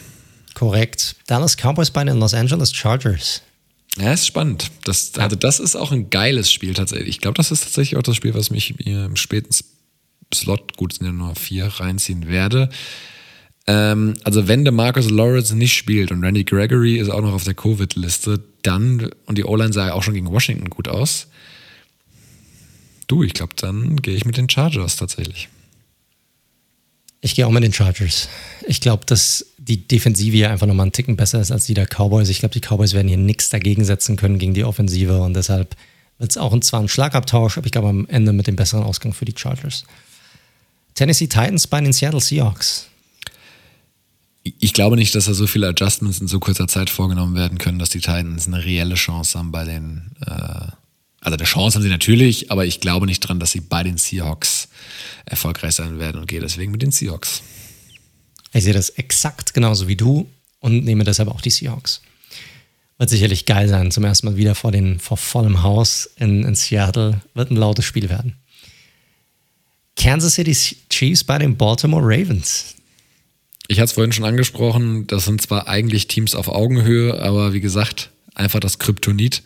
Korrekt. Dallas Cowboys bei den Los Angeles Chargers. Ja, ist spannend. Das, also das ist auch ein geiles Spiel tatsächlich. Ich glaube, das ist tatsächlich auch das Spiel, was mich mir im späten Slot, gut, sind ja nur vier, reinziehen werde. Ähm, also wenn der Marcus Lawrence nicht spielt und Randy Gregory ist auch noch auf der Covid-Liste, dann, und die O-Line sah ja auch schon gegen Washington gut aus, du, ich glaube, dann gehe ich mit den Chargers tatsächlich. Ich gehe auch mit den Chargers. Ich glaube, dass die Defensive hier einfach nochmal einen Ticken besser ist als die der Cowboys. Ich glaube, die Cowboys werden hier nichts dagegen setzen können gegen die Offensive und deshalb wird es auch ein, zwar ein Schlagabtausch, aber ich glaube am Ende mit dem besseren Ausgang für die Chargers. Tennessee Titans bei den Seattle Seahawks. Ich glaube nicht, dass da so viele Adjustments in so kurzer Zeit vorgenommen werden können, dass die Titans eine reelle Chance haben bei den. Äh, also eine Chance haben sie natürlich, aber ich glaube nicht dran, dass sie bei den Seahawks erfolgreich sein werden und gehe deswegen mit den Seahawks. Ich sehe das exakt genauso wie du und nehme deshalb auch die Seahawks. Wird sicherlich geil sein, zum ersten Mal wieder vor, den, vor vollem Haus in, in Seattle. Wird ein lautes Spiel werden. Kansas City Chiefs bei den Baltimore Ravens. Ich hatte es vorhin schon angesprochen, das sind zwar eigentlich Teams auf Augenhöhe, aber wie gesagt, einfach das Kryptonit.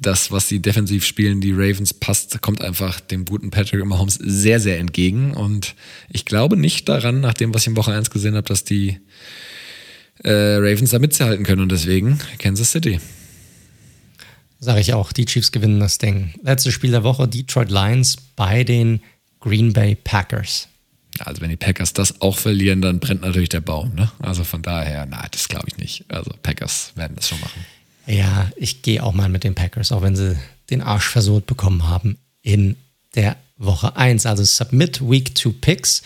Das, was sie defensiv spielen, die Ravens, passt, kommt einfach dem guten Patrick Mahomes sehr, sehr entgegen. Und ich glaube nicht daran, nach dem, was ich in Woche 1 gesehen habe, dass die äh, Ravens da mitzuhalten können. Und deswegen Kansas City. Sage ich auch, die Chiefs gewinnen das Ding. Letztes Spiel der Woche, Detroit Lions bei den Green Bay Packers. Also wenn die Packers das auch verlieren, dann brennt natürlich der Baum. Ne? Also von daher, nein, das glaube ich nicht. Also Packers werden das schon machen. Ja, ich gehe auch mal mit den Packers, auch wenn sie den Arsch versohlt bekommen haben in der Woche 1. Also Submit Week 2 Picks.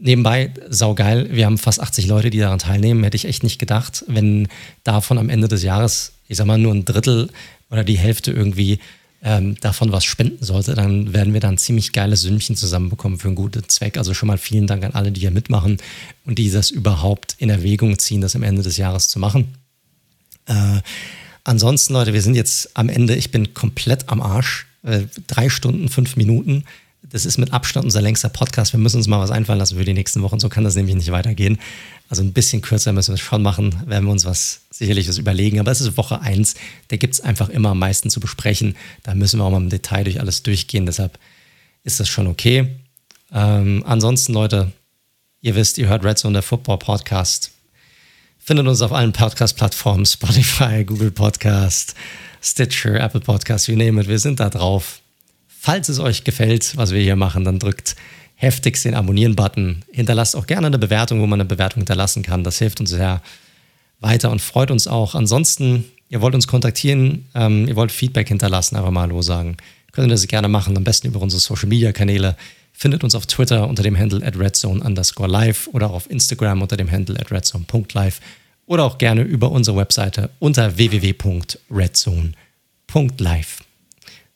Nebenbei, saugeil, wir haben fast 80 Leute, die daran teilnehmen. Hätte ich echt nicht gedacht, wenn davon am Ende des Jahres, ich sag mal, nur ein Drittel oder die Hälfte irgendwie ähm, davon was spenden sollte, dann werden wir dann ziemlich geiles Sümmchen zusammenbekommen für einen guten Zweck. Also schon mal vielen Dank an alle, die hier mitmachen und die das überhaupt in Erwägung ziehen, das am Ende des Jahres zu machen. Äh, ansonsten, Leute, wir sind jetzt am Ende. Ich bin komplett am Arsch. Äh, drei Stunden, fünf Minuten. Das ist mit Abstand unser längster Podcast. Wir müssen uns mal was einfallen lassen für die nächsten Wochen. So kann das nämlich nicht weitergehen. Also ein bisschen kürzer müssen wir es schon machen. Werden wir uns was sicherlich was überlegen. Aber es ist Woche 1. Da gibt es einfach immer am meisten zu besprechen. Da müssen wir auch mal im Detail durch alles durchgehen. Deshalb ist das schon okay. Ähm, ansonsten, Leute, ihr wisst, ihr hört Red Zone, der Football Podcast. Findet uns auf allen Podcast-Plattformen, Spotify, Google Podcast, Stitcher, Apple Podcast, you name it. Wir sind da drauf. Falls es euch gefällt, was wir hier machen, dann drückt heftigst den Abonnieren-Button. Hinterlasst auch gerne eine Bewertung, wo man eine Bewertung hinterlassen kann. Das hilft uns sehr weiter und freut uns auch. Ansonsten, ihr wollt uns kontaktieren, ähm, ihr wollt Feedback hinterlassen, einfach mal Hallo sagen. Könnt ihr das gerne machen, am besten über unsere Social-Media-Kanäle. Findet uns auf Twitter unter dem Handle at redzone underscore live oder auf Instagram unter dem Handle at redzone.live oder auch gerne über unsere Webseite unter www.redzone.live.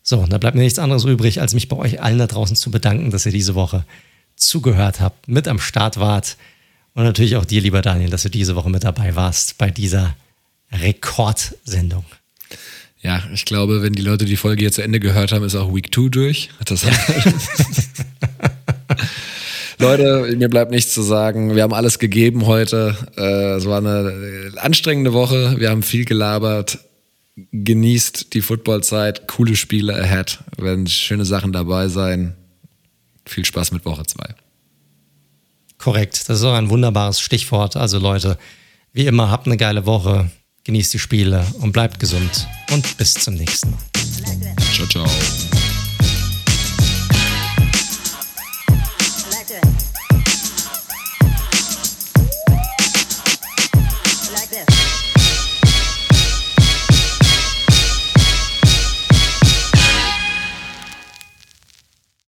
So, da bleibt mir nichts anderes übrig, als mich bei euch allen da draußen zu bedanken, dass ihr diese Woche zugehört habt, mit am Start wart. Und natürlich auch dir, lieber Daniel, dass du diese Woche mit dabei warst bei dieser Rekordsendung. Ja, ich glaube, wenn die Leute die Folge hier zu Ende gehört haben, ist auch Week 2 durch. Das Leute, mir bleibt nichts zu sagen. Wir haben alles gegeben heute. Äh, es war eine anstrengende Woche. Wir haben viel gelabert. Genießt die Footballzeit. Coole Spiele ahead. Werden schöne Sachen dabei sein. Viel Spaß mit Woche 2. Korrekt. Das ist auch ein wunderbares Stichwort. Also Leute, wie immer, habt eine geile Woche genießt die Spiele und bleibt gesund und bis zum nächsten Mal. Ciao, ciao.